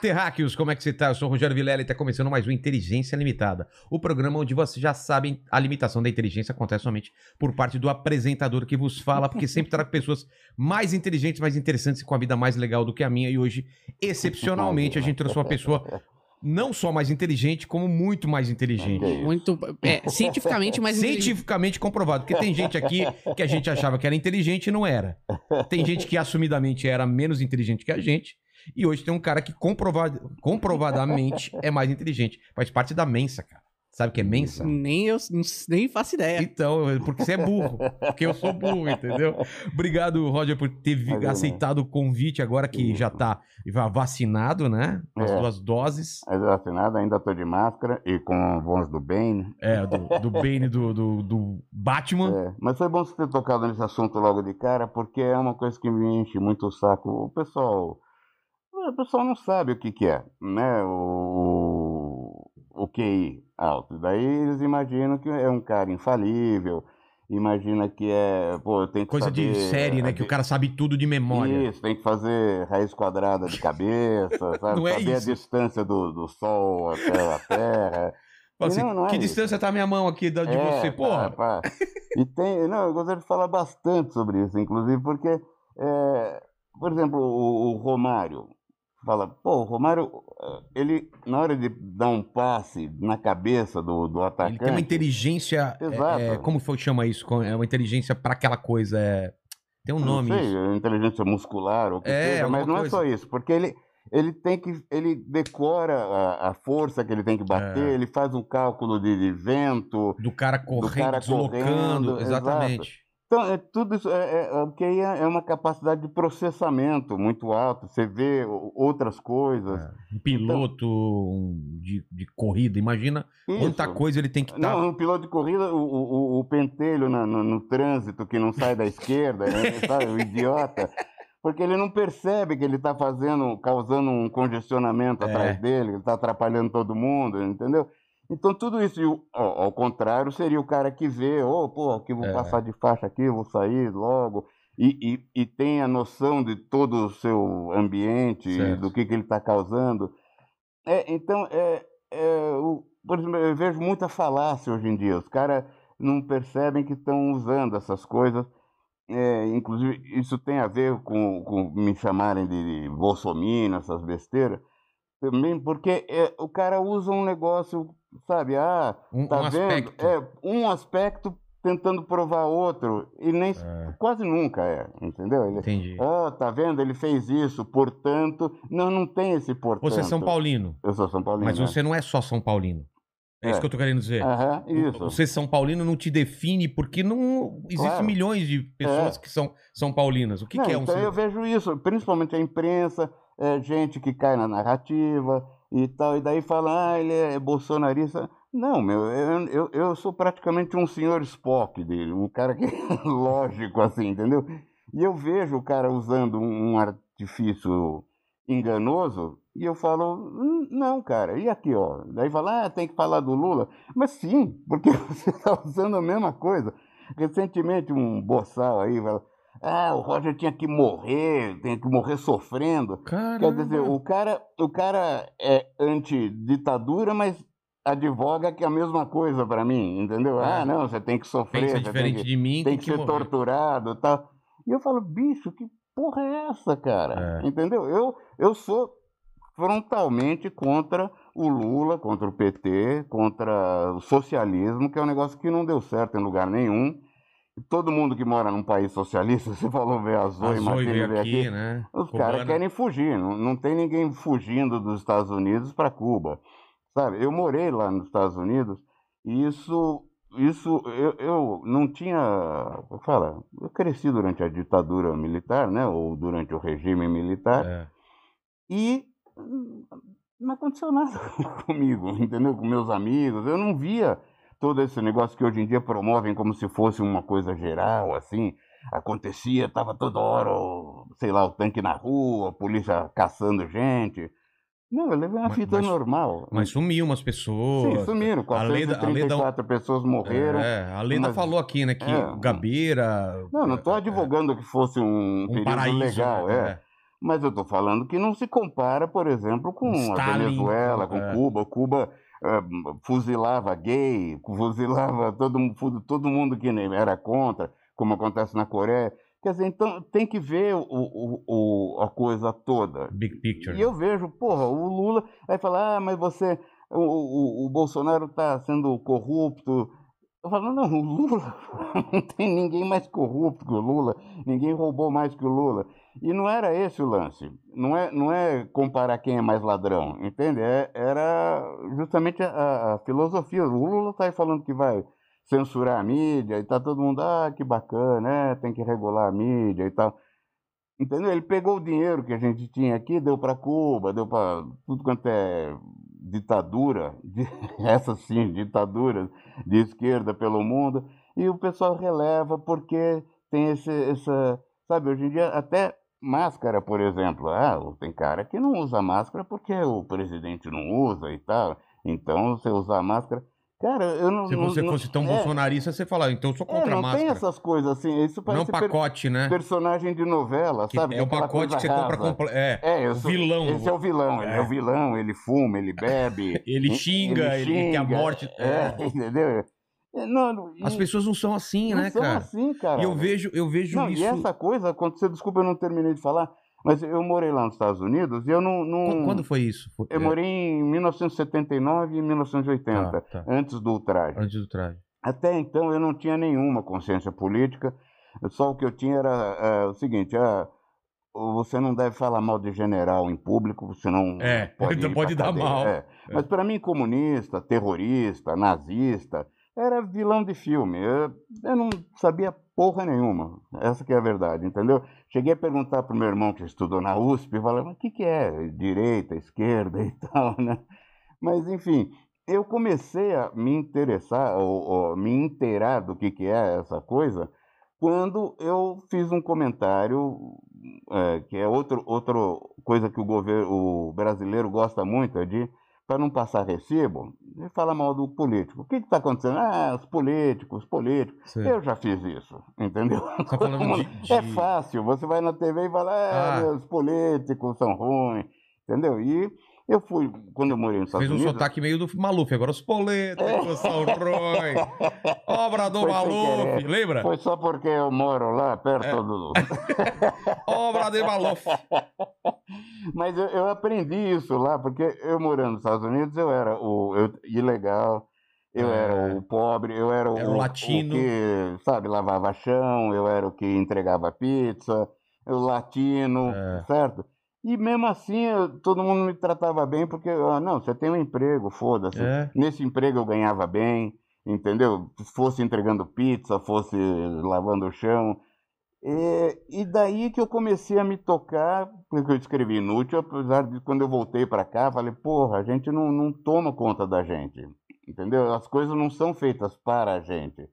Terráqueos! Como é que você tá? Eu sou o Rogério Vilela e está começando mais um Inteligência Limitada. O programa onde vocês já sabem a limitação da inteligência acontece somente por parte do apresentador que vos fala, porque sempre trago pessoas mais inteligentes, mais interessantes e com a vida mais legal do que a minha. E hoje, excepcionalmente, a gente trouxe uma pessoa não só mais inteligente, como muito mais inteligente. Muito. É, cientificamente mais inteligente. Cientificamente comprovado. Porque tem gente aqui que a gente achava que era inteligente e não era. Tem gente que assumidamente era menos inteligente que a gente. E hoje tem um cara que comprova- comprovadamente é mais inteligente. Faz parte da Mensa, cara. Sabe o que é Mensa? Nem eu nem faço ideia. Então, porque você é burro. Porque eu sou burro, entendeu? Obrigado, Roger, por ter Valeu, aceitado o convite agora que já tá va- vacinado, né? As É. duas doses. Mas vacinado, ainda tô de máscara e com voz do bem. É, do, do Bane do, do, do Batman. É, mas foi bom você ter tocado nesse assunto logo de cara, porque é uma coisa que me enche muito o saco. O pessoal, o pessoal não sabe o que, que é, né? O, o QI alto. Daí eles imaginam que é um cara infalível, imagina que é, pô, tem Coisa de saber série, né? Que o de- cara sabe tudo de memória. Isso, tem que fazer raiz quadrada de cabeça, sabe? Não é Saber isso. a distância do, do Sol até a Terra. Assim, Não, não é que isso. distância tá a minha mão aqui da- de É, você? Porra, pá, pá. E tem, não, eu gostaria de falar bastante sobre isso, inclusive, porque, é, por exemplo, o, o Romário fala, pô, o Romário, eh, ele, na hora de dar um passe na cabeça do, do ele atacante, tem uma inteligência. é, Exato. é, como foi que chama isso? É uma inteligência pra aquela coisa. É, tem um não nome sei, isso. inteligência muscular, ou que É, seja, mas não é só coisa. isso, porque ele, ele tem que, ele decora a, a força que ele tem que bater, É. ele faz um cálculo de, de vento, Do cara correndo, cara deslocando. correndo, exatamente. Então, é tudo isso, é, é, o QI é é uma capacidade de processamento muito alta. Você vê outras coisas. Um piloto um de, de corrida, imagina quanta Isso. coisa ele tem que estar. Não, um piloto de corrida, o, o, o pentelho na- no, no trânsito que não sai da esquerda, né, sabe? O idiota. Porque ele não percebe que ele está fazendo, causando um congestionamento É. atrás dele, ele está atrapalhando todo mundo, entendeu? Então tudo isso, ó, ao contrário, seria o cara que vê, ô, pô, aqui vou É. passar de faixa aqui, vou sair logo, e, e, e tem a noção de todo o seu ambiente, Certo. do que, que ele está causando. É, então, é, é, o- por exemplo, eu vejo muita falácia hoje em dia. Os caras não percebem que estão usando essas coisas. É, inclusive, isso tem a ver com, com me chamarem de bolsominion, essas besteiras. Também porque é, o cara usa um negócio, sabe? Ah, Um, tá um vendo? aspecto. É, um aspecto tentando provar outro. E nem É, quase nunca é, entendeu? Ele, entendi. Ó, tá vendo? Ele fez isso, portanto. Não, não tem esse portanto. Você é São Paulino, Eu sou São Paulino. mas né? você não é só São Paulino. É, É. isso que eu tô querendo dizer. Aham, isso. Você São Paulino não te define porque não existem Claro. milhões de pessoas É. que são São Paulinas. O que, Não, que é um então eu vejo isso, principalmente a imprensa, é, gente que cai na narrativa e tal, e daí fala, ah, ele é bolsonarista. Não, meu, eu, eu, eu sou praticamente um senhor Spock dele, um cara que é lógico assim, entendeu? E eu vejo o cara usando um, artifício enganoso e eu falo, "Hum, não, cara, e aqui, ó? Daí fala, ah, tem que falar do Lula. Mas sim, porque você está usando a mesma coisa. Recentemente um boçal aí fala, ah, o Roger tinha que morrer, tem que morrer sofrendo. Quer Caramba. dizer, o cara, o cara é anti-ditadura, mas advoga que é a mesma coisa para mim, entendeu? É. Ah, não, você tem que sofrer, Pensa você tem diferente que, de mim, tem que ser morrer. torturado tal. E eu falo, bicho, que porra é essa, cara? É. Entendeu? Eu, eu sou frontalmente contra o Lula, contra o PT, contra o socialismo, que é um negócio que não deu certo em lugar nenhum. Todo mundo que mora num país socialista, você falou ver a A Zoe, Zoe Martini veio aqui, aqui, né? os caras querem fugir, não, não tem ninguém fugindo dos Estados Unidos para Cuba. Sabe, eu morei lá nos Estados Unidos e isso, isso eu, eu não tinha. como Fala, eu cresci durante a ditadura militar, né? Ou durante o regime militar, É. e não aconteceu nada comigo, entendeu? Com meus amigos. Eu não via todo esse negócio que hoje em dia promovem como se fosse uma coisa geral, assim. acontecia, tava toda hora, sei lá, o tanque na rua, a polícia caçando gente. Não, eu levei uma Mas- fita mas- normal. Mas sumiu umas pessoas. Sim, sumiram. A Leda, a Leda, 434 pessoas morreram. é, a Leda mas- falou aqui, né, que É. Gabeira... Não, não estou é, advogando que fosse um, um período paraíso. legal, né? é. Mas eu estou falando que não se compara, por exemplo, com a Stalin, Venezuela, com é. Cuba. Cuba eh, fuzilava gay, fuzilava todo, todo mundo que era contra, como acontece na Coreia. Quer dizer, então tem que ver o, o- o- a coisa toda. Big picture. E eu vejo, porra, o Lula vai falar, ah, mas você, o, o, o Bolsonaro está sendo corrupto. Eu falo, não, o Lula, não tem ninguém mais corrupto que o Lula, ninguém roubou mais que o Lula. E não era esse o lance, não é, não é comparar quem é mais ladrão, entende? É- era justamente a, a filosofia. O Lula está aí falando que vai censurar a mídia e tá todo mundo, ah, que bacana, é, tem que regular a mídia e tal. Entendeu? Ele pegou o dinheiro que a gente tinha aqui, deu para Cuba, deu para tudo quanto é ditadura, de- essas sim, ditaduras de esquerda pelo mundo, e o pessoal releva porque tem esse, essa, sabe, hoje em dia até máscara, por exemplo, ah, tem cara que não usa máscara porque o presidente não usa e tal, então você usar máscara, cara, eu não... Se não- você não- fosse tão é, bolsonarista, você fala, então eu sou é, contra a não tem máscara. essas coisas assim, isso Não parece per- pacote, né? personagem de novela, Que sabe? é o pacote que você compra rasa. completo. É, É, eu sou, vilão. Esse é o vilão, ele é, É. o vilão, ele fuma, ele bebe. Ele xinga, ele quer a morte. É, entendeu? É, Não, não, As pessoas não são assim, não né, são cara? assim, cara. E eu vejo, eu vejo Não, isso. e essa coisa aconteceu, desculpa, eu não terminei de falar, mas eu morei lá nos Estados Unidos e eu não. não Qu- Quando foi isso? Foi- Eu é, morei em 1979 e 1980, Tá, tá. antes do ultraje. Antes do traje. Até então eu não tinha nenhuma consciência política, só o que eu tinha era é, o seguinte: ah, você não deve falar mal de general em público, senão É, pode, pode dar cadeia. mal. É. Mas para mim, comunista, terrorista, nazista, era vilão de filme. Eu, eu não sabia porra nenhuma. Essa que é a verdade, entendeu? Cheguei a perguntar pro meu irmão que estudou na USP, e falei, mas o que, que é direita, esquerda e tal, né? Mas, enfim, eu comecei a me interessar, ou, ou me inteirar do que, que é essa coisa, quando eu fiz um comentário, é, que é outro, outra coisa que o governo o brasileiro gosta muito, é de, para não passar recibo, de falar mal do político. O que está acontecendo? Ah, os políticos, os políticos. Você Eu já fiz isso, entendeu? tá falando de, de- É fácil, você vai na TV e fala, ah, Ah. os políticos são ruins, entendeu? E eu fui, quando eu morei nos Estados Fez um Unidos... sotaque meio do Maluf. Agora os políticos são ruins. Obra do Foi Maluf. Lembra? Foi só porque eu moro lá, perto É. do... Obra de Maluf. Mas eu, eu aprendi isso lá, porque eu morando nos Estados Unidos, eu era o eu- ilegal, eu É. era o pobre, eu era, Era o latino. que, sabe, lavava chão, eu era o que entregava pizza, o latino, É. certo? E mesmo assim, eu- todo mundo me tratava bem, porque, ah, não, você tem um emprego, foda-se. É. Nesse emprego eu ganhava bem, entendeu? Fosse entregando pizza, fosse lavando o chão. E, e daí que eu comecei a me tocar, porque eu escrevi inútil, apesar de quando eu voltei para cá, falei, porra, a gente não, não toma conta da gente, entendeu? As coisas não são feitas para a gente,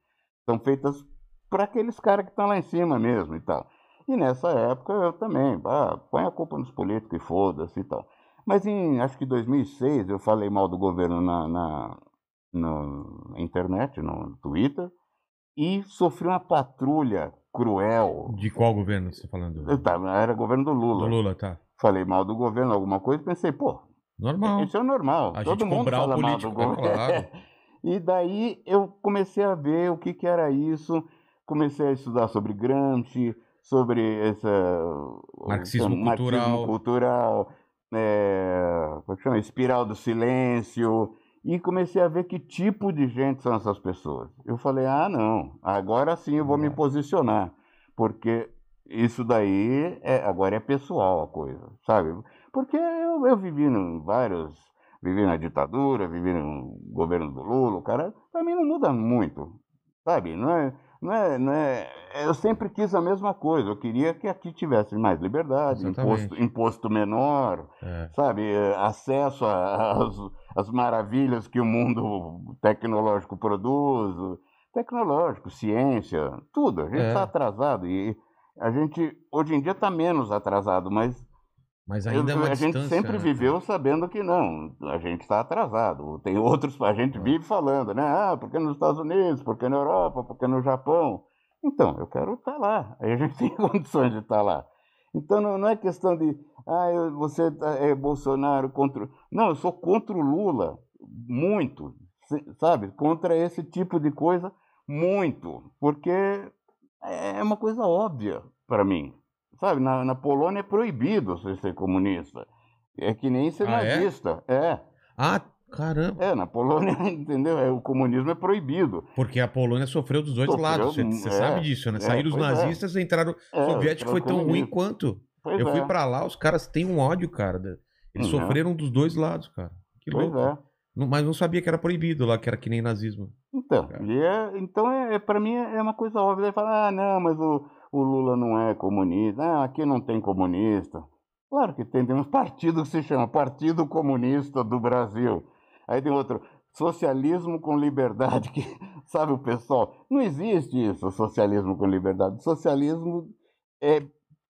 são feitas para aqueles caras que estão lá em cima mesmo e tal. E nessa época eu também, ah, põe a culpa nos políticos e foda-se e tal. Mas em, acho que 2006, eu falei mal do governo na, na, no- na internet, no Twitter, e sofri uma patrulha cruel. De qual governo você tá falando? Eu tava, era governo do Lula. Do Lula, tá. Falei mal do governo, alguma coisa, pensei, pô, Normal. isso é normal. A Todo gente mundo cobrar o fala mal político, do é governo. claro. E daí eu comecei a ver o que, que era isso, comecei a estudar sobre Gramsci, sobre essa o- Marxismo marxismo cultural. cultural, é, como é que chama? Espiral do silêncio, e comecei a ver que tipo de gente são essas pessoas. Eu falei, ah, não, agora sim eu vou me posicionar, porque isso daí é, agora é pessoal a coisa, sabe? Porque eu, eu vivi em vários, vivi na ditadura, vivi no governo do Lula, o cara, pra mim não muda muito, sabe? Não é, não é, não é, eu sempre quis a mesma coisa, eu queria que aqui tivesse mais liberdade, imposto, imposto menor, É. sabe, eh, acesso às, maravilhas que o mundo tecnológico produz. tecnológico, ciência, tudo. A gente É. está atrasado e a gente hoje em dia está menos atrasado, mas Mas eu- ainda é uma a gente sempre né? viveu sabendo que não, a gente está atrasado. Tem outros, a É. gente vive falando, né? Ah, porque nos Estados Unidos, porque na Europa, porque no Japão. Então, eu quero estar lá. Aí a gente tem condições de estar lá. Então não, não é questão de, ah, eu- você tá- é Bolsonaro contra. Não, eu sou contra o Lula, muito, sabe? Contra esse tipo de coisa, muito, porque é uma coisa óbvia para mim. Sabe, na, na Polônia é proibido você ser comunista. É que nem ser Ah, é? nazista. É? Ah, caramba. é, na Polônia, entendeu? É, o comunismo é proibido. Porque a Polônia sofreu dos dois Sofreu, lados. Você você é, sabe disso, né? é, Saíram os é. nazistas, entraram. É, O soviético foi tão ruim quanto. Pois Eu fui é, pra lá, os caras têm um ódio, cara. Eles Uhum. sofreram dos dois lados, cara. Que Pois louco. é. Mas não sabia que era proibido lá, que era que nem nazismo. Então, e é, então é, para mim é uma coisa óbvia. Ele fala, ah, não, mas o, o Lula não é comunista. Ah, aqui não tem comunista. Claro que tem, tem uns partidos que se chama Partido Comunista do Brasil. Aí tem outro, socialismo com liberdade, que sabe o pessoal? Não existe isso, socialismo com liberdade. Socialismo é,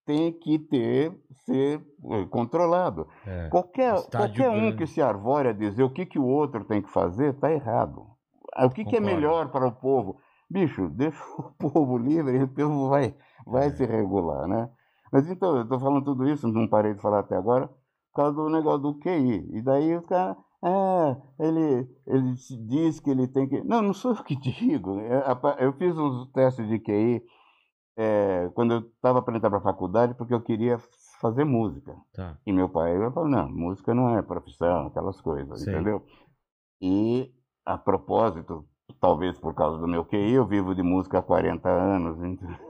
tem que ter, ser eh, controlado. É. Qualquer, qualquer um grande. que se arvore a dizer o que, que o outro tem que fazer, está errado. Ah, O que, que é melhor para o povo? Bicho, deixa o povo livre o povo vai, vai se regular, né? Mas então, eu estou falando tudo isso, não parei de falar até agora, por causa do negócio do QI. E daí os caras, é, ele, ele diz que ele tem que. Não, não sou eu que digo. É, Eu fiz uns testes de QI é, quando eu estava para entrar para a faculdade, porque eu queria fazer música. Tá. E meu pai falou, não, música não é profissão, aquelas coisas, Sei. entendeu? E, a propósito, talvez por causa do meu QI, eu vivo de música há 40 anos,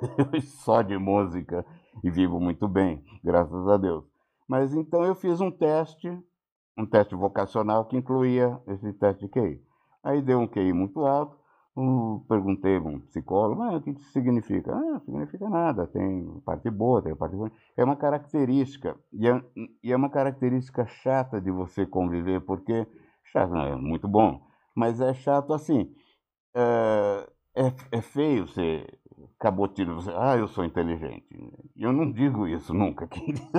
só de música, e vivo muito bem, graças a Deus. Mas então eu fiz um teste, um teste vocacional que incluía esse teste de QI. Aí deu um QI muito alto, perguntei a um psicólogo, mas o que isso significa? Ah, não significa nada, tem parte boa, tem parte ruim. É uma característica, e é, e é uma característica chata de você conviver, porque, chato, não, é muito bom, mas é chato assim, é, é, é feio ser cabotilho, você, ah, eu sou inteligente. Eu não digo isso nunca, quem diz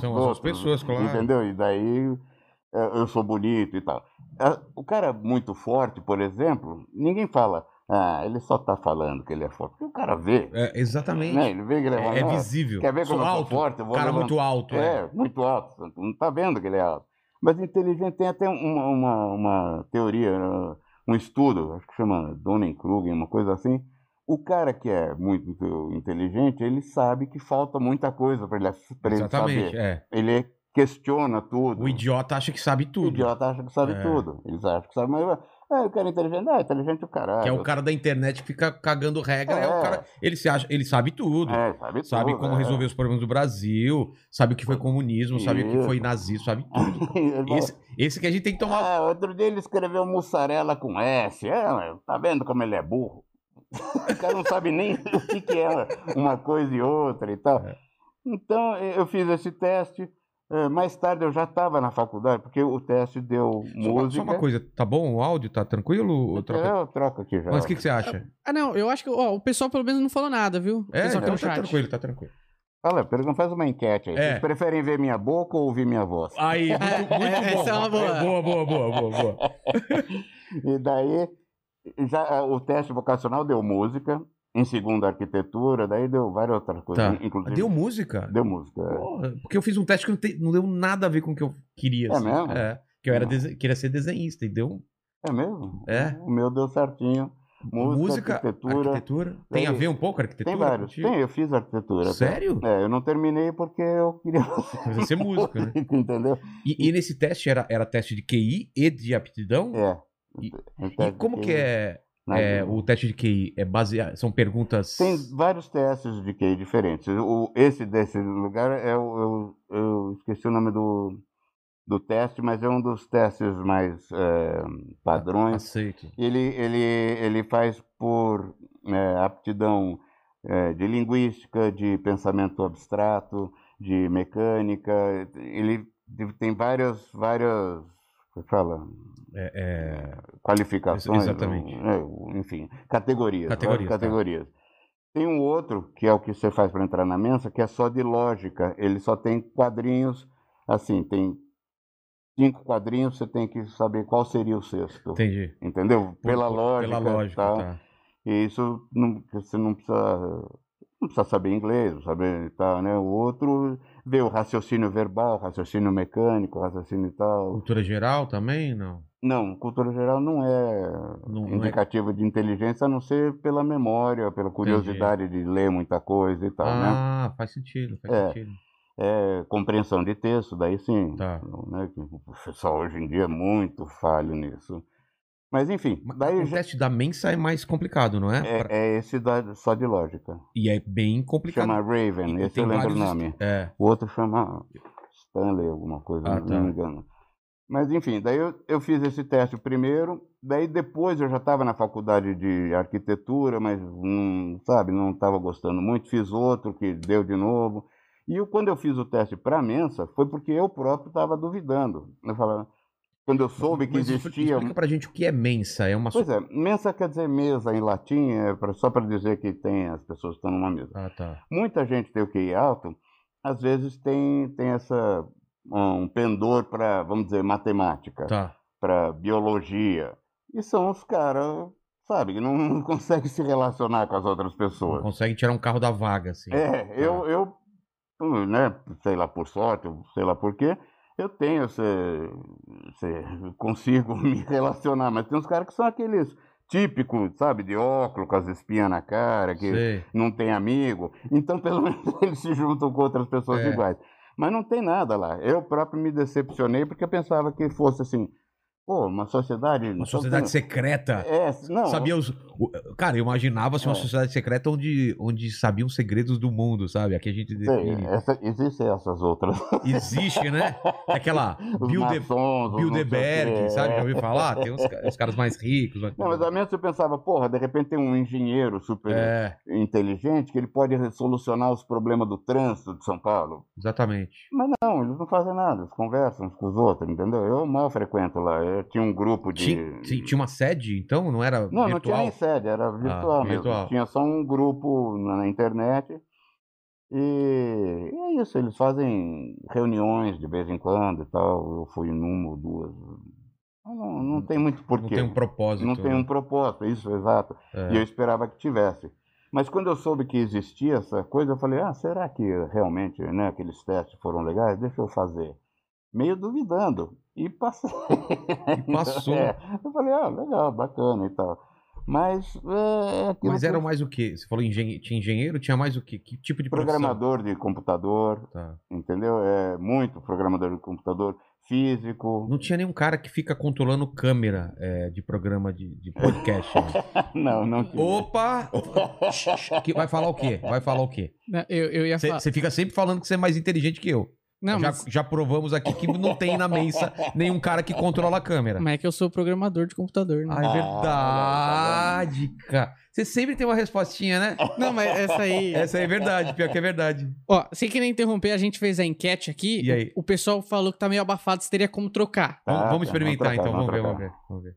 São as outros, pessoas, claro. Entendeu? E daí é, eu sou bonito e tal. É, O cara muito forte, por exemplo, ninguém fala, ah, ele só tá falando que ele é forte. Porque o cara vê, É, exatamente. né? Ele vê que ele é, É, é "Ah, visível. Quer ver como eu sou forte? Eu vou cara levantar." muito alto. É. É, muito alto. Você Não tá vendo que ele é alto. Mas inteligente tem até uma, uma, uma teoria, uh, um estudo, acho que chama Dunning-Kruger, uma coisa assim. O cara que é muito inteligente, ele sabe que falta muita coisa para ele, pra ele saber. É. Ele questiona tudo. O idiota acha que sabe O tudo. idiota acha que sabe É. tudo. Eles acham que sabe, mas ah, o cara é inteligente, ah, inteligente o caralho. Que é o cara da internet que fica cagando regra. É, o É. cara. Ele se acha, ele sabe tudo. É, sabe, Sabe tudo, como é. resolver os problemas do Brasil, sabe o que foi comunismo, sabe o que foi nazismo, sabe tudo. Esse, esse que a gente tem que tomar. Ah, outro dia ele escreveu mussarela com S. É, tá vendo como ele é burro? o cara não sabe nem o que, que é uma coisa e outra e tal. É. Então, eu fiz esse teste. Eh, Mais tarde eu já estava na faculdade, porque o teste deu Só uma, música. só uma coisa, tá bom o áudio? Tá tranquilo? Ou troca- Eu troco aqui já. Mas o que, que você acha? Ah, não, eu acho que ó, o pessoal pelo menos não falou nada, viu? O É, pessoal então tá tá chat. tranquilo, tá tranquilo. Fala, pergunta, faz uma enquete aí. É. Vocês preferem ver minha boca ou ouvir minha voz? Aí, muito, muito É, bom. essa é uma boa. boa, boa, boa, boa, boa. E daí, já o teste vocacional deu música, em segunda arquitetura, daí deu várias outras coisas. Tá. Inclusive, Deu música? deu música. é. Porra, porque eu fiz um teste que não, te- não deu nada a ver com o que eu queria. É assim. mesmo? É. Que eu era dese- queria ser desenhista e deu É mesmo? É. O meu deu certinho. Música, arquitetura. arquitetura. Tem a ver um pouco a arquitetura? Tem vários. contigo? Tem, eu fiz arquitetura. Sério? É, eu não terminei porque eu queria Mas ia ser música, né? Entendeu? E, e nesse teste era, era teste de QI e de aptidão? É. E- E como que é, é, o teste de QI? É baseado, são perguntas... Tem vários testes de QI diferentes. O, esse desse lugar é o. Eu, eu esqueci o nome do, do teste, mas é um dos testes mais é, padrões. Aceito. Ele, ele, ele faz por é, aptidão é, de linguística, de pensamento abstrato, de mecânica. Ele tem várias, várias fala É, é, qualificações, Exatamente. é, enfim, categorias. vai, Categorias, tá. categorias. Tem um outro, que é o que você faz para entrar na mensa, que é só de lógica. Ele só tem quadrinhos, assim, tem cinco quadrinhos, você tem que saber qual seria o sexto. entendi. Entendeu? Pela por- lógica. Pela lógica, tá? tá. E isso não, você não precisa, não precisa saber inglês, saber tá, né? O outro vê o raciocínio verbal, raciocínio mecânico, raciocínio e tal. Cultura geral também? Não. Não, cultura geral não é Não- não é- indicativo de inteligência, a não ser pela memória, pela curiosidade de ler muita coisa e tal, né? ah, faz sentido, faz É. sentido. É compreensão de texto, daí sim. Tá. Né? que O pessoal hoje em dia é muito falho nisso. Mas enfim, daí o já- teste da mensa é mais complicado, não é? Pra- é, é esse da, só de lógica. E é bem complicado. Chama Raven, E esse eu lembro o nome. É. O outro chama Stanley, alguma coisa, Ah, não tá. me engano. Mas enfim, daí eu, eu fiz esse teste primeiro, daí depois eu já estava na faculdade de arquitetura, mas não, sabe, não estava gostando muito, fiz outro que deu de novo. E eu, quando eu fiz o teste para a Mensa, foi porque eu próprio estava duvidando. Eu falava, quando eu soube que Mas existia. Explica pra gente o que é mensa. É uma. Pois é, mensa quer dizer mesa em latim, é pra- só para dizer que tem as pessoas que estão numa mesa. Ah, tá. Muita gente tem o QI alto, às vezes tem, tem essa um pendor para, vamos dizer, matemática, Tá. para biologia. E são os caras, sabe, que não, não conseguem se relacionar com as outras Não pessoas. consegue tirar um carro da vaga, assim. É, eu, eu, hum, né, sei lá por sorte, sei lá por quê, eu tenho esse, esse- consigo me relacionar, mas tem uns caras que são aqueles típicos, sabe, de óculos, com as espinhas na cara, que Sei. não tem amigo, então pelo menos eles se juntam com outras pessoas É. iguais. Mas não tem nada lá. Eu próprio me decepcionei porque eu pensava que fosse assim, pô, uma sociedade. Uma sociedade secreta. É, não. Sabia os. Cara, eu imaginava assim, uma É. sociedade secreta onde, onde sabiam segredos do mundo, sabe? Aqui a gente define. essa, existem essas outras. Existe, né? Aquela maçons, os não sei o Bilderberg, quê. sabe? Já ouviu falar? Tem uns, os caras mais ricos. mais- Não, mas a menos eu pensava, porra, de repente tem um engenheiro super É, inteligente que ele pode solucionar os problemas do trânsito de São Paulo. exatamente. Mas não, eles não fazem nada, eles conversam uns com os outros, entendeu? Eu mal frequento lá. Eu tinha um grupo de. Tinha, tinha- uma sede, então? Não era Não, não tinha virtual? nem sede, era virtual mesmo. virtual. Tinha só um grupo na, na internet. E, é isso, eles fazem reuniões de vez em quando e tal. Eu fui numa ou duas. Não, não tem muito Não porquê. tem um propósito. Não tem né? um propósito, isso, exato. É. E eu esperava que tivesse. Mas quando eu soube que existia essa coisa, eu falei, ah, será que realmente né, aqueles testes foram legais? Deixa eu fazer. Meio duvidando. E passei. E passou. É, eu falei, ah, legal, bacana e tal. Mas é aquilo Mas que era eu- mais o quê? Você falou engenhe... tinha engenheiro, tinha mais o quê? Que tipo de profissão? programador de computador, Tá. entendeu? É muito programador de computador, físico. Não tinha nenhum cara que fica controlando câmera é, de programa de, de podcast. né? Não, não tinha. Opa! Que vai falar o quê? Vai falar o quê? Eu, eu ia falar. Você fica sempre falando que você é mais inteligente que eu. Não, já, mas, já provamos aqui que não tem na mensa nenhum cara que controla a câmera. mas é que eu sou programador de computador, né? Ah, é Ah, verdade, cara. Você sempre tem uma respostinha, né? Não, mas essa aí. Essa aí é verdade, pior que é verdade. Ó, sem querer interromper, a gente fez a enquete aqui. E aí? O, pessoal falou que tá meio abafado, se teria como trocar. Tá, Vamos, vamos experimentar trocar, então, vamos ver, vamos ver, vamos ver.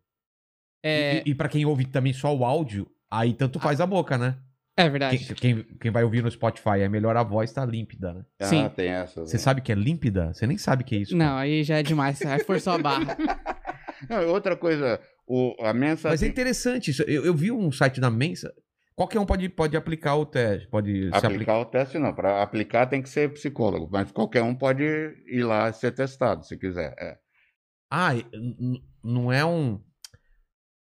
É, E, e pra quem ouve também só o áudio, aí tanto faz a boca, né? É Quem, verdade. quem, quem vai ouvir no Spotify é melhor a voz tá límpida, né? Ah, Sim. tem essa. Você sabe que é límpida? Você nem sabe o que é isso. Não, aí já é demais. Você vai forçar a barra. Não, outra coisa, o, a mensa. Mas é interessante isso. Eu, eu vi um site da Mensa. Qualquer um pode, pode aplicar o teste. Pode se aplicar. Aplicar o teste não, para aplicar tem que ser psicólogo, mas qualquer um pode ir lá ser testado se quiser. é. Ah, não é um.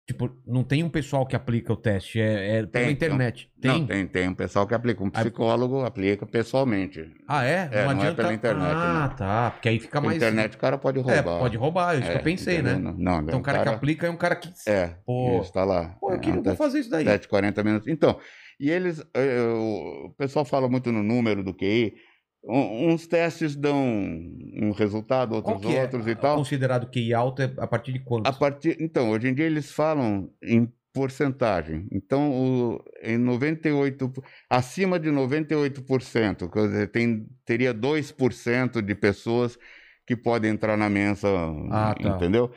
Tipo, não tem um pessoal que aplica o teste. É, é pela Tem, internet. Tem? Não, tem, tem um pessoal que aplica, um Aí- psicólogo aplica pessoalmente. Ah, é? É, não é pela internet, Ah, não. tá. Porque aí fica Na mais. internet o cara pode É, roubar. pode roubar. É isso que É, eu pensei, entendeu? né? Não, não, Então um o cara, que aplica é um cara que. É, Pô. isso, tá lá. Pô, eu É, queria teste- fazer isso daí. teste 40 minutos. Então, e eles, eh, o pessoal fala muito no número do QI, um- uns testes dão um resultado, outros é outros e tal. considerado QI alto é a partir de quanto? A partir, então, hoje em dia eles falam em porcentagem. Então, o, em 98, acima de 98%, quer dizer, tem, teria 2% de pessoas que pode entrar na mensa, Ah, tá. entendeu?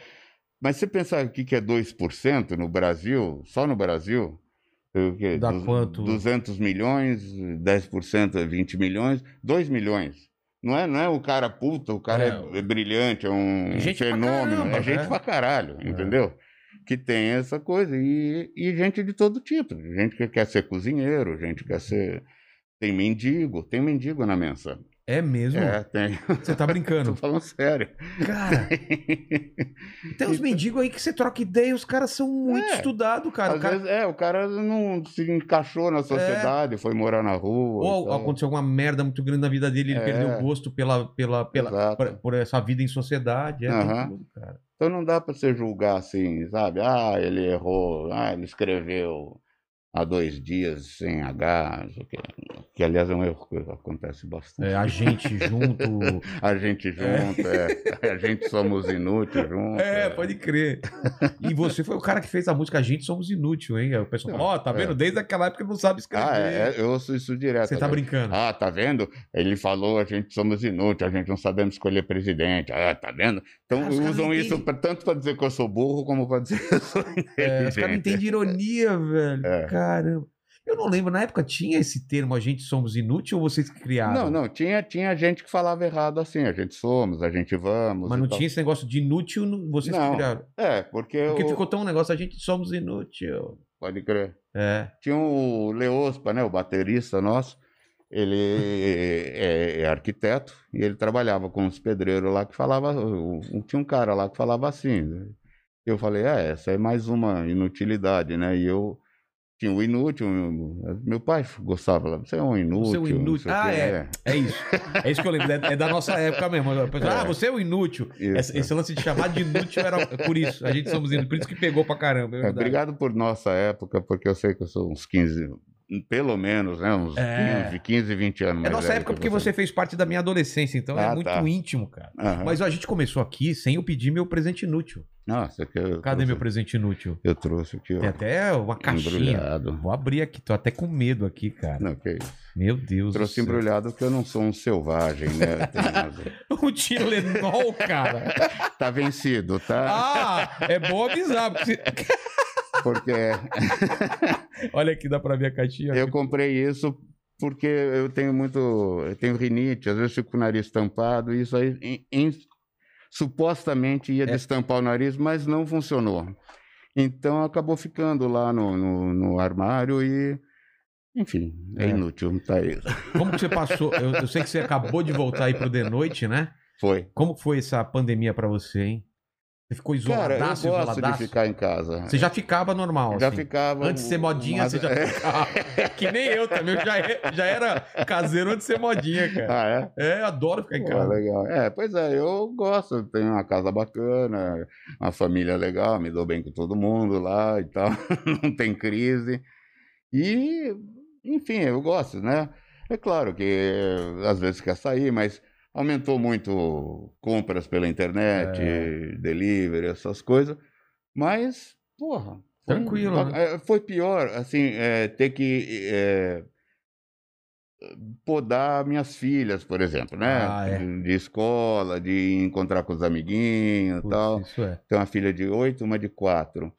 Mas se você pensar aqui que é 2% no Brasil, só no Brasil, o? Dá Du- quanto? 200 milhões, 10% é 20 milhões, 2 milhões. Não é, não é o cara puta, o cara É, é, brilhante, é um fenômeno. caramba, é gente é. pra caralho, entendeu? Que tem essa coisa. E, e gente de todo tipo. Gente que quer ser cozinheiro, gente que quer ser. Tem mendigo, tem mendigo na mensa. É mesmo? É, tem. Você tá Tô brincando. falando sério. Cara, tem uns mendigos aí que você troca ideia e os caras são muito É. estudados, cara. Às cara- vezes, é, o cara não se encaixou na sociedade, foi morar na rua. Ou tal. aconteceu alguma merda muito grande na vida dele, ele É. perdeu o gosto pela, pela, pela, por, por essa vida em sociedade. É, Aham. tudo, cara. Então não dá pra você julgar assim, sabe? Ah, ele errou, ah, ele escreveu há dois dias sem H, quê. que aliás é um erro que acontece bastante. É, a gente junto. A gente junto, é. a gente somos inúteis junto. É, pode crer. E você foi o cara que fez a música A Gente Somos Inútil, hein? Aí O pessoal falou, ó, tá vendo? É. Desde aquela época não sabe escrever. Ah, é, é, eu ouço isso direto. Você tá brincando. Ah, tá vendo? Ele falou, a gente somos inúteis, a gente não sabemos escolher presidente. Ah, tá vendo? Então Ah, usam isso pra- tanto para dizer que eu sou burro, como para dizer que eu sou inteligente. É, os caras não entendem ironia, velho. É. Caramba. Eu não lembro, na época tinha esse termo, a gente somos inútil, ou vocês que criaram? Não, não, tinha, tinha gente que falava errado assim, a gente somos, a gente vamos. Mas não tal. tinha esse negócio de inútil, vocês que Não. criaram. É, porque, Porque o- ficou tão um negócio, a gente somos inútil. pode crer. É. Tinha o Leospa, né, o baterista nosso, ele é, é arquiteto e ele trabalhava com os pedreiros lá que falava, tinha um cara lá que falava assim. né? Eu falei, é, essa é mais uma inutilidade, né? E eu tinha o inútil, meu, pai gostava, você é um inútil. Você é um inútil. Ah, é. É isso. É isso que eu lembro. É, é da nossa época mesmo. Pessoa, É. Ah, você é o inútil. Esse, esse lance de chamar de inútil era por isso. A gente somos inúteis. Por isso que pegou pra caramba. É É, obrigado por nossa época, porque eu sei que eu sou uns 15, pelo menos, né? Uns É. 15, 15, 20 anos É nossa época que porque você fez parte da minha adolescência, então é Ah, muito tá. íntimo, cara. Aham. Mas ó, a gente começou aqui sem eu pedir meu presente inútil. Nossa, que eu Cadê trouxe, meu presente inútil? Eu trouxe aqui, ó. Tem até uma caixinha. Embrulhado. Vou abrir aqui, tô até com medo aqui, cara. Não, que isso. Meu Deus Trouxe embrulhado porque eu não sou um selvagem, né? Tem razão. O Tilenol, cara. tá vencido, tá? Ah, é bom avisar. porque- Porque Olha aqui, dá pra ver a caixinha. eu comprei isso porque eu tenho muito. Eu tenho rinite, às vezes fico com o nariz tampado, e isso aí em- em- supostamente ia É. destampar o nariz, mas não funcionou. Então acabou ficando lá no, no, no armário e. Enfim, é, É. inútil, tá aí. Como que você passou? Eu, eu sei que você acabou de voltar aí pro The Noite, né? Foi. Como que foi essa pandemia pra você, hein? Você ficou Cara, eu isoladaço, gosto de isoladaço? ficar em casa. Você já ficava normal, já assim. ficava. Antes de ser modinha, mas- você já ficava. que nem eu também. Eu já, é- já era caseiro antes de ser modinha, cara. Ah, é? É, adoro ficar em Pô, casa. legal. É, pois é, eu gosto, tenho uma casa bacana, uma família legal, me dou bem com todo mundo lá e tal, não tem crise. E, enfim, eu gosto, né? É claro que às vezes quer sair, mas aumentou muito compras pela internet, É. delivery, essas coisas. Mas, porra. foi- Tranquilo, né? eh, Foi pior, assim, eh, ter que eh, podar minhas filhas, por exemplo, né? Ah, é. de, escola, de encontrar com os amiguinhos e tal. Isso é. Tem uma filha de oito, uma de quatro.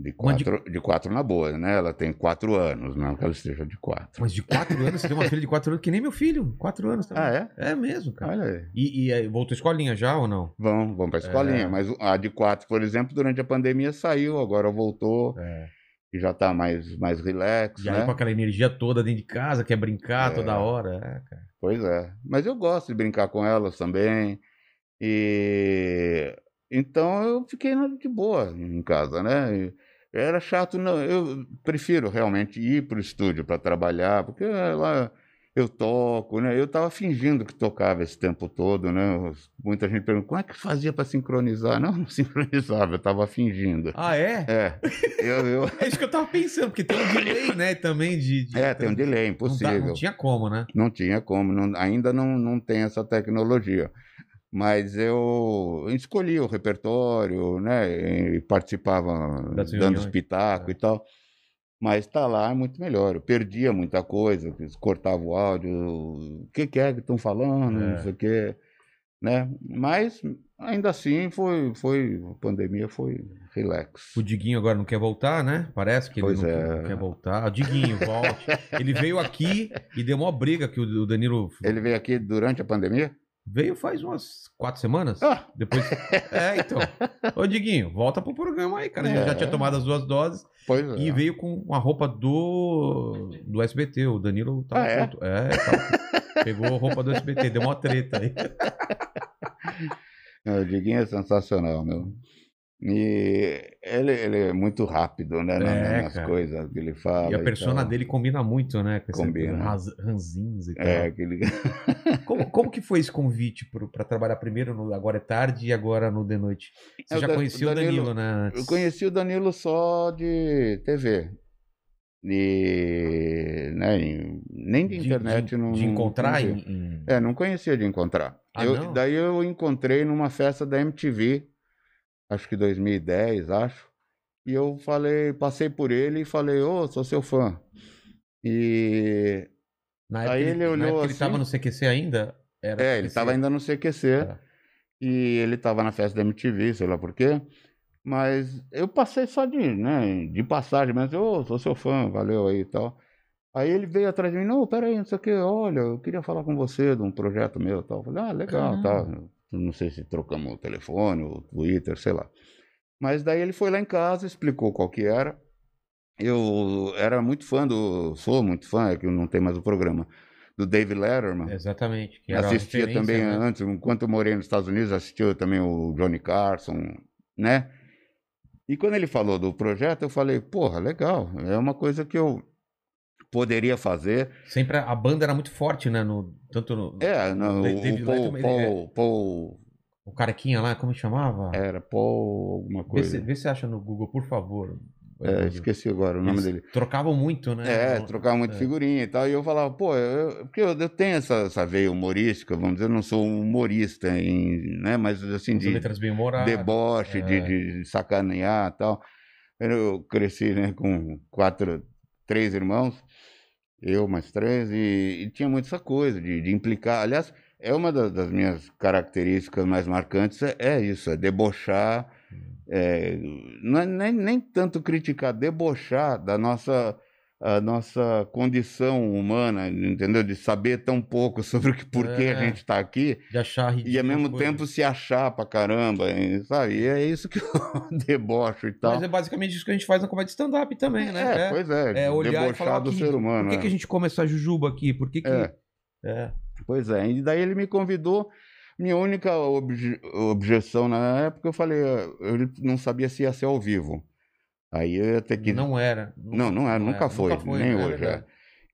De Uma de- quatro, de... quatro na boa, né? Ela tem quatro anos, não que ela esteja de quatro. Mas de quatro anos, você tem uma filha de quatro anos, que nem meu filho. Quatro anos também. Ah, é? É mesmo, cara. Olha aí. E, e voltou à escolinha já ou não? Vão, vão para a escolinha. É. Mas a de quatro, por exemplo, durante a pandemia saiu, agora voltou É. e já está mais, mais relax, E aí né? com aquela energia toda dentro de casa, quer brincar É. toda hora. É, cara. Pois é. Mas eu gosto de brincar com elas também. E então eu fiquei de boa em casa, né? E Era chato, não. Eu prefiro realmente ir para o estúdio para trabalhar, porque lá eu toco, né? Eu estava fingindo que tocava esse tempo todo, né? Muita gente pergunta, como é que fazia para sincronizar? Não, não sincronizava, eu estava fingindo. Ah, é? É, eu, eu- É isso que eu tava pensando, porque tem um delay, né, também de... de- é, tem um delay, Não, dá- impossível. não tinha como, né? Não tinha como, não- ainda não, não tem essa tecnologia. Mas eu escolhi o repertório, né? E participava Das dando espetáculo É. e tal. Mas está lá é muito melhor. Eu perdia muita coisa, cortava o áudio. O que, que é que estão falando? É. Não sei o quê. né? Mas ainda assim foi, foi, a pandemia foi relax. O Diguinho agora não quer voltar, né? Parece que ele não, é. não quer voltar. Diguinho, volte. ele veio aqui e deu uma briga que o o Danilo Ele veio aqui durante a pandemia? Veio faz umas quatro semanas. Ah, Depois. É, então. Ô, Diguinho, volta pro programa aí, cara. Ele já É. tinha tomado as duas doses pois é. e veio com a roupa do, do SBT. O Danilo tava Ah, é? junto. É, tava- pegou a roupa do SBT, deu uma treta aí. É, O Diguinho é sensacional, meu. E ele, ele é muito rápido, né? É, nas cara. coisas que ele fala. E a persona tal. dele combina muito, né? Com Combina. ranzinhos e tal. É, aquele... Como, como que foi esse convite pra trabalhar primeiro no Agora é Tarde e agora no De Noite? Você É, já Da- conhecia o Danilo, Danilo- né? Eu conheci o Danilo só de TV. E, né, e nem de internet. de, não, de encontrar não em- É, não conhecia de encontrar. Ah, Eu- não? daí eu encontrei numa festa da MTV, acho que 2010, acho. E eu falei, passei por ele e falei, ô, sou seu fã. E Na época, Aí ele na olhou época ele assim- tava no CQC ainda? Era É, ele CQC. estava ainda no CQC Tá. e ele estava na festa da MTV, sei lá por quê. Mas eu passei só de, né, de passagem, mas eu sou seu fã, valeu aí e tal. Aí ele veio atrás de mim, não, peraí, não sei o quê, olha, eu queria falar com você de um projeto meu e tal. Eu falei, ah, legal, Ah. tá. Não sei se trocamos o telefone, o Twitter, sei lá. Mas daí ele foi lá em casa, explicou qual que era. Eu era muito fã do, sou muito fã, é que não tem mais o programa, do David Letterman. Exatamente. Assistia também né? antes, enquanto eu morei nos Estados Unidos, assistia também o Johnny Carson, né? E quando ele falou do projeto, eu falei, porra, legal, é uma coisa que eu poderia fazer. Sempre a banda era muito forte, né? No, tanto no. É, não, o, David Paul, ele é- Paul, Paul, O carequinha lá, como chamava? era Paul alguma Vê coisa. se, vê se acha no Google, por favor. É, esqueci agora o nome Eles dele. Trocavam muito, né? É, No- trocava muito é. figurinha e tal. E eu falava, pô, eu, porque eu, eu tenho essa, essa veia humorística, vamos dizer, eu não sou um humorista, em, né? Mas assim, As de, letras bem humoradas. deboche, de, é. de sacanear e tal. Eu cresci né, com quatro, três irmãos, eu mais três, e, e tinha muito essa coisa de, de implicar. Aliás, é uma da- das minhas características mais marcantes, é, é isso, é debochar, é, não é nem, nem tanto criticar, debochar da nossa a nossa condição humana, entendeu? De saber tão pouco sobre o que, por que É. a gente está aqui De achar ridículo. e ao mesmo tempo se achar pra caramba, sabe? E é isso que eu debocho e tal. Mas é basicamente isso que a gente faz na comédia stand-up também, né? É, pois é, é olhar e debochar falar do que ser humano. Por que, é. que a gente come essa jujuba aqui? Por que que... É. É. Pois é, e daí ele me convidou. Minha única obje- objeção na época, eu falei, eu não sabia se ia ser ao vivo. Aí eu ia ter que. Não era. Não, não é, nunca foi, nem né? hoje. é. verdade.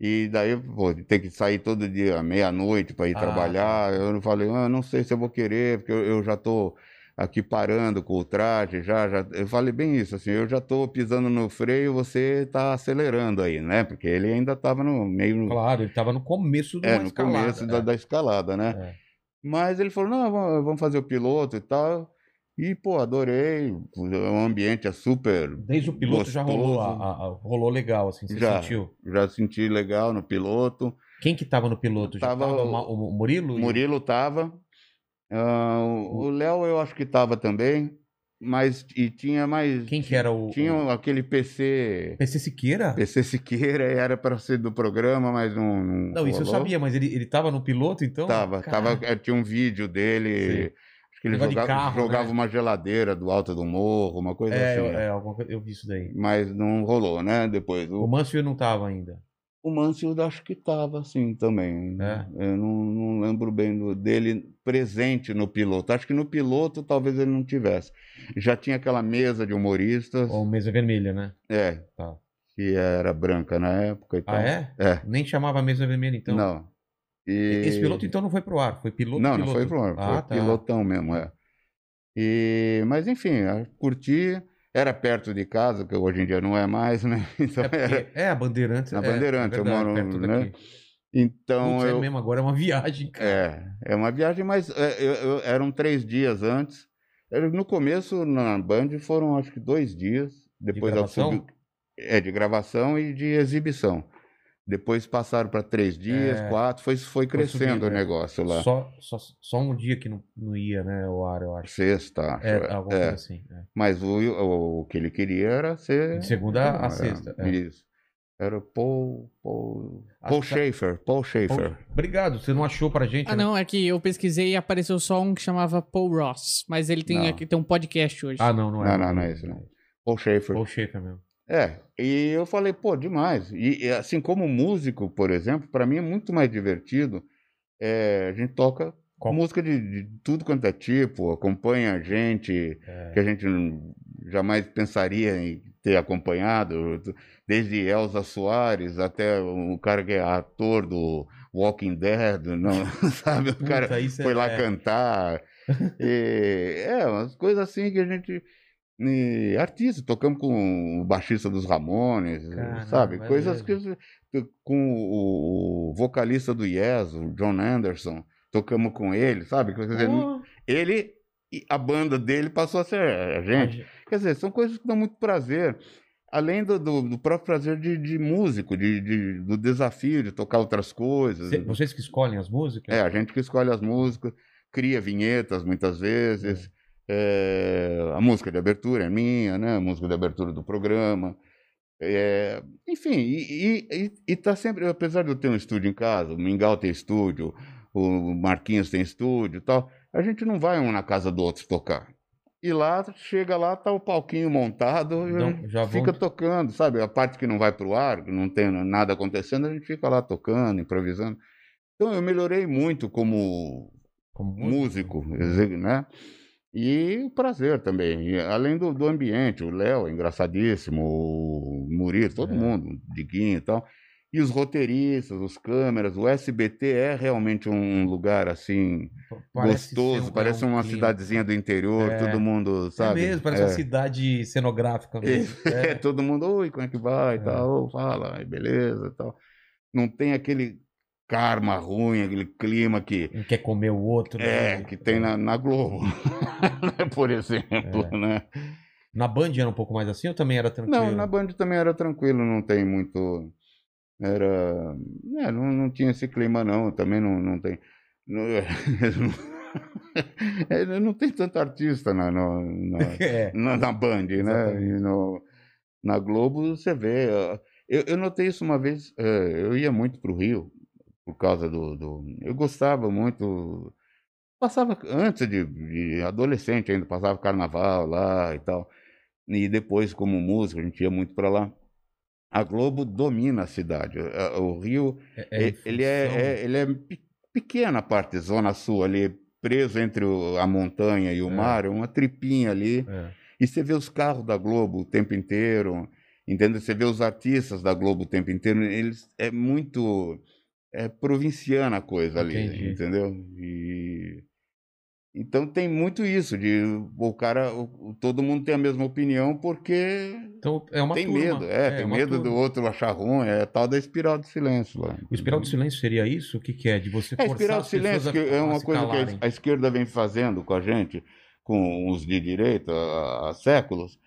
E daí, pô, ter que sair todo dia, meia-noite, para ir Ah, trabalhar. Eu falei, ah, não sei se eu vou querer, porque eu, eu já tô aqui parando com o traje, já, já. Eu falei bem isso, assim, eu já tô pisando no freio, você tá acelerando aí, né? Porque ele ainda tava no meio. Claro, ele tava no começo de É, uma no escalada. começo da, é. da escalada, né? É. Mas ele falou, não, vamos fazer o piloto e tal. E, pô, adorei. O ambiente é super. Desde o piloto já rolou, a- Gostoso. a- rolou legal, assim, você Já. sentiu. Já senti legal no piloto. Quem que tava no piloto? Já Tava tava, o- o, Murilo? Murilo tava. ah, o Léo eu acho que tava também. Mas e tinha mais. Quem que era o... Tinha o... aquele PC. PC Siqueira? PC Siqueira era para ser do programa, mas não. Não, Não, isso eu rolou. sabia, mas ele, ele tava no piloto, então? Tava, Caraca. tava, eh, tinha um vídeo dele. Sim. Ele de jogava, carro, jogava né? uma geladeira do alto do morro, uma coisa É, assim. eu, é, eu vi isso daí. Mas não rolou, né? Depois. O O, Mansfield não tava ainda. o Mansfield acho que tava assim também. É? Eu não, não lembro bem do- dele presente no piloto. Acho que no piloto talvez ele não tivesse. Já tinha aquela mesa de humoristas. Ou Mesa Vermelha, né? É. Tá. Que era branca na época e tal. Ah, é? É. Nem chamava Mesa Vermelha, então? Não. E... Esse piloto, então, não foi pro ar, foi piloto Não, não piloto. foi pro ar, foi Ah, tá. pilotão mesmo, é. E, mas enfim, curti, era perto de casa, que hoje em dia não é mais, né? Então, É, porque- era, é, a Bandeirantes. Na é, Bandeirantes, é eu moro, né? então Putz, é eu, mesmo, agora é uma viagem, cara. é, é uma viagem, mas é, eu- eu- eram três dias antes. No começo, na Band, foram acho que dois dias. Depois ela gravação? É, de gravação e de exibição. Depois passaram para três dias, É. quatro, foi, foi crescendo subindo, o é. negócio lá. Só, só, só um dia que não, não ia, né, o ar, eu acho. Sexta, acho. É, alguma é. coisa assim. é. Mas o, o, o que ele queria era ser. De segunda a Era- sexta, é. Isso. Era o Paul. Paul, Ah, Paul tá. Schaefer. Paul Schaefer. Pô, Obrigado, você não achou pra gente? Ah, né? não, é que eu pesquisei e apareceu só um que chamava Paul Ross. Mas ele tem Não. aqui tem um podcast hoje. Ah, não, não é. Não, não, não é esse, não. Paul Schaefer. Paul Schaefer mesmo. É, e eu falei, pô, demais. E, assim, como músico, por exemplo, para mim é muito mais divertido. é, a gente toca Qual- música de, de tudo quanto é tipo, acompanha gente É. que a gente não- jamais pensaria em ter acompanhado, desde Elza Soares até o cara que é ator do Walking Dead, não, sabe? O cara Puta, isso é- foi lá é. cantar. E, é, umas coisas assim que a gente. E, artista, tocamos com o baixista dos Ramones, Caramba, sabe? é Coisas mesmo. que. Com o, vocalista do Yes, o John Anderson, tocamos com ele, sabe? Quer dizer, Pô, ele a banda dele passou a ser a gente. Quer dizer, são coisas que dão muito prazer. Além do, do, do próprio prazer de, de músico, de, de- do desafio de tocar outras coisas. cê- vocês que escolhem as músicas? É, a gente que escolhe as músicas, cria vinhetas muitas vezes. É, a música de abertura é minha, né? A música de abertura do programa. É, enfim, e, e, e- e tá sempre, apesar de eu ter um estúdio em casa, o Mingau tem estúdio, o Marquinhos tem estúdio tal, a gente não vai um na casa do outro tocar. E lá, chega lá, tá o palquinho montado, gente já fica vão- tocando, sabe? A parte que não vai pro ar, que não tem nada acontecendo, a gente fica lá tocando, improvisando. Então eu melhorei muito como Como músico, né? E o prazer também, e além do, do ambiente, o Léo, é engraçadíssimo, o Murilo, todo É. mundo, o Diguinho e tal. E os roteiristas, os câmeras, o SBT é realmente um lugar assim Parece gostoso, um- parece é um uma clima. cidadezinha do interior, É. todo mundo, É sabe? mesmo, parece É. uma cidade cenográfica mesmo. É, É. todo mundo, oi, como é que vai? e É. Tal, "Ô, fala, beleza, e tal. Não tem aquele karma ruim, aquele clima que Um quer comer o outro. é né? que tem na, na Globo, por exemplo, É. né? Na Band era um pouco mais assim ou também era tranquilo? Não, na Band também era tranquilo, não tem muito, era, é, não, não tinha esse clima não, também não, não tem, não, é, não tem tanto artista na, no- na, É. na, na Band, né? No, na Globo você vê. Eu, eu notei isso uma vez, eh, eu ia muito para o Rio, por causa do, do. Eu gostava muito. Passava antes de, de adolescente ainda, passava carnaval lá e tal. E depois, como músico, a gente ia muito para lá. A Globo domina a cidade. O Rio É- é ele, é, função- é- ele é pe- pequena a parte, zona sul ali, preso entre o- a montanha e o É. mar, é uma tripinha ali. é. E você vê os carros da Globo o tempo inteiro, entendeu? Você vê os artistas da Globo o tempo inteiro, eles é muito é provinciana a coisa ali, Entendi. entendeu? E então tem muito isso de o cara, o- todo mundo tem a mesma opinião porque Então é tem turma. medo, é, tem uma medo do turma. outro achar ruim, é tal da espiral de silêncio lá. O espiral do silêncio seria isso? O que, que é? De você É, forçar espiral as de silêncio, que é uma coisa que calarem. a, a esquerda vem fazendo com a gente, com os de direita, há, há séculos,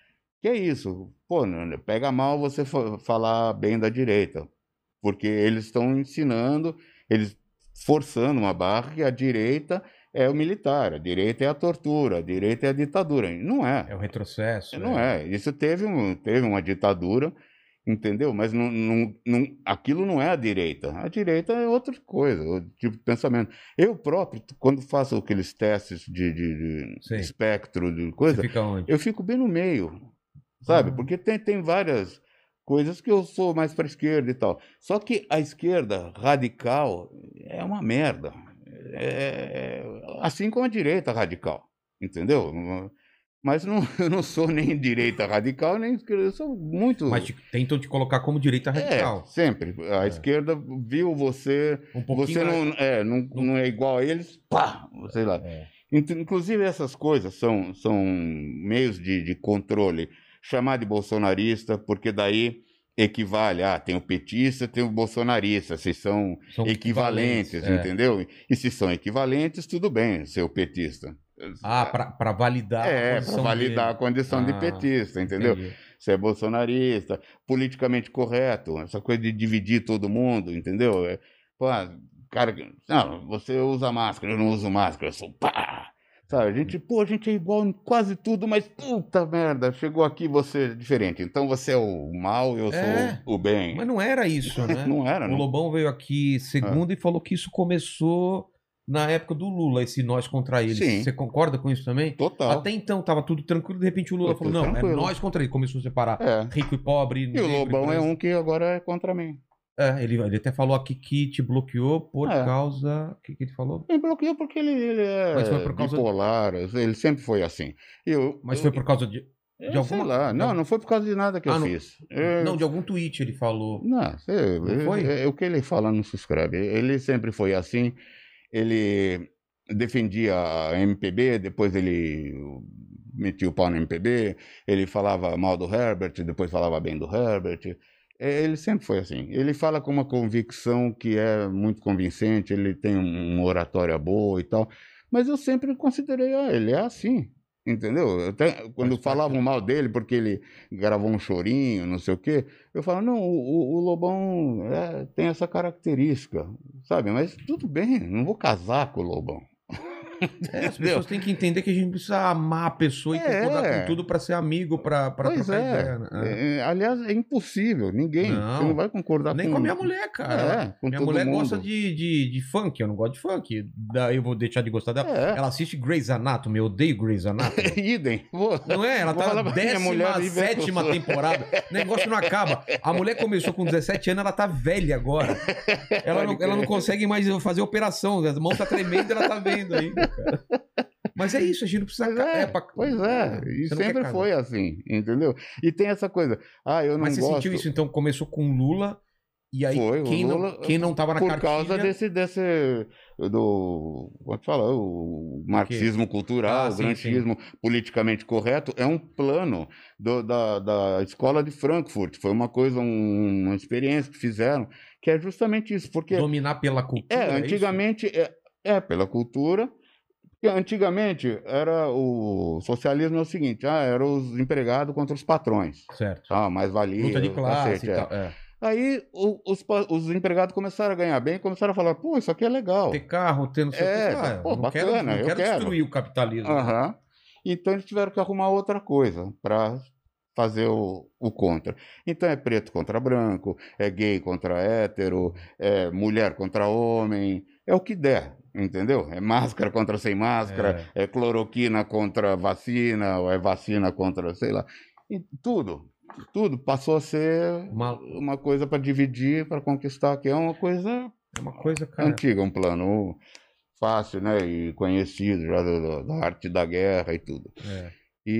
que é isso. Pô, né, pega mal você fa- falar bem da direita, porque eles estão ensinando, eles forçando uma barra que a direita é o militar, a direita é a tortura, a direita é a ditadura. Não é. É o retrocesso. Não é. Isso teve, um, teve uma ditadura, entendeu? Mas não, não, não, aquilo não é a direita. A direita é outra coisa, outro tipo de pensamento. Eu próprio, quando faço aqueles testes de, de- de espectro de coisa, eu fico bem no meio, sabe? Ah. Porque tem, tem várias coisas que eu sou mais para esquerda e tal. Só que a esquerda radical é uma merda. É, assim como a direita radical, entendeu? Mas não, eu não sou nem direita radical, nem esquerda, eu sou muito. Mas te- tentam te colocar como direita radical. É, sempre. A É. esquerda viu você, Um você mais- não é, não, não é igual a eles, pá, sei lá. É. Inclusive, essas coisas são, são meios de, de controle. Chamar de bolsonarista, porque daí equivale. Ah, tem o petista, tem o bolsonarista. Se são São equivalentes, é. entendeu? E se são equivalentes, tudo bem ser o petista. Ah, pra validar. a é, para validar dele. a condição Ah, de petista, entendeu? Entendi. você é bolsonarista, politicamente correto, essa coisa de dividir todo mundo, entendeu? É, pô, cara, não, você usa máscara, eu não uso máscara, eu sou pá. Sabe, a gente, pô, a gente é igual em quase tudo, mas puta merda, chegou aqui você é diferente. Então você é o mal, eu É. sou o bem. Mas não era isso, né? Não era, O não. Lobão veio aqui segunda e falou que isso começou na época do Lula, esse nós contra eles. Sim. Você concorda com isso também? Total. Até então tava tudo tranquilo, de repente o Lula falou: não, é nós contra ele. Começou a separar É. rico e pobre. E o Lobão é branco. um que agora é contra mim. É, ele, ele até falou aqui que te bloqueou por É. causa. O que, que ele falou? Ele bloqueou porque ele, ele é Mas foi por causa- bipolar, ele sempre foi assim. Eu, Mas eu- foi por causa de. eu de sei alguma- lá. Não, não. foi por causa de nada que Ah, eu não- fiz. Eu- Não, de algum tweet ele falou. Não, você, Não foi? é- é o que ele fala não se escreve. Ele sempre foi assim. Ele defendia a MPB, depois ele metia o pau na MPB. Ele falava mal do Herbert, depois falava bem do Herbert. É, Ele sempre foi assim. Ele fala com uma convicção que é muito convincente. Ele tem um- uma oratória boa e tal. Mas eu sempre considerei, ah, ele é assim. Entendeu? Até quando falavam mal dele porque ele gravou um chorinho, não sei o quê, eu falo, não, o, o- o Lobão é, tem essa característica, sabe? Mas tudo bem, não vou casar com o Lobão. É, as pessoas têm que entender que a gente precisa amar a pessoa e É. concordar com tudo pra ser amigo, pois trocar é. ideia. né? É, é, aliás, é impossível, ninguém. Não. Você não vai concordar Nem com com a minha mulher, cara. É, minha mulher mundo. gosta de, de, de funk, eu não gosto de funk. Daí eu vou deixar de gostar dela. É. Ela assiste Grey's Anatomy, eu odeio Grey's Anatomy. Idem. Vou- Não é? Ela tá na pra minha mulher e ver se eu 17 sou. temporada. O negócio não acaba. A mulher começou com 17 anos, ela tá velha agora. Ela não, ela não consegue mais fazer operação. As mãos tá tremendo e ela tá vendo ainda, cara. Mas é isso, a gente não precisa. Pois ca- é, pra- pois é. E quer sempre casar. foi assim, entendeu? E tem essa coisa. Ah, eu não Mas você gosto. sentiu isso, então? Começou com Lula. E aí, Foi, o quem, Lula, não, quem não tava na por cartilha... causa desse, desse do como é fala o marxismo cultural, Ah, o sim, grantismo politicamente correto é um plano do- da, da escola de Frankfurt. Foi uma coisa, um- uma experiência que fizeram que é justamente isso, porque Dominar pela cultura. é antigamente é, é pela cultura. Antigamente era o socialismo é o seguinte, ah, eram os empregados contra os patrões, Certo. ah, mais valia, Luta de classe cacete, e é. tal. É. Aí o- os, os empregados começaram a ganhar bem, começaram a falar, pô, isso aqui é legal. Ter carro, ter não sei É, o que. Ah, pô, não quero, bacana, não eu quero quero. destruir o capitalismo. Aham. Então eles tiveram que arrumar outra coisa para fazer o, o contra. Então é preto contra branco, é gay contra hétero, é mulher contra homem, é o que der, entendeu? É máscara contra sem máscara, é, cloroquina contra vacina, ou é vacina contra, sei lá. E tudo, tudo passou a ser Uma, uma coisa para dividir, para conquistar, que é uma coisa é uma coisa, cara. antiga, um plano fácil, né, e conhecido já do- da arte da guerra e tudo. É.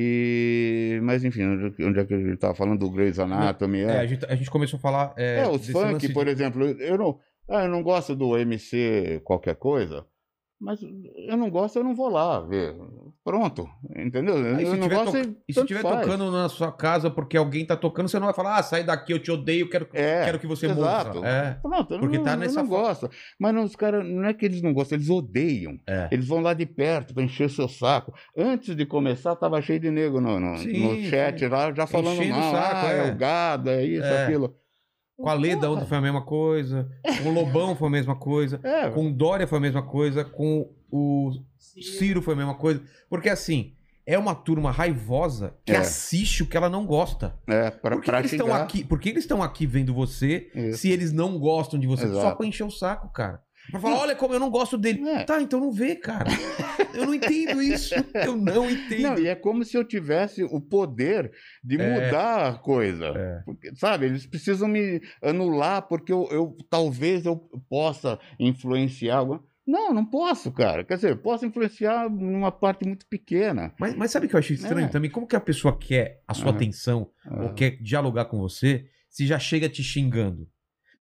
E, mas enfim, onde, onde é que a gente estava falando do Grey's Anatomy? É, É, a, gente, a gente começou a falar. É, é, os funk, lance de- por exemplo, eu não, ah, eu não gosto do MC qualquer coisa, mas eu não gosto, eu não vou lá ver. Pronto, entendeu? E se eu não tiver gosto to- e se tanto estiver tocando na sua casa porque alguém tá tocando, você não vai falar, ah, sai daqui, eu te odeio, quero, É, quero que você exato. morra. É. Pronto, eu Porque não, tá eu nessa não fa- gosto. Mas não, os caras, não é que eles não gostam, eles odeiam. É. Eles vão lá de perto para encher o seu saco. Antes de começar, tava cheio de nego no, no, Sim, no chat sim. lá, já falando Enchendo mal. saco, ah, é. é. o gado, é isso, É. aquilo. Com a Leda ontem foi a mesma coisa. Com o Lobão foi a mesma coisa. É, Com o Dória foi a mesma coisa. Com o Ciro foi a mesma coisa. Porque assim, é uma turma raivosa que É. assiste o que ela não gosta. é para Por que, que eles estão aqui? Por que eles estão aqui vendo você Isso. se eles não gostam de você? Só Exato. pra encher o saco, cara. Pra falar, olha como eu não gosto dele. É. Tá, então não vê, cara. Eu não entendo isso. Eu não entendo. Não, e é como se eu tivesse o poder de É. mudar a coisa. É. Porque, sabe, eles precisam me anular porque eu, eu- talvez eu possa influenciar. alguma- Não, não posso, cara. Quer dizer, posso influenciar numa parte muito pequena. Mas, mas sabe o que eu achei estranho É. também? Como que a pessoa quer a sua Aham. atenção ou quer dialogar com você se já chega te xingando?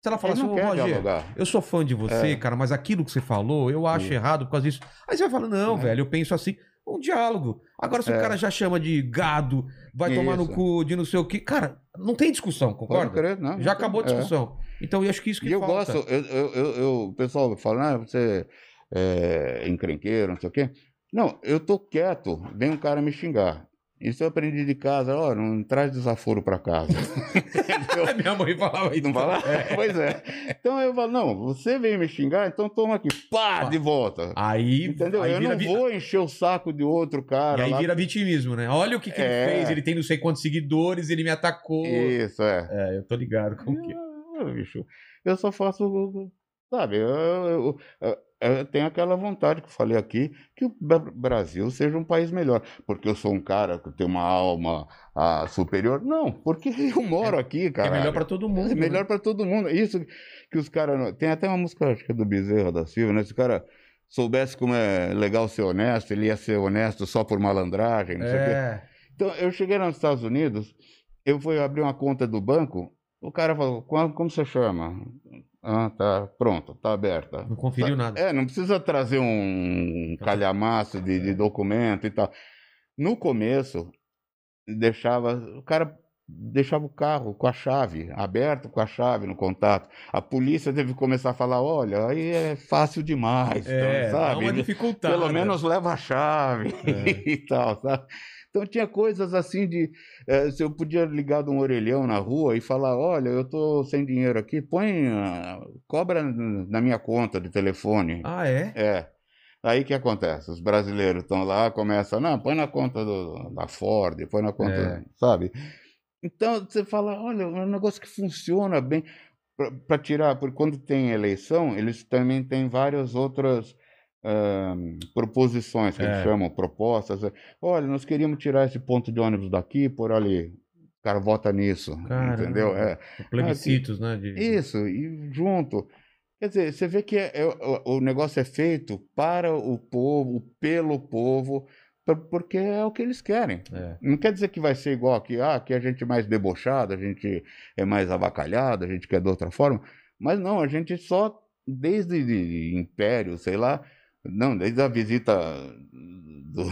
Se ela fala Ele assim, Roger, eu sou fã de você, É. cara, mas aquilo que você falou, eu acho Sim. errado por causa disso. Aí você vai falar, não, É. velho, eu penso assim. Um diálogo. Agora, se o É. cara já chama de gado, vai tomar no Isso. cu de não sei o quê. Cara, não tem discussão, concorda? crer, não, Já não acabou a tem- é. discussão. Então, eu acho que isso que E eu falta. gosto, eu, eu, eu, eu- o pessoal fala, ah, você é encrenqueiro, não sei o quê. Não, eu tô quieto, vem um cara me xingar. Isso eu aprendi de casa, ó, não traz desaforo pra casa. Minha mãe falava isso. Não fala? Pois é. Então eu falo, não, você veio me xingar, então toma aqui, pá, de volta. Aí, Entendeu? aí eu vira não vou encher o saco de outro E cara. aí lá. vira vitimismo, né? Olha o que, que É. ele fez, ele tem não sei quantos seguidores, ele me atacou. Isso, é. É, eu tô ligado com o que. Ah, bicho, eu só faço, sabe, eu, eu- eu- eu tenho aquela vontade que eu falei aqui, que o Bra- Brasil seja um país melhor. Porque eu sou um cara que tem uma alma ah, superior? Não, porque eu moro aqui, Que é cara. melhor pra todo mundo. É melhor né? para todo mundo. Isso que os caras. não- Tem até uma música, acho que é do Bezerra da Silva, né? Se o cara soubesse como é legal ser honesto, ele ia ser honesto só por malandragem, não sei o quê. É. Então, eu cheguei nos Estados Unidos, eu fui abrir uma conta do banco, o cara falou, como você chama? Ah, tá, pronto, tá aberta. Não conferiu nada. É, não precisa trazer um calhamaço de, de documento e tal. No começo, deixava, o cara deixava o carro com a chave, aberto com a chave no contato. A polícia teve que começar a falar, olha, aí é fácil demais, É, então, dá sabe? uma dificultada. Pelo menos leva a chave É. e tal, sabe? Então tinha coisas assim de. eh, se eu podia ligar de um orelhão na rua e falar: olha, eu tô sem dinheiro aqui, põe. ah, cobra na minha conta de telefone. Ah, é? É. Aí o que acontece? Os brasileiros estão lá, começam, não, põe na conta do- da Ford, põe na conta, É. sabe? Então você fala, olha, é um negócio que funciona bem para tirar, porque quando tem eleição, eles também têm várias outras ahn, proposições, que eles É. chamam propostas. Olha, nós queríamos tirar esse ponto de ônibus daqui, por ali. O cara vota nisso, Caramba. entendeu? É. Plebiscitos, né? de- Isso, e junto. Quer dizer, você vê que é- é- o, negócio é feito para o povo, pelo povo, por- porque é o que eles querem. É. Não quer dizer que vai ser igual aqui, ah, aqui a gente é mais debochado, a gente é mais avacalhado, a gente quer de outra forma. Mas não, a gente só, desde de Império, sei lá, não, desde a visita do,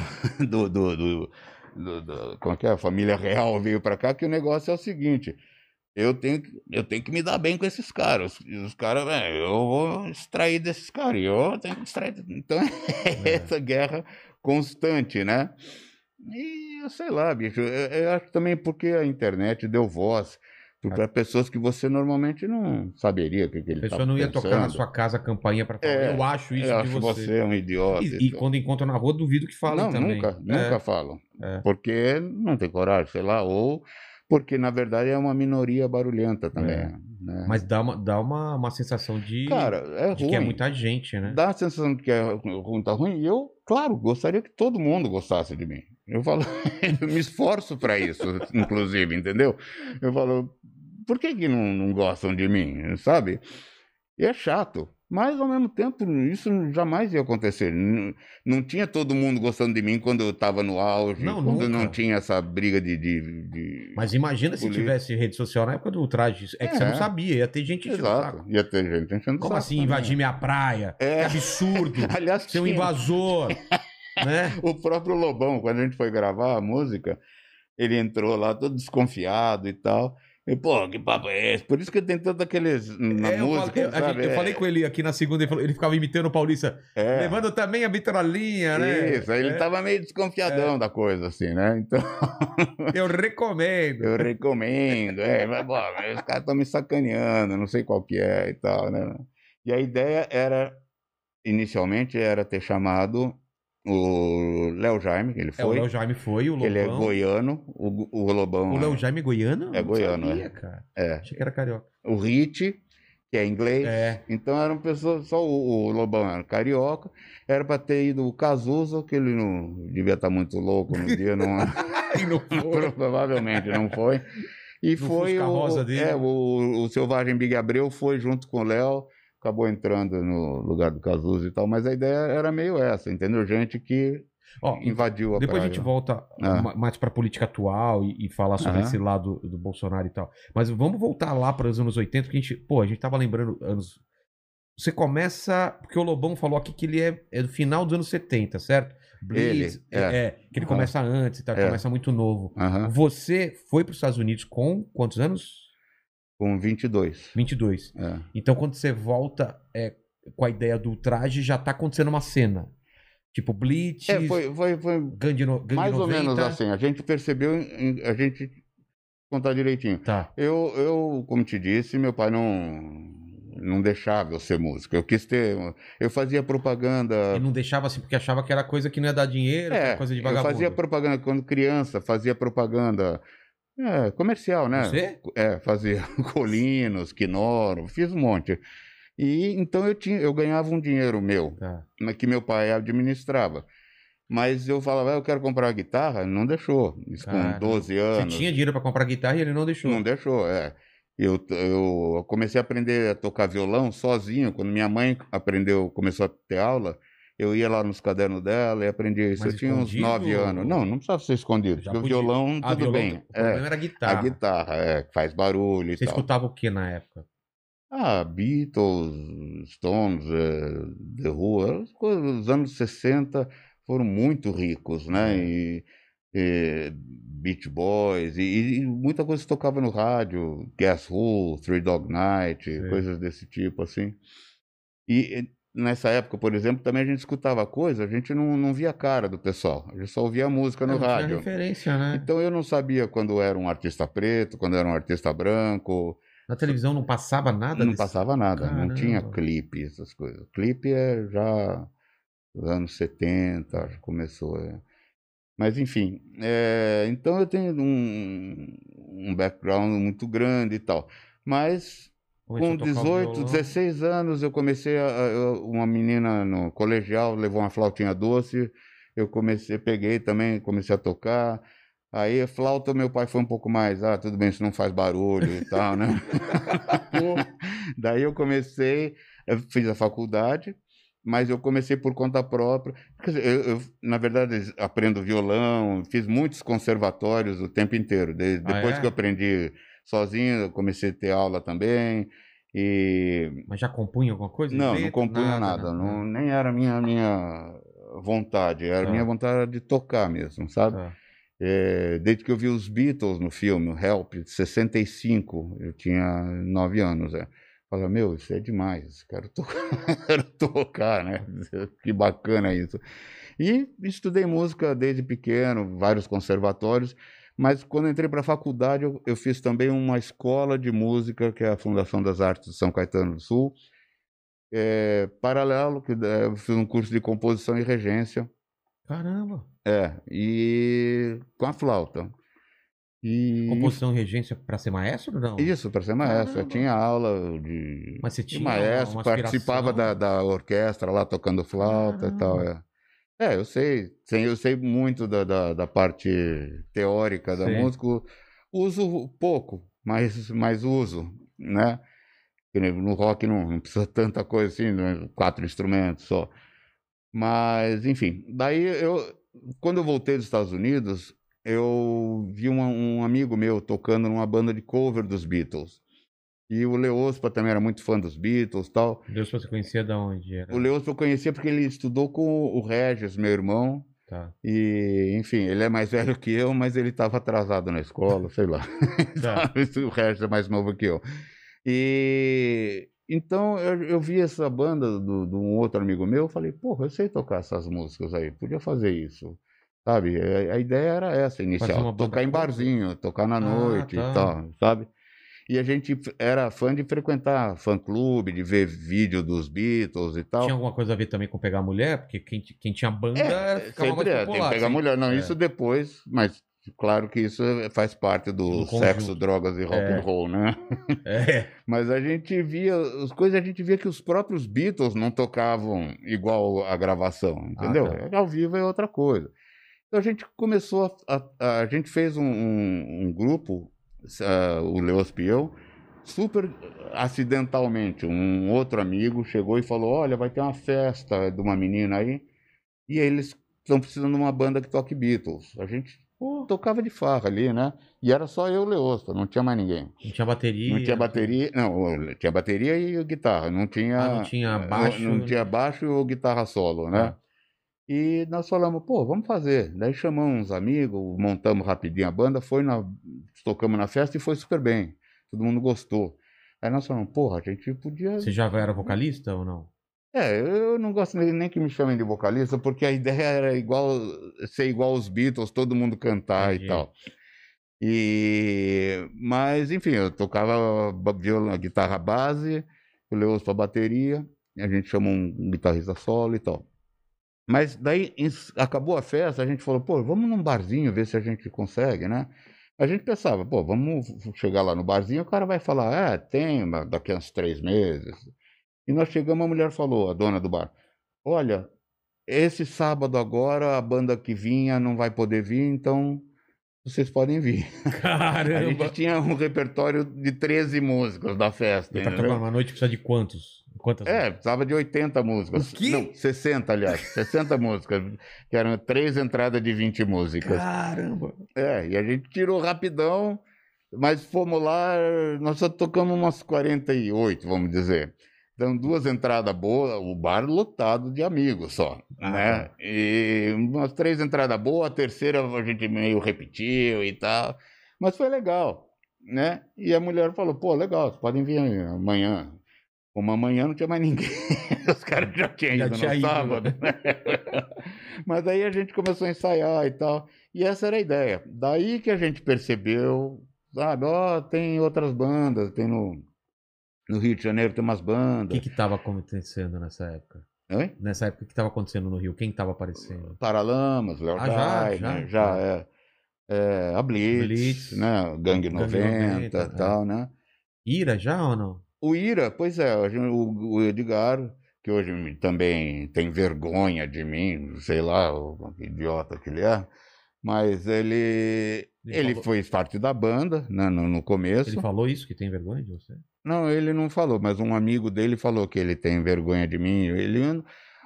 do, do, do- do- como é que é? A família real veio para cá, que o negócio é o seguinte, eu tenho, que- eu tenho que me dar bem com esses caras. E os caras, é, eu vou extrair desses caras, e eu tenho que extrair. Então, é essa guerra constante, né? E eu sei lá, bicho, eu, eu acho também porque a internet deu voz para pessoas que você normalmente não saberia o que, que A ele pessoa tava não ia tocar na pensando. sua casa a campainha pra falar, É, eu acho isso eu de acho você. você um idiota. E, e quando encontra na rua, duvido que falem não, também. nunca, É. nunca falam. É. Porque não tem coragem, sei lá, ou porque na verdade é uma minoria barulhenta também. É. né? Mas dá uma, dá uma, uma sensação de, Cara, é de que é muita gente, né? Dá a sensação de que é ruim, tá ruim. E eu, claro, gostaria que todo mundo gostasse de mim. Eu falo, eu me esforço para isso, inclusive, entendeu? Eu falo, por que, que não, não gostam de mim, sabe? E é chato. Mas, ao mesmo tempo, isso jamais ia acontecer. Não, não tinha todo mundo gostando de mim quando eu estava no auge, Não, quando nunca. não tinha essa briga de. de, de- Mas imagina se tivesse rede social na época do traje. É que você É. não sabia, ia ter gente enchendo Exato. saco. Ia ter gente enchendo Como saco assim também. invadir minha praia? É. Que absurdo! Aliás, Ser um tinha. invasor! né? O próprio Lobão, quando a gente foi gravar a música, ele entrou lá todo desconfiado e tal. E, pô, que papo é esse? Por isso que tem tanto aqueles na É, música, falei, eu- sabe? gente- eu falei com ele aqui na segunda, ele, falou- ele ficava imitando o Paulista, É, levando também a vitrolinha, né? Isso, aí ele É, tava meio desconfiadão da coisa, assim, né? Então, Eu recomendo. eu recomendo, é, mas, bom, os caras estão me sacaneando, não sei qual que é e tal, né? E a ideia era, inicialmente, era ter chamado o Léo Jaime, que ele É, o foi, Léo Jaime foi, o que ele é Lobão. goiano, o, o Lobão O Léo é- Jaime é goiano? É goiano, sabia, é. cara. é, Achei que era carioca. o Rit, que é inglês, É. Então eram pessoas, só o, o Lobão era carioca, era para ter ido o Cazuza, que ele não devia estar muito louco no dia, não, E não foi. provavelmente não foi. E No foi o, dele. é, o, o Selvagem Big Abreu foi junto com o Léo, acabou entrando no lugar do Cazuza e tal, mas a ideia era meio essa, entendeu? Gente que Ó, invadiu a Depois a praia. gente volta Ah. ma- mais pra política atual e, e falar sobre esse lado do Bolsonaro e tal. Mas vamos voltar lá para os anos 80, que a gente, pô, a gente tava lembrando anos. Você começa. Porque o Lobão falou aqui que ele é, é do final dos anos 70, certo? Blitz, Ele, é, é. que ele começa antes e tal, É. começa muito novo. Você foi para os Estados Unidos com quantos anos? Com 22. 22. É. Então, quando você volta é, com a ideia do traje, já tá acontecendo uma cena. Tipo Blitz, É, foi, foi, foi Gangue, no, Gangue mais ou 90. menos assim. A gente percebeu, a gente contar direitinho. Tá. Eu, eu, como te disse, meu pai não não deixava eu ser músico. Eu quis ter, eu fazia propaganda. E não deixava assim porque achava que era coisa que não ia dar dinheiro, É, coisa de eu vagabundo. fazia propaganda quando criança, fazia propaganda é, comercial, né? Você? É, fazia Colinos, Quinoro, fiz um monte. E então eu tinha, eu ganhava um dinheiro meu, Tá. mas que meu pai administrava. Mas eu falava, "Ah, eu quero comprar guitarra, não deixou. Isso Cara, com 12 Você anos. tinha dinheiro pra comprar guitarra e ele não deixou. Não deixou, é. Eu, eu comecei a aprender a tocar violão sozinho. Quando minha mãe aprendeu, começou a ter aula, eu ia lá nos cadernos dela e aprendia isso. Mas eu tinha uns nove anos. Não, não precisava ser escondido. Porque o podia. violão, Ah, tudo violão, bem. O problema É, era a a guitarra. guitarra, é, faz barulho e Você tal. escutava o que na época? Ah, Beatles, Stones, eh, The Who, as coisas dos anos 60 foram muito ricos, né? É. E, e Beach Boys, e, e muita coisa que tocava no rádio, Guess Who, Three Dog Night, Sei. coisas desse tipo, assim. E nessa época, por exemplo, também a gente escutava coisa, a gente não, não via a cara do pessoal, a gente só ouvia a música no É, rádio. referência, né? Então eu não sabia quando era um artista preto, quando era um artista branco, Na televisão não passava nada não desse- passava nada, não tinha Caramba. clipe, essas coisas. Clipe é já dos anos 70, acho que começou. é. Mas enfim, é, então eu tenho um, um background muito grande e tal. Mas com a tocar o 18, violão. 16 anos eu comecei a, eu- uma menina no colegial levou uma flautinha doce, eu comecei, peguei também, comecei a tocar. Aí a flauta meu pai foi um pouco mais, ah, tudo bem, isso não faz barulho e tal, né? Daí eu comecei, eu fiz a faculdade, mas eu comecei por conta própria. Dizer, eu, eu, na verdade, aprendo violão, fiz muitos conservatórios o tempo inteiro. De- Ah, depois é? que eu aprendi sozinho, eu comecei a ter aula também. E Mas já compunha alguma coisa? não, não compunha nada, não, nem era minha minha vontade, era Tá. minha vontade de tocar mesmo, sabe? Tá. É, desde que eu vi os Beatles no filme, o Help, de 65, eu tinha nove anos. É. Falei, meu, isso é demais, quero tocar, quero tocar, né? Que bacana isso. E estudei música desde pequeno, vários conservatórios, mas quando entrei para a faculdade, eu, eu fiz também uma escola de música, que é a Fundação das Artes de São Caetano do Sul. É, paralelo, que é, eu fiz um curso de composição e regência. Caramba. É, e com a flauta. E Composição e regência pra ser maestro não? isso, para ser maestro. Eu Caramba. tinha aula de, Mas você de tinha uma- maestro, participava da, da orquestra lá tocando flauta e tal. É. É, eu sei, sei, eu sei muito da, da, da parte teórica da Sei. música. Uso pouco, mas, mas uso, né? No rock não, não precisa tanta coisa assim, né? quatro instrumentos só. Mas, enfim, daí eu, quando eu voltei dos Estados Unidos, eu vi uma- um amigo meu tocando numa banda de cover dos Beatles. E o Leospa também era muito fã dos Beatles e tal. Deus você conhecia de onde era? O Leospa eu conhecia porque ele estudou com o Regis, meu irmão. Tá. E, enfim, ele é mais velho que eu, mas ele estava atrasado na escola, sei lá. Tá. o Regis é mais novo que eu. E então eu, eu vi essa banda de um outro amigo meu, eu falei, porra, eu sei tocar essas músicas aí, podia fazer isso. Sabe? A, a ideia era essa inicial, tocar em barzinho, tocar na Ah, noite tá. e tal, sabe? E a gente era fã de frequentar fã-clube, de ver vídeo dos Beatles e tal. Tinha alguma coisa a ver também com pegar mulher? Porque quem, quem tinha banda ficava Sempre mais é, tem popular. que pegar assim. mulher. Não, É. isso depois, mas claro que isso faz parte do, Do sexo, drogas e rock É. and roll, né? É. Mas a gente via, as coisas a gente via que os próprios Beatles não tocavam igual a gravação, entendeu? tá. Ao vivo é outra coisa. Então a gente começou, a, a, a gente fez um, um, um grupo, ah, o Leosp e eu, super acidentalmente. Um outro amigo chegou e falou: Olha, vai ter uma festa de uma menina aí, e eles estão precisando de uma banda que toque Beatles. A gente pô, tocava de farra ali, né? E era só eu e o Leospa, não tinha mais ninguém. Não tinha bateria. Não tinha bateria, não, tinha bateria e guitarra, não tinha. Ah, não tinha baixo. Não, não tinha baixo ou guitarra solo, né? Ah. E nós falamos, pô, vamos fazer. Daí chamamos uns amigos, montamos rapidinho a banda, foi na, tocamos na festa e foi super bem. Todo mundo gostou. Aí nós falamos, porra, a gente podia. Você já era vocalista ou não? É, eu não gosto nem que me chamem de vocalista, porque a ideia era igual ser igual aos Beatles, todo mundo cantar Entendi. e tal. E mas enfim, eu tocava violão, guitarra base, o Leos para bateria, a gente chamou um guitarrista solo e tal. Mas daí acabou a festa, a gente falou, pô, vamos num barzinho ver se a gente consegue, né? A gente pensava, pô, vamos chegar lá no barzinho, o cara vai falar, é, tem, mas daqui a uns três meses. E nós chegamos, a mulher falou, a dona do bar, olha, esse sábado agora a banda que vinha não vai poder vir, então vocês podem vir. A Caramba! gente tinha um repertório de 13 músicos da festa, E pra tocar uma noite precisa de quantos? Quantas? É, precisava de 80 músicas. O quê? Não, 60, aliás. 60 músicas. Que eram três entradas de 20 músicas. Caramba! É, e a gente tirou rapidão, mas fomos lá, nós só tocamos umas 48, vamos dizer. Então, duas entradas boas, o bar lotado de amigos só, Ah, né? E umas três entradas boas, a terceira a gente meio repetiu e tal, mas foi legal, né? E a mulher falou, pô, legal, vocês podem vir amanhã. Como amanhã não tinha mais ninguém, os caras já tinham Já ido tinha no ido, sábado, né? Mas aí a gente começou a ensaiar e tal. E essa era a ideia. Daí que a gente percebeu, sabe, ó, tem outras bandas, tem no, no Rio de Janeiro tem umas O bandas. que que tava acontecendo nessa época? Oi? Nessa época, o que tava acontecendo no Rio? Quem tava aparecendo? Paralamas, Léo Ah, já, Dai, já? né? já é, é, a Blitz, Blitz, né? Gangue 90 90, e tal, né? Ira já ou não? O Ira, pois é, o, o Edgar, que hoje também tem vergonha de mim, sei lá, o idiota que ele é, mas ele, Ele ele, falou- foi parte da banda né, no, no começo. Ele falou isso, que tem vergonha de você? Não, ele não falou, mas um amigo dele falou que ele tem vergonha de mim. Ele,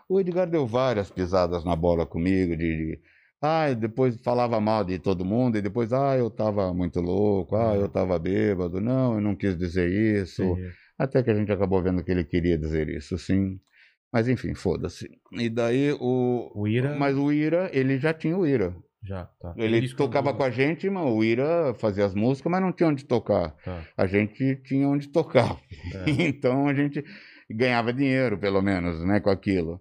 o Edgar deu várias pisadas na bola comigo, de, de ah, depois falava mal de todo mundo, e depois, ah, eu tava muito louco, ah, eu tava bêbado, não, eu não quis dizer isso. Sim. Até que a gente acabou vendo que ele queria dizer isso, sim. Mas enfim, foda-se. E daí o. O Ira Mas o Ira, ele já tinha o Ira. já, tá. Ele tocava com a gente, mas o Ira fazia as músicas, mas não tinha onde tocar. Tá, A gente tinha onde tocar. é. Então a gente ganhava dinheiro, pelo menos, né, com aquilo.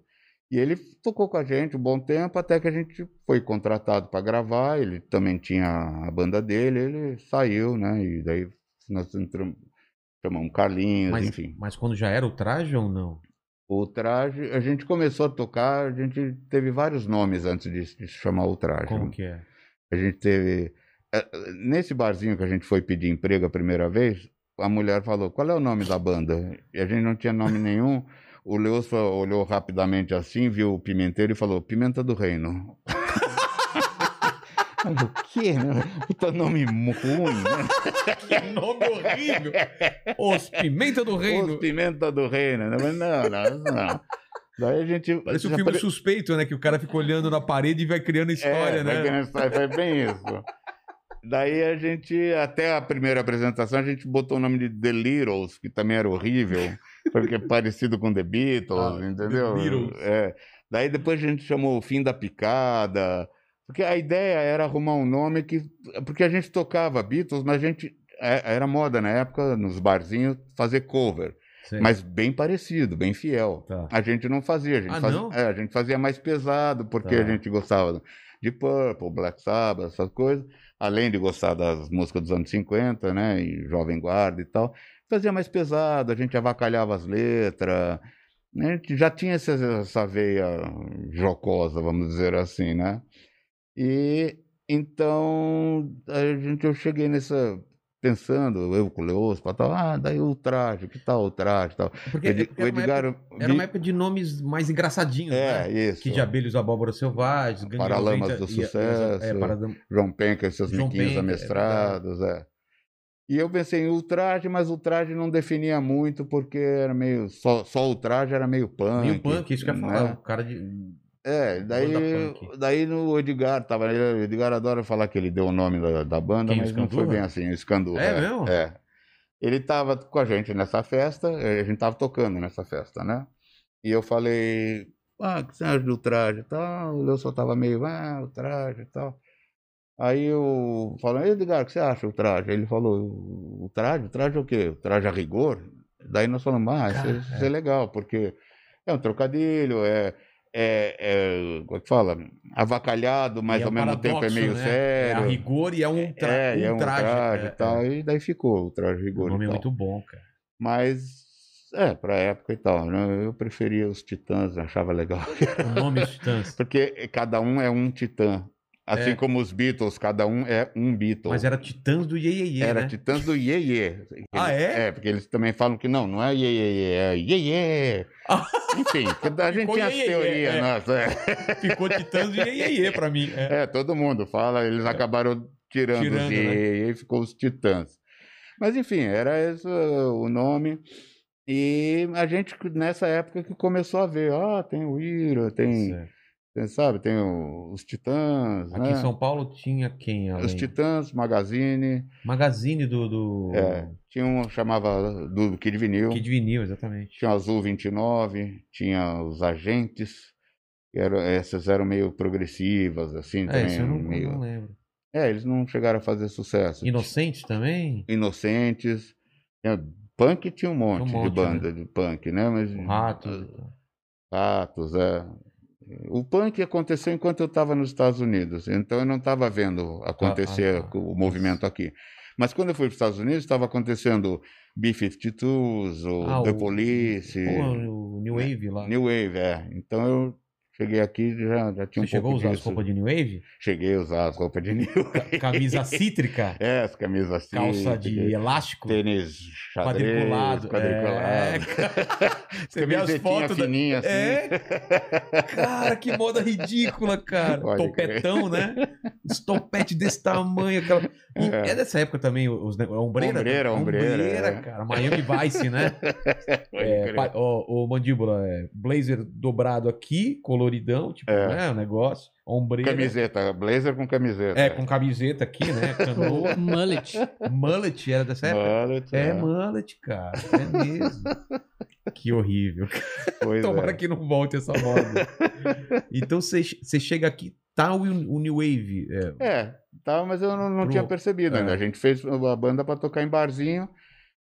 E ele tocou com a gente um bom tempo, até que a gente foi contratado para gravar. Ele também tinha a banda dele, ele saiu, né? E daí nós entramos, chamamos Carlinhos, Mas, enfim. mas quando já era o traje ou não? O traje, a gente começou a tocar, a gente teve vários nomes antes de, de se chamar o traje. Como que é? A gente teve. eh, Nesse barzinho que a gente foi pedir emprego a primeira vez, a mulher falou: qual é o nome da banda? E a gente não tinha nome nenhum. O Leus olhou rapidamente assim, viu o pimenteiro e falou: Pimenta do Reino. O quê? né? Puta nome ruim, né? Que nome horrível! Os Pimenta do Reino. Os Pimenta do Reino. né? Mas não, não, não. Daí a gente. Parece um filme pare- suspeito, né? Que o cara fica olhando na parede e vai criando história, é, né? vai criando história, foi bem isso. Daí a gente, até a primeira apresentação, a gente botou o nome de The Littles, que também era horrível, porque é parecido com The Beatles, Ah, entendeu? The Beatles. É. Daí depois a gente chamou o Fim da Picada, porque a ideia era arrumar um nome que. Porque a gente tocava Beatles, mas a gente. é- Era moda na época, nos barzinhos, fazer cover. Sei. Mas bem parecido, bem fiel. Tá. A gente não fazia, a gente, Ah, fazia, não? é, a gente fazia mais pesado, porque Tá. a gente gostava de Purple, Black Sabbath, essas coisas, além de gostar das músicas dos anos 50, né, e Jovem Guarda e tal, fazia mais pesado, a gente avacalhava as letras, a gente já tinha essa, essa veia jocosa, vamos dizer assim, né? E então a gente, eu cheguei nessa pensando, eu com o Leospa, tal, ah, daí o traje, que tal o traje, tal. Porque, porque o era, uma Edgar época, era uma época de nomes mais engraçadinhos, é, né? isso. Que de abelhos abóboras selvagens, Paralamas 90 do e- Sucesso. É, Paradam- João Penca e seus João miquinhos Penca, é amestrados, é. E eu pensei em ultraje, mas o traje não definia muito, porque era meio. Só, só o traje era meio punk. Meio punk, isso que eu ia né? falar. O cara de. É, daí, daí no Edgar tava. O Edgar adora falar que ele deu o nome da, da banda, Quem, mas não foi bem assim, o Escandurra. É mesmo? É. Ele tava com a gente nessa festa, eh, a gente tava tocando nessa festa, né? E eu falei, ah, o que você acha do traje e tal? O Leo só tava meio, ah, o traje e tal. Aí eu falei, Edgar, o que você acha do traje? Ele falou, o traje? O traje é o quê? O traje a rigor? Daí nós falamos, ah, isso, é- isso é legal, porque É um trocadilho, é, é, é como é que fala? Avacalhado, mas é ao um mesmo tempo é paradoxo, meio né? sério. É a rigor e é um, tra É, é um traje. traje, é, e tal. é. E daí ficou o traje O rigor nome e é muito bom, cara. Mas, é, pra época e tal, né? Eu preferia os Titãs, achava legal. O nome dos Titãs. Porque cada um é um Titã. Assim É. como os Beatles, cada um é um Beatle. Mas era Titãs do Iê, Iê, Iê, Era né? Titãs do Iê Iê. Ah, é? É, porque eles também falam que não, não é Iê Iê é Iê Iê. Enfim, a gente Ficou tinha as Iê, teorias, é. nossa. É. Ficou Titãs do Iê, Iê, Iê pra mim. É. É, todo mundo fala, eles acabaram tirando, Tirando, os Iê né? Iê e ficou os Titãs. Mas enfim, era esse o nome. E a gente, nessa época, que começou a ver, ah, tem o Ira, tem, Certo. Tem, sabe, tem o- os Titãs, Aqui né? em São Paulo tinha quem? Os Além? Titãs, Magazine, Magazine do, do... é, tinha um chamava do Kid Vinil, Kid Vinil, exatamente. tinha o Azul 29, tinha os Agentes, eram, essas eram meio progressivas, assim, É, também. isso eu não, meio... não lembro. É, eles não chegaram a fazer sucesso. Inocentes também? Inocentes, punk tinha um monte, Um monte, de banda de punk, né? Mas, Ratos. Ratos, é. O punk aconteceu enquanto eu estava nos Estados Unidos, então eu não estava vendo acontecer ah, tá. o movimento aqui. Mas quando eu fui para os Estados Unidos, estava acontecendo B-52s, o Ah, The o- Police, Pô, o New Wave lá. New Wave, é. Então eu cheguei aqui e já, já tinha Você um chegou a usar as roupas de New Wave? Cheguei a usar as roupas de New Wave. Camisa cítrica, É, as camisas assim. calça de elástico, Tênis xadrez, quadriculado. quadriculado. Você vê as fotos da... fininha assim. É, cara, que moda ridícula, cara. Pode Topetão, né? Os topete desse tamanho. Aquela... É. É. dessa época também, os ne- ombreira? Ombreira, ombreira, é. cara. Miami Vice, né? Pode É, crer. pa- mandíbula, é, blazer dobrado aqui, coloridão, tipo, É. né? O negócio. Ombreira. Camiseta, blazer com camiseta. É, com camiseta aqui, né? Canoa. Mullet. mullet era dessa época? Mullet, É, é. mullet, cara. É mesmo. que horrível. Pois Tomara é. que não volte essa moda. Então você você chega aqui, tá o, o New Wave. é, É, tá, mas eu não, não Pro- tinha percebido é. ainda. A gente fez a banda para tocar em barzinho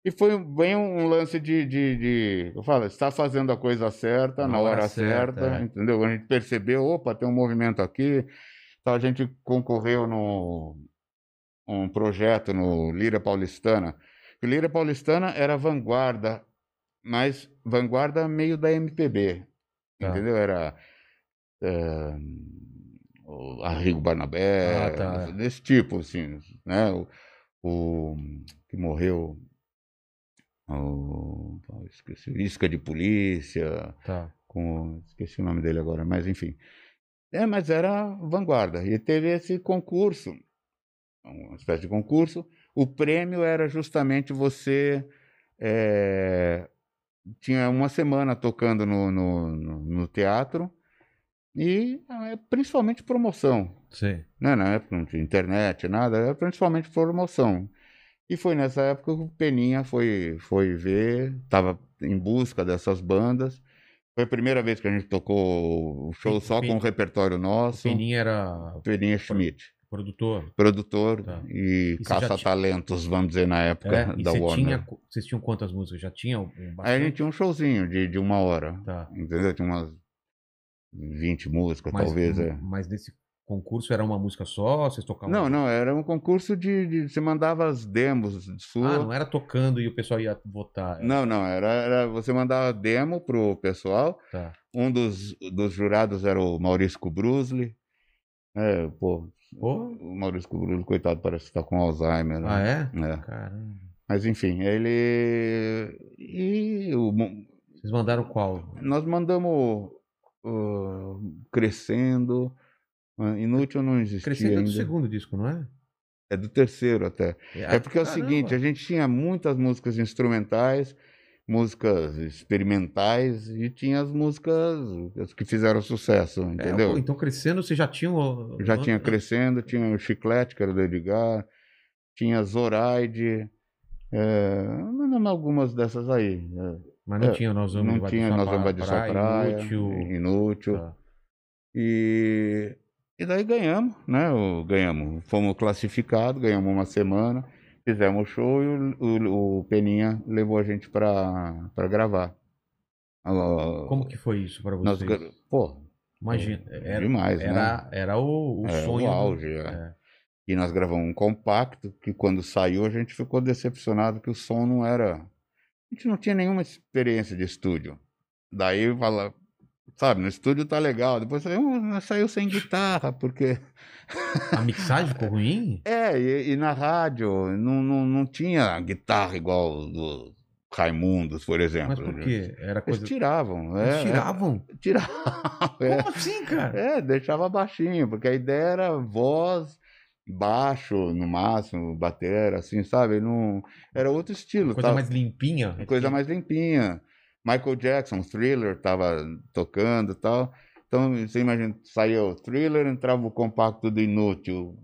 e foi bem um lance de, de, de eu falo, está fazendo a coisa certa, na, hora, certa, é. entendeu? A gente percebeu, opa, tem um movimento aqui. Então a gente concorreu no um projeto no Lira Paulistana. O Lira Paulistana era vanguarda, mas vanguarda meio da MPB, Tá. entendeu? Era é, o Arrigo Barnabé, Ah, tá. desse tipo, assim, né? O, o que morreu, o, esqueci, Isca de Polícia, tá. com, esqueci o nome dele agora, mas enfim. É, mas era vanguarda. E teve esse concurso, uma espécie de concurso. O prêmio era justamente você. é, tinha uma semana tocando no, no, no- no teatro e é, principalmente promoção. Sim. Né? Na época não tinha internet, nada, era principalmente promoção. E foi nessa época que o Peninha foi, foi ver, estava em busca dessas bandas. Foi a primeira vez que a gente tocou o show só com o repertório O nosso. Peninha era Peninha Schmidt, produtor. produtor Tá. e E caça-talentos, vamos dizer, na época É, da Warner. tinha, vocês tinham quantas músicas? Já tinham? Um Aí a gente tinha um showzinho de, de uma hora, Tá. entendeu? Tinha umas 20 músicas, Mas, talvez. É. mas nesse concurso era uma música só? Vocês tocavam? Não, não, era um concurso de, de- Você mandava as demos sua. Ah, não era tocando e o pessoal ia votar. Não, não, era, era você mandava demo pro pessoal. Tá. Um dos, dos jurados era o Maurício Kubrusli. É, pô, Pô. o Maurício Kubrusli, coitado, parece que tá com Alzheimer. né? Ah, é? É. Caramba. Mas enfim, ele. E o Vocês mandaram qual? nós mandamos uh, crescendo. Inútil não existia Crescendo é do segundo disco, não é? É do terceiro até. É porque é o seguinte, a gente tinha muitas músicas instrumentais, músicas experimentais e tinha as músicas as que fizeram sucesso, É, entendeu? pô, então crescendo, você já tinha o. Já tinha crescendo, tinha o Chiclete, que era do Edgar, tinha Zoraide, é, algumas dessas aí. é. Mas não É, tinha Nós Vamos não tinha Nós Vamos Inútil. Inútil. Tá. E, e daí ganhamos, né? O, ganhamos, fomos classificados, ganhamos uma semana, fizemos o show e o, o- o Peninha levou a gente para gravar Ah, Como que foi isso pra nós vocês? gra- Pô, Imagina, era, demais, né? era, era o, o É, sonho. o do- auge, é. é. E nós gravamos um compacto que quando saiu a gente ficou decepcionado que o som não era. A gente não tinha nenhuma experiência de estúdio. Daí fala, sabe, no estúdio tá legal. Depois saiu, "Hum, saiu sem guitarra, porque. A mixagem ficou ruim? É, e, e na rádio não, não, não tinha guitarra igual do Raimundos, por exemplo. Mas por quê? Era Eles coisa. tiravam. Eles É, tiravam? é, tiravam. é. Como assim, cara? É, deixava baixinho, porque a ideia era voz, baixo, no máximo, bater, assim, sabe? Não... Era outro estilo. Coisa tá? mais limpinha. Coisa mais limpinha. Michael Jackson, Thriller tava tocando e tal. Então, você imagina, saiu o Thriller, entrava o compacto do Inútil.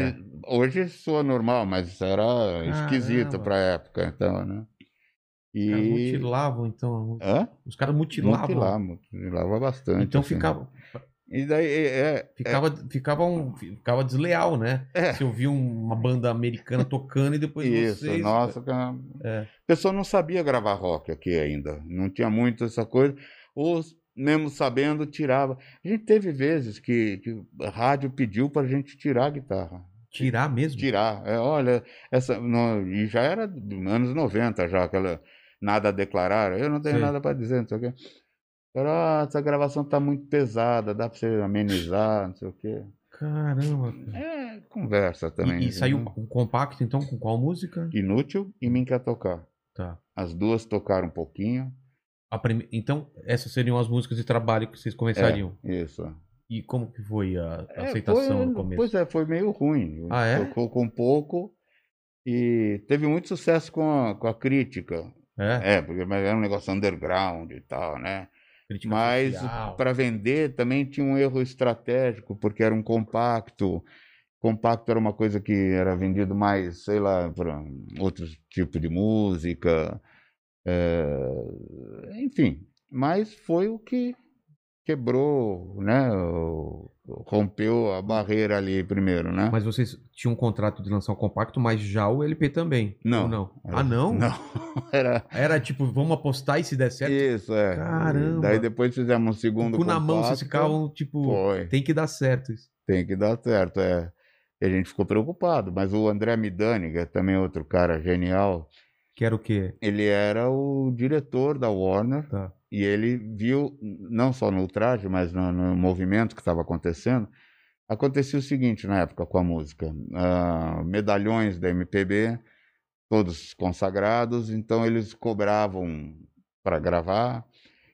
É. Hoje soa normal, mas era ah, esquisito é, para época, então, né? E... Os caras mutilavam, então. Né? Hã? Os caras mutilavam. Mutilavam, mutilava bastante. Então assim. ficava. E daí, é, é, ficava, ficava, um, ficava desleal, né? É. Você ouvia uma banda americana tocando e depois Isso, vocês... nossa, cara. É. A pessoa não sabia gravar rock aqui ainda. Não tinha muito essa coisa. Ou, mesmo sabendo, tirava. A gente teve vezes que, que a rádio pediu para a gente tirar a guitarra. Tirar mesmo? Tirar. É, olha, essa. não- e já era dos anos 90, já, aquela. Nada a declarar. Eu não tenho Sim. nada para dizer, não sei o quê. Cara, ah, essa gravação tá muito pesada, dá para você amenizar, não sei o quê. Caramba. cara. É conversa também. E, e saiu né? um compacto, então, com qual música? Inútil e Mim Quer Tocar. Tá. As duas tocaram um pouquinho. A prime- Então, essas seriam as músicas de trabalho que vocês começariam. Isso. E como que foi a a É, aceitação foi- no começo? Pois é, foi meio ruim. Ah, é? Tocou com pouco e teve muito sucesso com a, com a crítica. É? É, porque mas era um negócio underground e tal, né? Crítica Mas para vender também tinha um erro estratégico, porque era um compacto. Compacto era uma coisa que era vendido mais, sei lá, para outros tipos de música. é, enfim, mas foi o que quebrou, né? rompeu a barreira ali primeiro, né? Mas vocês tinham um contrato de lançar um compacto, mas já o LP também? Não. Não? Era- Ah, não? Não, era Era tipo, vamos apostar e se der certo, isso, é. Caramba. Daí depois fizemos um segundo cu na mão, compacto. vocês ficavam tipo, Foi. tem que dar certo isso. Tem que dar certo, é. E a gente ficou preocupado, mas o André Midani, que é também outro cara genial, Que era o quê? ele era o diretor da Warner Tá. E ele viu, não só no traje, mas no, no movimento que estava acontecendo. Acontecia o seguinte na época com a música: ah, medalhões da MPB, todos consagrados, então eles cobravam para gravar,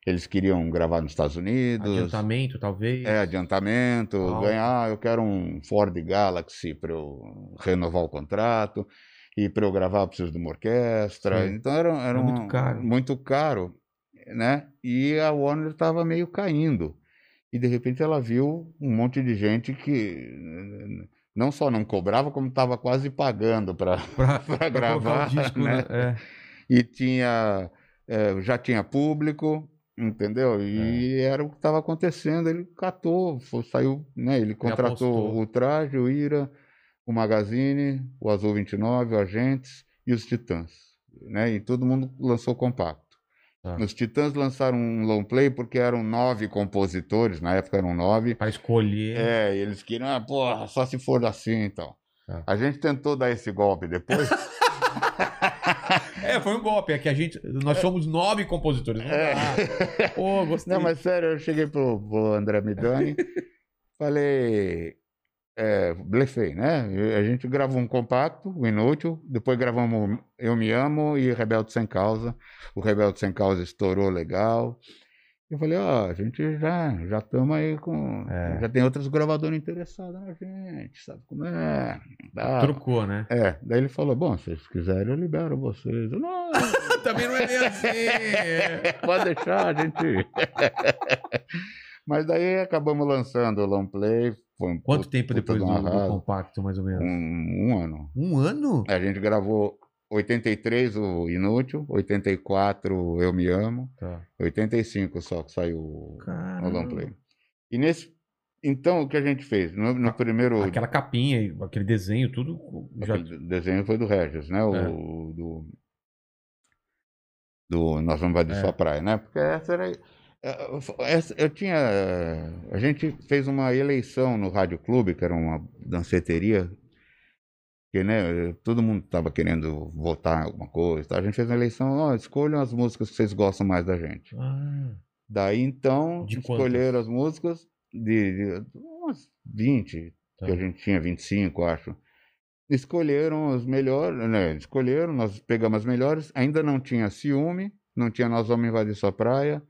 eles queriam gravar nos Estados Unidos. Adiantamento, talvez. É, adiantamento, Algo. ganhar, ah, eu quero um Ford Galaxy para eu renovar o contrato, e para eu gravar eu preciso de uma orquestra. Sim. Então era, era Era muito um- caro. muito caro, né? E a Warner estava meio caindo. E de repente ela viu um monte de gente que não só não cobrava, como estava quase pagando para gravar, disco, né? né? É. e tinha eh, já tinha público, entendeu? E era o que estava acontecendo. Ele catou, foi- saiu, né? Ele contratou o Traje, o Ira, o Magazine, o Azul 29, o Agentes e os Titãs, né? E todo mundo lançou compacto. Tá. Os Titãs lançaram um long play porque eram nove compositores, na época eram nove. Pra escolher. É, eles queriam, ah, porra, só se for assim então. Tá. A gente tentou dar esse golpe depois. É, foi um golpe. É que a gente. Nós somos nove compositores. Não É. dá. Pô, gostei. Não, mas sério, eu cheguei pro, pro André Midani, falei, é, blefei, né? A gente gravou um compacto, o Inútil, depois gravamos Eu Me Amo e Rebelde Sem Causa. O Rebelde Sem Causa estourou legal. Eu falei, ó, a gente já já estamos aí com. É. Já tem outros gravadores interessados na gente, sabe como é? Dá. Trucou, né? É, daí ele falou, bom, se vocês quiserem eu libero vocês. Eu, não, Também não é bem assim. Pode deixar, a gente. Mas daí acabamos lançando o long play. Foi Quanto puta- tempo depois de do, do compacto, mais ou menos? Um, um ano. Um ano? A gente gravou 83 o Inútil, 84 o Eu Me Amo, Tá. 85 só que saiu o o long play. Caramba. E nesse. Então, o que a gente fez? No, no primeiro. Aquela capinha, aquele desenho, tudo já. Aquele desenho foi do Regis, né? O, É. do... do Nós Vamos Invadir É. Sua Praia, né? Porque essa era. Essa- Eu tinha. A gente fez uma eleição no Rádio Clube, que era uma danceteria, que né, todo mundo estava querendo votar em alguma coisa. tá? A gente fez uma eleição, ó, escolham as músicas que vocês gostam mais da gente. Ah, Daí então, De escolheram as músicas de, de umas 20, Tá. que a gente tinha 25, acho. Escolheram as melhores, né? Escolheram, nós pegamos as melhores. Ainda não tinha ciúme, não tinha Nós Vamos Invadir Sua Praia,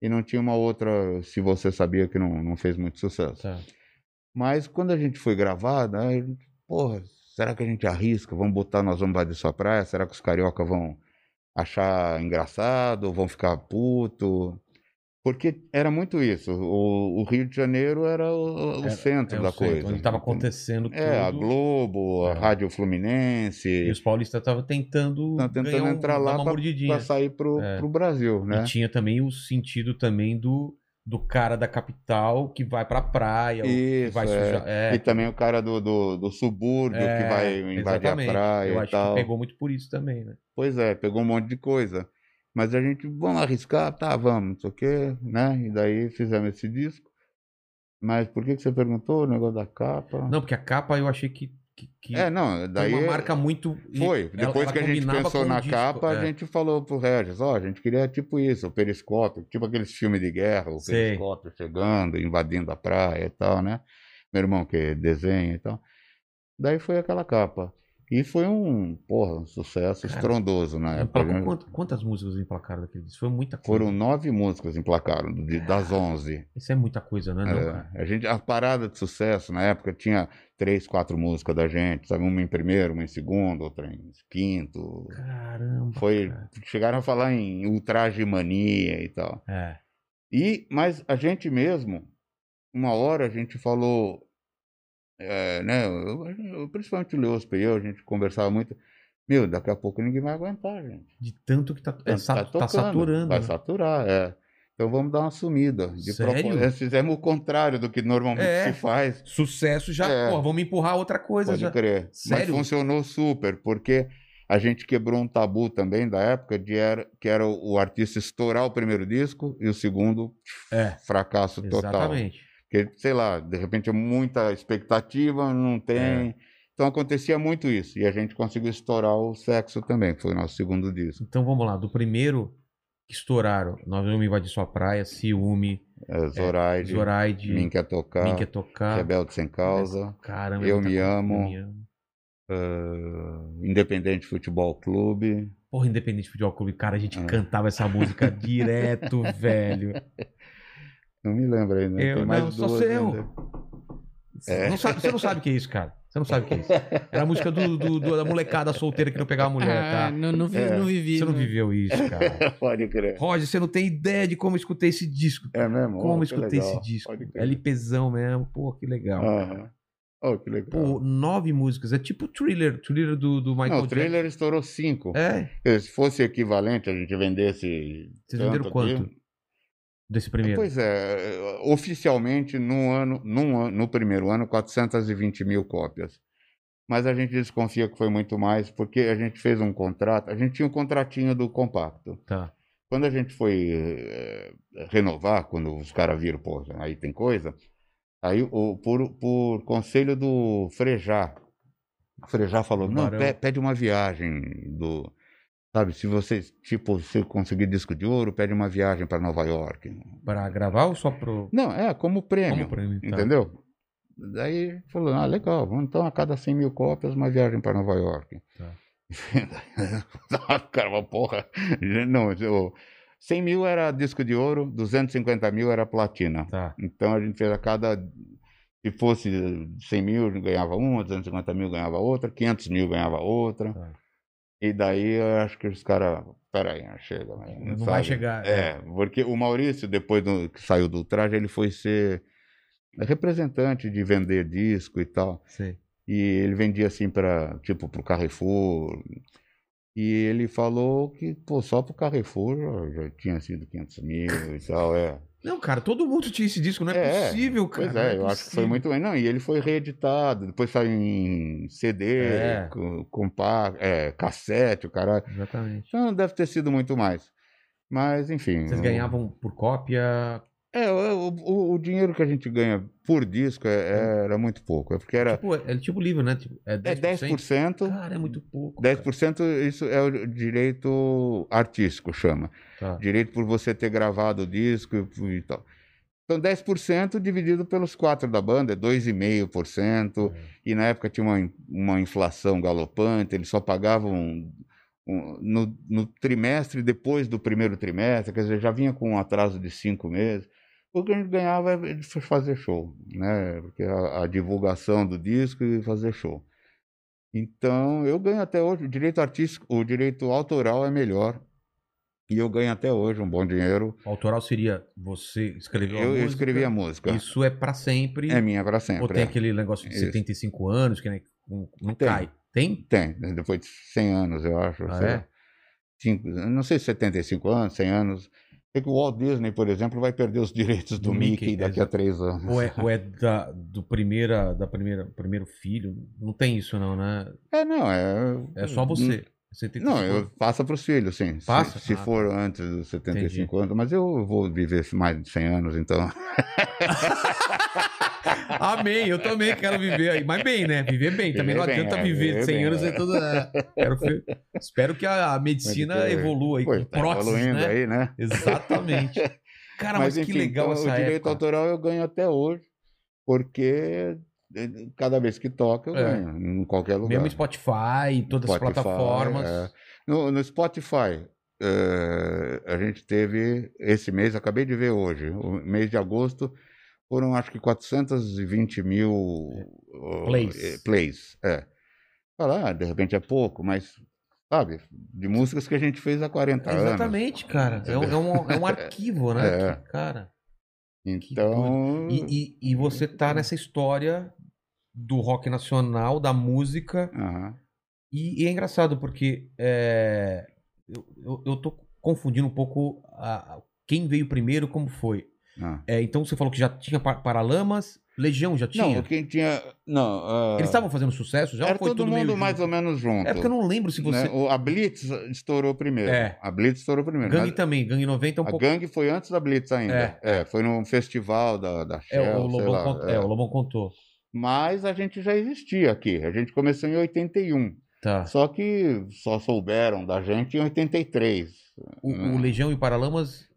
e não tinha uma outra, se você sabia, que não, não fez muito sucesso. tá. Mas quando a gente foi gravar, gente, porra, será que a gente arrisca? Vamos botar Nós Vamos Invadir Sua Praia? Será que os carioca vão achar engraçado? Vão ficar puto? Porque era muito isso. O, o Rio de Janeiro era o, o Era- centro É o da centro, coisa. Onde estava acontecendo tudo. É, a Globo, a É. Rádio E Fluminense, os paulistas estavam tentando, estão tentando um- entrar lá para sair pro, É. pro Brasil, né? E tinha também o sentido também do, do cara da capital que vai pra praia, ou que Isso, vai é. sujar. É, E também o cara do, do, do subúrbio é, que vai invadir exatamente. a praia Eu e acho tal. que pegou muito por isso também, né? Pois é, pegou um monte de coisa. Mas a gente, vamos arriscar? Tá, vamos, não sei o quê, né? E daí fizemos esse disco. Mas por que, que você perguntou o negócio da capa? Não, porque a capa eu achei que, que, que é, não, foi daí uma marca muito. foi. ela- Depois ela que a gente pensou na disco, capa, é. a gente falou pro Regis, ó, a gente queria tipo isso, o periscópio, tipo aqueles filmes de guerra, o Sei. periscópio chegando, invadindo a praia e tal, né? Meu irmão que desenha e tal. Daí foi aquela capa. E foi um, porra, um sucesso Cara, estrondoso na época. Emplacou né? quant- quantas músicas emplacaram daquele disco? Foi muita coisa. Foram nove músicas emplacaram, de- das onze. Isso é muita coisa, né? Não, É, cara? a, gente, a parada de sucesso na época tinha três, quatro músicas da gente, sabe? Uma em primeiro, uma em segundo, outra em quinto. Caramba. Foi, cara. chegaram a falar em ultraje mania e tal. É. E, mas a gente mesmo, uma hora a gente falou, é, né? eu- eu- principalmente o Leospe e eu, a gente conversava muito. Meu, daqui a pouco ninguém vai aguentar, gente. De tanto que tá, é, Tá- tá tá tocando, saturando. Vai né? saturar, é. Então vamos dar uma sumida. De Sério? propósito. Nós fizemos o contrário do que normalmente É. se faz. Sucesso já, É. pô, vamos empurrar outra coisa Pode já. crer. Sério? Mas funcionou super, porque a gente quebrou um tabu também da época de era, que era o artista estourar o primeiro disco e o segundo É. fracasso total. Exatamente. Porque, sei lá, de repente é muita expectativa, não tem. É. Então acontecia muito isso. E a gente conseguiu estourar o sexo também, que foi o nosso segundo disco. Então vamos lá, do primeiro que estouraram, Nós Vamos Invadir Sua Praia, Ciúme, É, Zoraide, Zoraide, Mim Quer Tocar, Mim Quer Tocar. Rebelde Sem Causa, Caramba, é Eu muita Me. Amo. Eu Me Amo. ah, Independente Futebol Clube. Porra, Independente Futebol Clube, cara, a gente É. cantava essa música direto, velho. Não me lembro ainda. Eu Tem mais não duas seu. ainda. É. Não sabe- você não sabe o que é isso, cara. Você não sabe o que é isso. Era a música do, do- do- da molecada solteira que não pegava mulher, Ah, tá? não, não, vi, É. não vivi. Você não viveu isso, cara. Pode crer. Roger, você não tem ideia de como eu escutei esse disco. É mesmo? Como Oh, eu escutei legal. esse disco. Pode crer. LPzão mesmo. Pô, que legal. Aham. Oh, que legal. Pô, nove músicas. É tipo thriller. Thriller do, do Michael não, o trailer estourou cinco. É. Se fosse equivalente, a gente vendesse. Vocês venderam aqui- quanto? Desse primeiro. Pois é, oficialmente no ano, ano, no primeiro ano, 420 mil cópias. Mas a gente desconfia que foi muito mais, porque a gente fez um contrato, a gente tinha um contratinho do compacto. Tá. Quando a gente foi eh, renovar, quando os caras viram, pô, aí tem coisa, aí o, por, por conselho do Frejá, o Frejá falou, não, pe- pede uma viagem do... Sabe, se você, tipo, se conseguir disco de ouro, pede uma viagem para Nova York. Pra gravar ou só pro. Não, é, como prêmio. Como prêmio, tá. Entendeu? Daí falou, ah, legal, vamos então a cada 100 mil cópias uma viagem para Nova York. Tá. cara falou, porra, não, o 100 mil era disco de ouro, 250 mil era platina. Tá. Então a gente fez a cada, se fosse 100 mil ganhava uma, 250 mil ganhava outra, 500 mil ganhava outra. Tá. E daí eu acho que os caras, peraí, não chega. Não sabe? vai chegar. É, porque o Maurício, depois do, que saiu do traje, ele foi ser representante de vender disco e tal. Sei. E ele vendia assim para tipo pro Carrefour. E ele falou que, pô, só pro Carrefour já, já tinha sido 500 mil e tal, é. Não, cara, todo mundo tinha esse disco, não é, É, possível, cara. Pois não é, eu acho que foi muito bem. Não, e ele foi reeditado, depois saiu em CD, É. com, compacto, é, cassete, o cara. Exatamente. Então deve ter sido muito mais. Mas, enfim. Vocês ganhavam por cópia. É, o, o- o dinheiro que a gente ganha por disco é- era muito pouco. É porque era Tipo, é, é tipo livro, né? Tipo, é 10%. é 10%. Cara, é muito pouco. cara. 10% isso é o direito artístico, chama. Tá. Direito por você ter gravado o disco e e tal. Então, 10% dividido pelos quatro da banda é 2,5%. E na época tinha uma, uma inflação galopante, eles só pagavam um- no, no trimestre depois do primeiro trimestre, quer dizer, já vinha com um atraso de cinco meses. O que a gente ganhava é fazer show, né? Porque a, a divulgação do disco e fazer show. Então, eu ganho até hoje. O direito artístico, o direito autoral é melhor. E eu ganho até hoje um bom dinheiro. O autoral seria você escreveu a Eu, eu música. escrevi a música. Isso é pra sempre. É minha para Ou sempre. tem é. aquele negócio de Isso. 75 anos que não, Tem. cai? Tem? Tem, depois de 100 anos, eu acho. Ah, é? Cinco- não sei se 75 anos, 100 anos. Sei que o Walt Disney, por exemplo, vai perder os direitos do, Do Mickey, Mickey, daqui a três anos. Ou é, ou é da, do primeira, da primeira, primeiro filho? Não tem isso não, né? É, não, é... É só você. 75 Não, eu passa para os filhos, sim. Se- Passa? Se, Ah, for antes dos 75 anos, mas eu vou viver mais de 100 anos, então. Amém, eu também quero viver aí. Mas bem, né? Viver bem. Também não Viver bem, adianta é, viver viver 100 bem, anos é. é tudo. é. Quero Espero que a, medicina evolua aí pô, com tá evoluindo né? aí, né? Exatamente. Cara, mas, que enfim, legal então, essa o direito época. autoral eu ganho até hoje, porque eh, cada vez que toca eu É. ganho, em qualquer lugar. Mesmo Spotify, todas as Spotify, plataformas. é. No, no Spotify, eh, a gente teve esse mês, acabei de ver hoje, o mês de agosto, foram acho que 420 mil oh, Plays. eh, plays. É. Falar, ah, de repente é pouco, mas, sabe, de músicas que a gente fez há 40 anos. Exatamente, cara. É um, é um, é um arquivo, né? É. Cara. Então. E, e, e você tá nessa história do rock nacional, da música. Aham. E, e é engraçado porque é, eu, eu, eu tô confundindo um pouco a- a- quem veio primeiro, como foi. Ah. É, então você falou que já tinha Pa- Paralamas, Legião já tinha? Não, quem tinha. Não, ah, Eles estavam fazendo sucesso já? Era foi todo mundo mais junto? ou menos junto. É porque eu não lembro se você. né? O- A Blitz estourou primeiro. É. A Blitz estourou primeiro. Gangue mas também, Gangue 90 é um a pouco. Gangue foi antes da Blitz ainda. É. foi num festival da, da É, Shell, o sei Lobão, lá. cont- é. é, o Lobão contou. Mas a gente já existia aqui. A gente começou em 81. Tá. Só que só souberam da gente em 83. O, o Legião e o Paralamas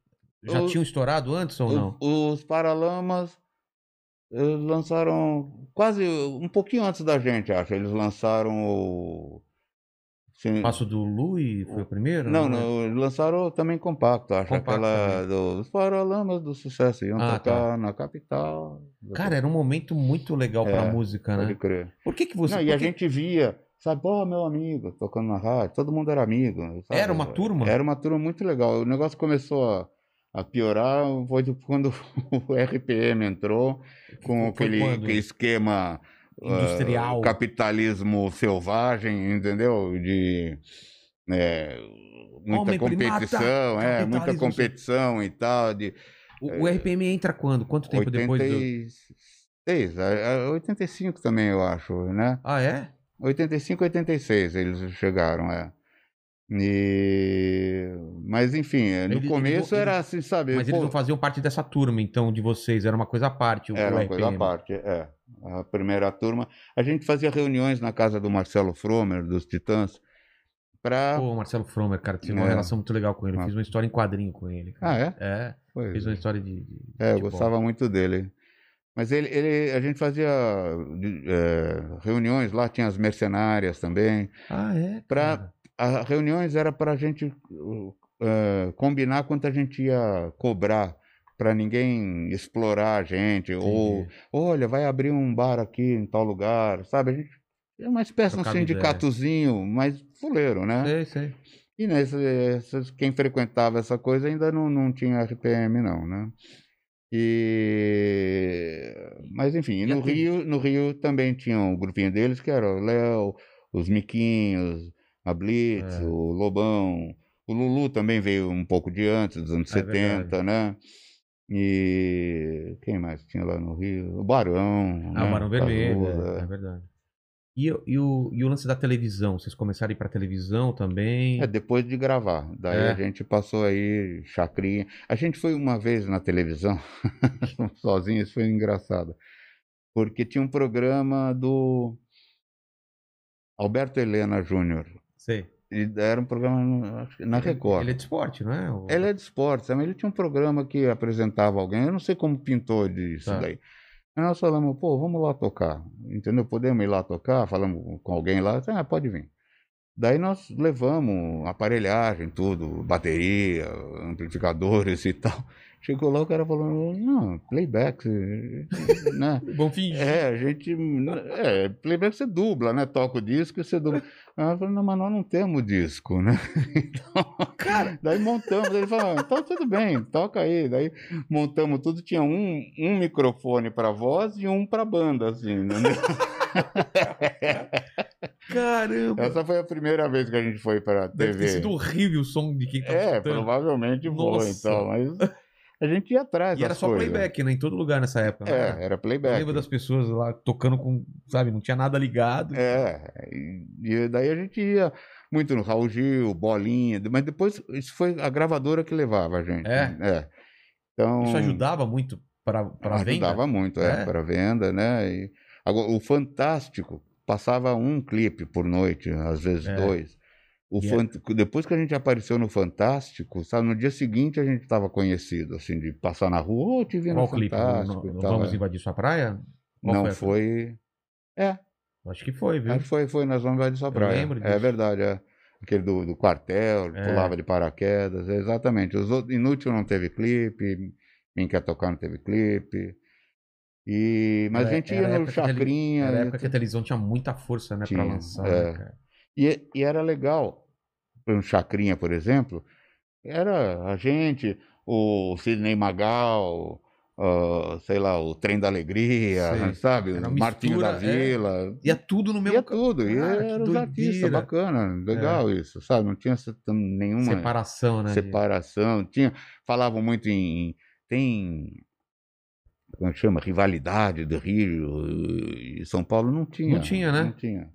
já O- tinham estourado antes ou não? Os, Paralamas eles lançaram quase um pouquinho antes da gente, acho. Eles lançaram o. Sim, Passo do Lui foi o primeiro? não, né? não, eles lançaram também compacto, acho. Compacto aquela dos Paralamas do Sucesso. Iam Ah, tocar na capital. Cara, era um momento muito legal pra É, música, pode né? crer. Por que que você... Não, e a gente via, sabe, pô, meu amigo, tocando na rádio, todo mundo era amigo. sabe? Era uma turma? Era uma turma muito legal. O negócio começou a, a piorar foi do- quando o RPM entrou, com aquele, quando? aquele esquema ah, Industrial. capitalismo selvagem, entendeu? De é, muita Homem primata, competição, é, muita competição e tal, de O, o RPM entra quando? Quanto tempo depois do... 86, a- a 85 também, eu acho, né? Ah, é? 85, 86 eles chegaram, é. E... Mas enfim, no Eles- começo eles- era assim, sabe? Mas pô, eles não faziam parte dessa turma, então, de vocês. Era uma coisa à parte, Era uma coisa à parte, é. A primeira turma. A gente fazia reuniões na casa do Marcelo Fromer, dos Titãs, para. Pô, o Marcelo Fromer, cara, tinha uma É. relação muito legal com ele. Eu Ah. fiz uma história em quadrinho com ele. Ah, cara. é? É, Pois fiz é. uma história de... de É, eu gostava muito dele. Mas ele, ele, a gente fazia é, reuniões lá, tinha as mercenárias também. Ah, é? Pra-. As reuniões era para a gente uh, combinar quanto a gente ia cobrar, para ninguém explorar a gente. Ou, olha, vai abrir um bar aqui em tal lugar, sabe? A gente é uma espécie de um sindicatozinho, mas fuleiro, né? Sei, sei. E nesse, quem frequentava essa coisa ainda não, não tinha RPM, não, né? E... Mas enfim, Já no teve- Rio, no Rio também tinha um grupinho deles, que era o Léo, os Miquinhos, a Blitz, É. o Lobão. O Lulu também veio um pouco de antes, dos anos É 70, né? E quem mais tinha lá no Rio? O Barão. Ah, o né? Barão Vermelho, é, é verdade. E, e o, e o lance da televisão? Vocês começaram a ir pra televisão também? É, depois de gravar. Daí É. a gente passou aí, chacrinha. A gente foi uma vez na televisão, sozinho, isso foi engraçado. Porque tinha um programa do Alberto Helena Júnior. Sei. E Era um programa na Record. Ele é de esporte, não é? Ele é de esportes, mas ele tinha um programa que apresentava alguém, eu não sei como pintou disso Tá. daí. Aí nós falamos, pô, vamos lá tocar, entendeu? Podemos ir lá tocar, falamos com alguém lá, ah, pode vir. Daí nós levamos aparelhagem, tudo, bateria, amplificadores e tal. Chegou lá, o cara falou, não, playback, né? Bom fim. É, a gente. É, playback você dubla, né? Toca o disco e você dubla. Aí eu falei, não, mas nós não temos disco, né? Então, Cara, daí montamos. Ele falou, então tudo bem, toca aí. Daí montamos tudo, tinha um, um microfone para voz e um para banda, assim, né? caramba. Essa foi a primeira vez que a gente foi para Deve ter TV. sido horrível o som de quem tá É, escutando. provavelmente foi, Nossa. então, mas a gente ia atrás E era só coisas. playback, né? Em todo lugar nessa época. né? É, era Eu playback. lembro das pessoas lá tocando com, sabe, não tinha nada ligado. É, e, e daí a gente ia muito no Raul Gil, Bolinha, mas depois isso foi a gravadora que levava a gente. É? Então, Isso ajudava muito para para venda. ajudava muito, é, É. para venda, né? E, agora, o Fantástico passava um clipe por noite, às vezes É. dois. E é- Depois que a gente apareceu no Fantástico, sabe, no dia seguinte a gente estava conhecido, assim, de passar na rua, ô, te vi no Qual clipe? Fantástico e no tal, Vamos é. invadir sua praia? Qual Não foi. É, Acho que foi, viu? Acho que foi, foi nas Zonas de sua praia. lembro É disso. verdade, é. Aquele do, do quartel, É. pulava de paraquedas, é, exatamente. Os outros, Inútil não teve clipe, Quem Quer Tocar não teve clipe. E, mas Era- a gente ia no Chacrinha. Era a época que a televisão tinha muita força, né, Tinha, lançar, é. né? E, e era legal, no Chacrinha, por exemplo, era a gente, o Sidney Magal, ah, sei lá, o Trem da Alegria, Sei. sabe? Era O Martinho da mistura, é. Vila. Ia tudo no mesmo... Ia tudo, e eram os artistas. É. bacana, legal isso, sabe? Não tinha nenhuma Separação, né? de- separação, tinha, falavam muito em, tem, como é chama, rivalidade do Rio e São Paulo, não tinha. Não tinha, né? Não tinha.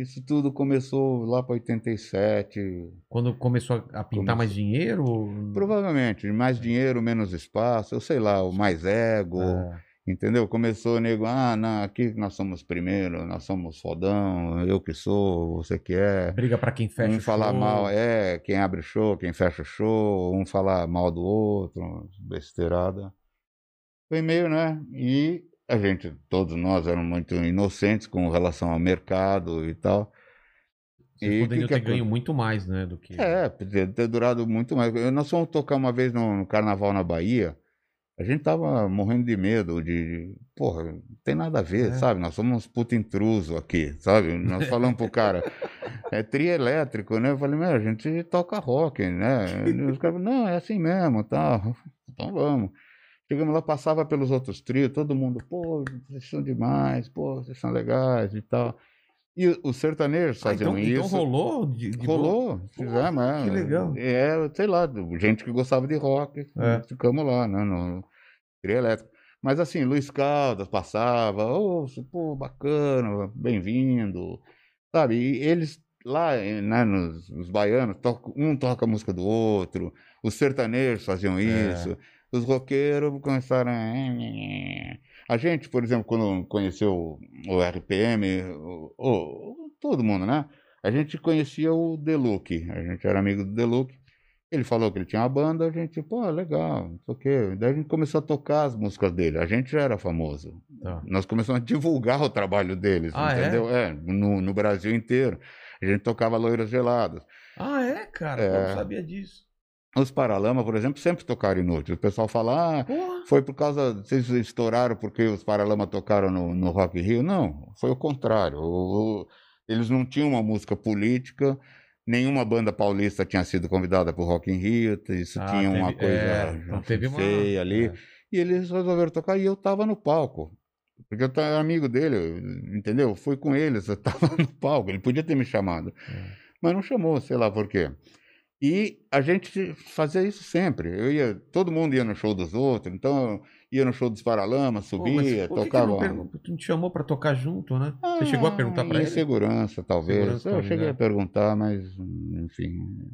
Isso tudo começou lá para 87, Quando começou a- pintar Começou. mais dinheiro? provavelmente, mais dinheiro, menos espaço, eu sei lá, o mais ego, É. entendeu? Começou o nego, ah, não, aqui nós somos primeiro, nós somos fodão, eu que sou, você que é. Briga pra quem fecha um o falar show. mal, é, quem abre o show, quem fecha o show, um falar mal do outro, besteirada. Foi meio, né? E a gente, todos nós éramos muito inocentes com relação ao mercado e tal. Vocês E poderiam que que ter ganho acon- muito mais, né, do que... É, podia ter durado muito mais. Nós fomos tocar uma vez no, no Carnaval na Bahia, a gente tava morrendo de medo de, porra, não tem nada a ver, É. sabe? Nós somos uns puta intruso aqui, sabe? Nós falamos pro cara, é trio elétrico, né? Eu falei, meu, a gente toca rock, né? E os caras, não, é assim mesmo, tá? Então vamos. Chegamos lá, passava pelos outros trios, todo mundo, pô, vocês são demais, pô, vocês são legais e tal. E os sertanejos Ah, faziam então, isso. então rolou? De, de Rolou, fizemos, é. que legal. É, sei lá, gente que gostava de rock, É. ficamos lá, né, no trio elétrico. Mas assim, Luiz Caldas passava, ô, pô, bacana, bem-vindo, sabe? E eles lá, eh, né, nos, nos baianos, toca- um toca a música do outro, os sertanejos faziam É. os roqueiros começaram a... A gente, por exemplo, quando conheceu o RPM, o- o- todo mundo, né? A gente conhecia o Deluque, a gente era amigo do Deluque. Ele falou que ele tinha uma banda, a gente, pô, legal, não sei o quê. Daí a gente começou a tocar as músicas dele. A gente já era famoso. Tá. Nós começamos a divulgar o trabalho deles, Ah, é? entendeu? É, no, no Brasil inteiro. A gente tocava Loiras Geladas. Ah, é, cara? É. Eu não sabia disso. Os Paralamas, por exemplo, sempre tocaram inútil. O pessoal fala, ah, foi por causa. Vocês estouraram porque os Paralamas tocaram no, no Rock in Rio? Não, foi o contrário. O- o- eles não tinham uma música política, nenhuma banda paulista tinha sido convidada para o Rock in Rio, isso Ah, tinha uma teve- coisa é, então teve uma- feia ali. é. E eles resolveram tocar e eu estava no palco. Porque eu era amigo dele, eu- entendeu? Fui com eles, eu estava no palco. Ele podia ter me chamado, É. mas não chamou, sei lá por quê. E a gente fazia isso sempre. Eu ia, todo mundo ia no show dos outros, então ia no show dos Paralamas, Pô, mas subia, por que que tocava. não, tu não te chamou pra tocar junto, né? Você chegou a perguntar pra Ah, ele? Insegurança, talvez. Segurança, eu talvez, cheguei né? a perguntar, mas, enfim.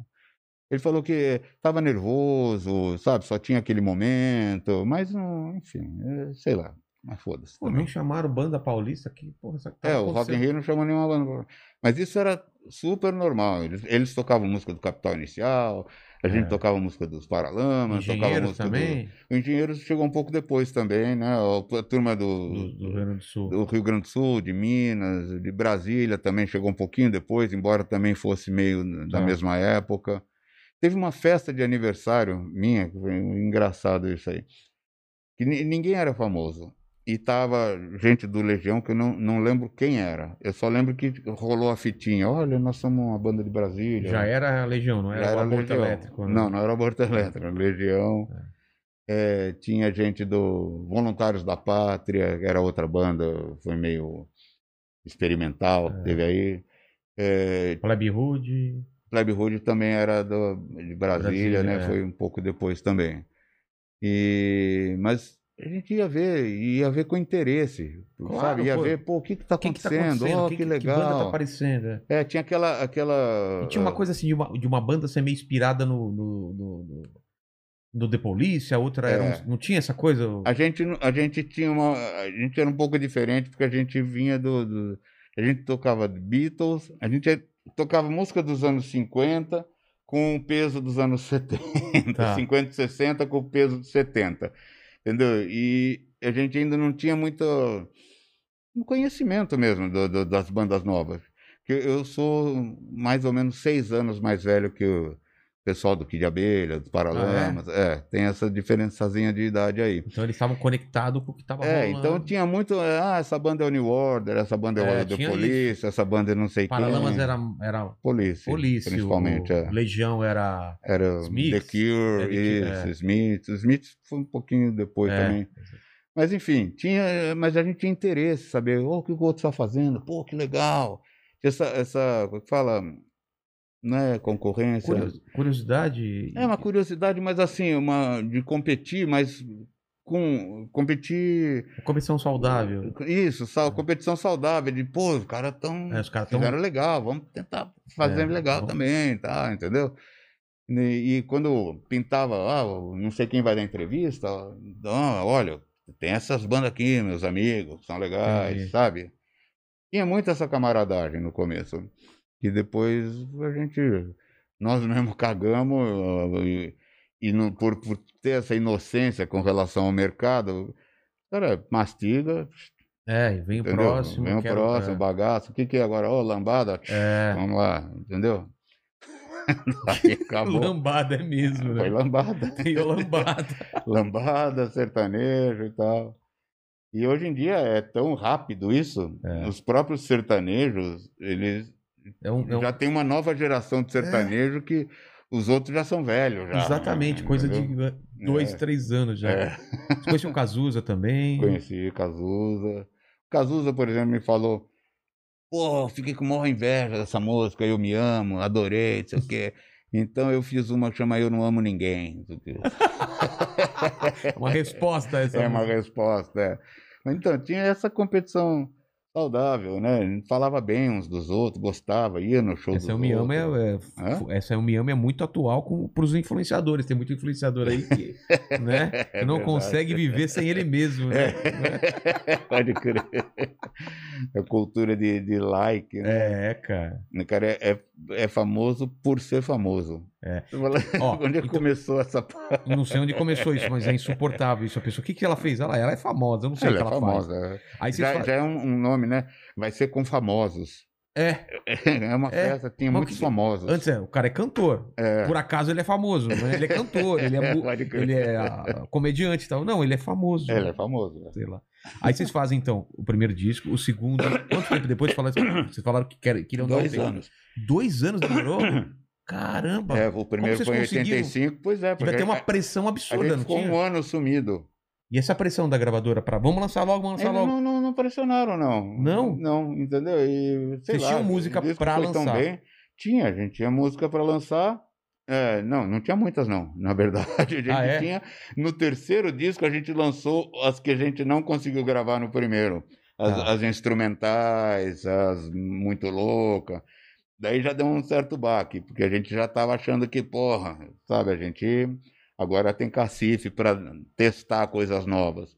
Ele falou que estava nervoso, sabe? Só tinha aquele momento, mas, enfim, é, sei lá. Mas foda-se. Pô, não chamaram banda paulista aqui, porra, essa É, o Rock in Rio não chamou nenhuma banda. Mas isso era super normal. Eles, eles tocavam música do Capital Inicial, a gente É. tocava música dos Paralamas, tocava Engenheiros música também, do... O Engenheiros chegou um pouco depois também, né? A turma do, do, do Rio Grande do Sul. do Rio Grande do Sul, de Minas, de Brasília também chegou um pouquinho depois, embora também fosse meio da Tá. mesma época. Teve uma festa de aniversário minha, que foi engraçado isso aí, que ni- ninguém era famoso. E tava gente do Legião que eu não, não lembro quem era. Eu só lembro que rolou a fitinha. Olha, nós somos uma banda de Brasília. Já era a Legião, não Já era, o aborto Legião. elétrico. né? Não, não era aborto elétrico, era Legião. É, tinha gente do Voluntários da Pátria, era outra banda, foi meio experimental, É. teve aí. É, Plebe Hood. Plebe Hood também era do, de Brasília, Brasília, né? é. Foi um pouco depois também. E, mas a gente ia ver, ia ver com interesse, Claro, sabe? Ia pô. ver, pô, o que que tá O que que tá acontecendo? acontecendo? Oh, Que- que, que- que banda tá legal. aparecendo? é? É, tinha aquela, aquela... E tinha uma coisa assim, de uma, de uma banda ser meio inspirada no, no, no, no- no The Police, a outra era É. um- não tinha essa coisa? A gente, a gente tinha uma. A gente era um pouco diferente, porque a gente vinha do. do- a gente tocava Beatles, a gente tocava música dos anos 50 com o peso dos anos 70, Tá. 50 e 60 com o peso dos 70. Entendeu? E a gente ainda não tinha muito conhecimento mesmo do- do- das bandas novas. Eu sou mais ou menos seis anos mais velho que o pessoal do Kid Abelha, dos Paralamas. é? tem essa diferençazinha de idade aí. Então eles estavam conectados com o que tava É, rolando. então tinha muito. é, Ah, essa banda é o New Order, essa banda é, É, o The tinha Police, essa banda é não sei Paralamas quem. era, era Police. Police, principalmente. o é. Legião era... Era Smiths, The Cure, é, The isso, é. Smith. Smith foi um pouquinho depois É. também. Mas enfim, tinha, mas a gente tinha interesse, saber oh, o que o outro está fazendo, pô, que legal. Essa, essa, como é que fala, não é concorrência. Curios- Curiosidade... É uma curiosidade, mas assim, uma de competir, mas com competir Competição saudável. Isso, sal, competição saudável, de pô, os caras tão É, os caras tão- fizeram legal, vamos tentar fazer É, legal vamos- também, tá, entendeu? E, e quando pintava, ah, não sei quem vai dar entrevista, ah, olha, tem essas bandas aqui, meus amigos, são legais, Entendi. sabe? Tinha muito essa camaradagem no começo. E depois a gente, nós mesmo cagamos ah, e, e não, por, por ter essa inocência com relação ao mercado, cara, mastiga, É, e vem o entendeu? próximo. Vem o próximo, bagaço. O que, que é agora? Ô, lambada. É, Vamos lá, entendeu? Aí acabou. lambada é mesmo, Foi né? lambada. Tem lambada. lambada, sertanejo e tal. E hoje em dia é tão rápido isso, É. os próprios sertanejos, eles É um, é um- já tem uma nova geração de sertanejo que os outros já são velhos. Já, Exatamente, coisa de entendeu? uh, dois, É. três anos já. É. Você conhecia o Cazuza também? Conheci Cazuza. Cazuza, por exemplo, me falou: Pô, fiquei com maior inveja dessa música, eu me amo, adorei, não sei o quê. Então eu fiz uma que chama Eu Não Amo Ninguém. quê. Uma resposta a essa É uma música. resposta. É. Então, tinha essa competição saudável, né? A gente falava bem uns dos outros, gostava, ia no show Essa dos é Me Ama outros. é, é- essa é o Me Ama é muito atual para os influenciadores. Tem muito influenciador aí que, né, É que não consegue viver sem ele mesmo, né? Pode crer. É cultura de, de like, né? É, cara. Cara é, é, é famoso por ser famoso. É. Ó, Onde é então- começou essa parte? Não sei onde começou isso, mas é insuportável isso. A pessoa, o que, que ela fez? Ela, ela é famosa, eu não sei Ela o é que ela famosa. faz. é. Aí Já, fala, já é um, um nome, né? Vai ser com famosos. É, É uma É, festa, tinha mas muitos que- famosos. antes é, o cara é cantor. É. Por acaso ele é famoso, mas ele é cantor, ele é, mu- Pode crer. ele é ah, comediante e tal. Não, ele é famoso. Ele é famoso. né? Sei lá. Aí vocês fazem, então, o primeiro disco, o segundo. Quanto tempo depois falaram, vocês falaram que quer- queriam dar um Dois tempo? anos. Dois anos demorou? Caramba! É, o primeiro vocês foi em conseguiram? 85, pois é. Porque ter uma pressão a absurda, gente não ficou tinha? um ano sumido. E essa pressão da gravadora pra vamos lançar logo, vamos lançar Eles logo. não, não, não pressionaram, não. Não? Não, entendeu? E, sei Vocês lá, tinham música tão lançar? bem. Tinha, a gente tinha música para lançar É, não, não tinha muitas não. Na verdade, a gente Ah, é? tinha no terceiro disco a gente lançou as que a gente não conseguiu gravar no primeiro, as, Tá. as instrumentais, as muito louca. Daí já deu um certo baque, porque a gente já estava achando que, porra, sabe, a gente agora tem cacife para testar coisas novas.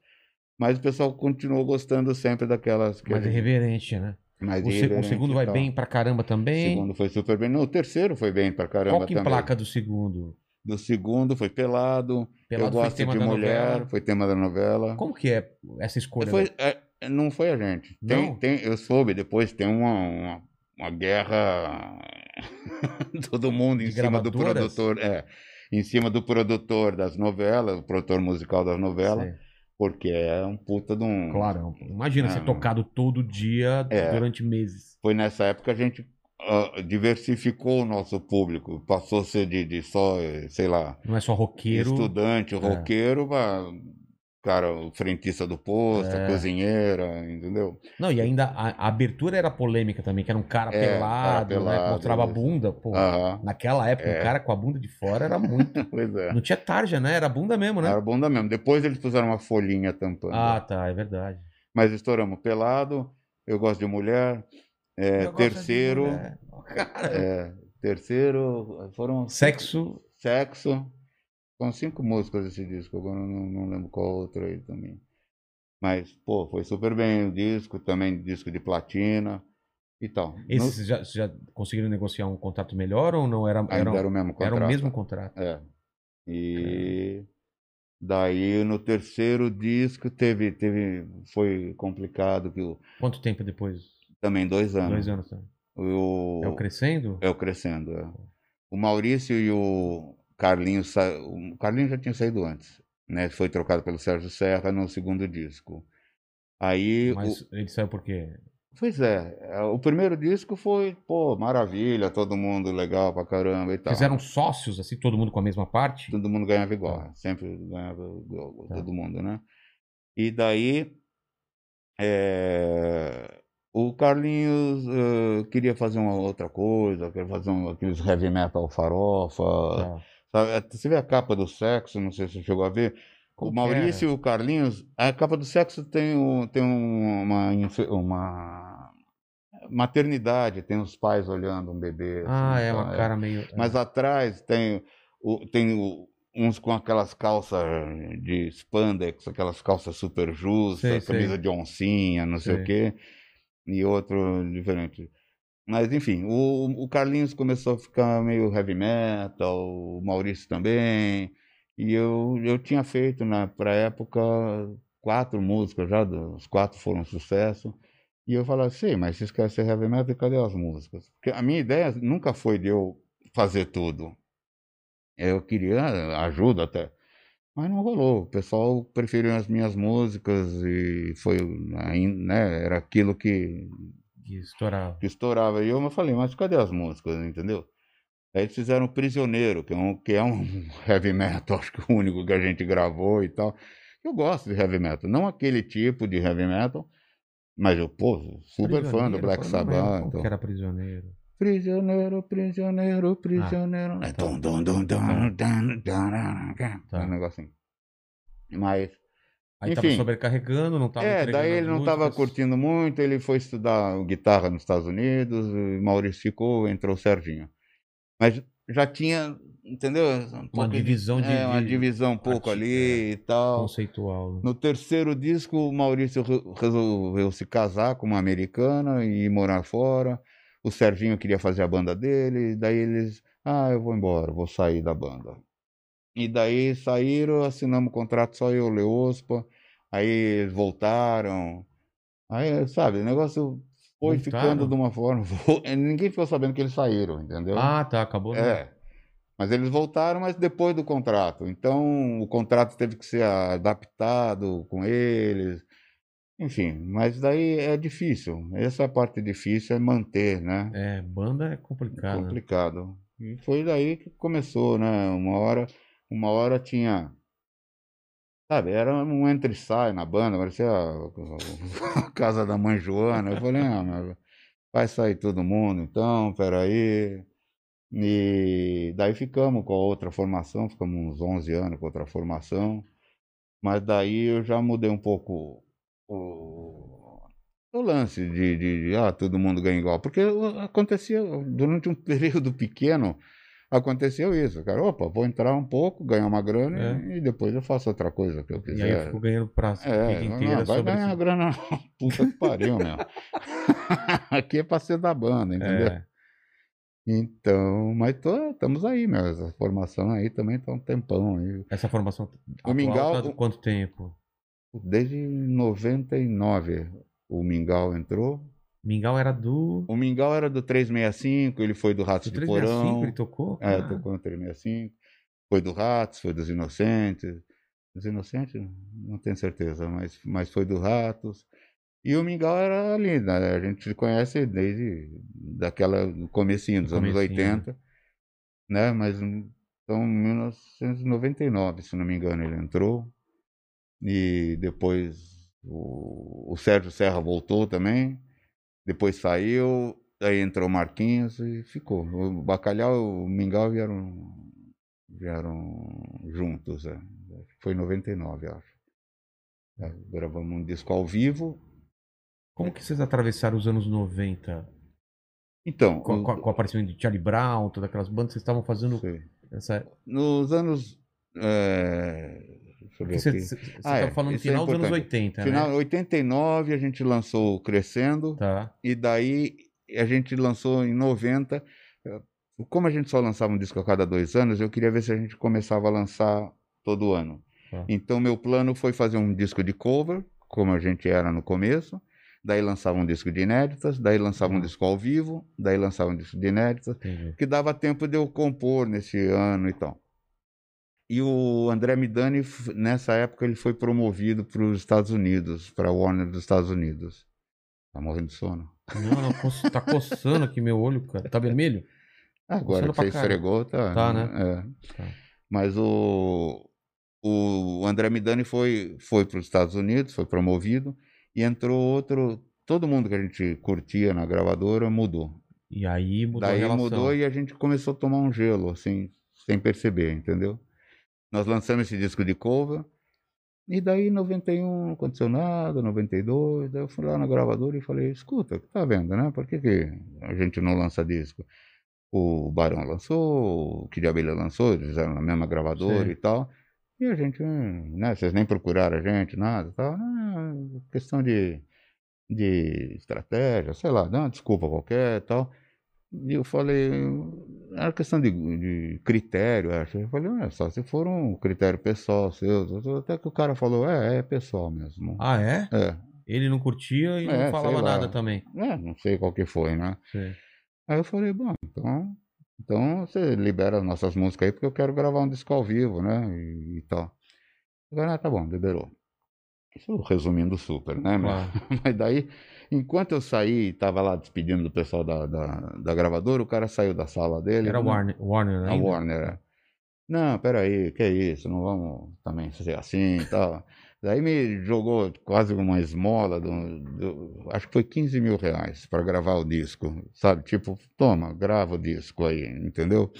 Mas o pessoal continuou gostando sempre daquelas que Mais irreverente, né? mais O, se- o irreverente segundo vai tal. bem pra caramba O também. segundo foi super bem. Não, o terceiro foi bem pra caramba Qual que também. placa do segundo? Do segundo foi Pelado. Pelado eu foi gosto tema de da mulher, novela. foi tema da novela. Como que é essa escolha? Foi- é, não foi a gente. Tem, Não? tem, eu soube depois, tem uma, uma, uma guerra. Todo mundo em De cima do gravadoras? produtor. É, em cima do produtor das novelas, o produtor musical das novelas, Sei. porque é um puta de um. Claro, imagina É, ser tocado todo dia É. durante meses. Foi nessa época que a gente ah, diversificou o nosso público. Passou a ser de, de só, eh, sei lá, Não é só roqueiro. estudante, roqueiro, pra, cara, o frentista do posto, É. a cozinheira, entendeu? Não, e ainda a, a abertura era polêmica também, que era um cara É, pelado, cara né? pelado, Mostrava a bunda. Pô, naquela época, É. o cara com a bunda de fora era muito. pois é. Não tinha tarja, né? Era bunda mesmo, né? Era bunda mesmo. Depois eles puseram uma folhinha tampando. Ah, tá, é verdade. Mas estouramos pelado, eu gosto de mulher. é, gosto de terceiro, mulher. Cara, é, terceiro, foram Sexo. Sexo. São cinco músicas esse disco, agora não, não lembro qual outro aí também. Mas, pô, foi super bem o disco, também disco de platina e tal. No- Esses já, já conseguiram negociar um contrato melhor ou não? Era, era, era o mesmo era contrato. o mesmo contrato. É. E daí no terceiro disco teve, teve, foi complicado, que o- Quanto tempo depois? também dois anos. Dois anos também. O, É o Crescendo? É o Crescendo, é. O Maurício e o Carlinhos, sa- o Carlinhos já tinha saído antes, né? Foi trocado pelo Sérgio Serra no segundo disco. Aí, Mas o- ele saiu por quê? pois é, é, o primeiro disco foi, pô, maravilha, todo mundo legal pra caramba e tal. Fizeram sócios, assim, todo mundo com a mesma parte? Todo mundo ganhava igual, sempre ganhava igual, Tá. todo mundo, né? E daí, é, o Carlinhos eh, queria fazer uma outra coisa, queria fazer um, aqueles heavy metal farofa, Tá. Sabe? Você vê a capa do Sexo, não sei se você chegou a ver. O Maurício é? e o Carlinhos, a capa do Sexo tem, um, tem um- uma, uma maternidade, tem os pais olhando um bebê. Ah, assim, é uma cara meio. Mas atrás tem, o, tem o- uns com aquelas calças de spandex, aquelas calças super justas, Sei, sei. camisa de oncinha, não sei Sei. o quê, e outro diferente. Mas, enfim, o, o Carlinhos começou a ficar meio heavy metal, o Maurício também, e eu, eu tinha feito, na pra época, quatro músicas já, os quatro foram um sucesso, e eu falava, sei, mas querem ser heavy metal, cadê as músicas? Porque a minha ideia nunca foi de eu fazer tudo. Eu queria ajuda até. Mas não rolou. O pessoal preferiu as minhas músicas e foi, ain- né, era aquilo que, Que estourava. que estourava. E eu falei, mas cadê as músicas, entendeu? Aí eles fizeram Prisioneiro, que é um, que é um heavy metal, acho que o único que a gente gravou e tal. Eu gosto de heavy metal, não aquele tipo de heavy metal, mas eu, pô, super fã do Black Sabbath. Então. que era prisioneiro? Prisioneiro, prisioneiro, prisioneiro. É tá. dum, dum, dum, dum, dum, dum, dum, Tá. Um negocinho. Mas, Aí tava Enfim. sobrecarregando, não tava é, daí ele não estava curtindo muito, ele foi estudar guitarra nos Estados Unidos, o Maurício ficou, entrou o Serginho. Mas já tinha, entendeu? Um de- divisão de- É, uma divisão um pouco ali e tal. Conceitual. né? No terceiro disco, o Maurício re- resolveu se casar com uma americana e morar fora. O Serginho queria fazer a banda dele, daí eles, ah, eu vou embora, vou sair da banda. E daí saíram, assinamos o contrato só eu, Leospa, aí voltaram. Aí, sabe, o negócio foi Voltaram? ficando de uma forma. Ninguém ficou sabendo que eles saíram, entendeu? Ah, tá, acabou. né? É. Mas eles voltaram, mas depois do contrato. Então, o contrato teve que ser adaptado com eles. Enfim, mas daí é difícil. Essa é parte difícil, é manter, né? É, banda é complicado. né? Complicado. E foi daí que começou, né? Uma hora, uma hora tinha. Sabe, era um entra e sai na banda, parecia a, a casa da mãe Joana. Eu falei, ah, mas vai sair todo mundo, então, peraí. E daí ficamos com a outra formação, ficamos uns 11 anos com outra formação. Mas daí eu já mudei um pouco o, o lance de, de, de, ah, todo mundo ganha igual. Porque acontecia, durante um período pequeno, aconteceu isso. Cara, opa, vou entrar um pouco, ganhar uma grana É. e depois eu faço outra coisa que eu E aí quiser. ficou ganhando pra a É, vida não, inteira vai ganhar esse- grana. Puta que pariu, meu. Aqui é pra ser da banda, entendeu? É. Então, mas estamos aí, meu. Essa formação aí também tá um tempão aí. Essa formação O Mingau- tá de quanto tempo? Desde 99 o Mingau entrou. Mingau era do... O Mingau era do 365, ele foi do Ratos Do de 365 Porão. ele tocou? É, Ah, tocou no 365. Foi do Ratos, foi dos Inocentes. Dos Inocentes, não tenho certeza, mas, mas foi do Ratos. E o Mingau era ali, né? A gente conhece desde daquela comecinho dos Do anos comecinho. 80, né? Mas então, em 1999, se não me engano, ele entrou. E depois o, o Sérgio Serra voltou também. Depois saiu, aí entrou o Marquinhos e ficou. O Bacalhau e o Mingau vieram, vieram juntos. é. Foi em 99, eu acho. É, gravamos um disco ao vivo. Como que vocês atravessaram os anos 90? Então, Com, o- com, com o aparecimento de Charlie Brown, todas aquelas bandas que vocês estavam fazendo essa... nos anos. é, deixa eu ver Porque você aqui. você- você Ah, é, tava falando no isso é final dos anos importante. 80, Final né? 89 a gente lançou o Crescendo. Tá. E daí a gente lançou em 90. eh, Como a gente só lançava um disco a cada dois anos, eu queria ver se a gente começava a lançar todo ano. Tá. Então meu plano foi fazer um disco de cover, como a gente era no começo. Daí lançava um disco de inéditas, daí lançava um Uhum. disco ao vivo, daí lançava um disco de inéditas, Entendi. que dava tempo de eu compor nesse ano e tal. E o André Midani, nessa época, ele foi promovido para os Estados Unidos, para a Warner dos Estados Unidos. Tá morrendo de sono. Não, não, co- tá coçando aqui meu olho, cara. Tá vermelho? Agora Coçando que você esfregou, tá. Tá, né? É. Tá. Mas o, o André Midani foi, foi para os Estados Unidos, foi promovido, e entrou outro. Todo mundo que a gente curtia na gravadora mudou. E aí mudou a Daí mudou e a gente começou a tomar um gelo, assim, sem perceber, entendeu? Nós lançamos esse disco de cover, e daí em 91 não aconteceu nada, 92, daí eu fui lá na gravadora e falei, escuta, tá vendo, né? Por que, que a gente não lança disco? O Barão lançou, o Kid Abelha lançou, eles fizeram na mesma gravadora Sim. e tal. E a gente, né? Vocês nem procuraram a gente, nada tal. Ah, questão de, de estratégia, sei lá, dá uma desculpa qualquer e tal. E eu falei, era questão de, de critério, acho. Eu falei, é só se for um critério pessoal seu. Até que o cara falou, é, é pessoal mesmo. Ah, é? É, Ele não curtia e É, não falava nada também. é, não sei qual que foi, né? Sei. Aí eu falei, bom, então, então você libera as nossas músicas aí, porque eu quero gravar um disco ao vivo, né? E, e tal. Agora, ah, tá bom, liberou. Isso resumindo super, né? Claro. Mas daí, enquanto eu saí tava lá despedindo do pessoal da, da, da gravadora, o cara saiu da sala dele. Era não- Warner, Warner A ainda? Warner. é. Não, peraí, que isso, não vamos também ser assim e tal. Daí me jogou quase uma esmola, do, do- acho que foi 15 mil reais para gravar o disco, sabe? Tipo, toma, grava o disco aí, entendeu?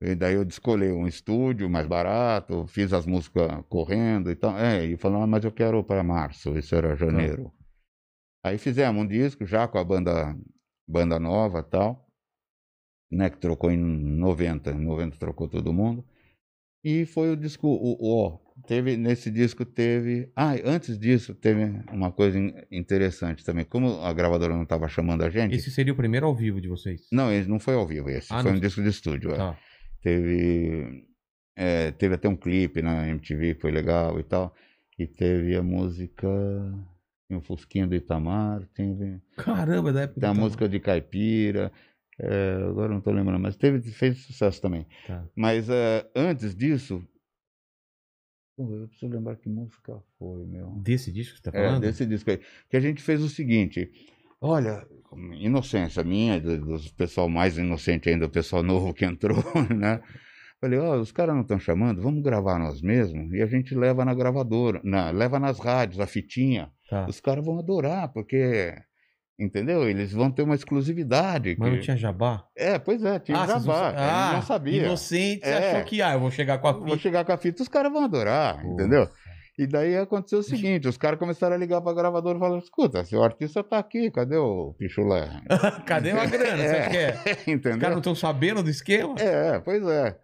E daí eu descolei um estúdio mais barato, fiz as músicas correndo e tal. É, e falou, ah, mas eu quero para março, isso era janeiro. Aí fizemos um disco já com a banda, banda nova e tal né, que trocou em 90, em 90 trocou todo mundo. E foi o disco, o, o, teve, nesse disco teve, ah, antes disso teve uma coisa in- interessante também, como a gravadora não estava chamando a gente, Esse seria o primeiro ao vivo de vocês? não, esse não foi ao vivo, esse Ah, foi não- um disco de estúdio, é. Tá. teve, é, teve até um clipe na MTV que foi legal e tal, e teve a música, tem o Fusquinha do Itamar, teve... Caramba, da época Tem a música de Caipira, é, agora não estou lembrando, mas teve, fez sucesso também. Tá. Mas é, antes disso, pô, eu preciso lembrar que música foi, meu. Desse disco que você tá É, falando? desse disco aí. Que a gente fez o seguinte: olha, inocência minha, do, do pessoal mais inocente ainda, o pessoal novo que entrou, né? Falei, ó, os caras não estão chamando, vamos gravar nós mesmos e a gente leva na gravadora, na, leva nas rádios, a fitinha. Tá. Os caras vão adorar, porque Entendeu? Eles vão ter uma exclusividade. Mas que- não tinha jabá? É, pois é, tinha Ah, não jabá. Ele Ah, não sabia. Inocente, É. achou que, ah, eu vou chegar com a Vou fita. chegar com a fita, os caras vão adorar, Pô. entendeu? E daí aconteceu o seguinte, os caras começaram a ligar pra gravadora e falaram, escuta, seu artista tá aqui, cadê o pichulé? Cadê a grana? É. Você quer? Os entendeu? caras não estão sabendo do esquema? É, pois é.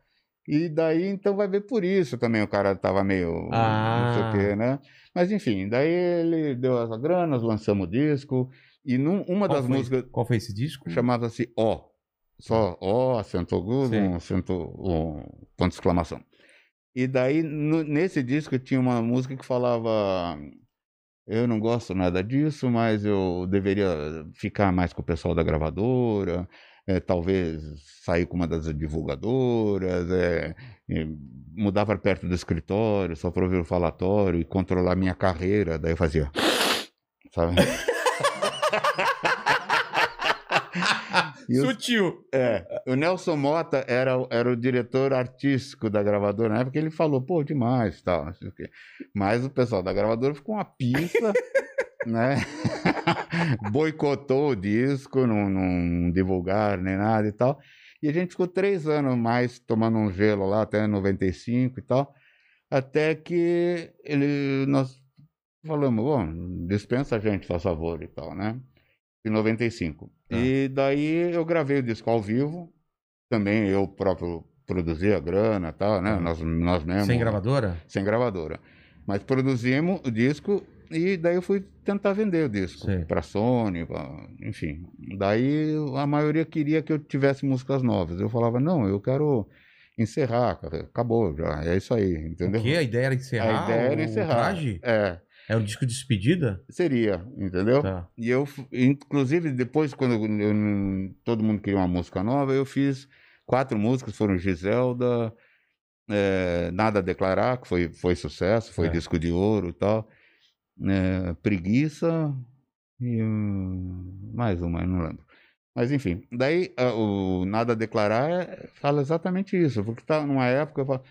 E daí, então, vai ver por isso também o cara tava meio. Ah. Não sei o quê, né? Mas enfim, daí ele deu as granas, lançamos o disco. E num, uma Qual das foi? músicas Qual foi esse disco? chamava-se Ó. Só Ó, acento agudo, um acento, um ponto de exclamação. E daí, no- nesse disco, tinha uma música que falava. Eu não gosto nada disso, mas eu deveria ficar mais com o pessoal da gravadora, eh, talvez sair com uma das divulgadoras, mudar para perto do escritório, só para ouvir o falatório e controlar minha carreira. Daí eu fazia. Sabe? E os- Sutil. é, o Nelson Mota era, o- era o diretor artístico da gravadora na época, ele falou, pô, demais, tal, o. Mas o pessoal da gravadora ficou uma pista, né? Boicotou o disco, não, não divulgaram nem nada e tal. E a gente ficou três anos mais tomando um gelo lá, até 95 e tal, até que ele, nós falamos, bom, dispensa a gente, faz favor e tal, né? Em 95. Tá. E daí eu gravei o disco ao vivo, também eu próprio produzi a grana e tal, né? Nós, nós mesmos. Sem gravadora? Sem gravadora. Mas produzimos o disco e daí eu fui tentar vender o disco para Sony, pra- enfim. Daí a maioria queria que eu tivesse músicas novas. Eu falava, não, eu quero encerrar, acabou já, é isso aí, entendeu? O quê? A ideia era encerrar A ideia era encerrar. traje? É, É um disco de despedida? seria, entendeu? Tá. E eu, inclusive, depois, quando eu todo mundo queria uma música nova, eu fiz quatro músicas, foram Giselda, eh, Nada a Declarar, que foi, foi sucesso, foi É. disco de ouro e tal, eh, Preguiça e hum, mais uma, eu não lembro. Mas enfim, daí ah, o Nada a Declarar fala exatamente isso, porque tá numa época eu falo,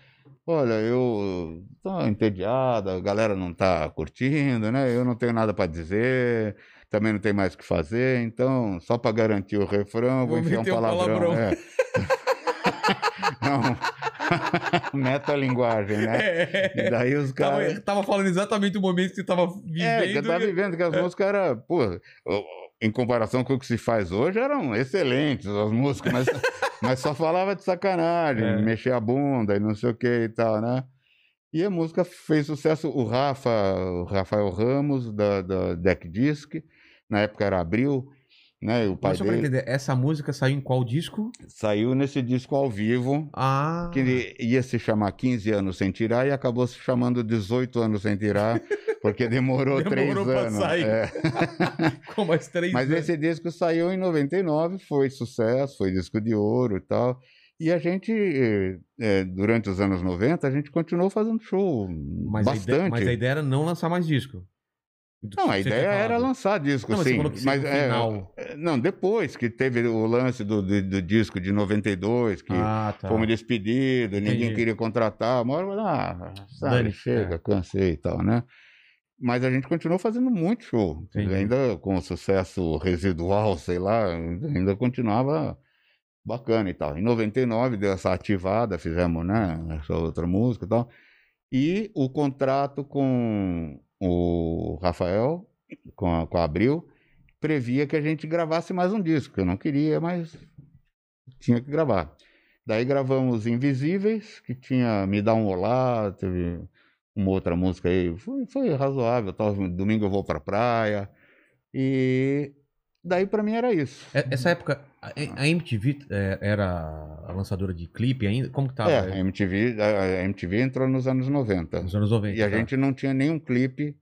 olha, eu tô entediada, a galera não tá curtindo, né? Eu não tenho nada para dizer, também não tem mais o que fazer, então só para garantir o refrão, vou Vou enfiar um um palavrão. palavrão. é. não. Metalinguagem, né? E É. daí os caras. Tava, tava falando exatamente o momento que você tava vivendo. É, que eu tava vivendo que as músicas eram, pô, em comparação com o que se faz hoje, eram excelentes as músicas, mas, mas só falava de sacanagem, É. mexer a bunda e não sei o que e tal, né? E a música fez sucesso, o Rafa, o Rafael Ramos, da, da Deck Disc, na época era Abril, né? O pai Mas só pra dele entender, essa música saiu em qual disco? saiu nesse disco ao vivo, Ah. que ele ia se chamar 15 anos sem tirar e acabou se chamando 18 anos sem tirar, porque demorou, Demorou três pra anos. sair. É. Com mais três Mas anos. esse disco saiu em 99, foi sucesso, foi disco de ouro e tal. E a gente, eh, durante os anos 90, a gente continuou fazendo show Mas, a bastante. ideia, mas a ideia era não lançar mais disco. Não, a Você ideia tinha era falado. lançar disco, Não, mas você sim. que mas é, final. eh, não, depois que teve o lance do, do, do disco de 92, que Ah, tá. fomos despedidos, ninguém queria contratar. Uma hora, ah, sabe, Dane-se, chega, é. cansei e tal, né? Mas a gente continuou fazendo muito show. Entendi. Ainda com sucesso residual, sei lá, ainda continuava bacana e tal. Em 99 deu essa ativada, fizemos, né, essa outra música e tal. E o contrato com o Rafael, com a, com a Abril, previa que a gente gravasse mais um disco. Eu não queria, mas tinha que gravar. Daí gravamos Invisíveis, que tinha Me Dá um Olá, teve uma outra música aí, foi, foi razoável, tal, domingo eu vou pra praia. E daí pra mim era isso. É- Essa época, a a MTV é, era a lançadora de clipe ainda? Como que tava? é, a MTV, a MTV entrou nos anos 90. Nos anos 90. E a tá. gente não tinha nenhum clipe.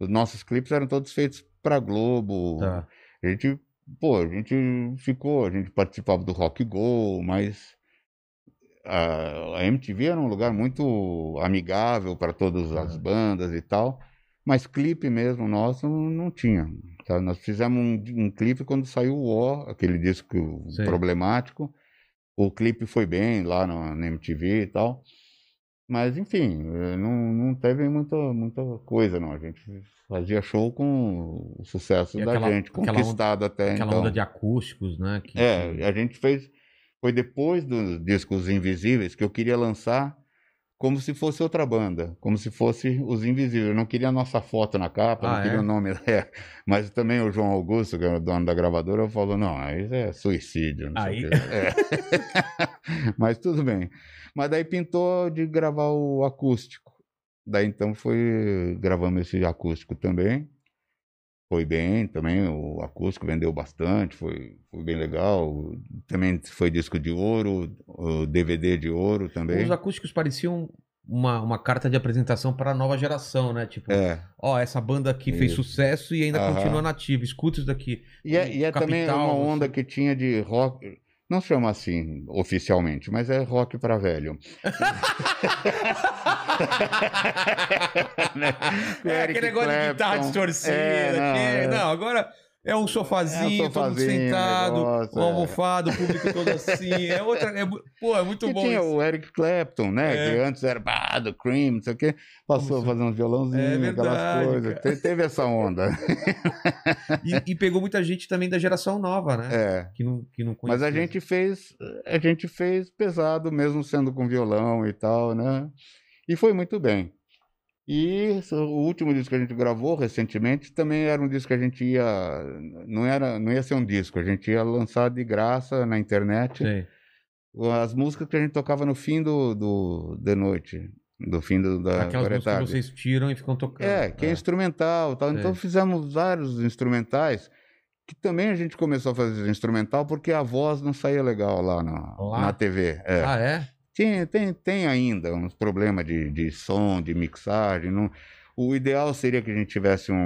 Os nossos clipes eram todos feitos pra Globo. Tá. A gente, pô, a gente ficou, a gente participava do Rock Go, mas a, a MTV era um lugar muito amigável para todas as Ah. bandas e tal, mas clipe mesmo nosso não tinha. Tá? Nós fizemos um, um clipe quando saiu o O, aquele disco Sei. problemático. O clipe foi bem lá na, na MTV e tal. Mas, enfim, eh, não, não teve muita, muita coisa, não. A gente fazia show com o sucesso E da aquela- gente, aquela conquistado até Aquela então. onda de acústicos, né? que- É, a gente fez. Foi depois dos discos Invisíveis que eu queria lançar como se fosse outra banda, como se fosse os Invisíveis. Eu não queria a nossa foto na capa, Ah, não queria é? o nome. é. Mas também o João Augusto, que é o dono da gravadora, falou: não, aí é suicídio. Não Aí-. É. Mas tudo bem. Mas daí pintou de gravar o acústico. Daí então foi. Gravamos esse acústico também. Foi bem também, o acústico vendeu bastante, foi, foi bem legal. Também foi disco de ouro, o DVD de ouro também. Os acústicos pareciam uma, uma carta de apresentação para a nova geração, né? Tipo, É. ó, essa banda aqui fez Isso. sucesso e ainda Aham. continua nativa. Escuta isso daqui. E é, e é também Capital, uma onda você- que tinha de rock. Não chama assim oficialmente, mas é rock para velho. Né? É aquele negócio de guitarra Clapton. distorcida. É, não, que- é. não, agora é um sofazinho, É um todo mundo sofazinho, sentado, negócio, um é. almofado, o público todo assim. É outra. É, pô, é muito Que bom. tinha isso. o Eric Clapton, né? É. Que antes era bah, do Cream, não sei o quê. Passou a fazer uns violãozinhos, É verdade, aquelas coisas. Te- Teve essa onda. E, e pegou muita gente também da geração nova, né? É. Que não, que não Mas conhecia. a gente fez, a gente fez pesado, mesmo sendo com violão e tal, né? E foi muito bem. E o último disco que a gente gravou recentemente também era um disco que a gente ia, não era, não ia ser um disco, a gente ia lançar de graça na internet Sei. as músicas que a gente tocava no fim do, do de noite, do fim do, da Aquelas da músicas que vocês tiram e ficam tocando. É, que é, instrumental, tal. Então Sei. fizemos vários instrumentais que também a gente começou a fazer instrumental porque a voz não saía legal lá na, Lá? na TV. É. Ah, é? Tem, tem, tem ainda uns problemas de, de som, de mixagem. Não... O ideal seria que a gente tivesse um,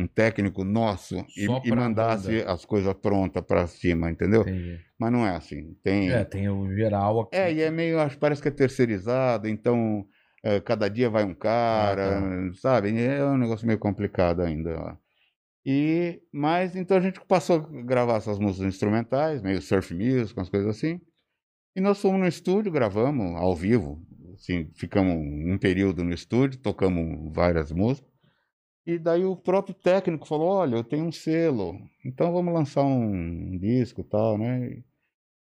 um técnico nosso e, e mandasse as coisas prontas para cima, entendeu? Entendi. Mas não é assim. Tem, É, tem o geral aqui. é, e é meio, acho, parece que é terceirizado, então é, cada dia vai um cara, Ah, sabe? É um negócio meio complicado ainda. ó. E, mas então a gente passou a gravar essas músicas instrumentais, meio surf music, umas coisas assim. E nós fomos no estúdio, gravamos ao vivo, assim, ficamos um período no estúdio, tocamos várias músicas. E daí o próprio técnico falou, olha, eu tenho um selo, então vamos lançar um disco e tal, né?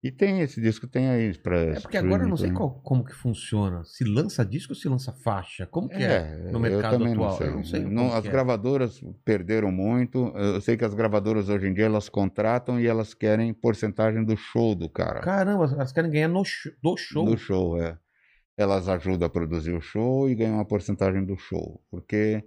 E tem esse disco, tem aí para É porque agora eu não sei qual- como que funciona. Se lança disco ou se lança faixa? Como que é, no eu mercado também atual? Não sei. Eu não sei Não, as é. gravadoras perderam muito. Eu sei que as gravadoras hoje em dia elas contratam e elas querem porcentagem do show do cara. Caramba, elas querem ganhar no show, do show. Do show, é. Elas ajudam a produzir o show e ganham uma porcentagem do show. Porque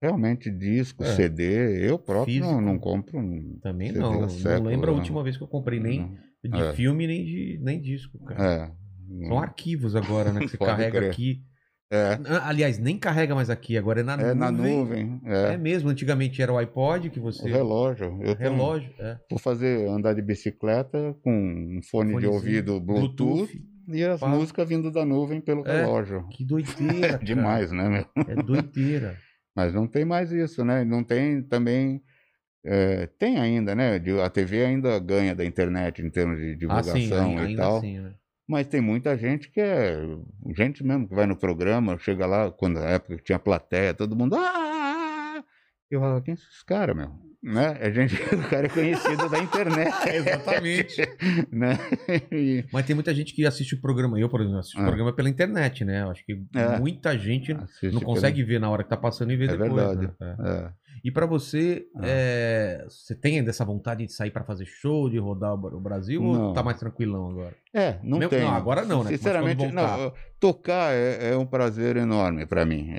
realmente disco, É. CD, eu próprio não, não compro. Também CD não. Não lembro a não. última vez que eu comprei nem Não. De É. filme, nem de nem disco, cara. É. São arquivos agora, né? Que você carrega crer. aqui. É, Aliás, nem carrega mais aqui, agora é na é nuvem. na nuvem. É. É. mesmo, antigamente era o iPod que O você. relógio. Eu tenho- relógio, é. Vou fazer andar de bicicleta com um fone de ouvido Bluetooth, e as pá. músicas vindo da nuvem pelo É. relógio. Que doideira. cara. Demais, né, meu? É doideira. Mas não tem mais isso, né? Não tem também. É, tem ainda, né? A TV ainda ganha da internet em termos de Ah, divulgação sim, ainda, e tal. assim, né? Mas tem muita gente que é. Gente mesmo que vai no programa, chega lá, quando na época que tinha plateia, todo mundo. Ah! Eu falo, quem são esses caras, meu? Né? A gente, o cara é conhecido da internet. Exatamente. né? E- Mas tem muita gente que assiste o programa. Eu, por exemplo, assisto o Ah. programa pela internet, né? Eu acho que É. muita gente assiste não pela- consegue ver na hora que tá passando e ver É depois. verdade. né? É. É. E pra você, Ah. é, você tem ainda essa vontade de sair pra fazer show, de rodar o o Brasil, ou Não. tá mais tranquilão agora? É, não Meu- tem. não, agora não, né? Sinceramente, não. Tocar é, é um prazer enorme pra mim.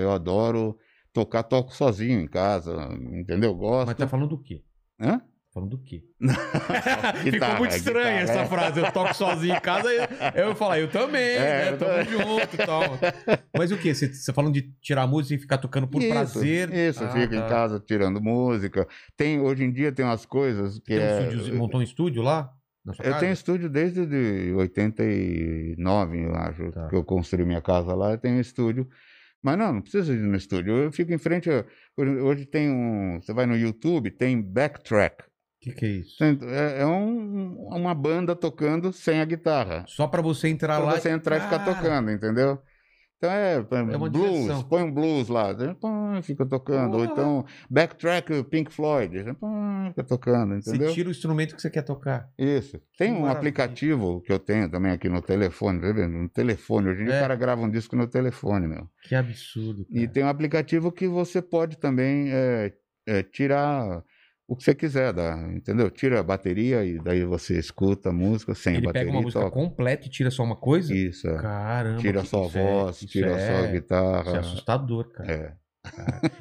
Eu adoro tocar, toco sozinho em casa, entendeu? Gosto. Mas tá falando do quê? Hã? Falando do quê? Ficou muito estranha guitarra, essa é. frase. Eu toco sozinho em casa, eu, eu falar, eu também, É, né? Tamo junto e tal. Mas o quê? Você, você falando de tirar música e ficar tocando por Isso, prazer? Isso, Ah, fica tá. em casa tirando música. Tem, hoje em dia tem umas coisas que Tem um é. estúdio, você montou um estúdio lá? Na sua Eu casa? tenho estúdio desde de 89, eu acho, Tá. que eu construí minha casa lá, eu tenho estúdio. Mas não, não precisa ir no estúdio. Eu fico em frente. Hoje tem um. Você vai no YouTube, tem backtrack. O que, que é isso? É, é um- uma banda tocando sem a guitarra. Só pra você entrar Pra lá você entrar e ficar tocando, entendeu? Então é, É uma blues, diversão. põe um blues lá, pô, fica tocando. Ou então backtrack Pink Floyd, pô, fica tocando, entendeu? Você tira o instrumento que você quer tocar. Isso. Tem um maravilha. aplicativo que eu tenho também aqui no telefone, tá vendo? No telefone. Hoje em dia É. o cara grava um disco no telefone, meu. Que absurdo. E cara. tem um aplicativo que você pode também é, é, tirar o que você quiser, da, entendeu? Tira a bateria e daí você escuta a música sem Ele bateria pega uma música toca. completa e tira só uma coisa? Isso, é. Caramba. tira que- só a é- voz, isso tira é- só a Isso é guitarra. assustador, cara. É.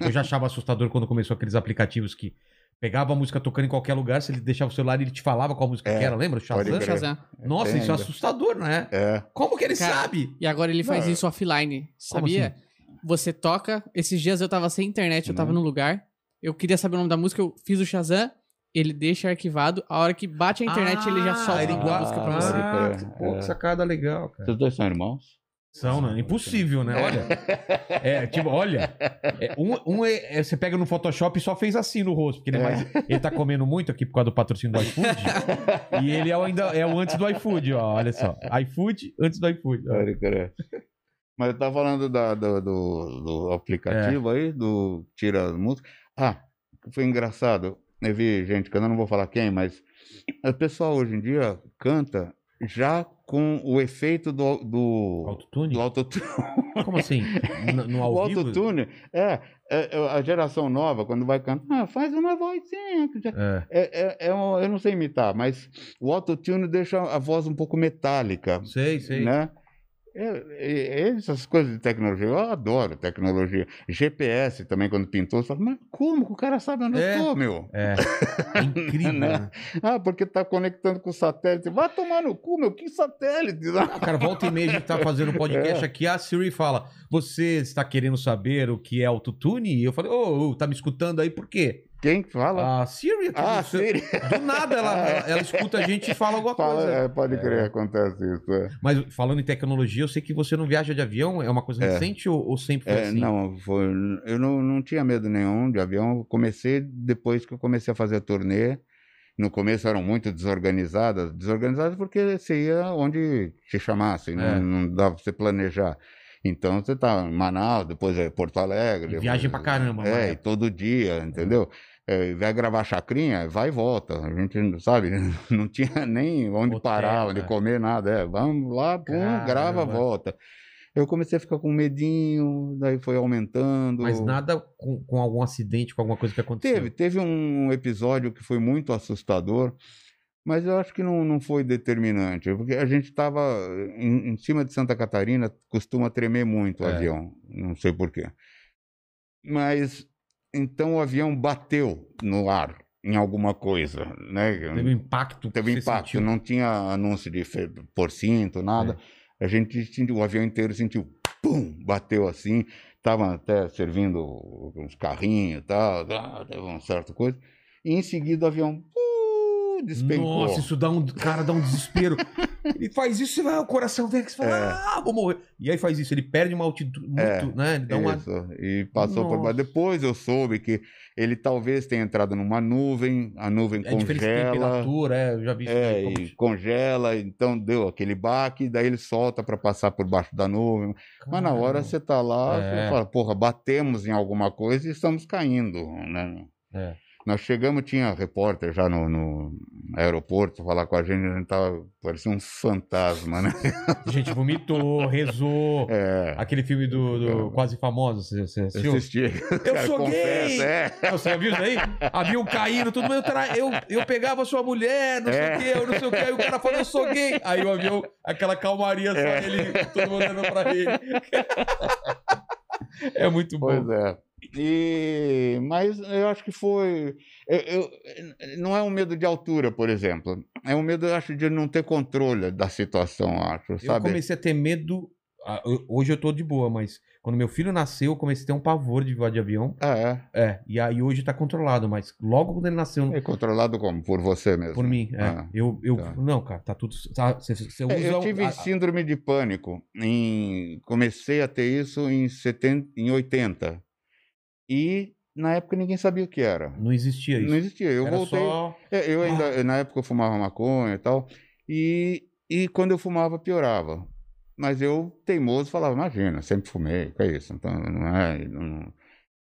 Eu já achava assustador quando começou aqueles aplicativos que pegava a música tocando em qualquer lugar, se ele deixava o celular e ele te falava qual música É, que era, lembra? Shazam? Shazam. Nossa, Tem isso é assustador, né? É. Como que ele Cara, sabe? E agora ele faz Não, isso offline. Sabia? assim? Você toca. Esses dias eu tava sem internet, eu tava Não. num lugar. Eu queria saber o nome da música, eu fiz o Shazam. Ele deixa arquivado. A hora que bate a internet, ele já solta ele a igual- música pra Ah, você. Ah, pô, que É. sacada legal, cara. Vocês dois são irmãos? São, né? Impossível, né? Olha. É, tipo, olha. é, um um é, é- você pega no Photoshop e só fez assim no rosto, porque ele, é mais- ele tá comendo muito aqui por causa do patrocínio do iFood. e ele é o ainda é o antes do iFood, ó. Olha só. iFood antes do iFood. ó. Pode crer. Mas eu tava falando da- do, do, do aplicativo aí, do Tira as Músicas. Ah, foi engraçado. Eu vi gente cantando, não vou falar quem, mas o pessoal hoje em dia canta já com o efeito do, do, Autotune? do autotune. Como assim? No, no O ao vivo? autotune, é, é, é, a geração nova, quando vai cantar, ah, faz uma vozinha. já- É. É, é, é um- eu não sei imitar, mas o autotune deixa a voz um pouco metálica Sei, sei. né? É, essas coisas de tecnologia, eu adoro tecnologia. GPS também, quando pintou, você fala, mas como que o cara sabe onde É. eu tô, meu? É. É incrível, Né? né? Ah, porque tá conectando com o satélite. Vai tomar no cu, meu, que satélite? Cara volta e meia, a gente tá fazendo um podcast É. aqui, a Siri fala: Você está querendo saber o que é autotune? E eu falei, ô, ô, tá me escutando aí por quê? Quem que fala? A Siri Ah, Siri. Do nada ela, ela, escuta a gente e fala alguma Fala, coisa. é, pode crer, acontece isso. É, Mas falando em tecnologia, eu sei que você não viaja de avião, é uma coisa É. recente ou, ou sempre foi É, assim? Não, foi, eu não, não tinha medo nenhum de avião. Eu comecei depois que eu comecei a fazer turnê. No começo eram muito desorganizadas. Desorganizadas porque você ia onde te chamassem, É. não, dava pra você planejar. Então você tá em Manaus, depois é Porto Alegre. E depois- viagem pra caramba, É, e todo dia, entendeu? É, vai gravar chacrinha, vai e volta. A gente, não sabe, não tinha nem onde Hotel, parar, onde é. comer, nada. É, vamos lá, pum, grava, Caramba. volta. Eu comecei a ficar com medinho, daí foi aumentando. Mas nada com, com algum acidente, com alguma coisa que aconteceu. Teve, teve um episódio que foi muito assustador, mas eu acho que não, não foi determinante, porque a gente estava em, em cima de Santa Catarina, costuma tremer muito o É. avião, não sei porquê. Mas então o avião bateu no ar em alguma coisa, né? Teve um impacto. Teve impacto, sentiu. não tinha anúncio de porcinto, nada. É. A gente sentiu, o avião inteiro sentiu, pum, bateu assim. Estavam até servindo uns carrinhos e tal, teve uma certa coisa. E em seguida o avião uh, despencou. Nossa, isso dá um. Cara, dá um desespero. ele faz isso, vai, o coração vem que você fala, ah, vou morrer. E aí faz isso, ele perde uma altitude muito, É, né? Ele dá uma. Isso, e passou por Nossa. baixo. Depois eu soube que ele talvez tenha entrado numa nuvem, a nuvem É congela. temperatura, é, eu já vi isso. É, como- e congela, então deu aquele baque, daí ele solta para passar por baixo da nuvem. Mas na hora Caramba. você tá lá, É. você fala, porra, batemos em alguma coisa e estamos caindo, né? É. Nós chegamos, tinha repórter já no, no aeroporto falar com a gente, a gente tava, parecia um fantasma, né? A gente vomitou, rezou. É, Aquele filme do, do Quase Famoso, você, você assistiu? assisti. Eu sou gay! é. Não, Você viu isso aí? Avião caindo, tudo eu, tra- eu, eu pegava sua mulher, não sei É. o quê, eu não sei o quê. Aí o cara falou, eu sou gay. Aí o avião, aquela calmaria só, É. ele, todo mundo olhando pra ele. É muito bom. Pois é. E, mas eu acho que foi. eu- eu- não é um medo de altura, por exemplo. É um medo, eu acho, de não ter controle da situação, acho, Eu sabe? comecei a ter medo. ah, eu- Hoje eu tô de boa, mas quando meu filho nasceu, eu comecei a ter um pavor de voar de avião. Ah, é. É, e aí hoje tá controlado, mas logo quando ele nasceu, É controlado como? Por você mesmo? por mim, é, Ah, eu, eu tá. não, cara, tá tudo. Tá, você, você usa É, eu o- tive a- síndrome de pânico. Em... Comecei a ter isso em, 70... em 80. E na época ninguém sabia o que era. Não existia isso. Não existia. Eu Era voltei. só. É, eu ainda, na época eu fumava maconha e tal, e, e quando eu fumava piorava. Mas eu, teimoso, falava, imagina, sempre fumei, que é isso? Então, não é... não-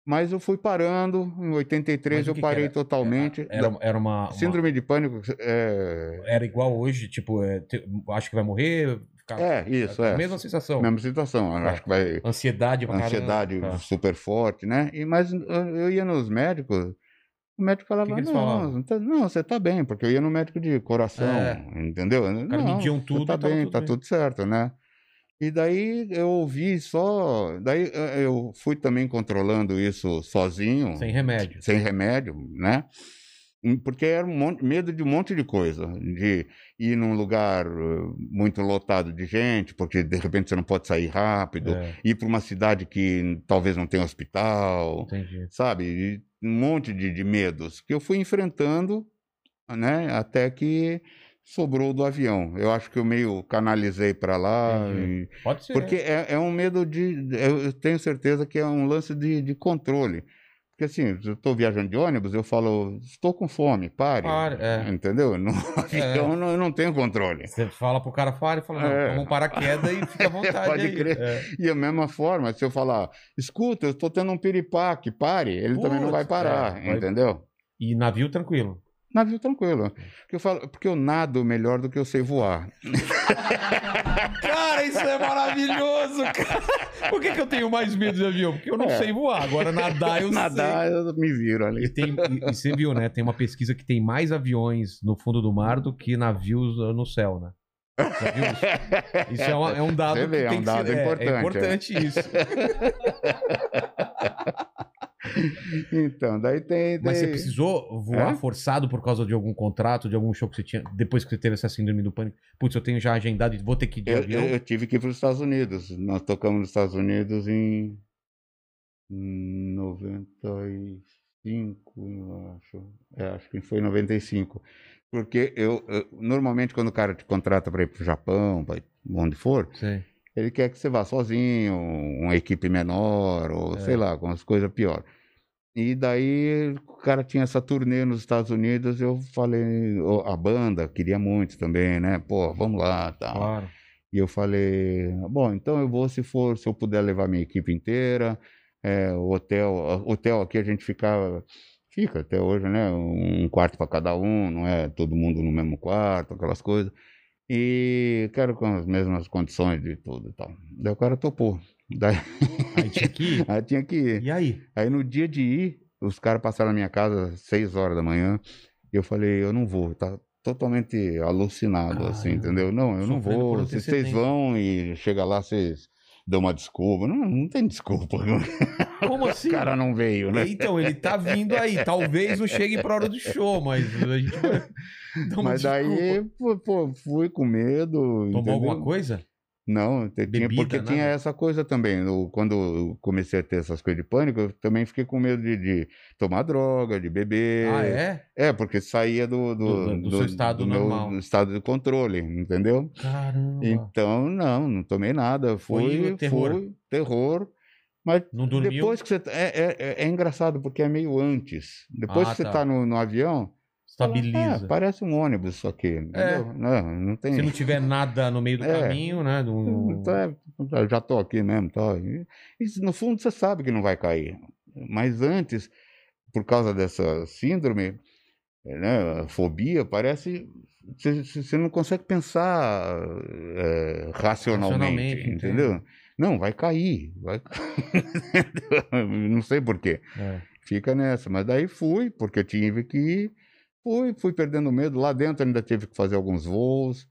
Mas eu fui parando, em 83 Mas o eu que que parei era? totalmente. Era, Da- era uma, uma- Síndrome de pânico é... Era igual hoje, tipo, é, te- acho que vai morrer. Ficar- É, isso, é. mesma sensação. Mesma situação, eu Tá. acho que vai... Ansiedade pra ansiedade caramba. Tá. super forte, né? E, mas eu, ia nos médicos, o médico falava, que que não, não, tá- não, você tá bem, porque eu ia no médico de coração, É. entendeu? caras não, mediam tudo tá bem, tudo tá bem. tudo certo, né? E daí eu ouvi só, daí eh, eu fui também controlando isso sozinho, Sem remédio. sem remédio, né? Hum, Porque era um monte, medo de um monte de coisa, de ir num lugar muito lotado de gente, porque de repente você não pode sair rápido, É, ir para uma cidade que talvez não tenha hospital, entendi. sabe? E um monte de, de medos que eu fui enfrentando, né? Até que sobrou do avião. Eu acho que eu meio canalizei para lá. E- Pode ser. porque é, é um medo de. Eu eu tenho certeza que é um lance de, de controle. Porque assim, eu estou viajando de ônibus, eu falo, estou com fome, pare. Pare, é. Entendeu? No avião eu não, eu não tenho controle. Você fala pro cara fora e fala, não, É. toma um paraquedas e fica à vontade Pode aí. crer. É. E a mesma forma, se eu falar, escuta, eu estou tendo um piripaque, pare, ele também não vai Putz, parar, é, entendeu? E navio tranquilo. Navio tranquilo. Porque eu, falo, porque eu nado melhor do que eu sei voar. Cara, isso é maravilhoso, cara. Por que, que eu tenho mais medo de avião? Porque eu não É. sei voar. Agora nadar eu Nadar, eu me viro sei. ali. E, tem, e, e você viu, né? Tem uma pesquisa que tem mais aviões no fundo do mar do que navios uh, no céu, né? Isso? É, uma- é um dado vê, que é tem um que dado ser, é- importante, É, é. importante isso. Então, daí tem. Mas você precisou voar É? forçado por causa de algum contrato, de algum show que você tinha, depois que você teve essa síndrome do pânico? Putz, eu tenho já agendado e vou ter que ir de Eu, avião. eu- eu tive que ir para os Estados Unidos. Nós tocamos nos Estados Unidos em, em 95, eu acho. É, acho que foi em 95. Porque eu, eu- normalmente quando o cara te contrata para ir para o Japão, para onde for, Sei. Ele quer que você vá sozinho, uma equipe menor, ou É. sei lá, com as coisas pior. E daí o cara tinha essa turnê nos Estados Unidos, eu falei, a banda queria muito também, né? Pô, vamos lá, tal. Claro. E eu falei, bom, então eu vou se for, se eu puder levar minha equipe inteira, é, o hotel, hotel aqui a gente ficava, fica até hoje, né? Um quarto para cada um, não é todo mundo no mesmo quarto, aquelas coisas. E quero com as mesmas condições de tudo e tal. Daí o cara topou. Daí Aí tinha que ir. aí tinha que ir. E aí? Aí no dia de ir, os caras passaram na minha casa às seis horas da manhã. E eu falei, eu não vou, tá totalmente alucinado, assim, Caramba. entendeu? Não, eu não vou. Se vocês vão e chega lá, vocês dão uma desculpa. Não, não tem desculpa. Como O assim? cara não veio, né? Então, ele tá vindo aí. Talvez não chegue pra hora do show, mas a gente vai. Mas daí, desculpa. pô, pô, fui com medo. Tomou entendeu? alguma coisa? Não, tinha, Bebida, porque tinha nada? essa coisa também. quando eu comecei a ter essas coisas de pânico, eu também fiquei com medo de, de tomar droga, de beber. Ah, é? É, porque saía do, do, Do- do seu estado meu normal. estado de controle, entendeu? Caramba. Então, não, não tomei nada. Foi Fui, o terror. fui, terror. Mas Não dormiu? depois que você. É, é, é- engraçado, porque é meio antes. Depois Ah, que você tá. tá no, no avião. Fala, Estabiliza. "Ah, parece um ônibus isso aqui. Entendeu? Não, não tem. Se não tiver nada no meio do É. caminho, né? do- Então, é, já tô aqui mesmo. Tá. E, no fundo você sabe que não vai cair. Mas antes, por causa dessa síndrome, né, a fobia, parece. Você, não consegue pensar é, racionalmente, Racionalmente, entendeu? Não, vai cair. Vai... não sei por quê. É. Fica nessa. Mas daí fui, porque eu tive que ir. Fui, fui perdendo medo. Lá dentro ainda tive que fazer alguns voos.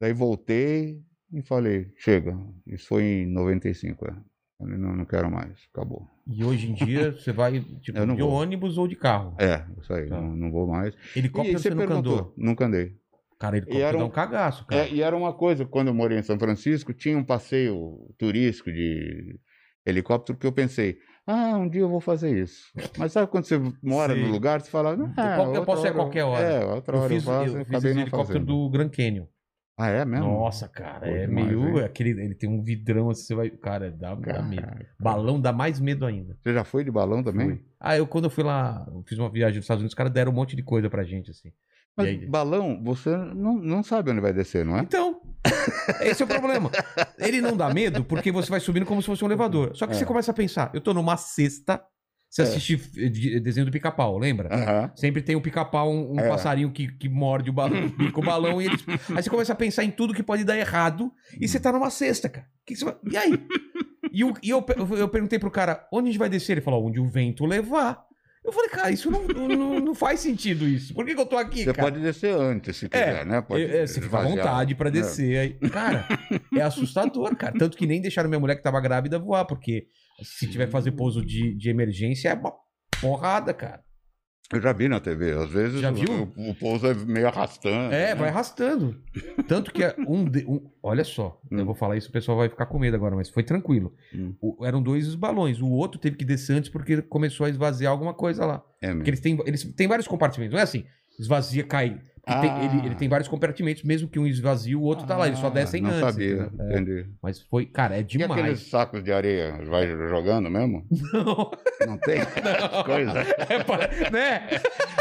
Daí voltei e falei, chega. Isso foi em 95, é. Falei, não, não quero mais. Acabou. E hoje em dia você vai tipo, de vou. ônibus ou de carro. É, isso aí. Tá. Não, não vou mais. Helicóptero e você você nunca andou. Nunca andei. Cara, helicóptero era um- um cagaço, cara. É, e era uma coisa, quando eu morei em São Francisco, tinha um passeio turístico de helicóptero que eu pensei, ah, um dia eu vou fazer isso. Mas sabe quando você mora Sei. no lugar, você fala, ah, eu posso ir a qualquer hora. É, outra eu hora fiz, eu faço, eu fiz esse não helicóptero do Grand Canyon. Ah, é mesmo? Nossa, cara, é demais, meio. hein? Aquele, ele tem um vidrão assim, você vai. Cara, dá, dá medo. Balão dá mais medo ainda. Você já foi de balão também? Fui. Ah, eu quando eu fui lá, eu fiz uma viagem nos Estados Unidos, os caras deram um monte de coisa pra gente, assim. Mas aí? balão, você não, não sabe onde vai descer, não é? Então, Esse é o problema. Ele não dá medo porque você vai subindo como se fosse um elevador. Só que É. você começa a pensar, eu tô numa cesta, você É. assiste de- desenho do pica-pau, lembra? Aham. Sempre tem um pica-pau, um, um É. passarinho que, que morde o balão, bica o balão e eles. Aí você começa a pensar em tudo que pode dar errado e você tá numa cesta, cara. Que que vai- E aí? E, o- e eu, eu perguntei pro cara, onde a gente vai descer? Ele falou, onde o vento levar. Eu falei, cara, isso não, não, não faz sentido isso. Por que, que eu tô aqui, Você cara? pode descer antes, se É, quiser, né? Pode É, é, você fica à vontade pra É. descer. Aí, cara, é assustador, cara. Tanto que nem deixaram minha mulher que tava grávida voar, porque se tiver que fazer pouso de, de emergência é uma porrada, cara. Eu já vi na TV, às vezes Já o- viu? O, o pouso é meio arrastando. É, né? vai arrastando. Tanto que é um, de- um- Olha só, eu Hum. vou falar isso, o pessoal vai ficar com medo agora, mas foi tranquilo. Hum. O- eram dois os balões. O outro teve que descer antes porque começou a esvaziar alguma coisa lá. É mesmo. Porque eles têm, eles têm vários compartimentos. Não é assim, esvazia, cai. Porque tem- Ah. ele, ele tem vários compartimentos, mesmo que um esvazia, o outro tá lá. Eles só Ah, descem não antes. sabia, entendeu? É. entendi. Mas foi, cara, é E demais. aqueles sacos de areia, vai jogando mesmo? Não, Não tem? Coisa. é pra- né?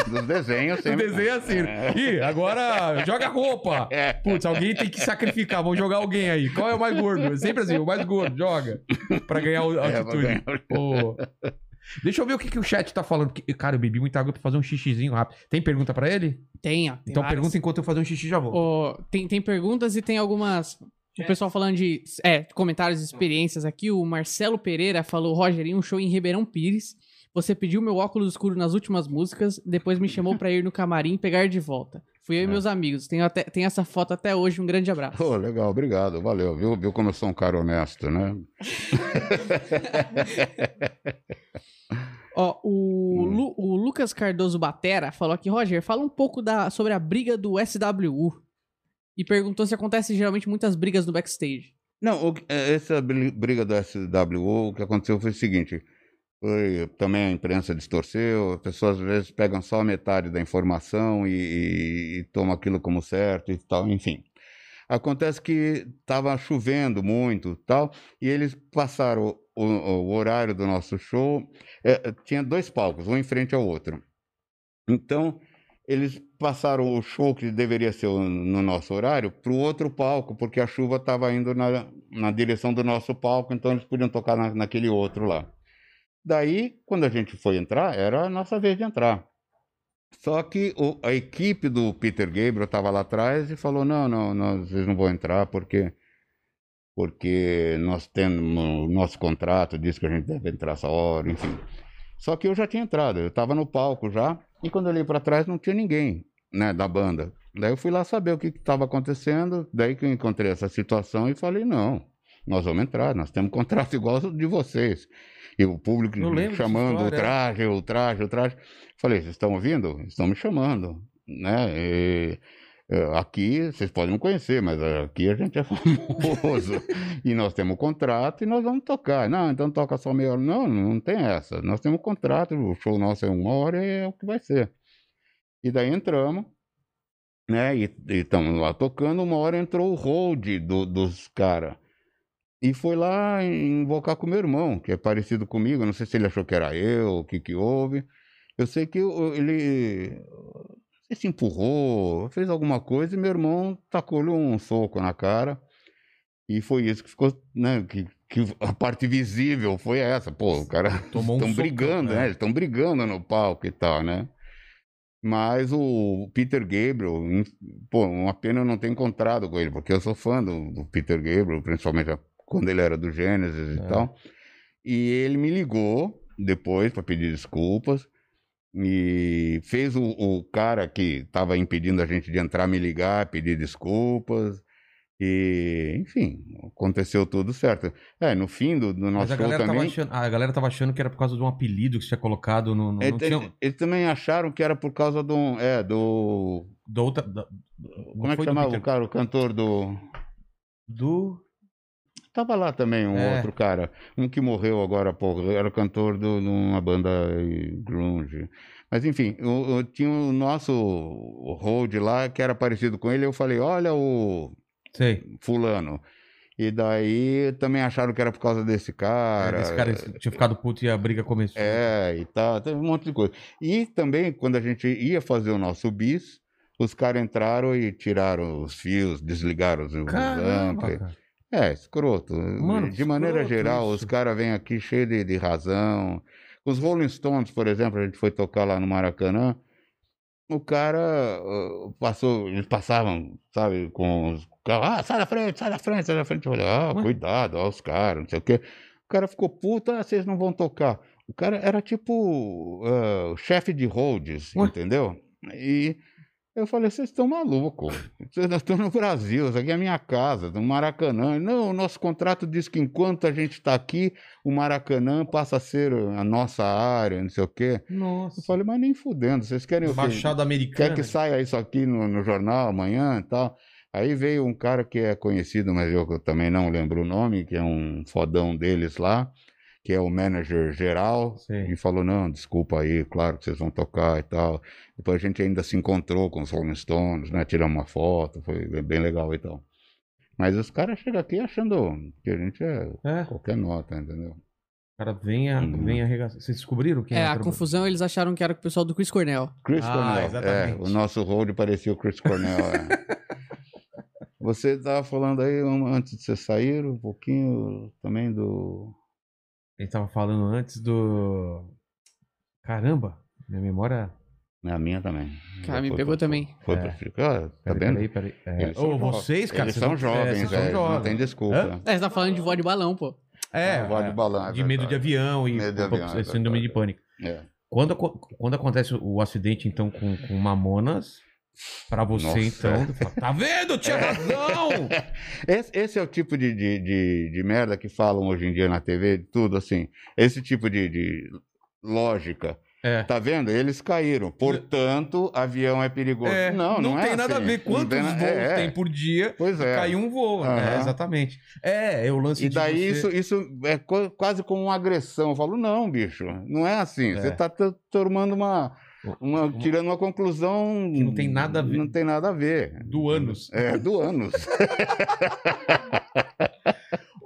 Dos desenhos sempre. desenho é assim. É. Ih, agora joga roupa. É. Putz, alguém tem que sacrificar. Vamos jogar alguém aí. Qual é o mais gordo? É sempre assim, o mais gordo, joga. Pra ganhar É, altitude. vai ganhar. Pô. Deixa eu ver o que, que o chat tá falando. porque, cara, eu bebi muita água pra fazer um xixizinho rápido. Tem pergunta pra ele? Tem, ó. tem então várias. pergunta enquanto eu fazer um xixi já vou. Ó, tem, tem perguntas e tem algumas. O pessoal falando de é, comentários e experiências aqui. O Marcelo Pereira falou: Roger, em um show em Ribeirão Pires. Você pediu meu óculos escuro nas últimas músicas, depois me chamou pra ir no camarim pegar de volta. Fui eu e É. meus amigos. Tenho, até, tenho essa foto até hoje. Um grande abraço. Pô, legal, obrigado, valeu. Viu, viu como eu sou um cara honesto, né? Ó, o, Hum. Lu- o Lucas Cardoso Batera falou aqui, Roger, fala um pouco da, sobre a briga do SWU. E perguntou se acontece geralmente muitas brigas no backstage. Não, o é, essa bri- briga do SWO, o que aconteceu foi o seguinte: foi, também a imprensa distorceu, as pessoas às vezes pegam só metade da informação e, e, e tomam aquilo como certo e tal, enfim. Acontece que estava chovendo muito tal, e eles passaram o, o- horário do nosso show, é, tinha dois palcos, um em frente ao outro. Então, eles passaram o show que deveria ser no nosso horário para o outro palco, porque a chuva estava indo na, na direção do nosso palco, então eles podiam tocar na- naquele outro lá. Daí, quando a gente foi entrar, era a nossa vez de entrar. Só que o- a equipe do Peter Gabriel estava lá atrás e falou: não, não, nós, vocês não vão entrar porque porque nós temos o nosso contrato diz que a gente deve entrar essa hora, enfim. Só que eu já tinha entrado, eu estava no palco já, e quando eu olhei para trás não tinha ninguém, né, da banda. Daí eu fui lá saber o que estava acontecendo, daí que eu encontrei essa situação e falei, não, nós vamos entrar, nós temos contrato igual ao de vocês. E o público dessa chamando o história. traje, o traje, o traje. Falei, vocês estão ouvindo? Estão me chamando, né? E, aqui, vocês podem não conhecer, mas aqui a gente é famoso. e nós temos um contrato e nós vamos tocar. Não, então toca só meia hora. Não, não tem essa. Nós temos um contrato, o show nosso é uma hora e é o que vai ser. E daí entramos, né? E estamos lá tocando. Uma hora entrou o hold do, dos caras. E foi lá invocar com meu irmão, que é parecido comigo. Não sei se ele achou que era eu, o que que houve. Eu sei que ele sei se empurrou, fez alguma coisa e meu irmão tacou-lhe um soco na cara. E foi isso que ficou, né? Que, que a parte visível foi essa. Pô, o cara Tomou um estão socão, brigando, né? né? Eles estão brigando no palco e tal, né? Mas o Peter Gabriel, em- pô, uma pena eu não ter encontrado com ele, porque eu sou fã do, do Peter Gabriel, principalmente quando ele era do Gênesis É. e tal. E ele me ligou depois para pedir desculpas e fez o, o cara que estava impedindo a gente de entrar me ligar, pedir desculpas. E, enfim, aconteceu tudo certo. É, no fim do, do Mas nosso a show galera, também. achando, a galera tava achando que era por causa de um apelido que você tinha colocado no. no não é, tinha, Eles também acharam que era por causa do. É, do. da outra, da- Como é que do chamava Peter- o cara, o cantor do. Do. Tava lá também um É. outro cara, um que morreu agora há pouco, era cantor de uma banda grunge. Mas enfim, o- o- tinha o nosso hold lá que era parecido com ele, eu falei, olha o Sei. fulano. E daí também acharam que era por causa desse cara. Esse cara tinha ficado puto e a briga começou. É, e tal, teve um monte de coisa. E também, quando a gente ia fazer o nosso bis, Os caras entraram e tiraram os fios, desligaram os, Caramba. É, escroto. Mano, de maneira escroto geral, isso. os caras vêm aqui cheios de, de razão. Os Rolling Stones, por exemplo, a gente foi tocar lá no Maracanã. O cara ah, passou, eles passavam, sabe, com os carros, ah, sai da frente, sai da frente, sai da frente. Eu falei, ah, Ué? cuidado, ó, os caras, não sei o quê. O cara ficou puto, ah, vocês não vão tocar. O cara era tipo o chefe de holds, Ué? entendeu? E eu falei, vocês estão malucos. Vocês estamos no Brasil, isso aqui é a minha casa, no Maracanã. Não, o nosso contrato diz que enquanto a gente está aqui, o Maracanã passa a ser a nossa área, não sei o quê. Nossa. Eu falei, mas nem fudendo, vocês querem o quê? Baixada americana. Quer que saia isso aqui no, no jornal amanhã e tal? Aí veio um cara que é conhecido, mas eu também não lembro o nome, que é um fodão deles lá, que é o manager geral, Sim. e falou, não, desculpa aí, claro que vocês vão tocar e tal. Depois a gente ainda se encontrou com os Rolling Stones, né? Tiramos uma foto, foi bem legal e tal. Mas os caras chegam aqui achando que a gente é É, qualquer nota, entendeu? cara vem, a, Uhum. vem arregaçar. Vocês descobriram quem É, era a confusão, eles acharam que era o pessoal do Chris Cornell. Chris Ah, Cornell. exatamente. É, o nosso hold parecia o Chris Cornell. é. Você estava falando aí, antes de você sair, um pouquinho também do. A gente tava falando antes do. Caramba, minha memória. É a minha também. Cara, me pegou pra- também. Foi É. pra ficar, tá Peraí, vendo? peraí, peraí. É, Eles ô, são jo- vocês, cara, Eles vocês são é, jovens, vocês são velho. Não jovens. tem desculpa. Hã? É, você tá falando de vó de balão, pô. É, Ah, voz de é, balão, é de medo de avião e Medo de avião, é síndrome de pânico. É. Quando, quando acontece o acidente, então, com, com Mamonas, pra você, Nossa. então, tu fala, tá vendo? Eu Tinha razão! Esse, esse é o tipo de, de, de, de merda que falam hoje em dia na TV, tudo assim. Esse tipo de, de lógica. É. Tá vendo? Eles caíram. Portanto, avião é perigoso. É, não, não, tem é nada a assim. ver Não quantos voos é, é. tem por dia. Pois é. Cai um voo. É, Aham. exatamente. É, é o lance E de daí você- isso, isso é quase como uma agressão. Eu falo, não, bicho, não é assim. É. Você está tomando uma, uma- tirando uma conclusão Que não tem nada a ver. Não tem nada a ver. Do ânus. É, do ânus.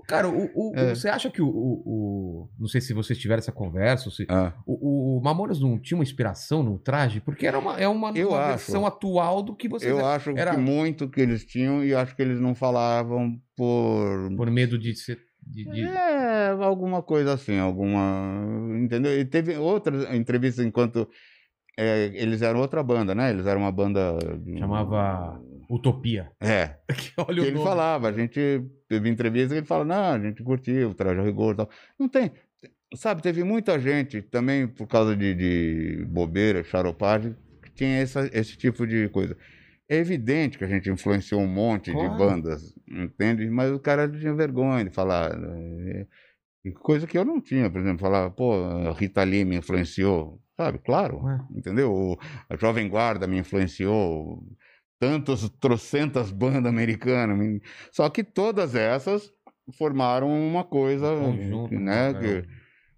Cara, o, o- É. você acha que o, o- Não sei se vocês tiveram essa conversa, se. Ah, O, o Mamonas não tinha uma inspiração no traje? Porque era uma, é uma, Eu uma acho. versão atual do que vocês. eu acho era- que muito que eles tinham e acho que eles não falavam por. Por medo de ser. de- de- É, alguma coisa assim, alguma. Entendeu? E teve outras entrevistas enquanto. É, eles eram outra banda, né? Eles eram uma banda. Chamava Utopia. É, Que Olha ele nome. falava, a gente teve entrevista que ele fala, não, a gente curtiu o traje a rigor e tal. Não tem, sabe, teve muita gente também por causa de, de bobeira, charopagem, que tinha essa, esse tipo de coisa. É evidente que a gente influenciou um monte Claro. de bandas, entende? Mas o cara tinha vergonha de falar. E Coisa que eu não tinha, por exemplo, falar, pô, a Rita Lee me influenciou, sabe? Claro, Ué. entendeu? O- a Jovem Guarda me influenciou, tantas, trocentas bandas americanas, me- só que todas essas formaram uma coisa, Conjunto, né? né? que-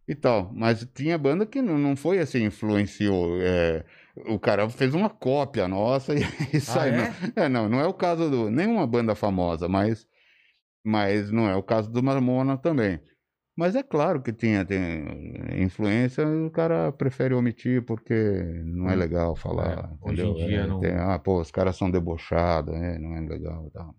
e tal. Mas tinha banda que não, não foi assim, influenciou. é, o cara fez uma cópia nossa e isso Ah, aí. é? Não, é, não, não é o caso do. Nenhuma banda famosa, mas, mas não é o caso do Marmona também. Mas é claro que tinha, tem influência, o cara prefere omitir porque não é Hum. legal falar. É, hoje em dia É, não- tem, ah, pô, os caras são debochados, é, não é legal e tal.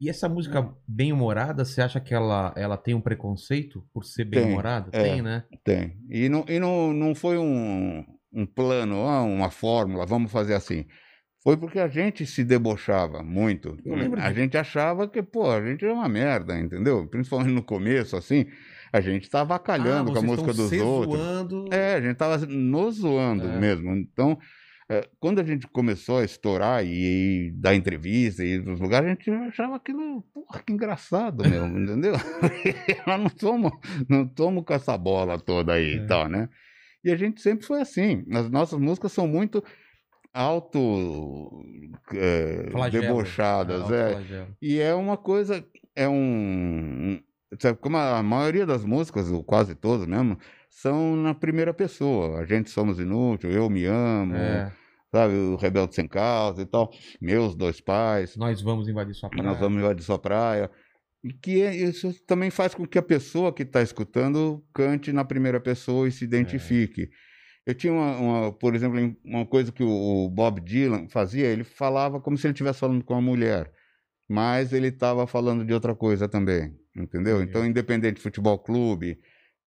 E essa música bem humorada, você acha que ela, ela tem um preconceito por ser bem Tem, humorada? é. Tem, né? Tem. E não, e não, não foi um, um plano, ah, uma fórmula, vamos fazer assim. Foi porque a gente se debochava muito. Eu lembro A gente achava que, pô, a gente é uma merda, entendeu? Principalmente no começo, assim, a gente tava acalhando Ah, com a música dos outros. zoando. É, a gente tava nos zoando É. mesmo. Então, é, quando a gente começou a estourar e, e dar entrevista e ir nos lugares, a gente achava aquilo, porra, que engraçado mesmo, entendeu? Nós não somos, não somos com essa bola toda aí É. e tal, né? E a gente sempre foi assim. As nossas músicas são muito auto é, Flagelo. debochadas, é. autoflagelo. E é uma coisa, é um. Sabe, como a maioria das músicas, ou quase todas mesmo, são na primeira pessoa. A gente somos inútil, eu me amo, É, sabe? O Rebelde Sem Causa e tal. Meus dois pais, nós vamos invadir sua praia. nós vamos invadir sua praia. E que é- isso também faz com que a pessoa que está escutando cante na primeira pessoa e se identifique. Eu tinha uma, uma- por exemplo, em- uma coisa que o, Bob Dylan fazia, ele falava como se ele estivesse falando com uma mulher, mas ele estava falando de outra coisa também, entendeu? Então, independente de futebol clube,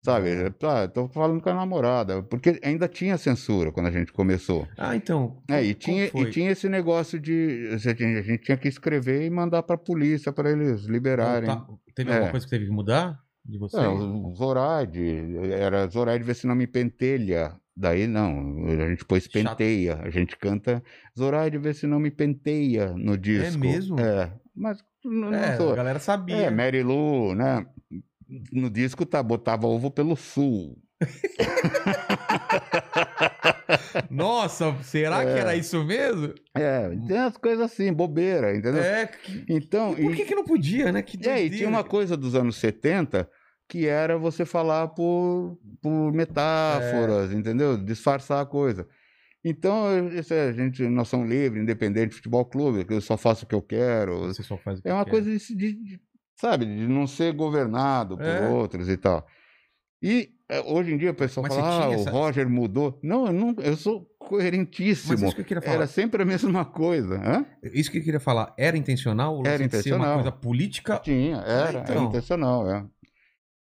sabe? Ah, tô falando com a namorada, porque ainda tinha censura quando a gente começou. Ah, então. É, e tinha, e tinha esse negócio de. A gente, a gente tinha que escrever e mandar para a polícia para eles liberarem. Tá- Teve É. alguma coisa que teve que mudar de você? É, o Zoraide, era Zoraide vê se não me pentelha. Daí não, a gente pôs penteia. A gente canta Zoraide vê se não me penteia no disco. mesmo? É, mas não, não É, sou. a galera sabia. É, Mary Lou, né? No disco tá, botava ovo pelo sul. Nossa, será que É. era isso mesmo? É, tem as coisas assim, bobeira, entendeu? É. que- Então, Por e- que, que não podia, né? Que E aí, doideira. tinha uma coisa dos anos 70 que era você falar por, por metáforas, É. entendeu? Disfarçar a coisa. Então, é, a gente, nós somos livres, independente de futebol clube, eu só faço o que eu quero. Você só faz o que É uma quer. coisa de, de- sabe, de não ser governado por É. outros e tal. E é, hoje em dia o pessoal Mas fala, ah, tinha o essa- Roger mudou. Não, eu, não, eu sou Mas coerentíssimo. isso que eu queria falar. Era sempre a mesma coisa. Hã? Isso que eu queria falar. Era intencional? ou Era ser uma intencional. coisa política? Tinha, era, era então. intencional, é.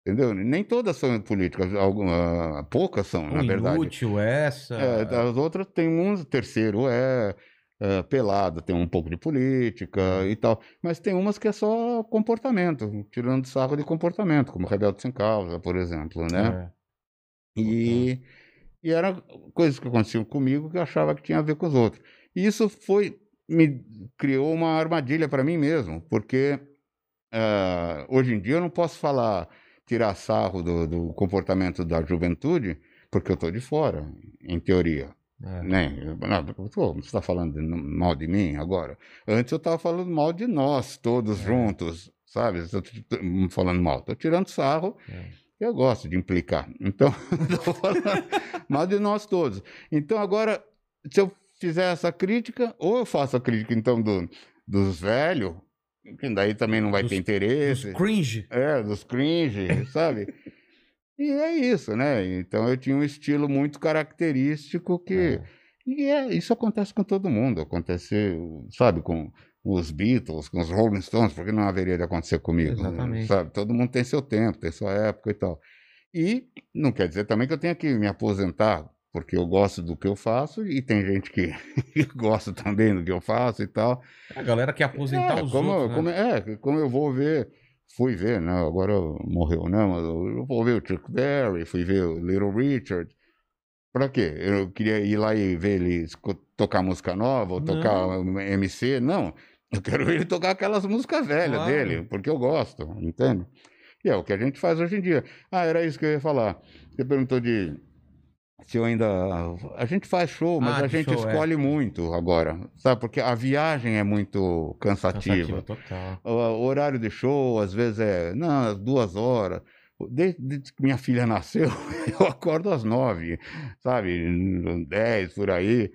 Entendeu? Nem todas são políticas, alguma, poucas são, Um na verdade. inútil, essa. É, as outras tem um terceiro é, é, pelado, tem um pouco de política e tal. Mas tem umas que é só comportamento, tirando sarro de comportamento, como Rebelde Sem Causa, por exemplo, né? É. E, e eram coisas que aconteciam comigo que eu achava que tinha a ver com os outros. E isso foi, me criou uma armadilha para mim mesmo, porque ah, hoje em dia eu não posso falar, tirar sarro do, do comportamento da juventude, porque eu estou de fora, em teoria. É. Né? Pô, você está falando mal de mim agora? Antes eu estava falando mal de nós, todos É. juntos, sabe? Tô t- t- falando mal, estou tirando sarro, É. eu gosto de implicar. Então, estou falando mal de nós todos. Então, agora, se eu fizer essa crítica, ou eu faço a crítica, então, do, dos velhos, que daí também não vai Dos- ter interesse. cringe. É, dos cringe, sabe? E é isso, né? Então eu tinha um estilo muito característico que. É. E é, isso acontece com todo mundo. Acontece, sabe, com os Beatles, com os Rolling Stones, porque não haveria de acontecer comigo. Exatamente. Sabe? Todo mundo tem seu tempo, tem sua época e tal. E não quer dizer também que eu tenha que me aposentar, porque eu gosto do que eu faço e tem gente que gosta também do que eu faço e tal. A galera quer aposentar É, os como, outros, né? como, é, como eu vou ver, fui ver, né? Agora morreu, né? Mas eu vou ver o Chuck Berry, fui ver o Little Richard. Pra quê? Eu queria ir lá e ver ele tocar música nova ou tocar um MC? Não. Eu quero ver ele tocar aquelas músicas velhas Claro. dele, porque eu gosto, entende? E é o que a gente faz hoje em dia. Ah, era isso que eu ia falar. Você perguntou de se eu ainda. A gente faz show, mas Ah, a gente show, é. escolhe muito agora, sabe? Porque a viagem é muito cansativa. Total. O o horário de show, às vezes, é não, duas horas. Desde, desde que minha filha nasceu, eu acordo às nove, sabe? Dez, por aí.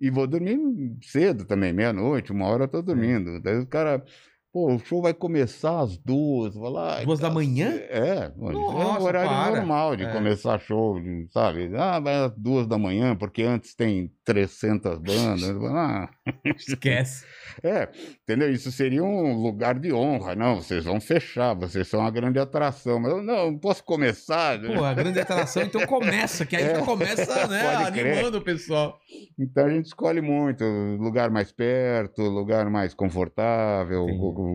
E vou dormir cedo também, meia-noite, uma hora eu tô dormindo. Daí o cara, pô, o show vai começar às duas. Vou lá, Duas da manhã? É, é Nossa, um horário para. normal de É. começar show, sabe? Ah, vai às duas da manhã, porque antes tem 300 bandas. Ah, Esquece. É, entendeu? Isso seria um lugar de honra. Não, vocês vão fechar, vocês são uma grande atração. Mas eu não, posso começar. Pô, a grande atração então começa, que aí É. começa, né, animando o pessoal. Então a gente escolhe muito, lugar mais perto, lugar mais confortável,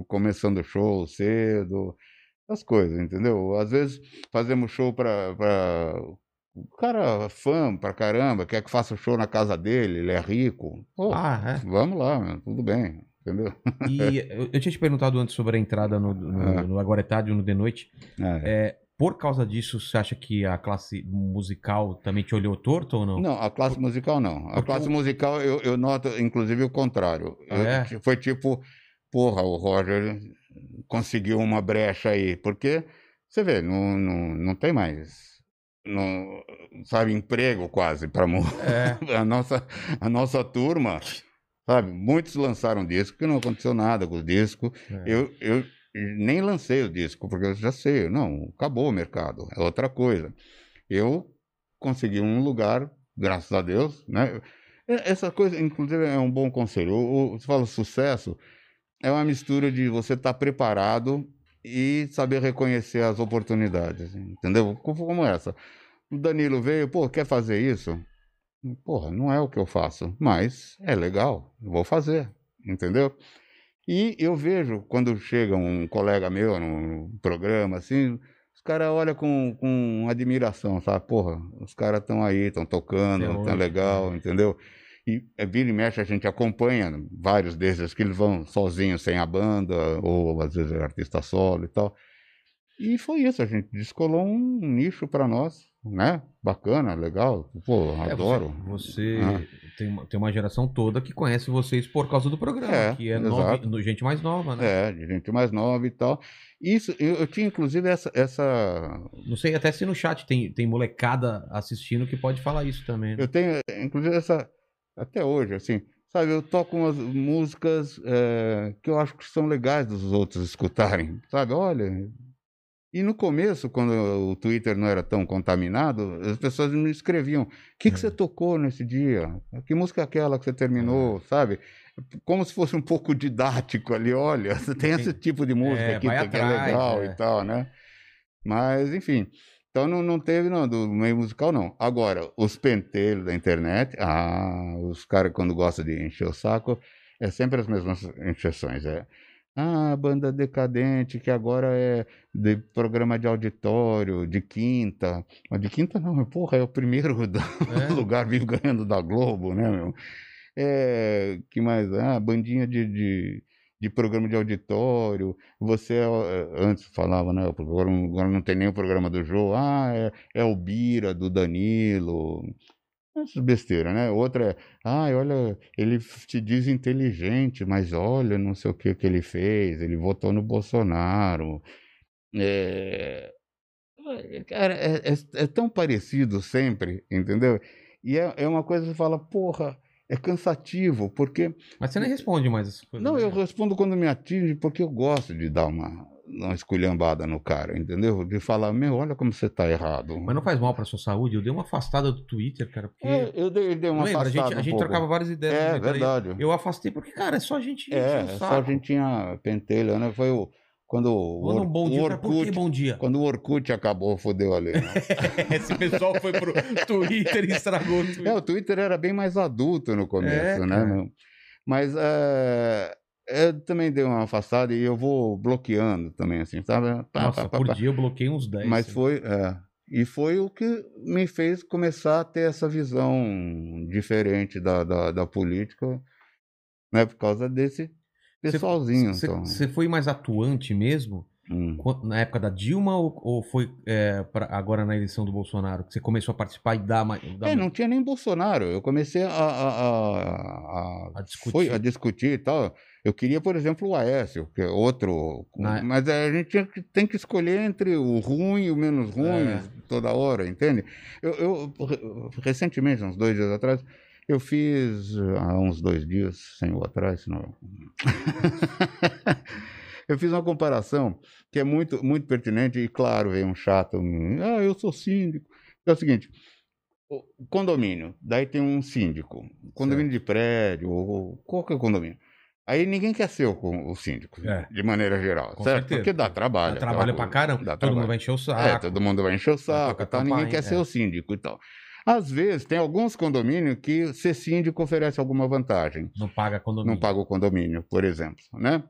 começando o show cedo, as coisas, entendeu? Às vezes fazemos show para o cara fã pra caramba, quer que faça o show na casa dele, ele é rico. Pô, Ah, vamos lá, meu, tudo bem, entendeu? é. E eu, tinha te perguntado antes sobre a entrada no, no, Ah. no Agora é Tarde no De Noite. É. É, por causa disso, você acha que a classe musical também te olhou torto ou não? Não, a classe musical não. A Porque classe o- musical eu, eu noto, inclusive, o contrário. Ah, Eu- é? Foi tipo, porra, o Roger conseguiu uma brecha aí. Porque, você vê, não, não, não tem mais, não, sabe, emprego quase para É. a nossa A nossa turma, sabe, muitos lançaram disco que não aconteceu nada com o disco. É. Eu, eu nem lancei o disco, porque eu já sei, não, acabou o mercado, é outra coisa. Eu consegui um lugar graças a Deus, né? Essa coisa, inclusive, é um bom conselho. O, o- você fala sucesso, é uma mistura de você estar preparado e saber reconhecer as oportunidades, entendeu? Como essa. O Danilo veio, pô, quer fazer isso? Porra, não é o que eu faço, mas é legal, vou fazer, entendeu? E eu vejo quando chega um colega meu num programa assim, os caras olham com, com admiração, sabe? Porra, os caras estão aí, estão tocando, tá hoje, legal, entendeu? E é, vira e mexe a gente acompanha vários desses que eles vão sozinhos, sem a banda, ou às vezes é artista solo e tal. E foi isso, a gente descolou um nicho para nós, né? Bacana, legal. Pô, É, adoro. Você, você Ah. tem, uma, tem uma geração toda que conhece vocês por causa do programa, É, que é exato. novi- no- gente mais nova, né? É, gente mais nova e tal. Isso, eu, eu tinha inclusive essa, essa. Não sei até se no chat tem, tem molecada assistindo que pode falar isso também. né? Eu tenho, inclusive, essa. Até hoje, assim. Sabe, eu toco umas músicas é, que eu acho que são legais dos outros escutarem. Sabe, olha. E no começo, quando o Twitter não era tão contaminado, as pessoas me escreviam: o que, que É. você tocou nesse dia? Que música é aquela que você terminou? Sabe? Como se fosse um pouco didático ali, olha, você tem esse tipo de música É, aqui que é atrás, legal é. e tal, né? Mas, enfim. Então não, não teve, não, do meio musical, não. Agora, os pentelhos da internet, ah, os caras quando gostam de encher o saco, é sempre as mesmas encheções. É, ah, banda decadente, que agora é de programa de auditório, de quinta. Mas de quinta não, porra, é o primeiro É. lugar vivo ganhando da Globo, né, meu? É, que mais? Ah, bandinha de, de, de programa de auditório. Você, é, antes falava, né? Agora, agora não tem nem o programa do Jô. Ah, é, é o Bira, do Danilo. Essas besteiras, né? Outra é, ah, olha, ele se diz inteligente, mas olha, não sei o que que ele fez, ele votou no Bolsonaro. É, Cara, é, é- é tão parecido sempre, entendeu? E é, é uma coisa que você fala, porra, é cansativo, porque. Mas você nem responde mais essas coisas. Não, né? eu respondo quando me atinge, porque eu gosto de dar uma, uma esculhambada no cara, entendeu? De falar, meu, olha como você tá errado. Mas não faz mal pra sua saúde. Eu dei uma afastada do Twitter, cara, porque. É, eu dei, dei uma Lembra, a gente, afastada a um gente trocava várias ideias. É, verdade. Eu afastei porque, cara, é só a gente É, o só a gente tinha pentelha, né? Foi o, quando o, Manda um bom o dia. Cara, por que Orkut, bom dia? quando o Orkut acabou, fodeu ali. né? Esse pessoal foi pro Twitter e estragou o Twitter. É, o Twitter era bem mais adulto no começo, É, né? Mas é, eu também dei uma afastada e eu vou bloqueando também, assim, sabe? Pá, Nossa, pá, pá, por dia eu bloqueei uns 10. Mas assim. foi, é, e foi o que me fez começar a ter essa visão diferente da, da, da política, né? Por causa desse pessoalzinho. Você então. foi mais atuante mesmo Hum. na época da Dilma ou, ou foi é, pra- agora na eleição do Bolsonaro? Que você começou a participar e dar mais. dar É, não tinha nem Bolsonaro. Eu comecei a, a, a, a- discutir. foi- a discutir e tal. Eu queria, por exemplo, o Aécio, que é outro. Na- Mas a gente tem que escolher entre o ruim e o menos ruim É. toda hora, entende? Eu, eu, re- recentemente, uns dois dias atrás, eu fiz. Há uns dois dias, sem o atrás, senão. eu fiz uma comparação que é muito, muito pertinente e, claro, veio um chato. Ah, eu sou síndico. É o seguinte. Condomínio, daí tem um síndico, condomínio de prédio, ou qualquer condomínio. Aí ninguém quer ser o, o síndico, É. de maneira geral, Com certo? certeza. Porque dá trabalho. Dá É, é. Às vezes, tem alguns condomínios que ser síndico oferece alguma vantagem Não paga condomínio. não paga o condomínio, por exemplo, né?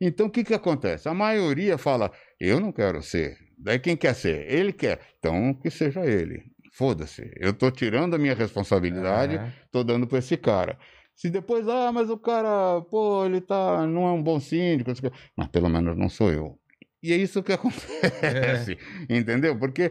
Então, o que que acontece? A maioria fala, eu não quero ser. Daí quem quer ser? Ele quer. Então, que seja ele. Foda-se. Eu tô tirando a minha responsabilidade, É. tô dando para esse cara. Se depois, ah, mas o cara, pô, ele tá, não é um bom síndico, mas pelo menos não sou eu. E é isso que acontece, entendeu? Porque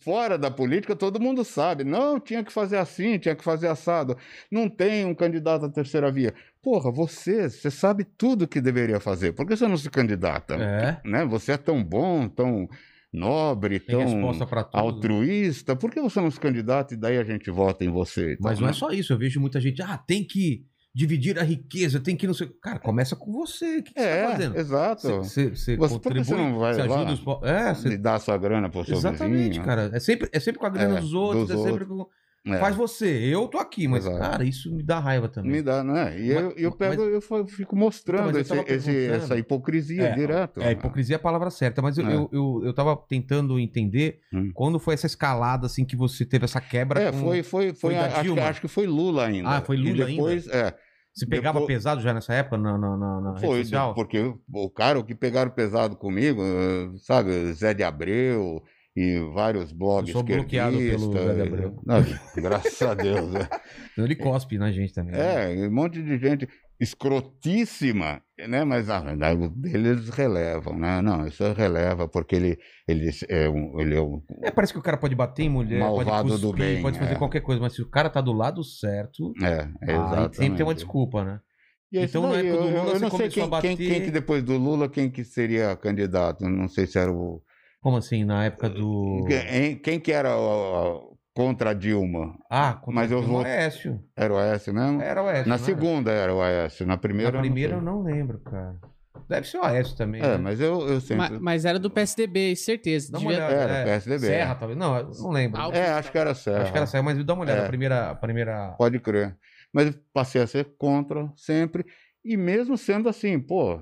fora da política, todo mundo sabe. Não, tinha que fazer assim, tinha que fazer assado. Não tem um candidato à terceira via. Porra, você, você sabe tudo que deveria fazer. Por que você não se candidata? É. Né? Você é tão bom, tão nobre, Tem tão altruísta. Por que você não se candidata e daí a gente vota em você? e Mas tal, não é né? só isso. Eu vejo muita gente. Ah, tem que dividir a riqueza, tem que não sei. Cara, começa com você. O que, que você tá É, fazendo? exato. Você, você, Você- por que contribui, você não vai você ajuda os po- É, você... dá sua grana pro seu exatamente, vizinho. cara. É sempre, é sempre com a grana É, dos outros, dos é sempre com. É. Faz você, eu tô aqui, mas, Exato. cara, isso me dá raiva também. Me dá, não é? E Mas- eu, eu mas- pego, eu fa- fico mostrando Então, mas eu esse- esse- essa hipocrisia É, direto. É, hipocrisia é a palavra certa, mas eu, É. eu, eu, eu tava tentando entender Hum. quando foi essa escalada, assim, que você teve essa quebra. É, com- foi, foi, foi, foi da acho, que- acho que foi Lula ainda. Ah, foi Lula e depois, É, Você pegava depois- pesado já nessa época na, na, na, na rede foi, social? porque o cara o que pegaram pesado comigo, eh, sabe, Zé de Abreu e vários blogs Eu sou bloqueado pelo. Zé de Abreu. Não, graças a Deus. né? Ele cospe na gente também. né? É, um monte de gente escrotíssima, né? Mas ah, o dele eles relevam, né? Não, isso releva porque ele, ele, é, um, ele é um. É, parece que o cara pode bater em mulher, Malvado pode do cuspir, bem, pode fazer é. qualquer coisa, mas se o cara tá do lado certo, É, exatamente. sempre tem uma desculpa, né? E é Então, na daí, época do eu- Lula, eu, você não sei quem, a bater- quem, quem que depois do Lula, quem que seria candidato. Não sei se era o. Como assim, na época do... Quem, quem que era o- contra a Dilma? Ah, contra Mas eu o vou- Aécio. Era o Aécio mesmo? Era o Aécio, Na não era? segunda era o Aécio, na primeira. Na eu não primeira eu não lembro, cara. Deve ser o Aécio também. É, né? mas eu, eu sempre. Mas, era do PSDB, certeza. Dá uma Devia- olhada. Era, é, PSDB. Serra, talvez. Não, eu não lembro. É, acho que era certo. Acho que era Serra, mas dá uma olhada. É. A primeira... A primeira... Pode crer. Mas eu passei a ser contra sempre. E mesmo sendo assim, pô,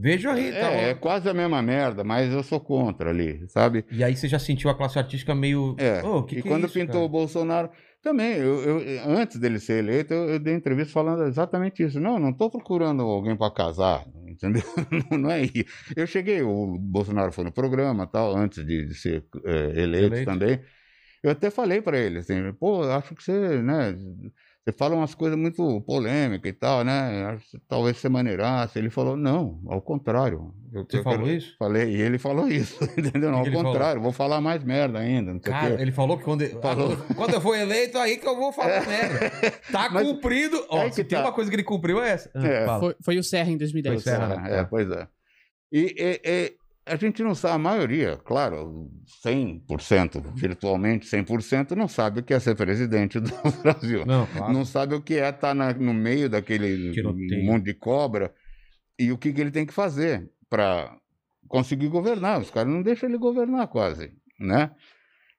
Veja aí, tá é, é quase a mesma merda, mas eu sou contra ali, sabe? E aí você já sentiu a classe artística meio... É. Ô, que e que é quando isso, pintou cara? o Bolsonaro, também, eu, eu- antes dele ser eleito, eu, eu dei entrevista falando exatamente isso. Não, não estou procurando alguém para casar, entendeu? Não, não é isso. Eu cheguei, o Bolsonaro foi no programa, tal, antes de, de ser é, eleito, Eleito. também. Eu até falei para ele assim, pô, acho que você, né? Você fala umas coisas muito polêmicas e tal, né? Talvez você maneirasse. Ele falou, não, ao contrário. Eu- Você eu falou quero- isso? Falei, e ele falou isso, entendeu? Não, ao ele falou? contrário, vou falar mais merda ainda, não sei Cara, ele falou que quando, Falou. quando, quando eu for eleito, aí que eu vou falar merda. Tá Mas- cumprido. Ó, Aí se que tem tá. uma coisa que ele cumpriu é essa. Ah, É. Foi, foi o Serra em 2010. Foi Serra. É, é, pois é. E, e- e a gente não sabe, a maioria, claro, 100%, virtualmente 100%, não sabe o que é ser presidente do Brasil. Não, claro. Não sabe o que é estar na- no meio daquele monte de cobra e o que, que ele tem que fazer para conseguir governar. Os caras não deixam ele governar quase, né?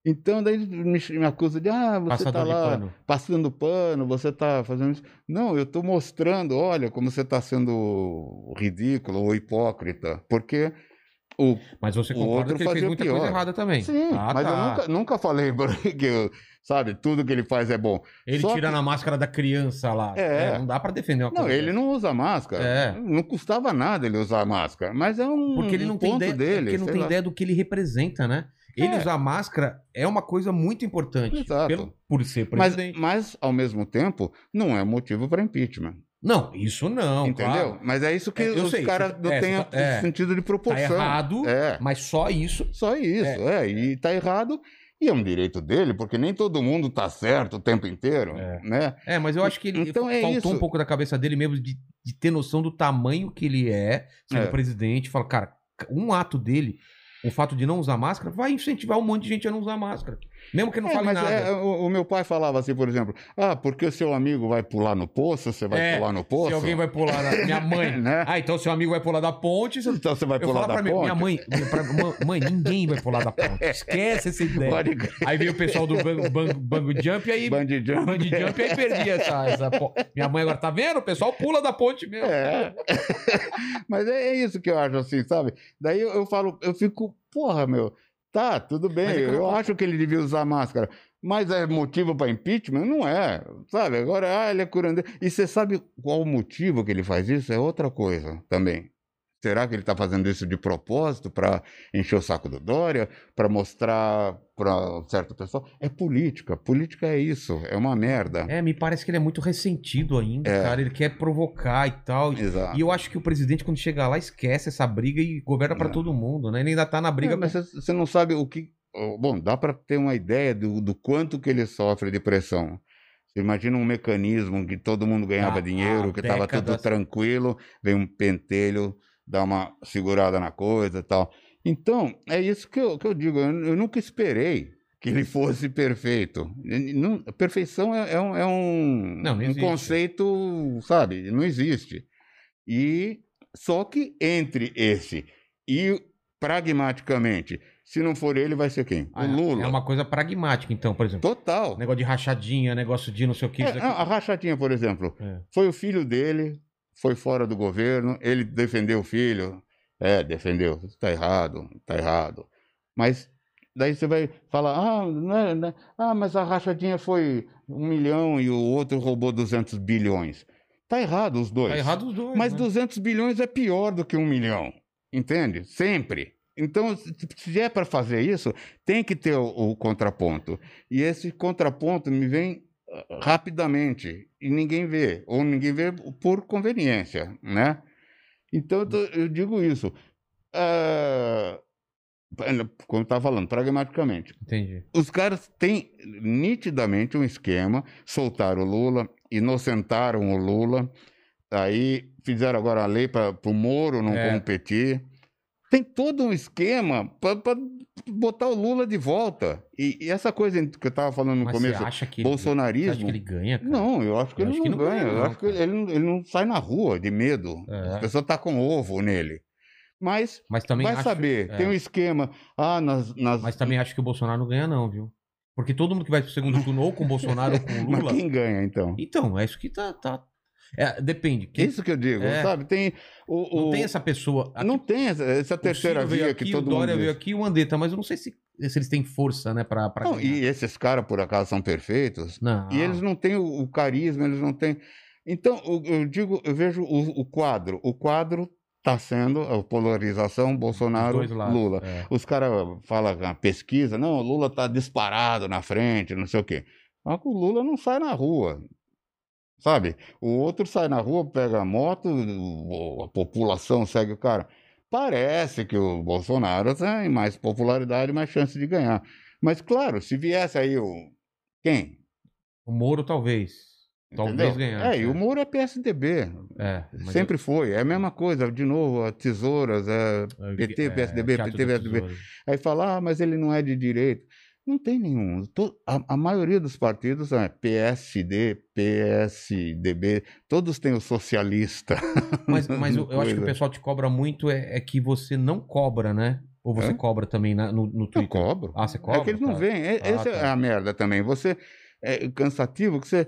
Então, daí me, me acusa de, ah, você está lá pano. passando pano, você está fazendo isso. Não, eu estou mostrando, olha, como você está sendo ridículo ou hipócrita, porque o Mas você O concorda outro que ele fez muita pior. coisa errada também. Sim, Ah, mas tá. eu nunca, nunca falei que, eu- sabe, tudo que ele faz é bom. Ele Só tirando que- a máscara da criança lá. É. não dá pra defender uma Não, coisa ele dessa. não usa máscara. É. Não custava nada ele usar máscara, mas é um, Porque ele um não tem ponto ideia, dele. porque ele não tem lá. ideia do que ele representa, né? Ele É. usar máscara é uma coisa muito importante. Exato. Pelo- por ser Mas, presidente. mas, ao mesmo tempo, não é motivo para impeachment. Não, isso não, entendeu? claro. Mas é isso que É, os caras não é, têm tá- é. sentido de Tá proporção. errado, É. mas só isso. Só isso, é. E tá errado, e é um direito dele, porque nem todo mundo tá certo o tempo inteiro, É. né? É, mas eu acho que ele Então é faltou isso. um pouco da cabeça dele mesmo de, de ter noção do tamanho que ele é, sendo É. presidente. Fala, cara, um ato dele, o fato de não usar máscara, vai incentivar um monte de gente a não usar máscara. Mesmo que não É, fale mas nada. é, o, o meu pai falava assim, por exemplo, ah, porque o seu amigo vai pular no poço, você vai É, pular no poço? Se alguém vai pular da... Minha mãe. Né? Ah, então seu amigo vai pular da ponte. Você... Então você vai Eu pular da pra ponte? minha mãe, pra- mãe, ninguém vai pular da ponte. Esquece essa ideia. Pode. Aí veio o pessoal do bango, bango, bango jump e aí. Bungee jump. Bungee jump e aí perdi essa, essa po- Minha mãe agora tá vendo? O pessoal pula da ponte mesmo. É. Mas é, é isso que eu acho assim, sabe? Daí eu, eu falo, eu fico, porra, meu, tá, tudo bem, é eu eu acho que ele devia usar máscara. Mas é motivo para impeachment? Não é, sabe? Agora, ah, ele é curandeiro. E você sabe qual o motivo que ele faz isso? É outra coisa também. Será que ele está fazendo isso de propósito para encher o saco do Dória, para mostrar para certa pessoa? É política. Política é isso. É uma merda. É, me parece que ele é muito ressentido ainda, É. cara. Ele quer provocar e tal. Exato. E eu acho que o presidente, quando chega lá, esquece essa briga e governa pra É. todo mundo, né? Ele ainda tá na briga É, mas você não sabe o que. Bom, dá para ter uma ideia do, do quanto que ele sofre de pressão. Você imagina um mecanismo que todo mundo ganhava Há- dinheiro, que estava tudo tranquilo, vem um pentelho, dá uma segurada na coisa e tal. Então, é isso que eu, que eu digo. Eu, eu nunca esperei que ele fosse perfeito. Não- perfeição é, é um, é um, Não, não um conceito, sabe? Não existe. E só que entre esse e pragmaticamente Se não for ele, vai ser quem? Ah, o Lula. É uma coisa pragmática, então, por exemplo. Total. Negócio de rachadinha, negócio de não sei o que. É, não, a rachadinha, por exemplo, É. foi o filho dele, foi fora do governo, ele defendeu o filho. É, defendeu. Tá errado, tá errado. Mas daí você vai falar, ah, não é, né? ah, mas a rachadinha foi um milhão e o outro roubou 200 bilhões. Tá errado os dois. Tá errado os dois. Mas né? 200 bilhões é pior do que um milhão, entende? Sempre. Então, se se é para fazer isso, tem que ter o, o contraponto. E esse contraponto me vem ah, rapidamente e ninguém vê, ou ninguém vê por conveniência, né? Então, eu tô- eu digo isso. Ah, como eu estava falando, pragmaticamente Entendi. os caras têm nitidamente um esquema, soltaram o Lula, inocentaram o Lula, aí fizeram agora a lei para o Moro não É. competir. Tem todo um esquema para botar o Lula de volta. E, e essa coisa que eu estava falando no Mas começo, você acha que ele, você bolsonarismo. acha que ele ganha? cara? Não, eu acho que Eu ele acho que não não ganha. ganha, eu acho que ele, ele não, ele não sai na rua de medo. É. A pessoa tá com ovo nele. Mas Mas também vai acho, saber, é. tem um esquema. Ah, nas, nas... Mas também acho que o Bolsonaro não ganha, não, viu? Porque todo mundo que vai pro segundo turno, ou com o Bolsonaro ou com o Mas Lula. quem ganha, então? Então, é isso que tá. tá... É, depende. Quem... Isso que eu digo, É. sabe? Tem o, Não o- tem essa pessoa. não tem essa, essa o terceira via aqui, que o todo mundo Dória diz. veio aqui e o Andetta, mas eu não sei se, se eles têm força, né, pra, pra Não, ganhar. e esses caras, por acaso, são perfeitos. Não. E eles não têm o, o carisma, eles não têm. Então, eu, eu digo, eu vejo o, o quadro. O quadro está sendo a polarização Bolsonaro lados, Lula. é. Os caras falam na pesquisa, não, o Lula está disparado na frente, não sei o quê. Mas o Lula não sai na rua. Sabe? O outro sai na rua, pega a moto, a população segue o cara. Parece que o Bolsonaro tem mais popularidade, mais chance de ganhar. Mas, claro, se viesse aí o. Quem? O Moro, talvez. Talvez ganhasse. É, e o Moro é PSDB. É, Sempre foi. É a mesma coisa. De novo, a tesouras, é eu- PT, é, PSDB, PT, PSDB. Aí fala, ah, mas ele não é de direita. Não tem nenhum. A, a maioria dos partidos é PSD, PSDB, todos têm o socialista. Mas, mas eu, eu acho que o pessoal te cobra muito é, é que você não cobra, né? Ou você Hã? cobra também na- no, no Eu Twitter? cobro. Ah, você cobra? É que eles não tá. veem. É- Ah, Essa é tá. a merda também. Você é cansativo que você é,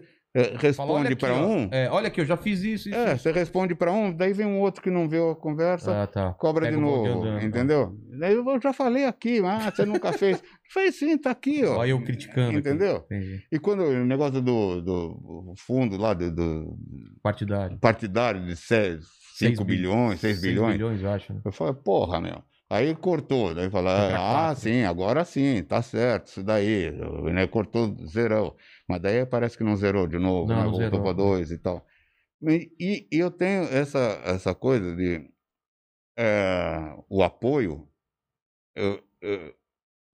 responde aqui, para um. É, olha aqui, eu já fiz isso. isso, É, isso. você responde para um, daí vem um outro que não viu a conversa. Ah, tá. cobra Pega de novo, tá. entendeu? Daí eu já falei aqui, ah, você nunca fez. Fez sim, tá aqui, ó. Olha eu criticando. Entendeu? E quando o negócio do, do fundo lá, do, do Partidário. partidário de 5 Seis bi- bilhões, 6 Seis bilhões, bilhões, eu acho. né? eu falei, porra, meu. Aí cortou, daí pra ah, sim, agora sim, tá certo, isso daí, né, cortou, zerou. Mas daí parece que não zerou de novo, Não, né, voltou zerou. para dois e tal. E, e- eu tenho essa, essa coisa de eh, o apoio, eu- eu-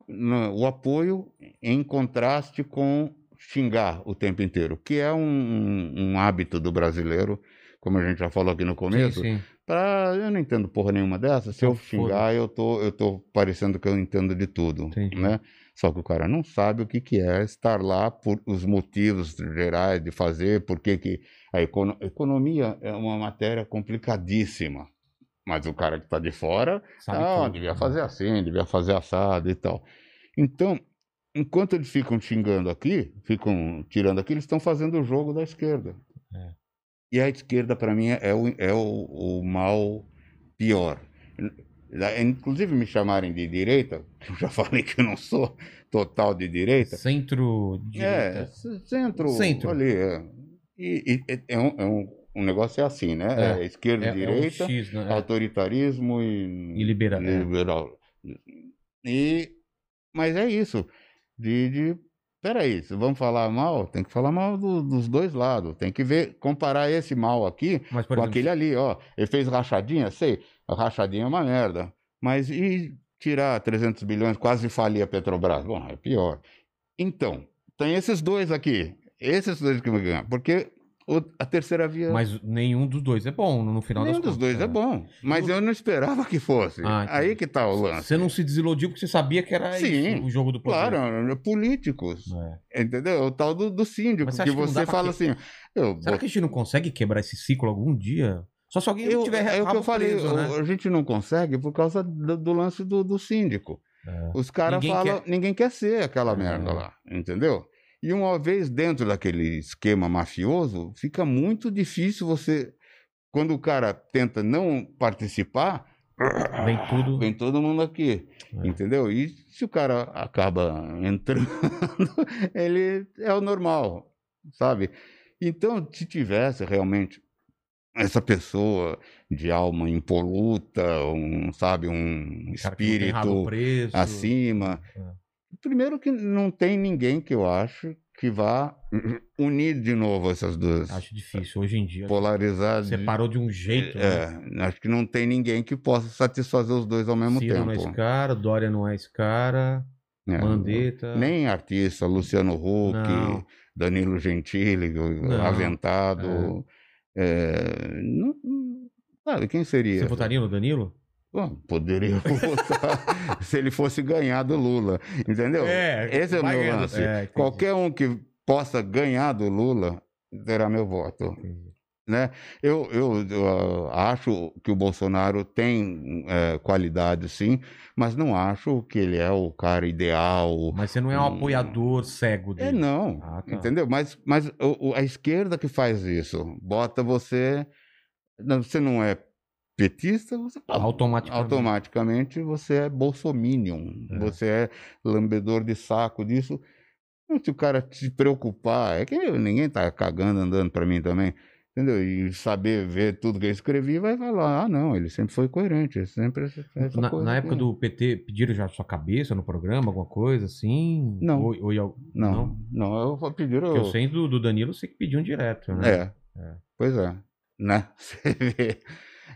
no- o apoio em contraste com xingar o tempo inteiro, que é um, um- hábito do brasileiro, como a gente já falou aqui no começo, Sim, sim. Pra, eu não entendo porra nenhuma dessa. Se Então, eu xingar, eu tô, eu tô parecendo que eu entendo de tudo, Entendi. né? Só que o cara não sabe o que que é estar lá por os motivos gerais de fazer, por que a econo- economia é uma matéria complicadíssima. Mas o cara que está de fora, Sabe ah, tudo. devia fazer assim, devia fazer assado e tal. Então, enquanto eles ficam xingando aqui, ficam tirando aqui, eles estão fazendo o jogo da esquerda. É. E a esquerda, para mim, é, o, é o, o mal pior. Inclusive, me chamarem de direita, eu já falei que eu não sou total de direita. Centro É, centro, Centro. ali. É. E, e- é, um, é um, um negócio é assim, né? É, É, esquerda É, e é um direita, X, né? Autoritarismo e, E libera- é. liberal. E, mas é isso. De, de peraí, se vamos falar mal, tem que falar mal do- dos dois lados. Tem que ver, comparar esse mal aqui Mas, com exemplo, aquele ali, ó. Ele fez rachadinha, sei, a rachadinha é uma merda. Mas e tirar 300 bilhões, quase falir a Petrobras? Bom, é pior. Então, tem esses dois aqui. Esses dois que vão ganhar. Porque o- a terceira via. mas nenhum dos dois é bom no final Nenhum das dos contas. dois é né? bom. Mas eu não esperava que fosse. Ah. Aí que tá o lance. Você não se desiludiu porque você sabia que era Sim, isso, o jogo do poder. Claro, políticos. É. Entendeu? O tal do, do síndico, você que que você fala que- assim. Eu, Será que a gente não consegue quebrar esse ciclo algum dia? Só se alguém eu, tiver é o que eu falei, preso, né? a gente não consegue por causa do, do lance do, do síndico. É. Os caras Ninguém falam, ninguém quer ser aquela É. merda lá, entendeu? E uma vez dentro daquele esquema mafioso, fica muito difícil você. Quando o cara tenta não participar, Vem tudo. vem todo mundo aqui, É. entendeu? E se o cara acaba entrando, ele é o normal, sabe? Então, se tivesse realmente essa pessoa de alma impoluta, um, sabe, um espírito preso. acima. É. Primeiro que não tem ninguém que eu acho que vá unir de novo essas duas Acho difícil. Hoje em dia. polarizadas. Separou de um jeito. né? É, acho que não tem ninguém que possa satisfazer os dois ao mesmo Ciro não é esse tempo. cara, Dória não é esse cara, É, Mandetta. Nem artista, Luciano Huck, Não. Danilo Gentili, Não, Aventado. é, não- não- sabe, quem seria? Você votaria no Danilo? Bom, poderia votar se ele fosse ganhar do Lula, entendeu? Esse é o meu lance. É. Qualquer um que possa ganhar do Lula terá meu voto. Entendi. Né? Eu, eu, eu, ah, acho que o Bolsonaro tem é, qualidade, sim, mas não acho que ele é o cara ideal. Mas você não é um Hum. apoiador cego É, dele. não, Ah, tá. entendeu? Mas, mas o- o- a esquerda que faz isso, bota você. Você não é petista, você Automaticamente. automaticamente você é bolsominion, É. você é lambedor de saco disso. Se o cara se preocupar, é que ninguém tá cagando andando para mim também, entendeu? E saber ver tudo que eu escrevi, vai falar, ah, não, ele sempre foi coerente, ele sempre essa essa Na, na época aqui." do PT, pediram já sua cabeça no programa, alguma coisa assim? Não. Ou, ou, ou- Não, não, eu vou pedir... Porque Eu... eu sei do, do Danilo, sei que pediam direto, né? É. É. Pois é, né? Você vê.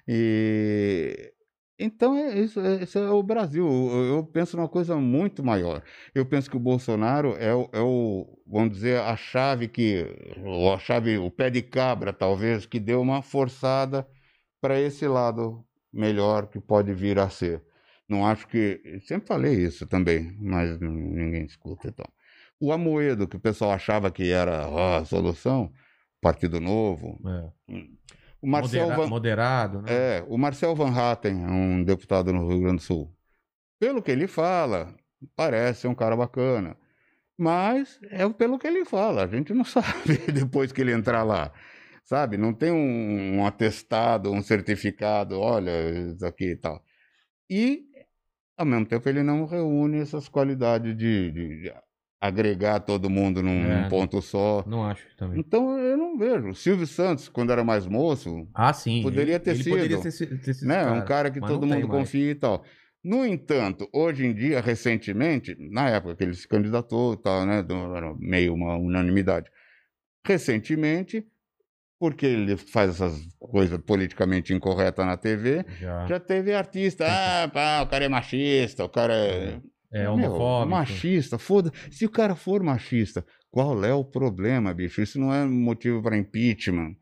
E então é isso, é, esse é o Brasil. Eu, eu penso numa coisa muito maior. Eu penso que o Bolsonaro é o, é o, vamos dizer, a chave que, ou a chave, o pé de cabra, talvez, que deu uma forçada para esse lado melhor que pode vir a ser. Não acho que. Sempre falei isso também, mas ninguém escuta então. O Amoedo, que o pessoal achava que era a solução, Partido Novo. É. O Marcel Modera- Van, Moderado, né? é, o Marcel Van Hatten, um deputado no Rio Grande do Sul. Pelo que ele fala, parece um cara bacana. Mas é pelo que ele fala, a gente não sabe depois que ele entrar lá. Sabe? Não tem um, um atestado, um certificado, olha, isso aqui e tal. E, ao mesmo tempo, ele não reúne essas qualidades de, de- de agregar todo mundo num, É. num ponto só. Não acho também. Então, eu não vejo. Silvio Santos, quando era mais moço, Ah, sim. Poderia ele- ter ele sido. Poderia ter, ter sido né? esse Um cara que todo mundo mais. confia e tal. No entanto, hoje em dia, recentemente, na época que ele se candidatou e tal, né? Era meio uma unanimidade. Recentemente, porque ele faz essas coisas politicamente incorretas na TV, Já. já teve artista, ah, pá, o cara é machista, o cara é. É Meu, homofóbico. machista, foda. Se o cara for machista, qual é o problema, bicho? Isso não é motivo para impeachment.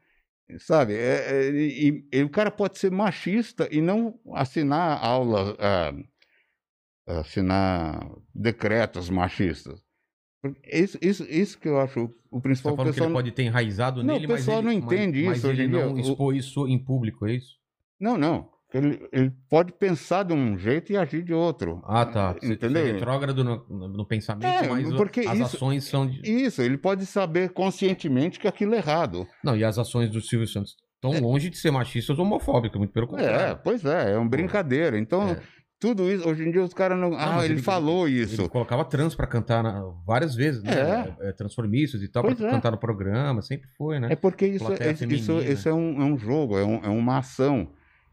Sabe? É- é- e, e o cara pode ser machista e não assinar aula, ah, assinar decretos machistas. Isso, isso, isso que eu acho o Você principal. tá falando que ele pode ter enraizado Não, nele, o mas pessoal ele, não mas- entende mas isso ele hoje em dia. não O- expôs isso em público, é isso? Não, não. Ele, ele pode pensar de um jeito e agir de outro. Ah, tá. Entendeu? É retrógrado no, no- pensamento, É, mas porque as isso- ações são de... Isso, ele pode saber conscientemente que aquilo é errado. Não, e as ações do Silvio Santos estão longe de ser machistas ou homofóbicas, muito pelo É, contrário. pois é, é uma brincadeira. Então, É. tudo isso, hoje em dia os caras não. Ah, mas ele, ele- falou Ele isso. colocava trans pra cantar na- várias vezes, né? É. É, transformistas e tal, pra é. cantar no programa, sempre foi, né? É porque isso, é, isso, isso é, um, é um jogo, é, um- é uma ação.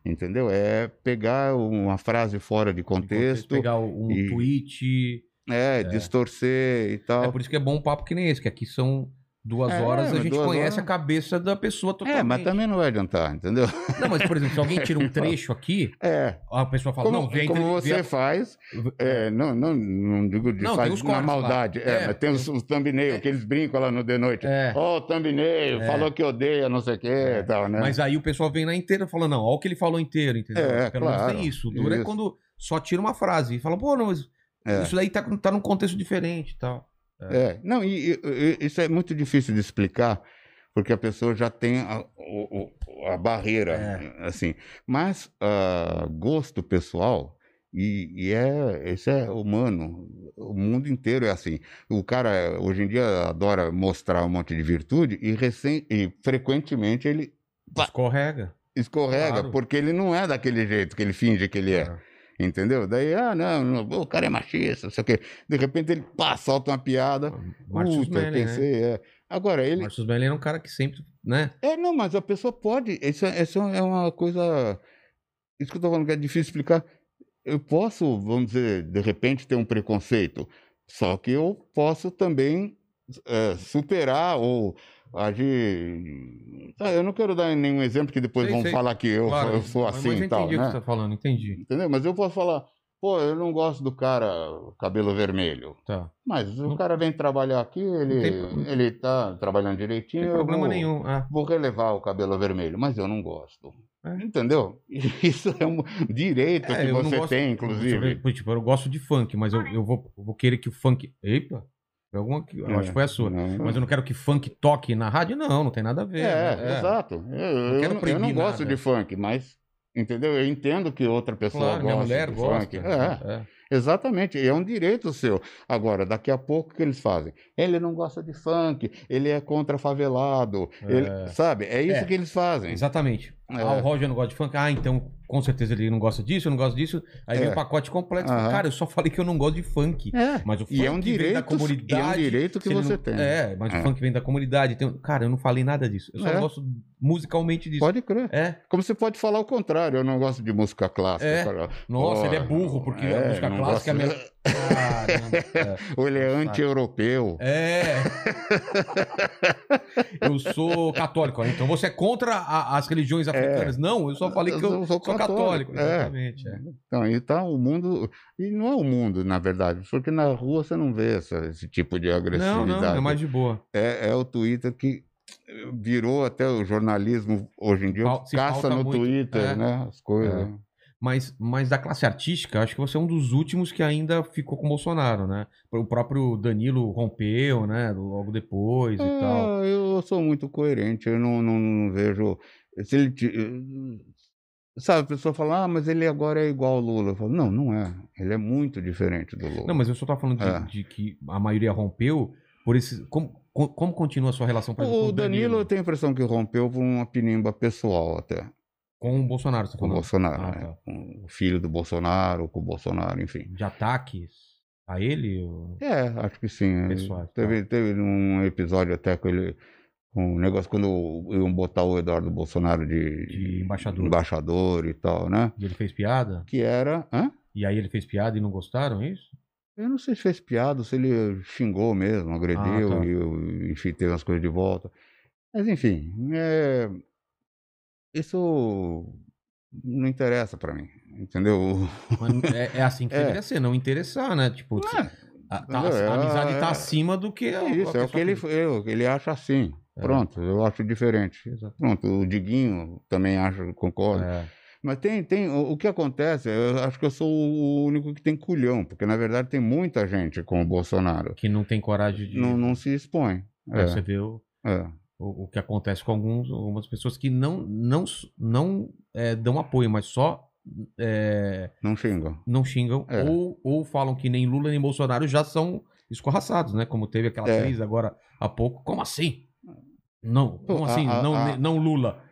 Entendeu? É pegar uma frase fora de contexto, pegar um e- tweet. é, distorcer e tal. É por isso que é bom um papo que nem esse, que aqui são duas É, horas, a gente conhece horas- a cabeça da pessoa totalmente. É, mas também não vai adiantar, entendeu? Não, mas, por exemplo, se alguém tira um trecho aqui, É, a pessoa fala, como, não, vem como você faz, é, não, não, não digo de Não, faz na cortes lá. maldade, é, É, mas tem os, os thumbnail, que eles brincam lá no The Noite. É. Ó, o thumbnail, É. falou que odeia, não sei o quê, tal, né? Mas aí o pessoal vem na inteira falando, não, olha o que ele falou inteiro, entendeu? É, Pelo claro. menos tem isso. O duro é Isso. quando só tira uma frase e fala, pô, não, mas É. isso daí tá, tá num contexto diferente e tal. É, não, e, e- isso é muito difícil de explicar, porque a pessoa já tem a, o- a barreira, É. assim. Mas ah, gosto pessoal, E, e é, isso é humano. O mundo inteiro é assim. O cara, hoje em dia, adora mostrar um monte de virtude e, recém, e frequentemente ele. Escorrega. escorrega, Claro. porque ele não é daquele jeito que ele finge que ele é. É. Entendeu? Daí, ah, não, o cara é machista, não sei o quê. De repente ele pá, solta uma piada. Márcio Puta, né? pensei, é. Agora, ele. Márcio Smelling é um cara que sempre, né? É, não, mas a pessoa pode. Isso, é- isso é uma coisa. Isso que eu tô falando que é difícil explicar. Eu posso, vamos dizer, de repente ter um preconceito. Só que eu posso também é, superar ou agir. Ah, Eu não quero dar nenhum exemplo que depois Sei, vão sei. falar que eu, Claro, eu sou assim eu e tal. entendi o que Né? você tá falando, entendi. Entendeu? Mas eu posso falar, pô, eu não gosto do cara cabelo vermelho. Tá. Mas o Não- cara vem trabalhar aqui, ele, tem- ele tá trabalhando direitinho. Não tem eu problema vou- nenhum. Ah, vou relevar o cabelo vermelho, mas eu não gosto. É. Entendeu? Isso é um direito É, que eu você gosto- tem, eu inclusive. ver, Tipo, eu gosto de funk, mas eu, eu, vou, eu vou querer que o funk. Eita! Alguma que. Eu acho que foi a sua. Não. Mas eu não quero que funk toque na rádio, não, não tem nada a ver. É, né? exato. Eu, eu, quero não- eu não gosto de funk, mas. Entendeu? Eu entendo que outra pessoa Claro, minha gosta mulher de gosta. funk. É, é. exatamente. É um direito seu. Agora, daqui a pouco, o que eles fazem? Ele não gosta de funk, ele é contra favelado. Ele, É. sabe? É isso É. que eles fazem. Exatamente. É. Ah, o Roger não gosta de funk. Ah, então com certeza ele não gosta disso, eu não gosto disso. Aí vem É. o pacote completo. Aham. Cara, eu só falei que eu não gosto de funk. É. Mas o funk E é um vem direito, da e é um comunidade. direito que você não- tem. É, mas É. o funk vem da comunidade. Tem... Cara, eu não falei nada disso. Eu só É. gosto musicalmente disso. Pode crer. É. Como você pode falar o contrário, eu não gosto de música clássica. É. cara. Nossa, Pô, ele é burro, porque a é, música clássica é gosto- melhor. Caramba, é. Ou ele é anti-europeu. É. eu sou católico, então você é contra a- as religiões africanas. Não, eu só falei que eu, Eu sou, católico. católico, é. Exatamente. é. Então, aí tá o mundo. E não é o mundo, na verdade, porque na rua você não vê essa- esse tipo de Não, agressividade. não, é mais de boa. é, é o Twitter que virou até o jornalismo hoje em dia, se caça no muito, Twitter, é. né? As coisas. É. Mas, mas da classe artística, acho que você é um dos últimos que ainda ficou com o Bolsonaro, né? O próprio Danilo rompeu, né? Logo depois e tal. Eu sou muito coerente, eu não, não, não vejo. Se ele. Sabe, a pessoa fala, ah, mas ele agora é igual ao Lula. Eu falo, não, não é. Ele é muito diferente do Lula. Não, mas eu só tava falando de, É. de que a maioria rompeu por esse. Como, co- como continua a sua relação, exemplo, com O Danilo, eu tenho a impressão que rompeu por uma pinimba pessoal até, Com o Bolsonaro, você tá com o? Bolsonaro. Ah, né? tá. Com o filho do Bolsonaro, com o Bolsonaro, enfim. De ataques a ele? ou- É, acho que sim. é. Pessoais, tá. Teve, teve um episódio até com ele, um negócio quando iam botar o Eduardo Bolsonaro de, De embaixador. embaixador e tal, né? E ele fez piada? Que era. Hã? E aí ele fez piada e não gostaram, é isso? Eu não sei se fez piada, se ele xingou mesmo, agrediu, Ah, tá. e enfim, teve as coisas de volta. Mas, enfim, é, isso não interessa pra mim, entendeu? É, é assim que É. deveria ser, não interessar, né? Tipo, se- a, tá- a amizade É- tá acima do que a, É isso, a é o que ele, eu, ele acha assim. É. Pronto, eu acho diferente. Pronto, o Diguinho também acha, concorda. É. Mas tem, tem, o, que acontece, eu acho que eu sou o único que tem culhão, porque na verdade tem muita gente com o Bolsonaro. Que não tem coragem de. Não, não se expõe. Aí É, Você vê o, é. o, o que acontece com alguns, algumas pessoas que não, não, não é, dão apoio, mas só é, Não xingam. não xingam É. ou, ou falam que nem Lula nem Bolsonaro já são escorraçados, né? Como teve aquela É. crise agora há pouco. Como assim? Não, como Pô, a- assim? a- não, a- não Lula.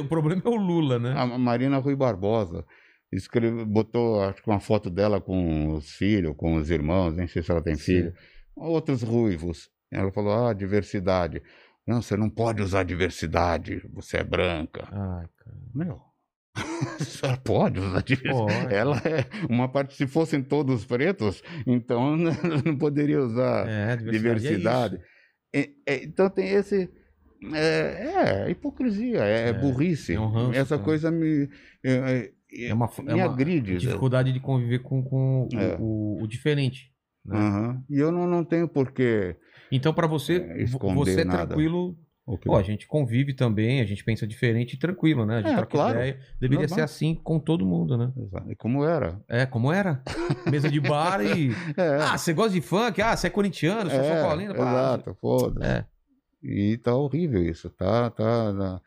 O problema é o Lula, né? A Marina Rui Barbosa escreve, botou, acho que uma foto dela com os filhos, com os irmãos, nem sei se ela tem Sim. filho. Outros ruivos. Ela falou, ah, diversidade. Não, você não pode usar diversidade, você é branca. Ai, cara. Meu, a senhora pode usar diversidade. Pode. Ela é uma parte, se fossem todos pretos, então não poderia usar É, diversidade. diversidade. é. É, é, então tem esse. É, é hipocrisia, é, É, burrice. é um ranço, Essa cara. coisa me. É, é, É uma, me é uma agride. dificuldade de conviver com, com o- o, o diferente. né? Aham. E eu não, não tenho porquê. Então, pra você, você é nada. tranquilo. o que- Pô, a gente convive também, a gente pensa diferente e tranquilo, né? A gente É, troca claro. ideia. Deveria Normal. ser assim com todo mundo, né? Exato. E como era? É, como era? Mesa de bar e. É, Ah, você gosta de funk? Ah, você é corintiano, você é, é? Ah, exato, foda-se. É. E tá horrível isso, tá, tá, tá.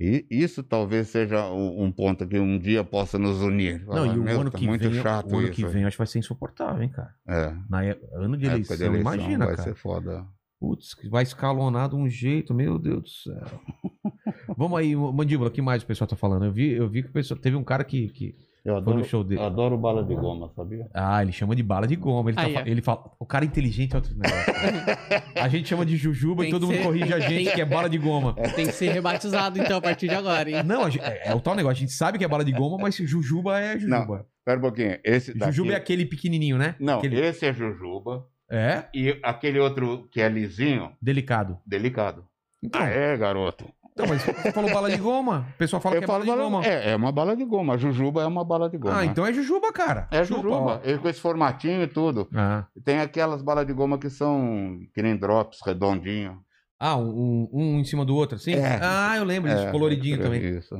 E isso talvez seja um ponto que um dia possa nos unir. Não, Fala, e o "Meu, ano tá que muito vem, chato o ano isso. que vem acho que vai ser insuportável, hein, cara. É. Na é- ano de época eleição, imagina, vai cara. ser foda. Putz, vai escalonar de um jeito, meu Deus do céu. Vamos aí, Mandíbula, o que mais o pessoal tá falando? Eu vi, eu vi que o pessoal. Teve um cara que. que Eu no show dele. adoro bala de goma, sabia? ah, ele chama de bala de goma. Ele, tá Aí, fa- ó. ele fala. O cara inteligente é outro negócio. a gente chama de jujuba Tem e todo que mundo ser- corrige a gente tem- que é bala de goma. Tem que ser rebatizado, então, a partir de agora, hein? Não, a gente- é, é o tal negócio. A gente sabe que é bala de goma, mas jujuba é jujuba. Espera um pouquinho. Esse daqui... Jujuba é aquele pequenininho, né? Não, Aquele- esse é jujuba. É, E aquele outro que é lisinho, delicado. delicado. Então, Ah, é, garoto. Então, mas você falou bala de goma. O pessoal fala Eu que é bala de bala- goma. É, é uma bala de goma. A jujuba é uma bala de goma. ah, então é jujuba, cara. É jujuba. Ele com esse formatinho e tudo. Ah. Tem aquelas balas de goma que são que nem drops, redondinho. Ah, um, um- em cima do outro, assim? É. Ah, eu lembro disso, É, coloridinho é também. Isso.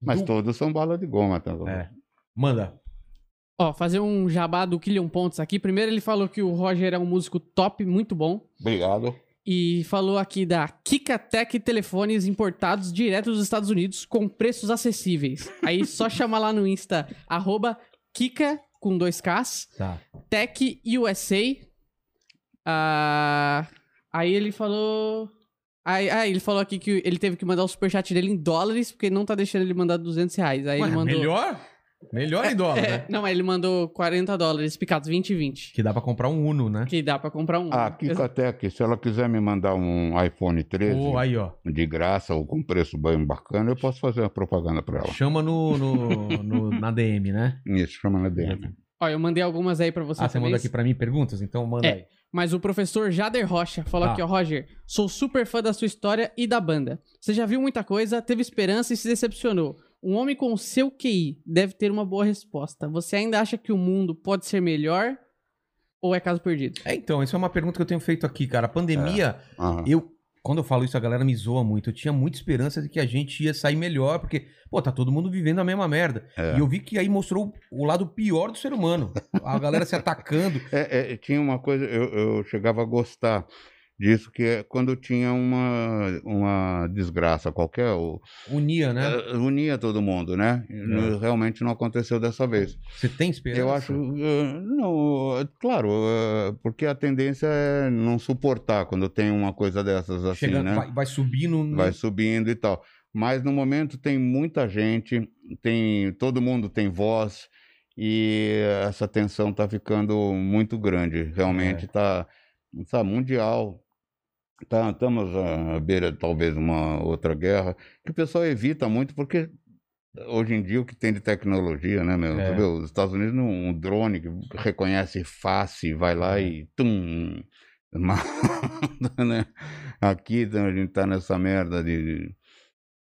Mas Do- todos são bala de goma também. É. Manda. Ó, fazer um jabá do Killian Pontes aqui. Primeiro ele falou que o Roger é um músico top, muito bom. Obrigado. E falou aqui da Kikatech Telefones importados direto dos Estados Unidos com preços acessíveis. Aí só chamar lá no Insta, arroba Kika, com dois Ks, Tá. Tech USA. Ah, aí ele falou... Aí, ah, ele falou aqui que ele teve que mandar o superchat dele em dólares, porque não tá deixando ele mandar 200 reais. Aí Ué, ele mandou... Melhor? Melhor em dólar, É, né? não, mas ele mandou 40 dólares picados, 20 e 20. Que dá pra comprar um Uno, né? Que dá pra comprar um. Ah, a Kikatec, se ela quiser me mandar um iPhone 13 Pô, aí, ó. de graça ou com preço bem bacana, eu posso fazer uma propaganda para ela. Chama no, no, no- na DM, né? Isso, chama na DM. Ó, eu mandei algumas aí pra você Ah, você também. manda aqui pra mim perguntas? Então manda É. aí. Mas o professor Jader Rocha falou Ah. aqui, ó, Roger, sou super fã da sua história e da banda. Você já viu muita coisa, teve esperança e se decepcionou. Um homem com o seu QI deve ter uma boa resposta. Você ainda acha que o mundo pode ser melhor ou é caso perdido? É, então, essa é uma pergunta que eu tenho feito aqui, cara. A pandemia, Aham. eu. Quando eu falo isso, a galera me zoa muito. Eu tinha muita esperança de que a gente ia sair melhor, porque, pô, tá todo mundo vivendo a mesma merda. É. E eu vi que aí mostrou o lado pior do ser humano. A galera se atacando. É, é, tinha uma coisa, eu, eu chegava a gostar disso, que é quando tinha uma, uma desgraça qualquer, o- Unia, né? eh, unia todo mundo, né? Não- Realmente não aconteceu dessa vez. Você tem esperança? Eu acho, eh, não, eh, claro, porque a tendência é não suportar quando tem uma coisa dessas assim, né? vai, vai subindo. no- vai subindo e tal. Mas no momento tem muita gente, tem todo mundo tem voz e essa tensão está ficando muito grande. Realmente está tá mundial. Tá, estamos à beira de talvez uma outra guerra que o pessoal evita muito porque hoje em dia o que tem de tecnologia, né, meu? É. Os Estados Unidos um drone que reconhece face, vai lá e tum, mata, né? Aqui então, a gente tá nessa merda de,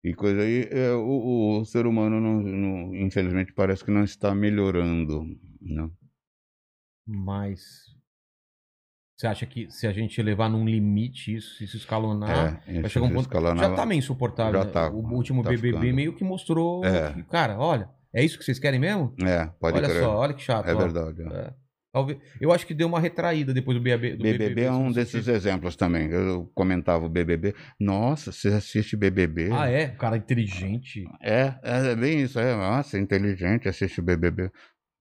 de coisa aí. É, o, o ser humano, não, não- infelizmente, parece que não está melhorando. Né? Mas. Você acha que se a gente levar num limite isso, se isso escalonar, é, vai chegar um ponto. escalonar- Já tá meio insuportável. Já né? tá, o último tá BBB ficando. meio que mostrou. É. que, cara, olha, é isso que vocês querem mesmo? É, pode olha crer. só, olha que chato. é ó. verdade. é. É. Talvez, eu acho que deu uma retraída depois do BBB. Do BBB é se um desses exemplos também. Eu comentava o BBB. Nossa, você assiste BBB? Ah, é? O cara inteligente. É, é bem isso. É, nossa, inteligente, assiste BBB.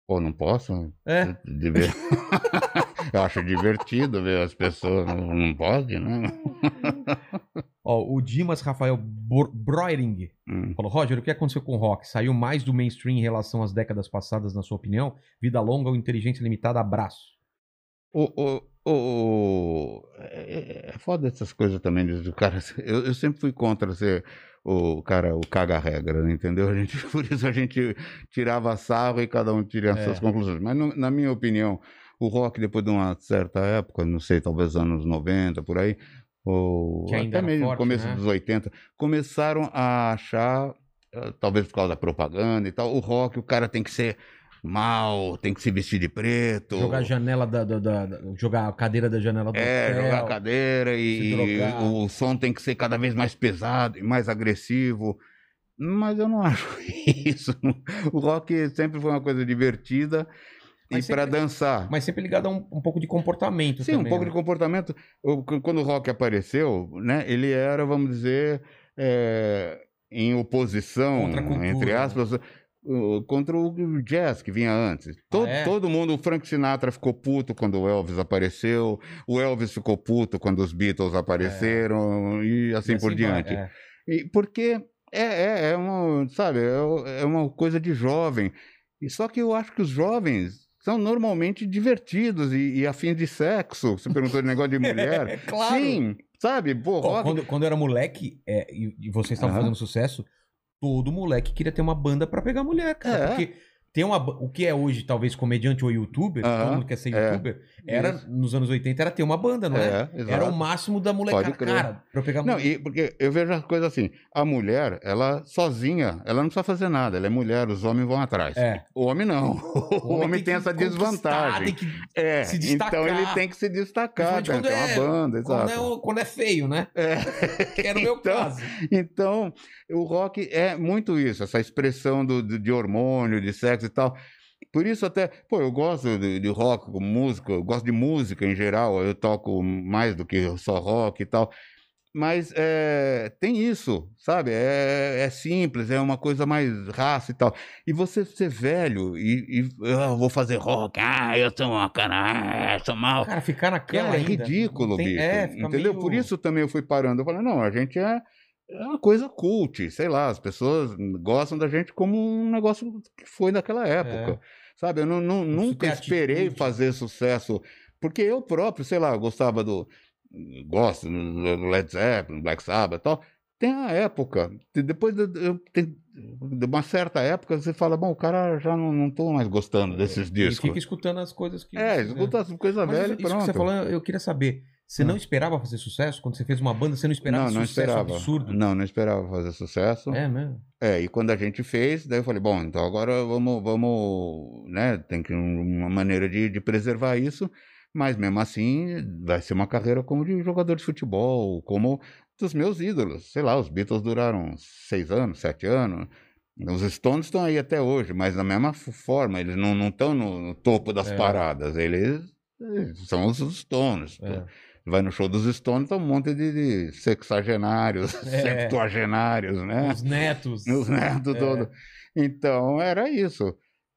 Pô, não posso? É. Diver- Eu acho divertido ver as pessoas. Não, não pode, né? Ó, o Dimas Rafael Broering Hum. falou: Roger, o que aconteceu com o rock? Saiu mais do mainstream em relação às décadas passadas, na sua opinião? Vida longa ou inteligência limitada? Abraço. O, o, o, é, é foda essas coisas também. Do cara, eu, eu sempre fui contra ser o cara, o caga-regra, entendeu? A gente, por isso a gente tirava sarro e cada um tira as É. suas conclusões. Mas, no- na minha opinião, o rock, depois de uma certa época, não sei, talvez anos 90, por aí, ou até mesmo forte, começo né? dos 80, começaram a achar, eh, talvez por causa da propaganda e tal, o rock, o cara tem que ser mal, tem que se vestir de preto. Jogar a janela da, da- da- da- Jogar a cadeira da janela do É, hotel. jogar a cadeira e drogar. o som tem que ser cada vez mais pesado e mais agressivo. Mas eu não acho isso. O rock sempre foi uma coisa divertida Mas e para dançar. Mas sempre ligado a um, um pouco de comportamento Sim, um também, pouco né? de comportamento. Quando o rock apareceu, né, ele era, vamos dizer, é, em oposição, entre né? aspas, contra o jazz que vinha antes. Todo, é? todo mundo, o Frank Sinatra ficou puto quando o Elvis apareceu, o Elvis ficou puto quando os Beatles apareceram e assim, E por vai, diante. é. E porque é, é, é uma, sabe, é, é uma coisa de jovem. Só que eu acho que os jovens são normalmente divertidos e, e afins de sexo. Você perguntou de negócio de mulher. É claro. Sim, sabe? Pô, Ó, quando, quando eu era moleque é, e, e vocês estavam Aham. fazendo sucesso, todo moleque queria ter uma banda pra pegar mulher, cara. É. Porque tem uma, o que é hoje, talvez, comediante ou youtuber, Aham. todo mundo quer ser É. youtuber, era, Isso. nos anos 80, era ter uma banda, não é? É. Era o máximo da molecada. Cara, pra pegar Não, e porque eu vejo a coisa assim, a mulher, ela sozinha, ela não precisa fazer nada, ela é mulher, os homens vão atrás. É. O homem não. O homem, tem, que essa desvantagem. Tem que, É, se destacar. então ele tem que se destacar, Principalmente tem ter é- uma banda, quando, exato. é, quando é feio, né? É. Que era o meu Então, caso. Então, o rock é muito isso, essa expressão do, de hormônio, de sexo e tal. Por isso até, pô, eu gosto de, de rock como música, eu gosto de música em geral, eu toco mais do que só rock e tal. Mas é, tem isso, sabe? É, é simples, é uma coisa mais raça e tal. E você ser velho e, e ah, eu vou fazer rock, ah, eu sou uma cara, ah, eu sou mal. Cara, ficar naquela Cara, é ainda, ridículo, tem- bicho. É, entendeu? meio- Por isso também eu fui parando. Eu falei, não, a gente é, é uma coisa cult, sei lá, as pessoas gostam da gente como um negócio que foi daquela época. Sabe? Eu não, não- Isso nunca esperei atitude. fazer sucesso, porque eu próprio, sei lá, gostava do. Gosto do Led Zeppelin, Black Sabbath e tal. Tem a época. E Depois de, tem- de uma certa época, você fala, bom, o cara já não, não tô mais gostando desses E discos. fica escutando as coisas que. É, você- escuta as coisas velhas isso, e isso pronto. que você falou, eu queria saber. Você não esperava fazer sucesso? Quando você fez uma banda, você não esperava não, não sucesso esperava. absurdo? Não, não esperava fazer sucesso. É mesmo? É, e quando a gente fez, daí eu falei, bom, então agora vamos, vamos, né, tem que uma maneira de, de preservar isso, mas mesmo assim vai ser uma carreira como de jogador de futebol, como dos meus ídolos. Sei lá, os Beatles duraram seis anos, sete anos. Os Stones estão aí até hoje, mas da mesma forma, eles não estão no, no topo das É. paradas, eles eh, são os Stones. É. Vai no show dos Stones, tá um monte de, de sexagenários, É. septuagenários, né? Os netos. Os netos É. todos. Então, era isso.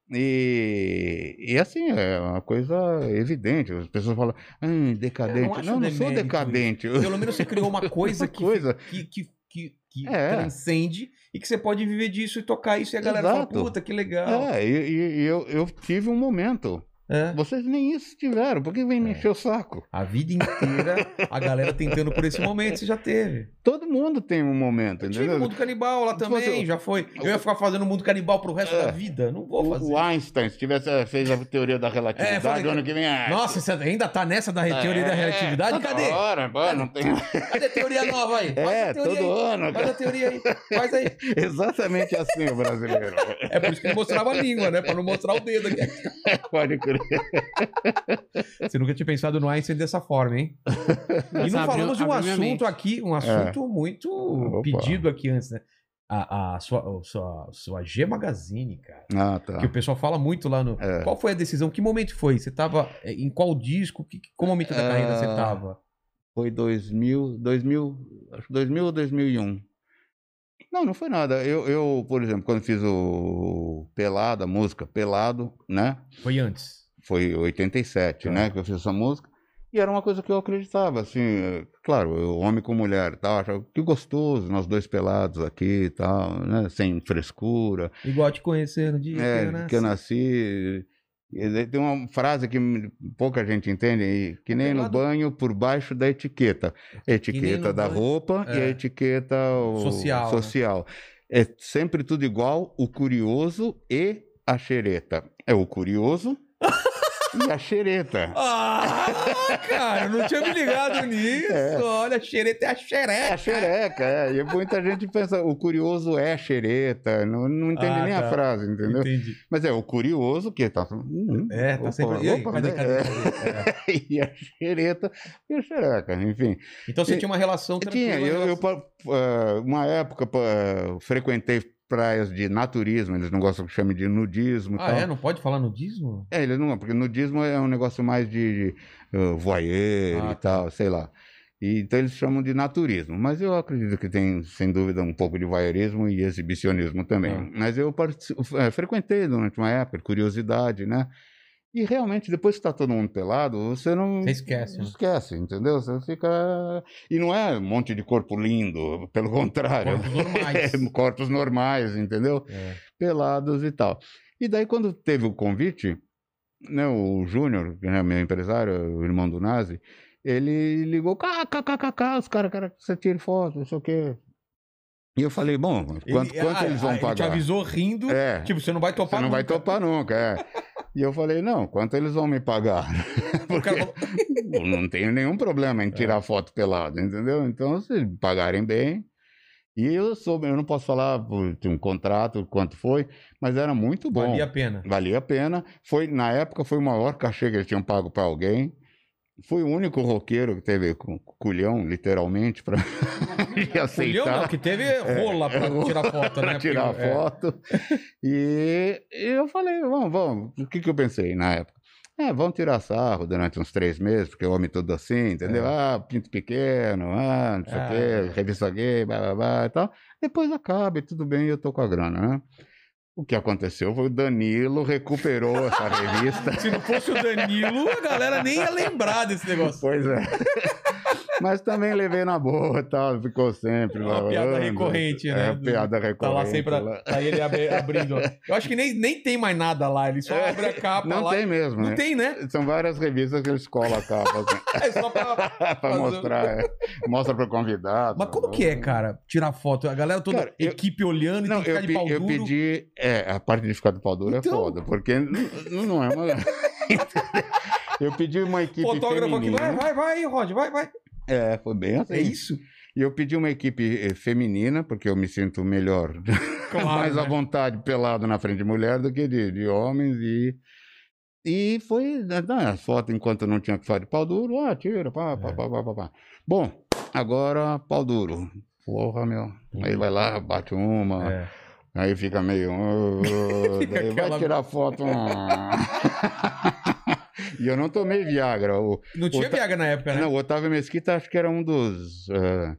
E, e assim, é uma coisa evidente. As pessoas falam, ah, decadente. acho não, não, sou demérito decadente. Pelo menos você criou uma coisa que, coisa. que, que, que, que É. transcende e que você pode viver disso e tocar isso e a galera Exato. fala, puta, que legal. É, e, e- e eu, eu tive um momento. É. Vocês nem isso tiveram. Por que vem me É. encher o saco? A vida inteira, a galera tentando por esse momento, você já teve. Todo mundo tem um momento, Eu tive o entendeu? mundo canibal lá também, fosse- já foi. Eu ia ficar fazendo mundo canibal pro resto É. da vida. Não vou fazer. O, Einstein, se tivesse eh, fez a teoria da relatividade, É, falei- ano que vem. ah, Nossa, você ainda tá nessa da é, teoria da relatividade? toda Cadê? Hora, pô, não tem... Cadê a teoria nova aí? Faz É, a teoria todo aí. ano. Faz a teoria aí. Faz aí. Exatamente assim o brasileiro. É por isso que ele mostrava a língua, né? Pra não mostrar o dedo aqui. Pode crer. Você nunca tinha pensado no Einstein dessa forma, hein? E não falamos de um assunto aqui, um assunto muito Opa. pedido aqui antes, né? A, a sua, a sua, sua G Magazine, cara. Ah, tá. Que o pessoal fala muito lá no. É. Qual foi a decisão? Que momento foi? Você tava. eh, Em qual disco? Que, qual momento da carreira você tava? Foi 2000, 2000, acho que 2000 ou 2001. Não, não foi nada. Eu, eu, por exemplo, quando fiz o Pelado, a música Pelado, né? Foi antes. Foi 87, Tá. né? Que eu fiz essa música. E era uma coisa que eu acreditava, assim, claro, eu, homem com mulher e tal, achava que gostoso, nós dois pelados aqui e tal, né? Sem frescura. Igual te conhecer no dia É, que eu nasci. que eu nasci. Tem uma frase que pouca gente entende, que nem no banho por baixo da etiqueta. Etiqueta da banho. roupa e a É. etiqueta o- Social, né? social. É sempre tudo igual, o curioso e a xereta. É o curioso e a xereta. Ah, cara, eu não tinha me ligado nisso. É. Olha, a xereta é a É xereca. a xereca, é. E muita gente pensa, o curioso é xereta, não, não entende Ah, nem tá. a frase, entendeu? Entendi. Mas é o curioso que tá. hum, É, tá opa, sempre. E aí, opa, cadê, né? cadê, É. cadê? É. e a xereta e a xereca, enfim. Então você E- tinha uma relação tranquila. Tinha, eu, eu relação- pa- ah, uma época pa- frequentei praias de naturismo, eles não gostam que chame de nudismo Ah, tal. é? Não pode falar nudismo? É, eles não, porque nudismo é um negócio mais de uh, voyeur Ah, e tá. tal, sei lá. E, então eles chamam de naturismo, mas eu acredito que tem, sem dúvida, um pouco de voyeurismo e exibicionismo também. Ah. Mas eu partici- eh, frequentei durante uma época, curiosidade, né? E realmente, depois que está todo mundo pelado, você não. Você esquece, né? Esquece, entendeu? Você fica. E não é um monte de corpo lindo, pelo contrário. Corpos normais. corpos normais, entendeu? É. Pelados e tal. E daí, quando teve o convite, né, o Júnior, que é meu empresário, o irmão do Nazi, ele ligou, kkkk, os caras querem que você tire foto, não sei o quê. E eu falei, bom, quanto, Ele- quanto ah, eles vão ah, Ele te pagar? avisou rindo. É. Tipo, você não vai Você topar não vai nunca. topar nunca, é. E eu falei, não, quanto eles vão me pagar? Falou, Eu não tenho nenhum problema É. em tirar foto pelado, entendeu? Então, se pagarem bem. E eu soube, eu não posso falar tinha um contrato, quanto foi, mas era muito bom. valia a pena. Valia a pena. Foi, na época, foi o maior cachê que eles tinham pago para alguém. Fui o único roqueiro que teve cu- culhão, literalmente, para aceitar. não, que teve rola pra É, tirar foto, né? Tirar Porque, é, foto. E, e eu falei, vamos, vamos. O que, que eu pensei na época? É, vamos tirar sarro durante uns três meses, porque o homem todo assim, entendeu? É. Ah, pinto pequeno, ah, não sei Ah, o quê, é. revista gay, blá, blá, blá e tal. Depois acaba e tudo bem, eu tô com a grana, né? O que aconteceu foi o Danilo recuperou essa revista. Se não fosse o Danilo, a galera nem ia lembrar desse negócio. Pois é. Mas também levei na boa e tal, ficou sempre. É uma piada falando. recorrente, né? É, Do- piada recorrente. Tá lá sempre. lá. Tá ele abrindo. Eu acho que nem, nem tem mais nada lá. Ele só É, abre a capa Não lá. tem mesmo, Não né? tem, né? São várias revistas que eles colam a capa, assim, É só pra. pra mostrar. é. Mostra pro convidado. Mas como que é, cara, tirar foto? A galera toda, Cara, eu- equipe olhando e Não, tem que eu, ficar de pau eu duro. pedi. É, a parte de ficar de pau duro Então. é foda, porque não é uma. eu pedi uma equipe Fotógrafo aqui, feminina. vai, vai, vai, Rod, vai, vai. É, foi bem assim. É isso? E eu pedi uma equipe eh, feminina, porque eu me sinto melhor, Claro, mais à né? vontade pelado na frente de mulher do que de, de homens. E, e foi né, as fotos enquanto não tinha que fazer de pau duro, ah, tira, pá, pá, É. pá, pá, pá, pá. Bom, agora pau duro. Porra, meu. Aí vai lá, bate uma, É. aí fica meio. Fica aquela- vai tirar foto. e eu não tomei Viagra. O, Não tinha Viagra na época, né? não, o Otávio Mesquita acho que era um dos eh,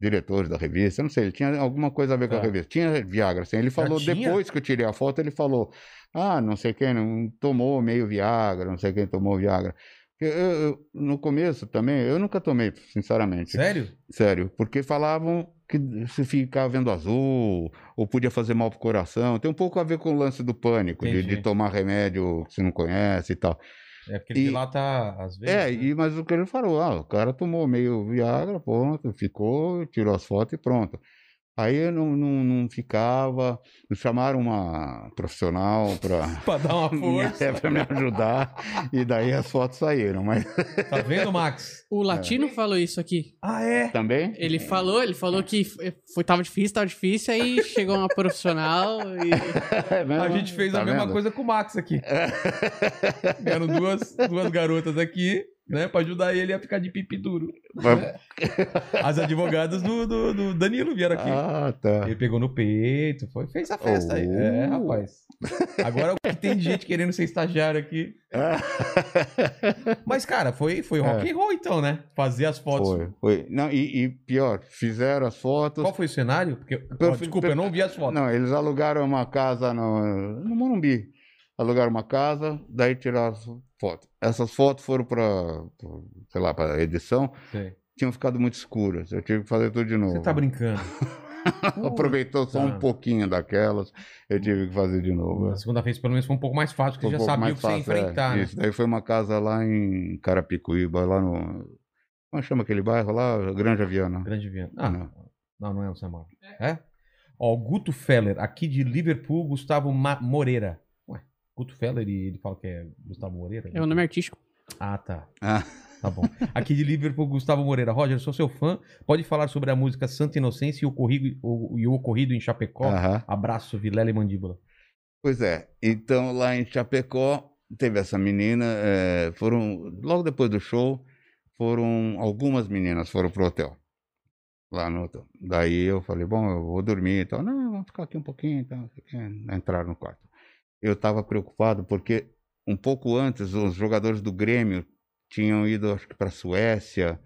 diretores da revista. Não sei, ele tinha alguma coisa a ver com a Tá. revista. Tinha Viagra, assim. Ele falou, tinha? depois que eu tirei a foto, ele falou: Ah, não sei quem não tomou meio Viagra, não sei quem tomou Viagra. Eu- eu- no começo também, eu nunca tomei, sinceramente. Sério? Sério, porque falavam que se ficar vendo azul, ou podia fazer mal pro coração. Tem um pouco a ver com o lance do pânico, de, de tomar remédio que você não conhece e tal. É porque ele E- dilata às vezes. É, né? e, mas o que ele falou, ah, o cara tomou meio Viagra, pronto, ficou, tirou as fotos e pronto. Aí eu não, não, não ficava, me chamaram uma profissional para Pra dar uma força. me ajudar, e daí as fotos saíram, mas Tá vendo, Max? O Latino falou isso aqui. Ah, é? também... Ele falou, ele falou que foi, tava difícil, tava difícil, aí chegou uma profissional e. É mesmo? A gente fez Tá a mesma vendo? coisa com o Max aqui. Vieram duas, duas garotas aqui, né? Pra ajudar ele a ficar de pipi duro. Mas- As advogadas do, do, do Danilo vieram aqui. Ah, tá. Ele pegou no peito, foi, fez a festa aí. É, Oh. rapaz. Agora o que tem de gente querendo ser estagiário aqui. Mas, cara, foi, foi rock and roll então, né? Fazer as fotos. É. Foi, foi. Não, e, e pior, fizeram as fotos. Qual foi o cenário? Porque, Per- desculpa, eu não vi as fotos. Não, eles alugaram uma casa no, no Morumbi. Alugaram uma casa, daí tiraram fotos. Essas fotos foram para, sei lá, para edição, Sei. tinham ficado muito escuras. Eu tive que fazer tudo de novo. Você tá brincando. Aproveitou só um pouquinho daquelas, eu tive que fazer de novo. A segunda vez, pelo menos, foi um pouco mais fácil, porque Foi você um já sabia o que você ia fácil, é, enfrentar, né? Isso, daí foi uma casa lá em Carapicuíba, lá no... Como chama aquele bairro lá? Granja Viana. Grande Viana. Ah, Não. não, não é o Samar. É? Ó, o Guto Feller, aqui de Liverpool, Gustavo Ma- Moreira. Guto Feller, e ele fala que é Gustavo Moreira? É o nome artístico. Ah, tá. Ah. Tá bom. Aqui de Liverpool, Gustavo Moreira. Roger, sou seu fã. Pode falar sobre a música Santa Inocência e o ocorrido, o, e o ocorrido em Chapecó? Aham. Abraço, Vilela e Mandíbula. Pois é, então lá em Chapecó teve essa menina, eh, foram, logo depois do show, foram, algumas meninas foram pro hotel, lá no hotel. Daí eu falei, bom, eu vou dormir e tal, não, vamos ficar aqui um pouquinho, então, entrar no quarto. Eu estava preocupado porque um pouco antes os jogadores do Grêmio tinham ido, acho que para a Suécia,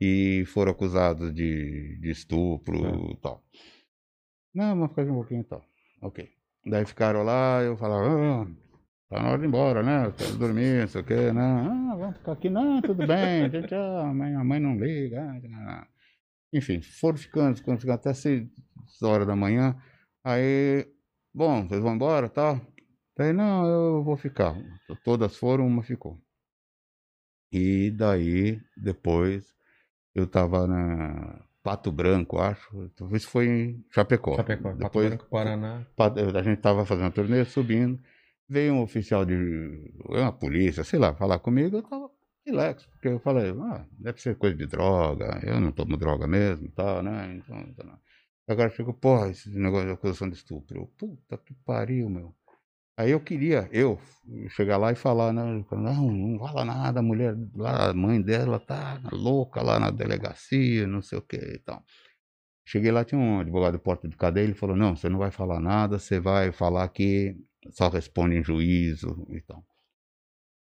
e foram acusados de, de estupro e tal. Não, vamos ficar aqui um pouquinho e tal. Ok. Daí ficaram lá, eu falava, ah, tá na hora de ir embora, né? Eu quero dormir, não sei o quê. Não, ah, vamos ficar aqui, não, tudo bem, tchau, tchau, a mãe, a mãe não liga. ah, tchau. Enfim, foram ficando, ficando, ficando até 6 horas da manhã. Aí, bom, vocês vão embora tal? Daí, não, eu vou ficar. Todas foram, uma ficou. E daí, depois, eu tava na Pato Branco, acho. Talvez foi em Chapecó. Chapecó, Pato Depois, Branco, Paraná. Pa- a gente tava fazendo a turnê, subindo. Veio um oficial de uma polícia, sei lá, falar comigo. Eu tava relax, porque eu falei, ah, deve ser coisa de droga. Eu não tomo droga mesmo e tal, né? Então, então. Agora chegou, porra, esse negócio de acusação de estupro. Puta que pariu, meu. Aí eu queria, eu, chegar lá e falar, né? Não, não fala nada, a mulher lá, a mãe dela tá louca lá na delegacia, não sei o que e tal. Cheguei lá, tinha um advogado de porta de cadeia, ele falou, não, você não vai falar nada, você vai falar que só responde em juízo e tal.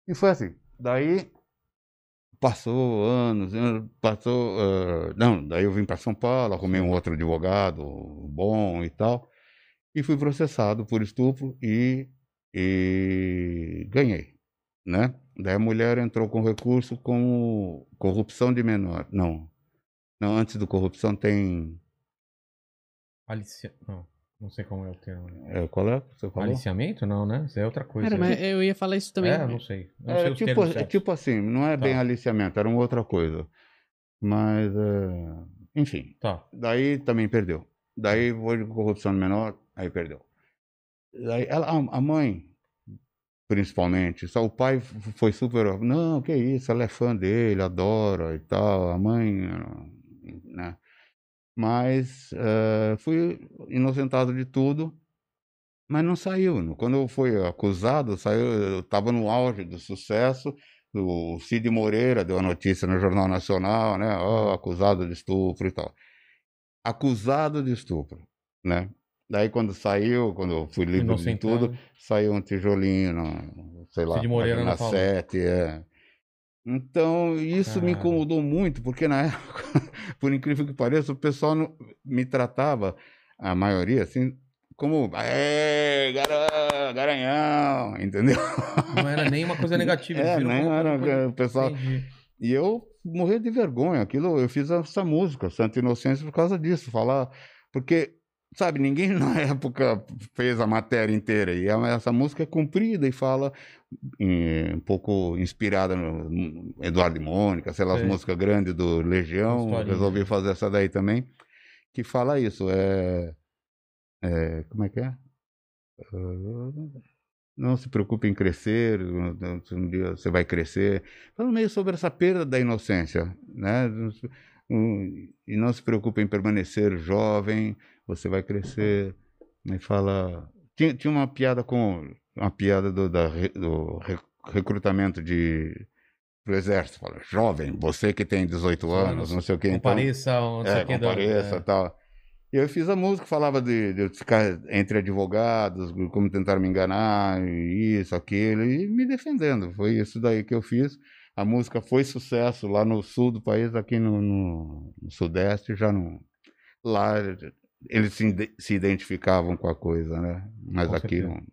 E foi assim. Daí passou anos, anos, passou. ah, não, daí eu vim para São Paulo, arrumei um outro advogado bom e tal, e fui processado por estupro e, e ganhei, né? Daí a mulher entrou com recurso com corrupção de menor. Não, não antes do corrupção tem. Alicia... Não, não sei como é o termo. é, qual é? Você falou? Aliciamento? Não, né? Isso é outra coisa. Cara, mas eu ia falar isso também. É, não sei. Não sei É os tipo, é tipo assim, não é bem Tá. aliciamento, era uma outra coisa. Mas, é, enfim, Tá. daí também perdeu. Daí foi corrupção menor, aí perdeu. Daí ela, a- mãe, principalmente, só o pai foi super, não, que isso, ela é fã dele, adora e tal, a mãe, né? Mas eh, fui inocentado de tudo, mas não saiu. Quando eu fui acusado, saiu, eu estava no auge do sucesso. O Cid Moreira deu a notícia no Jornal Nacional, né? Ó, acusado de estupro e tal. Acusado de estupro, né? Daí quando saiu, quando eu fui livre de tudo, saiu um tijolinho, no, sei lá, na não. 7, é. Então, isso me Cara. incomodou muito, porque na época, por incrível que pareça, o pessoal não- me tratava, a maioria, assim, como, é, gara- garanhão, entendeu? Não era nem uma coisa negativa. É, como era, coisa- o pessoal- Entendi. E eu morria de vergonha. Aquilo, eu fiz essa música, Santa Inocência, por causa disso. Falar. Porque, sabe, ninguém na época fez a matéria inteira. E a- essa música é comprida e fala em- um pouco inspirada no Eduardo e Mônica, sei lá, as Sei. músicas grandes do Legião. Resolvi fazer essa daí também. Que fala isso. É. é, como é que é? Ah, Não se preocupe em crescer, um dia você vai crescer. Falando meio sobre essa perda da inocência, né? E não se preocupe em permanecer jovem, você vai crescer. E fala. Tinha, tinha uma piada com. Uma piada do, da do re- recrutamento de. Pro exército, fala, jovem, você que tem 18 anos, não sei o que. Então, Compareça, não sei é, o que. compareça é. tal. E eu fiz a música, falava de, de eu ficar entre advogados, como tentaram me enganar, isso, aquilo, e me defendendo. Foi isso daí que eu fiz. A música foi sucesso lá no sul do país, aqui no, no- no sudeste, já não. Lá eles se, se identificavam com a coisa, né? Mas Com aqui certeza. não.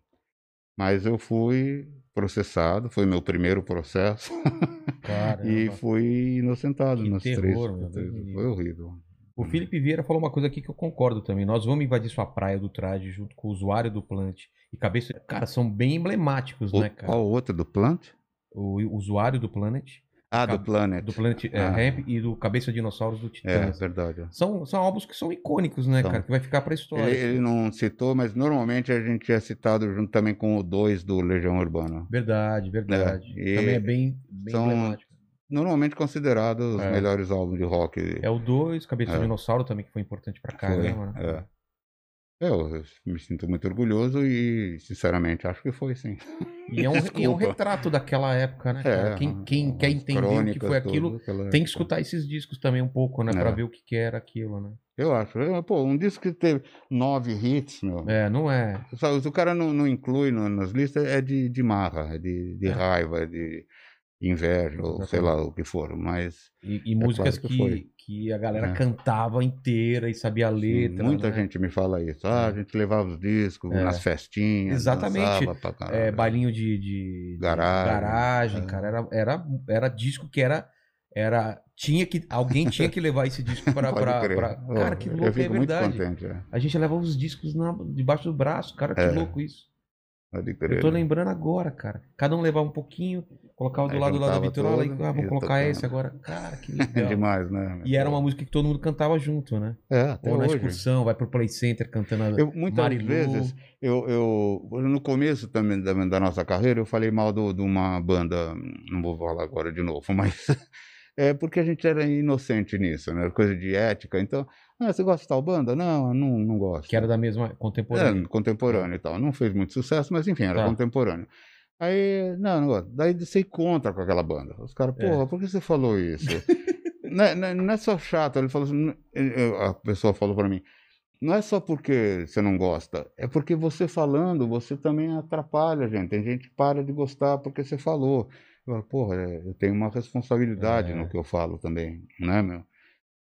Mas eu fui processado, foi meu primeiro processo, e fui inocentado Que nos terror, três. meu Deus. Foi horrível. O Felipe Vieira falou uma coisa aqui que eu concordo também. Nós vamos invadir sua praia do traje junto com o usuário do Plant e cabeça. Cara, são bem emblemáticos, O- né, cara? Qual outro do Plant? O usuário do Planet, Ah, do Planet. do Planet é, Ah. Ramp e do Cabeça de Dinossauros do É, Titãs. verdade. São, são álbuns que são icônicos, né, cara? Que vai ficar pra história. Ele, ele não citou, mas normalmente a gente é citado junto também com o 2 do Legião Urbana. Verdade, verdade. É, Também é bem, bem são- emblemático. Normalmente considerados os É. melhores álbuns de rock. É o 2, Cabeça de É. Dinossauro também, que foi importante pra caramba, né? é. Eu me sinto muito orgulhoso e, sinceramente, acho que foi sim. E é, um, e é um retrato daquela época, né? É, quem quem quer entender o que foi aquilo, tem que escutar esses discos também um pouco, né? Pra É. ver o que, que era aquilo, né? Eu acho. Pô, um disco que teve nove hits, meu. É, não é. Se o cara não, não inclui nas listas, é de, de marra, é de, de É. raiva, é de... inveja, ou sei lá o que for, mas E, e É músicas claro que que, que a galera É. cantava inteira e sabia a letra. muita né? gente me fala isso. Ah, a gente levava os discos É. nas festinhas, Exatamente. É, bailinho de, de- de Garagem. É. cara. Era, era, era disco que era. era tinha que, alguém tinha que levar esse disco pra. Pode pra, Cara, que louco, é verdade. contente. É. A gente levava os discos na- debaixo do braço, cara, que É. louco isso. Eu tô lembrando agora, cara. Cada um levava um pouquinho, colocava do Aí lado do lado e tudo ah, vou colocar tocava. esse agora. Cara, que É legal. demais, né? E era uma música que todo mundo cantava junto, né? É, até Ou na hoje. excursão, vai pro Play Center cantando Eu, muitas Marilu. vezes, eu, eu, no começo também da, da nossa carreira, eu falei mal do- de uma banda, não vou falar agora de novo, mas é porque a gente era inocente nisso, né? Coisa de ética. Então, ah, você gosta de tal banda? Não, não, não gosto. que era da mesma contemporânea. É, contemporâneo e tal. Não fez muito sucesso, mas enfim, era Tá. contemporâneo. Aí, não, não gosto. Daí você contra com aquela banda. Os caras, É. porra, por que você falou isso? não, é- não é- não é só chato. Ele falou assim, a pessoa falou pra mim, não é só porque você não gosta, é porque você falando, você também atrapalha, gente. Tem gente que para de gostar porque você falou. Eu falo, porra, é, eu tenho uma responsabilidade É. no que eu falo também, né, meu?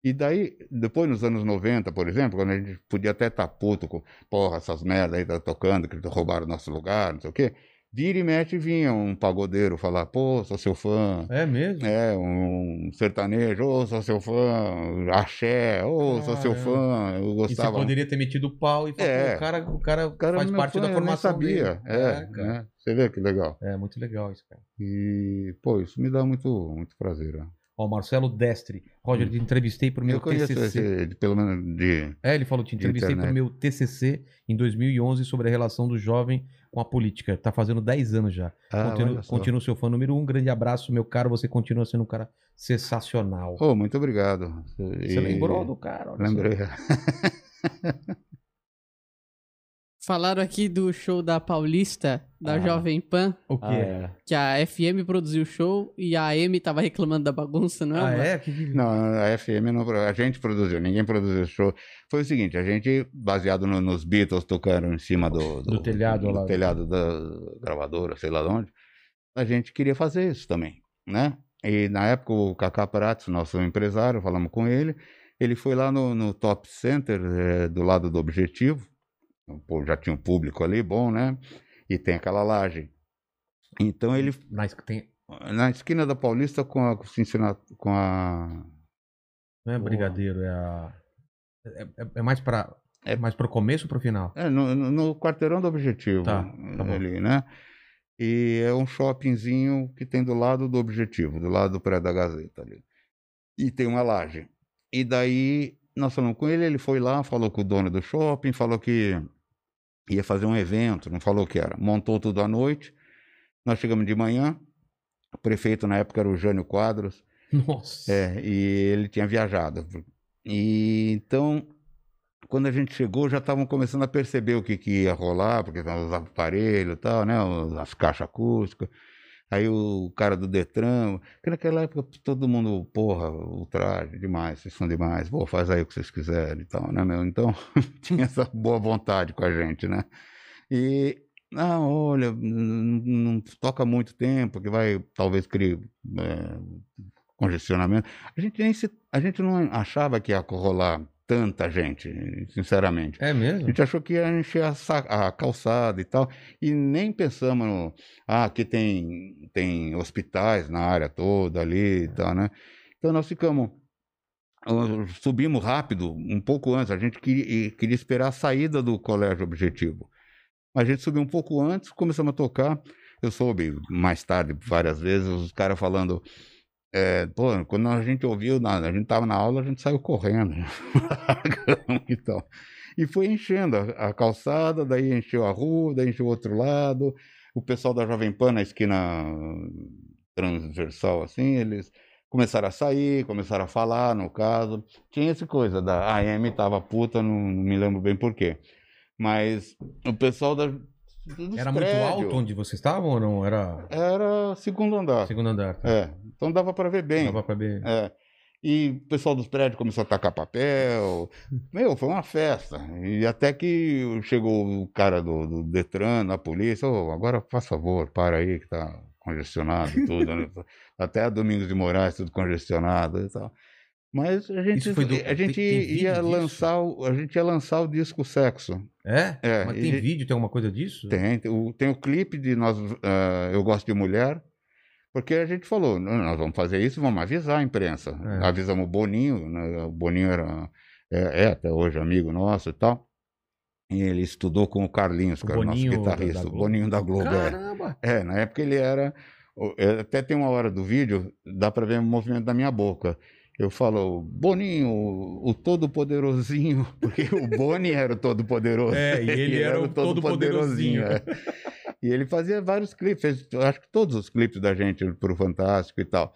E daí, depois nos anos 90, por exemplo, quando a gente podia até estar puto com, porra, essas merda aí tá tocando, que roubaram nosso lugar, não sei o quê, vira e mexe vinha um pagodeiro falar, pô, sou seu fã. É mesmo? É, um sertanejo, ô, sou seu fã, axé, ô, sou seu Caramba. fã, eu E você gostava. poderia ter metido o pau e falar, É. o cara, o cara, O cara faz meu parte fã, da eu nem formação sabia. dele. É, cara. né? Você vê que legal. É, muito legal isso, cara. E, pô, isso me dá muito, muito prazer. né? Ó, Marcelo Destre. Roger, te entrevistei pro meu Hum. Eu conheço TCC. esse, pelo menos de. É, ele falou, te entrevistei pro internet. meu TCC em 2011 sobre a relação do jovem com a política. Tá fazendo 10 anos já. Ah, só. continua seu fã número um. Grande abraço, meu caro. Você continua sendo um cara sensacional. Oh, muito obrigado. Você lembrou do cara? Lembrei. Falaram aqui do show da Paulista, da Ah. Jovem Pan, O quê? Ah, é. que a FM produziu o show e a AM tava reclamando da bagunça, não é? Ah, é? Não, a FM não, a gente produziu, ninguém produziu esse show. Foi o seguinte, a gente, baseado no- nos Beatles tocando em cima do, Do telhado do lá. telhado da gravadora, sei lá de onde, a gente queria fazer isso também, né? E na época o Kaká Prats, nosso empresário, falamos com ele, ele foi lá no, no Top Center, eh, do lado do Objetivo, já tinha um público ali bom, né? E tem aquela laje. Então ele Mas tem... na esquina da Paulista com a com a Não é brigadeiro, é a... É, é- é mais para É- mais pro começo ou pro final? é, no, no- quarteirão do Objetivo Tá, tá ali, né? E é um shoppingzinho que tem do lado do Objetivo, do lado do prédio da Gazeta ali. E tem uma laje. E daí nós falamos com ele, ele foi lá, falou com o dono do shopping, falou que ia fazer um evento, não falou o que era. Montou tudo à noite. Nós chegamos de manhã. O prefeito na época era o Jânio Quadros. Nossa. É, e ele tinha viajado. E então, quando a gente chegou, já estavam começando a perceber o que, que ia rolar, porque os aparelhos e tal, né? As caixas acústicas. Aí o cara do Detran, que naquela época todo mundo, porra, ultraje demais, vocês são demais, pô, faz aí o que vocês quiserem e tal, né, meu? Então, tinha essa boa vontade com a gente, né? E, ah, olha, não, toca muito tempo, que vai, talvez, criar é, congestionamento. A gente nem se, a gente não achava que ia rolar tanta gente, sinceramente. É A mesmo? gente achou que ia encher a, a calçada e tal, e nem pensamos no, ah, aqui tem, tem hospitais na área toda ali e tal, né? Então nós ficamos, subimos rápido, um pouco antes, a gente queria, queria esperar a saída do colégio objetivo. A gente subiu um pouco antes, começamos a tocar, eu soube mais tarde, várias vezes, os caras falando, é, pô, quando a gente ouviu, a gente estava na aula, a gente saiu correndo. e tal. E foi enchendo a, a calçada, daí encheu a rua, daí encheu o outro lado. O pessoal da Jovem Pan na esquina transversal, assim, eles começaram a sair, começaram a falar, no caso. Tinha essa coisa da AM tava puta, não, não me lembro bem por quê. Mas o pessoal da. Dos Era muito prédios, alto onde vocês estavam ou não? Era Era segundo andar. segundo andar? Tá? É, então dava para ver bem. Dava pra ver. É. E o pessoal dos prédios começou a tacar papel. Meu, foi uma festa. E até que chegou o cara do, do Detran, da polícia, ô, agora faz favor, para aí que tá congestionado, tudo, né? até a Domingos de Moraes, tudo congestionado e tal. Mas a gente, do- a gente tem- tem ia lançar, o- a gente ia lançar o disco Sexo. É? É, Mas e- tem vídeo, tem alguma coisa disso? Tem, tem o, tem o clipe de nós, ah, Eu Gosto de Mulher, porque a gente falou, "Não, nós vamos fazer isso, vamos avisar a imprensa. É. Avisamos o Boninho, né, o Boninho era, é, é até hoje amigo nosso e tal. E ele estudou com o Carlinhos, O nosso Boninho da- guitarrista, da o. Boninho da Globo. é. Caramba! É, na época ele era. é, Até tem uma hora do vídeo, dá pra ver o movimento da minha boca. Eu falo, Boninho, o todo-poderosinho, porque o Boni era o todo-poderoso. É, e ele era o todo-poderosinho. é. E ele fazia vários clipes, fez, acho que todos os clipes da gente pro Fantástico e tal.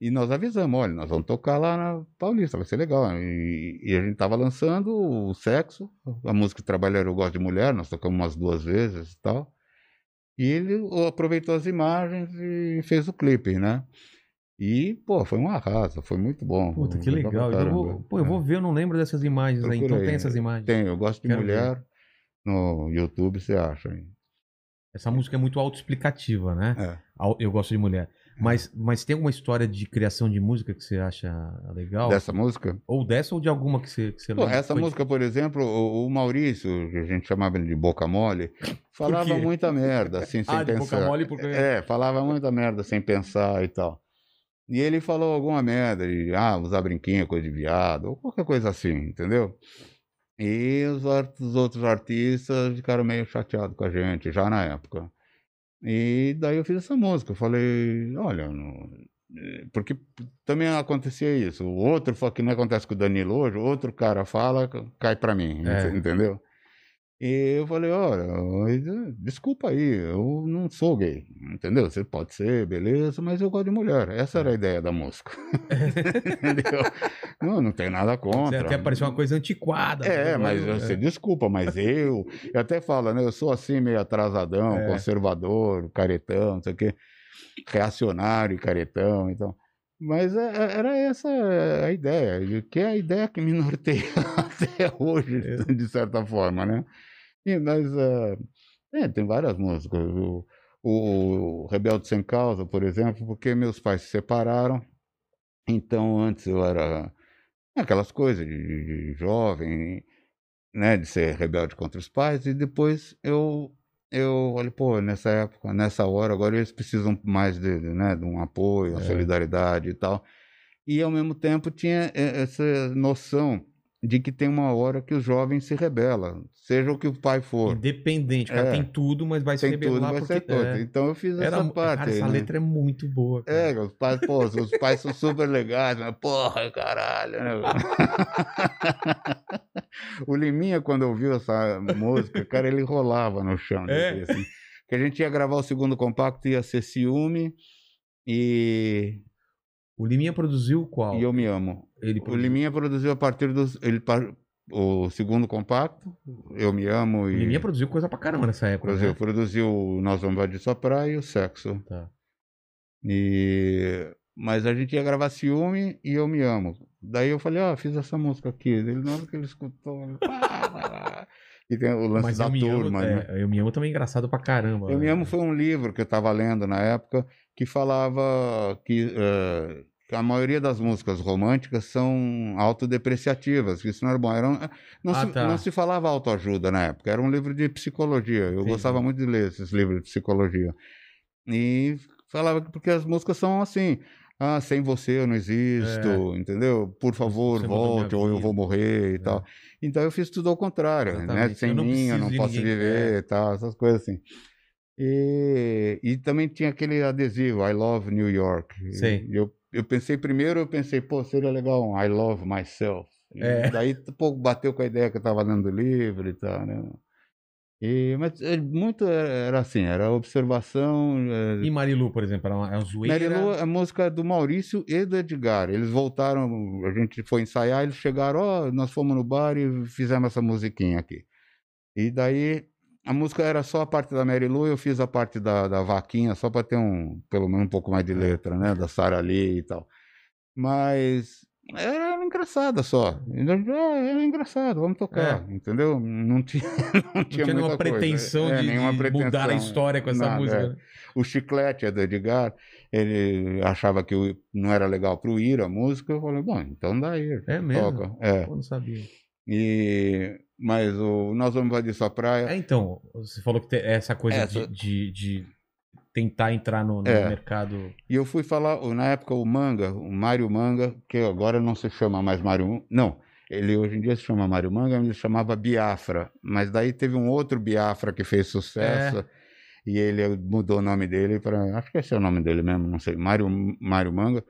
E nós avisamos, olha, nós vamos tocar lá na Paulista, vai ser legal. E, e a gente tava lançando o Sexo, a música Trabalhar Eu Gosto de Mulher, nós tocamos umas duas vezes e tal. E ele aproveitou as imagens e fez o clipe, né? E, pô, foi um arraso, foi muito bom. Puta, que Legal. Eu vou, pô, eu É. vou ver, eu não lembro dessas imagens aí. Então tem aí. essas imagens. Tem, eu gosto de Quero ver. mulher. No YouTube você acha. hein? Essa música é muito autoexplicativa, né? É. Eu gosto de mulher. Mas, mas tem alguma história de criação de música que você acha legal? Dessa música? Ou dessa ou de alguma que você, que você Pô, lembra? essa Foi- música, por exemplo, o, o Maurício, que a gente chamava ele de boca mole, falava muita merda, assim, sem Ah, pensar. boca mole porque... É, falava muita merda sem pensar e tal. E ele falou alguma merda, de ah, usar brinquinho, coisa de viado, ou qualquer coisa assim, entendeu? E os, outros artistas ficaram meio chateados com a gente, já na época. E daí eu fiz essa música. Eu falei, olha, não- eh, porque também acontecia isso. O outro, que nem acontece com o Danilo hoje, outro cara fala, cai pra mim, É. entendeu? E eu falei, olha, desculpa aí, eu não sou gay, entendeu? Você pode ser, beleza, mas eu gosto de mulher. Essa era a ideia da música. entendeu? Não, não tem nada Você contra. até parecia uma coisa antiquada. É, né? mas É. você desculpa, mas eu, eu até falo, né? Eu sou assim meio atrasadão, É. conservador, caretão, não sei o quê, reacionário e caretão, então. Mas é- é- era essa a ideia, que é a ideia que me norteia até hoje, É. de certa forma, né? E, mas é, tem várias músicas. O, o Rebelde Sem Causa, por exemplo, porque meus pais se separaram, então antes eu era aquelas coisas de- de jovem, né, de ser rebelde contra os pais, e depois eu eu olhei, pô, nessa época, nessa hora, agora eles precisam mais de, né, de um apoio, uma É. solidariedade e tal. E ao mesmo tempo tinha eh, essa noção de que tem uma hora que os jovens se rebelam, seja o que o pai for. Independente, cara, É. tem tudo, mas vai se Tem tudo, rebelar porque... tudo. é. Então eu fiz Era, essa parte. cara, aí, essa né? letra é muito boa. cara. É, os pais, pô, os pais são super legais, mas porra, caralho, né? o Liminha, quando ouviu essa música, cara, ele rolava no chão. É? dele, assim. que a gente ia gravar o segundo compacto, ia ser Ciúme e, O Liminha produziu qual? e Eu Me Amo. Ele O produziu... Liminha produziu a partir dos... Ele, o segundo compacto, Eu Me Amo e... Liminha produziu coisa pra caramba nessa época. produziu, né? produziu Nós Vamos Invadir Sua Praia e o Sexo. Tá. E... Mas a gente ia gravar Ciúme e Eu Me Amo. Daí eu falei, ó, fiz essa música aqui. Ele, na hora que ele escutou, ele... "Ah, vai lá." e tem o lance Mas da eu me, amo, turma, né? é, eu me amo também engraçado pra caramba. Eu Me né? Amo foi um livro que eu estava lendo na época que falava que, que a maioria das músicas românticas são autodepreciativas, que isso não era bom. Era um- não, Ah, se, tá. não se falava autoajuda na época, era um livro de psicologia. Eu Entendi. gostava muito de ler esses livros de psicologia. E falava que porque as músicas são assim. Ah, sem você eu não existo, entendeu? Por favor, É. Você volte, ou eu vou morrer e É. tal. Então eu fiz tudo ao contrário, né? Exatamente. Sem Eu mim eu não posso ninguém. viver É. e tal, essas coisas assim. E, e também tinha aquele adesivo, I Love New York. Sei. E Eu, eu pensei primeiro, eu pensei, pô, seria legal um I Love Myself. É. daí pô, bateu com a ideia que eu estava lendo o livro e tal, né? E, mas é, muito era, era assim, era observação. é, E Marilu, por exemplo, era uma, é uma zoeira. Marilu é música do Maurício e do Edgar. Eles voltaram, a gente foi ensaiar, eles chegaram, ó, nós fomos no bar e fizemos essa musiquinha aqui. E daí a música era só a parte da Marilu, eu fiz a parte da, da vaquinha, só para ter um, pelo menos um pouco mais de letra, né, da Sara Lee e tal. Mas era engraçada só. Ah, era engraçado, vamos tocar, entendeu? Não tinha, não Não tinha, nenhuma pretensão É, de, nenhuma de mudar a pretensão, história com essa nada, música. é. né? O Chiclete é do Edgar, ele achava que não era legal pro Ir a música, eu falei, bom, então daí, É mesmo? toca. É. Pô, não sabia. E, mas o Nós Vamos Invadir Sua Praia, É, então, você falou que essa coisa Essa- De, de, de tentar entrar no, no É. mercado. E eu fui falar, na época, o Manga, o Mário Manga, que agora não se chama mais Mário. Não, ele hoje em dia se chama Mário Manga, ele chamava Biafra. Mas daí teve um outro Biafra que fez sucesso. E ele mudou o nome dele para. Acho que esse é o nome dele mesmo, não sei. Mário, Mário Manga,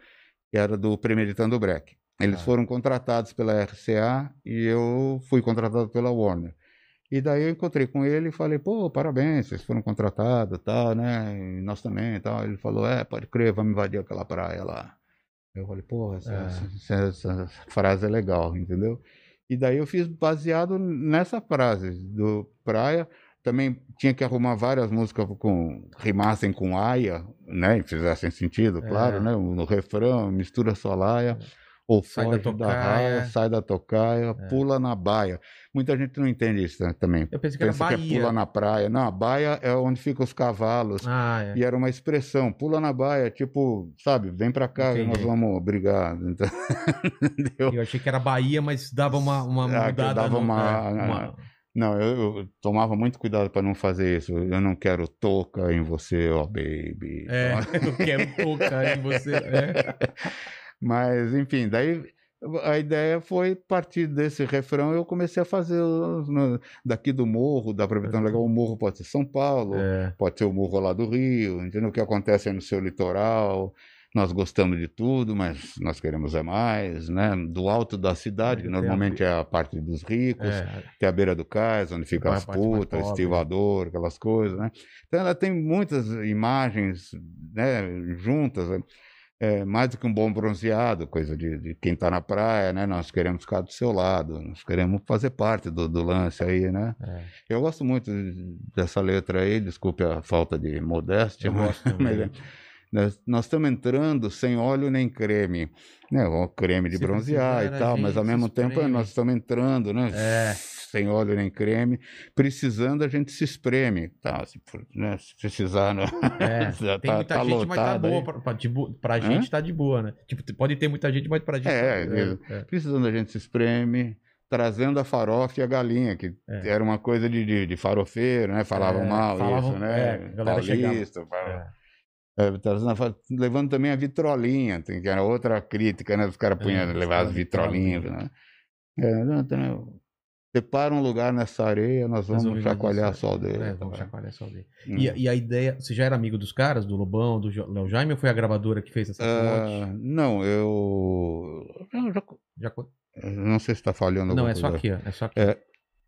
que era do Premeditando Break. Eles Ah. foram contratados pela RCA e eu fui contratado pela Warner. E daí eu encontrei com ele e falei, pô, parabéns, vocês foram contratados, tal, né? E nós também, tal. Ele falou, é, pode crer, vamos invadir aquela praia lá. Eu falei, porra, essa, É. essa- essa- essa frase é legal, entendeu? E daí eu fiz baseado nessa frase do praia. Também tinha que arrumar várias músicas com rimassem com aia, né? E fizessem sentido, É. claro, né? No refrão, mistura solaia. Ou Sai da foge da, tocaia. raia, sai da tocaia, É. pula na baia. Muita gente não entende isso né, também. Eu pensei que era Pensa que é Bahia. pula na praia. Não, a baia é onde ficam os cavalos. Ah, é. E era uma expressão, pula na baia, tipo, sabe, vem pra cá que nós Entendi. vamos brigar. Então? Eu achei que era Bahia, mas dava uma, uma Ah, mudada. dava no- uma- é, uma- Não, eu, eu tomava muito cuidado para não fazer isso. Eu não quero toca em você, ó baby. É, eu quero tocar em você. É. Mas, enfim, daí a ideia foi partir desse refrão eu comecei a fazer os- no- daqui do morro, ver tão legal. O morro pode ser São Paulo, É. pode ser o morro lá do Rio, entendeu? O que acontece aí no seu litoral. Nós gostamos de tudo, mas nós queremos é mais, né? Do alto da cidade, que Tem a- normalmente é a parte dos ricos, É. tem a beira do cais, onde ficam Vai a as putas, pobre. estivador, aquelas coisas, né? Então ela tem muitas imagens, né, juntas, né? É, mais do que um bom bronzeado, coisa de, de quem está na praia, né? Nós queremos ficar do seu lado, nós queremos fazer parte do, do lance aí, né? É. Eu gosto muito dessa letra aí, desculpe a falta de modéstia, Eu mas, mas, nós, nós estamos entrando sem óleo nem creme, né? O creme de Se bronzear precisar, e tal, mas ao mesmo tempo espreme. nós estamos entrando, né? É. Sem óleo nem creme, precisando a gente se espreme, tá? Se, né? se precisar, né? É, Já tem tá- muita tá gente, mas tá boa. Pra, pra, bo- pra gente tá de boa, né? Tipo, pode ter muita gente, mas pra gente. É, tá- é. precisando a gente se espreme, trazendo a farofa e a galinha, que É. era uma coisa de, de, de farofeiro, né? Falavam É, mal falavam- isso, né? é, Paulista, fala- É. É, trazendo a levando também a vitrolinha, que era outra crítica, né? Os caras punham, É, levar as vitrolinhas, vitrolinha. né? É, não, separa um lugar nessa areia, nós vamos Resolvi chacoalhar a soldeira. É, vamos chacoalhar só dele. Hum. E, e a ideia, você já era amigo dos caras, do Lobão, do Léo Jaime, ou foi a gravadora que fez essa fonte? não, eu. eu já- Já não sei se está falhando Não, alguma é só coisa. aqui, ó. É só aqui. É,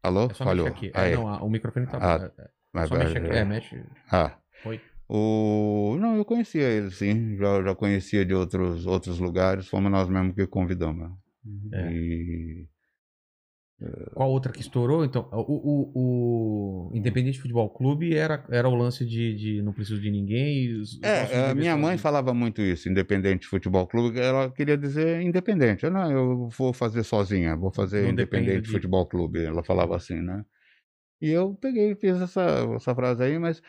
Alô? É só Falhou. aqui. É, não, a- o microfone tá. Ah, é, Mas só mexe aqui. É, mexe. Ah, Foi. o... Não, eu conhecia ele, sim. Já, já conhecia de outros, outros lugares. Fomos nós mesmos que convidamos. É. E... Qual outra que estourou? Então, o, o, o Independente Futebol Clube era, era o lance de, de não preciso de ninguém. os- É, a viver minha mãe sozinhos. falava muito isso, Independente Futebol Clube. Ela queria dizer independente. Eu, não, eu vou fazer sozinha, vou fazer Não Independente depende de- Futebol Clube. Ela falava assim, né? E eu peguei e fiz essa, essa frase aí, mas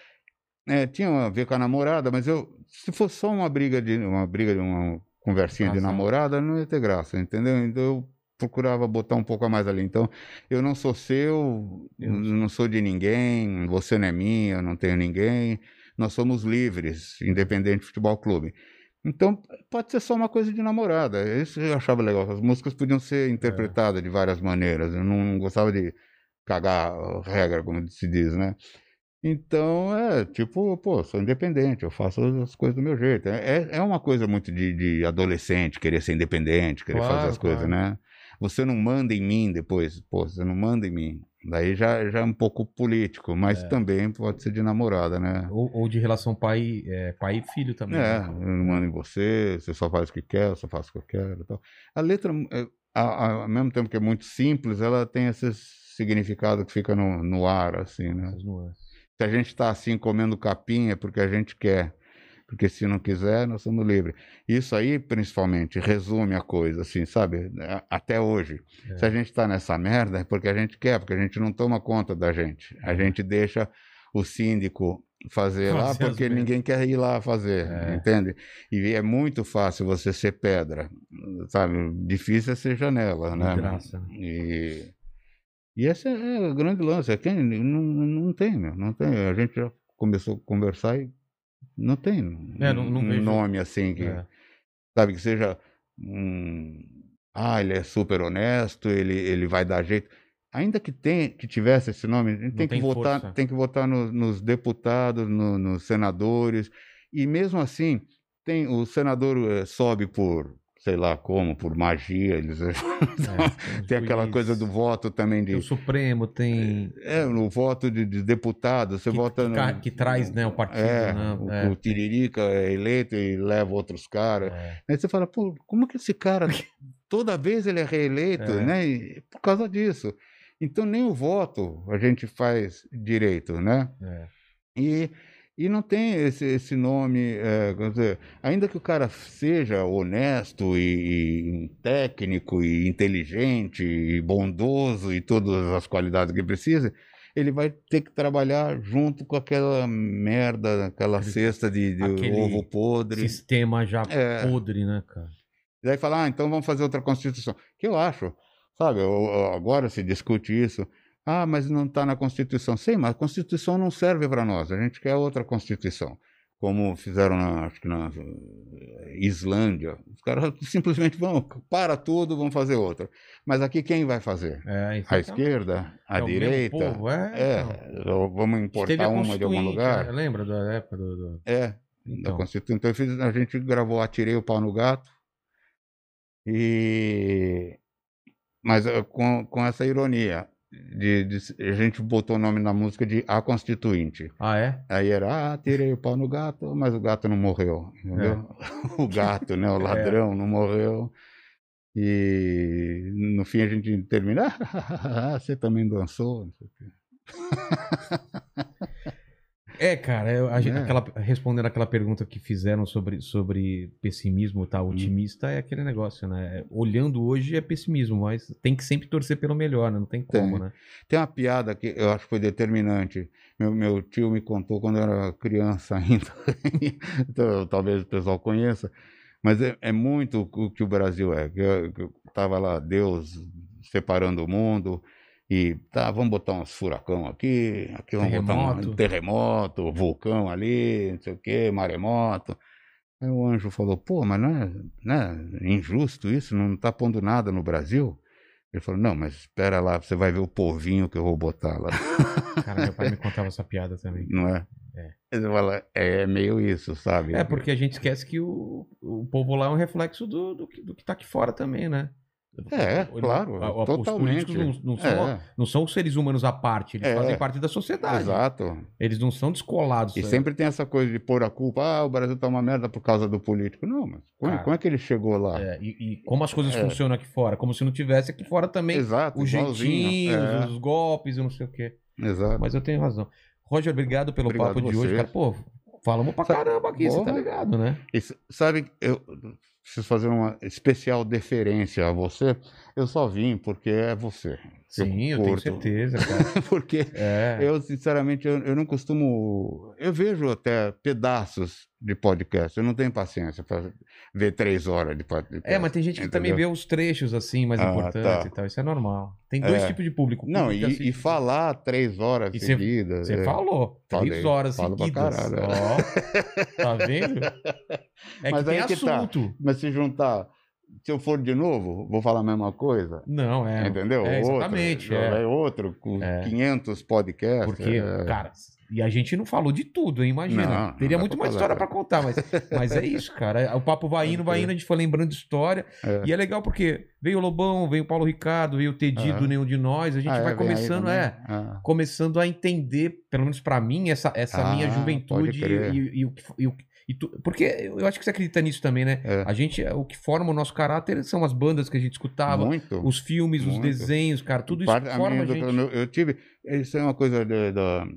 é, tinha a ver com a namorada, mas eu, se fosse só uma briga de uma briga de uma conversinha de namorada, não ia ter graça, entendeu? Então eu procurava botar um pouco a mais ali. Então, eu não sou seu, Eu não sou de ninguém, você não é minha, eu não tenho ninguém. Nós somos livres, independente Futebol Clube. Então, pode ser só uma coisa de namorada. Isso eu achava legal. As músicas podiam ser interpretadas de várias maneiras. Eu não gostava de cagar regra, como se diz, né? Então, é tipo, pô, sou independente, eu faço as coisas do meu jeito. É, é uma coisa muito de, de adolescente, querer ser independente, querer fazer Claro, as coisas, claro. né? Você não manda em mim depois, pô, você não manda em mim. Daí já, já é um pouco político, mas É. também pode ser de namorada, né? Ou, ou de relação pai, é, pai e filho também. É, né? eu não mando em você, você só faz o que quer, eu só faço o que eu quero tal. A letra, é, a- ao mesmo tempo que é muito simples, ela tem esse significado que fica no, no ar, assim, né? Se a gente está assim comendo capim é porque a gente quer. Porque se não quiser, nós somos livres. Isso aí, principalmente, resume a coisa, assim, sabe? Até hoje. É. Se a gente está nessa merda, é porque a gente quer, porque a gente não toma conta da gente. A gente deixa o síndico fazer lá porque ninguém quer ir lá fazer, É. entende? E é muito fácil você ser pedra, sabe? Difícil é ser janela, né? Graça. E, e esse é o grande lance. É que não, não tem, meu, não tem. A gente já começou a conversar e não tem É, não- não um vejo- nome assim que, É. sabe, que seja um, ah, ele é super honesto, ele, ele vai dar jeito. Ainda que, tem, que tivesse esse nome, a gente Não tem que tem votar, tem que votar no- nos deputados, no- nos senadores, e mesmo assim, tem, o senador eh, sobe por, sei lá como, por magia, eles, É, os tem aquela juízes, coisa do voto também de. Tem o Supremo, tem. É, no voto de, de deputado, você que, vota que, no. que traz né, o partido, É, né? o, É. o Tiririca é eleito e leva outros caras. É. Aí você fala, pô, como que esse cara, toda vez ele é reeleito, É. né? E por causa disso. Então nem o voto a gente faz direito, né? É. E, e não tem esse, esse nome, é, dizer, ainda que o cara seja honesto e, e técnico e inteligente e bondoso e todas as qualidades que precisa, ele vai ter que trabalhar junto com aquela merda, aquela cesta de, de ovo podre. Sistema já É. podre, né, cara? E daí fala, ah, então vamos fazer outra Constituição. Que eu acho, sabe, o- agora se discute isso. Ah, mas não está na Constituição. Sim, mas a Constituição não serve para nós. A gente quer outra Constituição. Como fizeram, na, acho que na eh, Islândia. Os caras simplesmente vão, para tudo, vão fazer outra. Mas aqui quem vai fazer? É, A esquerda? A é o mesmo direita? povo, é, É, então. vamos importar a uma de algum lugar? né? Lembra da época do. do- É, da Então, Constituição. Então fiz, a gente gravou Atirei o Pau no Gato. E. Mas eh, com, com essa ironia. De, de- a gente botou o nome na música de A Constituinte. Ah, é? Aí era, ah, tirei o pau no gato, mas o gato não morreu, entendeu? O gato, né, o ladrão não morreu. E no fim a gente termina, ah, você também dançou, não sei o quê. É, cara, eu- a gente- É. aquela- respondendo aquela pergunta que fizeram sobre, sobre pessimismo, tá? Hum. Otimista é aquele negócio, né? Olhando hoje é pessimismo, mas tem que sempre torcer pelo melhor, né? Não tem como, Tem. né? Tem uma piada que eu acho que foi determinante. Meu, meu tio me contou quando eu era criança ainda. então, talvez o pessoal conheça. Mas é, é muito o que o Brasil é. Que eu, que eu tava lá, Deus separando o mundo. E tá, vamos botar uns furacão aqui, aqui vamos botar Terremoto. um terremoto, vulcão ali, não sei o quê, maremoto. Aí o anjo falou, pô, mas não é, não é injusto isso? Não tá pondo nada no Brasil? Ele falou, não, mas espera lá, você vai ver o povinho que eu vou botar lá, Cara, meu pai me contava essa piada também. não é? É. Ele fala, é meio isso, sabe? É, porque a gente esquece que o, o povo lá é um reflexo do, do, do que tá aqui fora também, né? É, Ele- claro, a- a- totalmente. Os políticos não, não são, É, não são os seres humanos à parte, eles É. fazem parte da sociedade. exato. Eles não são descolados. E é. sempre tem essa coisa de pôr a culpa, ah, o Brasil tá uma merda por causa do político. Não, mas como, como é que ele chegou lá? É, e, e como as coisas É. funcionam aqui fora, como se não tivesse aqui fora também Exato, os jeitinhos, os golpes e não sei o quê. Exato. Mas eu tenho razão. Roger, obrigado pelo Obrigado papo de hoje, cara. Pô, falamos pra caramba aqui, você tá ligado, né? E s- sabe, eu preciso fazer uma especial deferência a você. Eu só vim porque é você. Sim, eu, tenho certeza, cara. porque É. Eu, sinceramente, eu, eu não costumo. Eu vejo até pedaços de podcast. Eu não tenho paciência para ver três horas de podcast. É, mas tem gente que também vê entendeu? os trechos assim, mais Ah, importantes tá. e tal. Isso é normal. Tem dois É. tipos de público. Não, público que e, e falar três horas E seguidas. Você é. falou. Três Falei, horas falo pra seguidas. caralho, é. Ó, tá vendo? É Mas que tem tá. assunto. Mas se juntar, se eu for de novo, vou falar a mesma coisa. Não, é. entendeu? É, outro, exatamente. é. é outro, com É. 500 podcasts. Porque, é. cara, e a gente não falou de tudo, hein? Imagina. Não, não Teria dá muito mais falar. história pra contar, mas, mas é isso, cara. O papo vai indo, vai indo, a gente foi lembrando de história. É. E é legal porque veio o Lobão, veio o Paulo Ricardo, veio o Tedi É. do Nenhum de Nós. A gente Ah, é, vai começando, é. Começando a entender, pelo menos pra mim, essa, essa Ah, minha juventude crer. e, e o que. E o, e tu- porque eu acho que você acredita nisso também, né? É. A gente, o que forma o nosso caráter são as bandas que a gente escutava, Muito. os filmes, os muito. desenhos, cara, tudo isso Parte- a forma minha a gente. eu, eu tive. Isso é uma coisa da.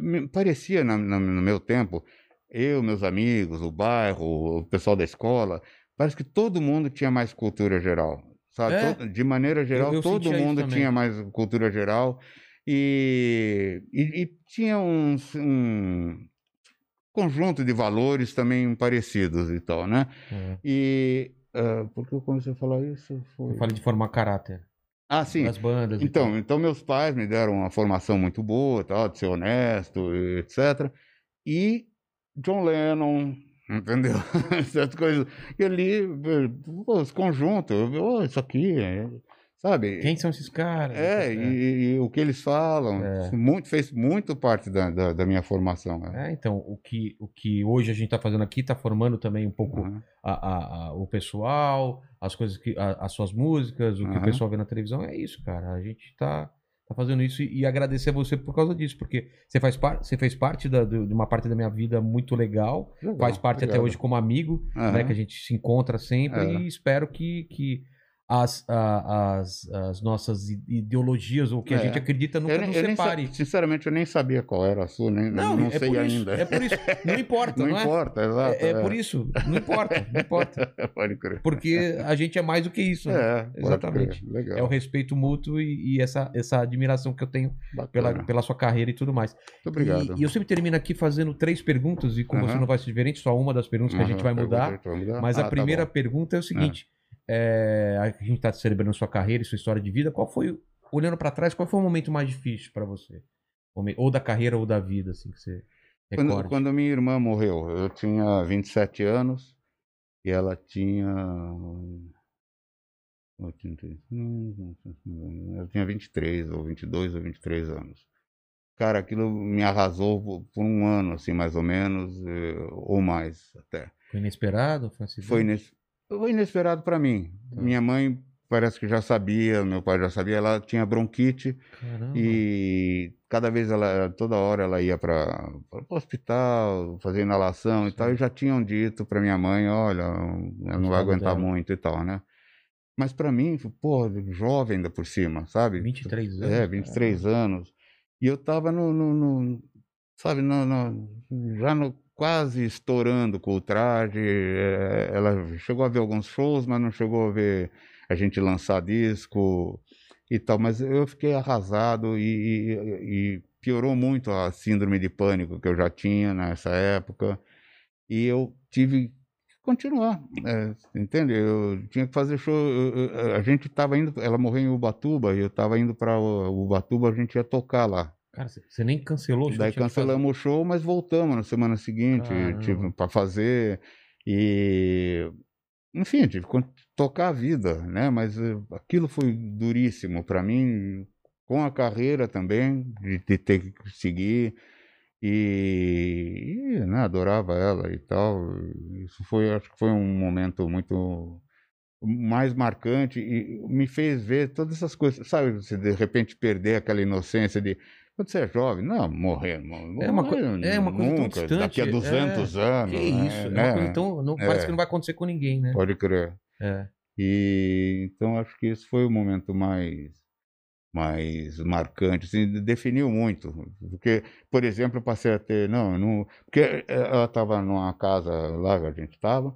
me parecia na- na- no meu tempo eu, meus amigos, o bairro, o pessoal da escola, parece que todo mundo tinha mais cultura geral. Sabe? É? Todo- de maneira geral, eu todo sentia isso mundo tinha mais cultura geral. E, e, e tinha um, um conjunto de valores também parecidos e tal, né? É. E ah, por que eu comecei a falar isso? Foi... Eu falei de formar caráter. Ah, sim. Das bandas. Então, então meus pais me deram uma formação muito boa, tal, de ser honesto, etc. E John Lennon, entendeu? Certas coisas. E ali, os conjuntos, oh, isso aqui, é- sabe? Quem são esses caras? É, e, e o que eles falam, É. muito, fez muito parte da, da, da minha formação. né? É, então, o que, o que hoje a gente está fazendo aqui está formando também um pouco Uhum. a, a- a- o pessoal, as coisas que. as suas músicas, o que o pessoal vê na televisão. É isso, cara. A gente tá, tá fazendo isso e, e agradecer a você por causa disso, porque você faz parte, você fez parte da- do- de uma parte da minha vida muito legal, Legal, faz parte até obrigado. hoje como amigo, né? Aham. Que a gente se encontra sempre É. e espero que. que as, a- as, as nossas ideologias, ou o que a É. gente acredita, nunca Eu, nos eu separe. sinceramente, eu nem sabia qual era a sua, nem, não, é sei por isso, ainda. É por isso. Não importa, não não, é? importa, exato. É, é por isso, não importa, não importa. Pode crer. Porque a gente é mais do que isso, né? É, Exatamente. É o respeito mútuo e, e essa, essa admiração que eu tenho pela, Bacana. pela sua carreira e tudo mais. Muito obrigado. E, e eu sempre termino aqui fazendo três perguntas, e com você não vai ser diferente, só uma das perguntas que a gente vai mudar. a gente vai mudar? Mas Ah, a tá primeira bom. pergunta é o seguinte: é, a gente está celebrando sua carreira e sua história de vida. Qual foi, olhando para trás, qual foi o momento mais difícil para você? Ou da carreira ou da vida, assim, que você Quando, recorde? quando minha irmã morreu, eu tinha 27 anos e ela tinha. Ela tinha 23, ou 22 ou 23 anos. Cara, aquilo me arrasou por- um ano, assim, mais ou menos, eh, ou mais até. Foi inesperado? Foi? Foi, ines... foi inesperado para mim. Tá. Minha mãe parece que já sabia, meu pai já sabia, ela tinha bronquite. Caramba. E cada vez ela, toda hora ela ia para o hospital, fazer inalação e tal, e já tinham dito para minha mãe, olha, ela não vai aguentar dela. muito e tal, né? Mas para mim, pô, jovem ainda por cima, sabe? 23 anos. É, 23 anos. E eu tava no, no- no- sabe, no, no- já no, quase estourando com o traje. é, ela chegou a ver alguns shows, mas não chegou a ver a gente lançar disco e tal. Mas eu fiquei arrasado e, e- e piorou muito a síndrome de pânico que eu já tinha nessa época. E eu tive que continuar, é, entende? Eu tinha que fazer show. eu- eu- a gente estava indo, ela morreu em Ubatuba e eu estava indo para Ubatuba, a gente ia tocar lá. Cara, você- nem cancelou o show? Daí cancelamos o show, mas voltamos na semana seguinte, tive para fazer e enfim, tive que tocar a vida, né? Mas eh, aquilo foi duríssimo para mim, com a carreira também, de, de ter que seguir e, e, né, adorava ela e tal. Isso foi, acho que foi um momento muito mais marcante e me fez ver todas essas coisas, sabe? Você de repente perder aquela inocência de quando você é jovem, não, morrer, mo- É uma morrer é uma coisa tão nunca, distante, daqui a 200 anos, Que isso? É né? coisa tão, não, Parece É. que não vai acontecer com ninguém, né? Pode crer. É. E então acho que esse foi o momento mais mais marcante, assim, definiu muito, porque, por exemplo, eu passei a ter, não, não, porque eh, ela estava numa casa lá que a gente estava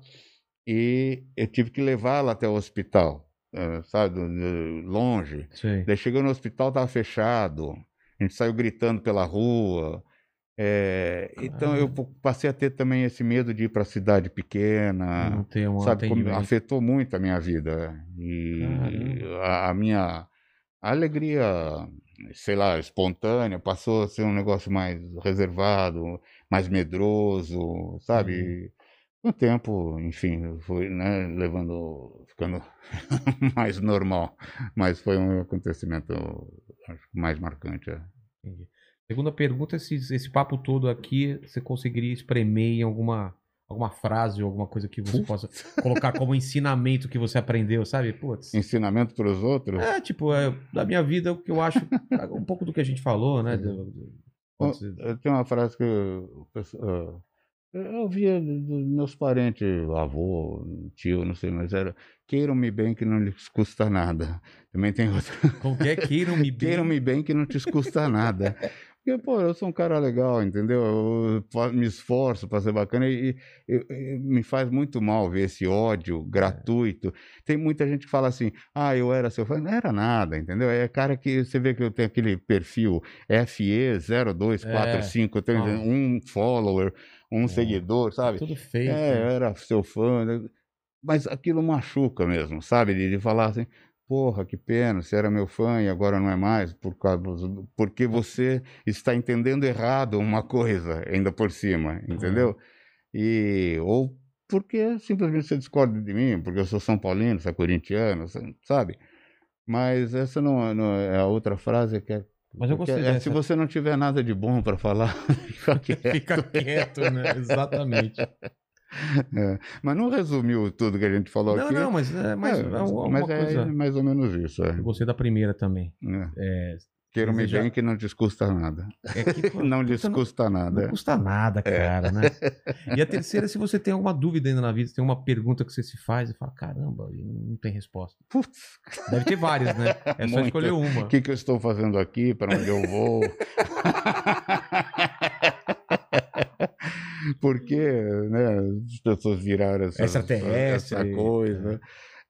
e eu tive que levá-la até o hospital, eh, sabe, longe. Sei. Daí chegou no hospital, estava fechado. A gente saiu gritando pela rua. É, então eu passei a ter também esse medo de ir para a cidade pequena, Não tem um sabe? como- afetou muito a minha vida e a, a minha alegria, sei lá, espontânea, passou a ser um negócio mais reservado, mais medroso, sabe? O tempo, enfim, fui né, levando, ficando mais normal, mas foi um acontecimento acho, mais marcante. é. Entendi. Segunda pergunta, se esse papo todo aqui, você conseguiria espremer em alguma, alguma frase ou alguma coisa que você possa colocar como ensinamento que você aprendeu, sabe? Putz. Ensinamento para os outros? É, tipo, é, da minha vida, o que eu acho, um pouco do que a gente falou, né? pode ser- Eu tenho uma frase que eu, eu, eu ouvia dos meus parentes, avô, tio, não sei, mas era queiram-me bem que não lhes custa nada. Também tem outra. Como que é? Queiram-me bem. Queiram-me bem que não te custa nada. Porque, pô, eu sou um cara legal, entendeu? Eu me esforço para ser bacana e, e- e- me faz muito mal ver esse ódio gratuito. Tem muita gente que fala assim, ah, eu era seu fã. Não era nada, entendeu? É cara que você vê que eu tenho aquele perfil FE0245, eu tenho Ah. um follower, um seguidor, sabe? Tudo feio. É, eu né? era seu fã, né? mas aquilo machuca mesmo, sabe? De, de falar assim, porra, que pena, você era meu fã e agora não é mais, por causa do- porque você está entendendo errado uma coisa, ainda por cima, entendeu? E, ou porque simplesmente você discorda de mim, porque eu sou São Paulino, você é corintiano, sabe? Mas essa não, não é a outra frase que é. Mas eu gostei é, dessa. se você não tiver nada de bom para falar, fica quieto. Fica quieto, né? Exatamente. É, mas não resumiu tudo que a gente falou Não, aqui. não, mas é mais É, é mas coisa. é mais ou menos isso. É. Eu gostei da primeira também. É. É, Queira-me desejar- bem que não te custa nada. é que, pô, Não lhes custa- custa Não nada. custa nada, cara, né? E a terceira, se você tem alguma dúvida ainda na vida, se tem uma pergunta que você se faz e fala, caramba, não tem resposta. Putz, Deve ter várias, né? É só Muitas. escolher uma. o que, que eu estou fazendo aqui? Para onde eu vou? Por que né, as pessoas viraram essa, Extraterrestre. essa coisa?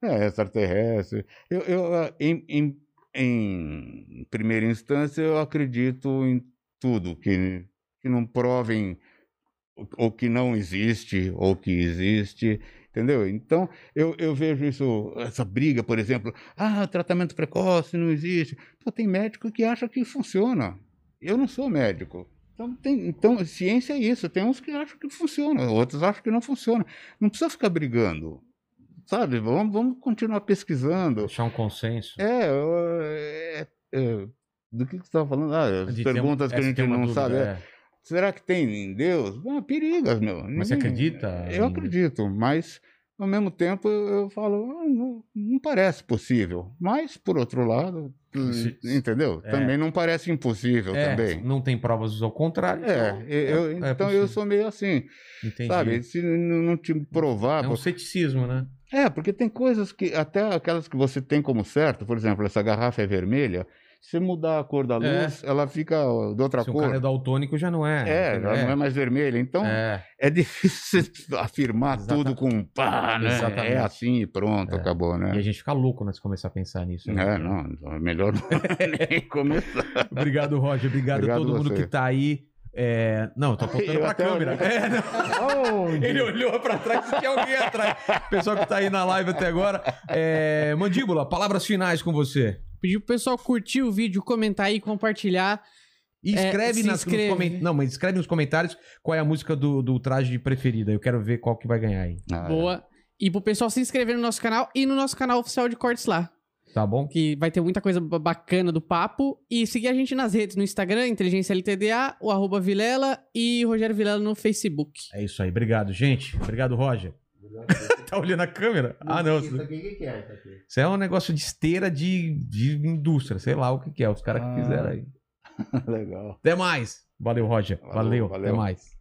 É, extraterrestre. Eu, eu, em, em, em primeira instância, eu acredito em tudo que, que não provem ou que não existe ou que existe. Entendeu? Então, eu, eu vejo isso, essa briga, por exemplo, ah, tratamento precoce não existe. Pô, tem médico que acha que funciona. Eu não sou médico. Então, tem, então, ciência é isso. Tem uns que acham que funciona, outros acham que não funciona. Não precisa ficar brigando. Sabe? Vamos, vamos continuar pesquisando. Deixar um consenso. É, eu- é, é, do que, que você estava falando? Ah, as De perguntas que a gente não dúvida, sabe. é, é. Será que tem em Deus? Ah, perigas, meu. Mas você Ninguém- acredita Eu em- acredito, mas ao mesmo tempo eu, falo, ah, não, não parece possível. Mas, por outro lado, Se- entendeu? é. Também não parece impossível É, também. não tem provas ao contrário. É, então eu, é então eu sou meio assim, Entendi. sabe? Se não te provar. É um ceticismo, né? É, porque tem coisas que, até aquelas que você tem como certo, por exemplo, essa garrafa é vermelha, se mudar a cor da É. luz, ela fica de outra Se o cor. cara é daltônico, já não é. É, entendeu? ela não é mais vermelha. Então, é, É. difícil você afirmar Exata- tudo com pá, né? Exatamente. É assim e pronto, É. acabou, né? E a gente fica louco, né? Se começar a pensar nisso. né? É, não, é melhor não nem começar. Obrigado, Roger. Obrigado, a Obrigado todo mundo você. que tá aí. É... Não, eu tô apontando Eu pra câmera. É? Ele olhou pra trás e tinha alguém atrás. Pessoal que tá aí na live até agora. É... Mandíbula, palavras finais com você. Pediu pro pessoal curtir o vídeo, comentar aí, compartilhar. E É, escreve se nas, inscreve. nos comen- Não, mas escreve nos comentários qual é a música do, do traje de preferida. Eu quero ver qual que vai ganhar aí. Ah, Boa. E pro pessoal se inscrever no nosso canal e no nosso canal oficial de cortes lá. Tá bom? Que vai ter muita coisa ba- bacana do papo. E seguir a gente nas redes, no Instagram, Inteligência LTDA, o arroba Vilela e Rogério Vilela no Facebook. É isso aí. Obrigado, gente. Obrigado, Roger. tá olhando a câmera? Ah, não. Isso, aqui, o que, que é isso aqui? isso é um negócio de esteira de, de indústria. Sei lá o que, que é. Os caras que Ah. fizeram aí. Legal. Até mais. Valeu, Roger. Valeu. valeu. Até mais.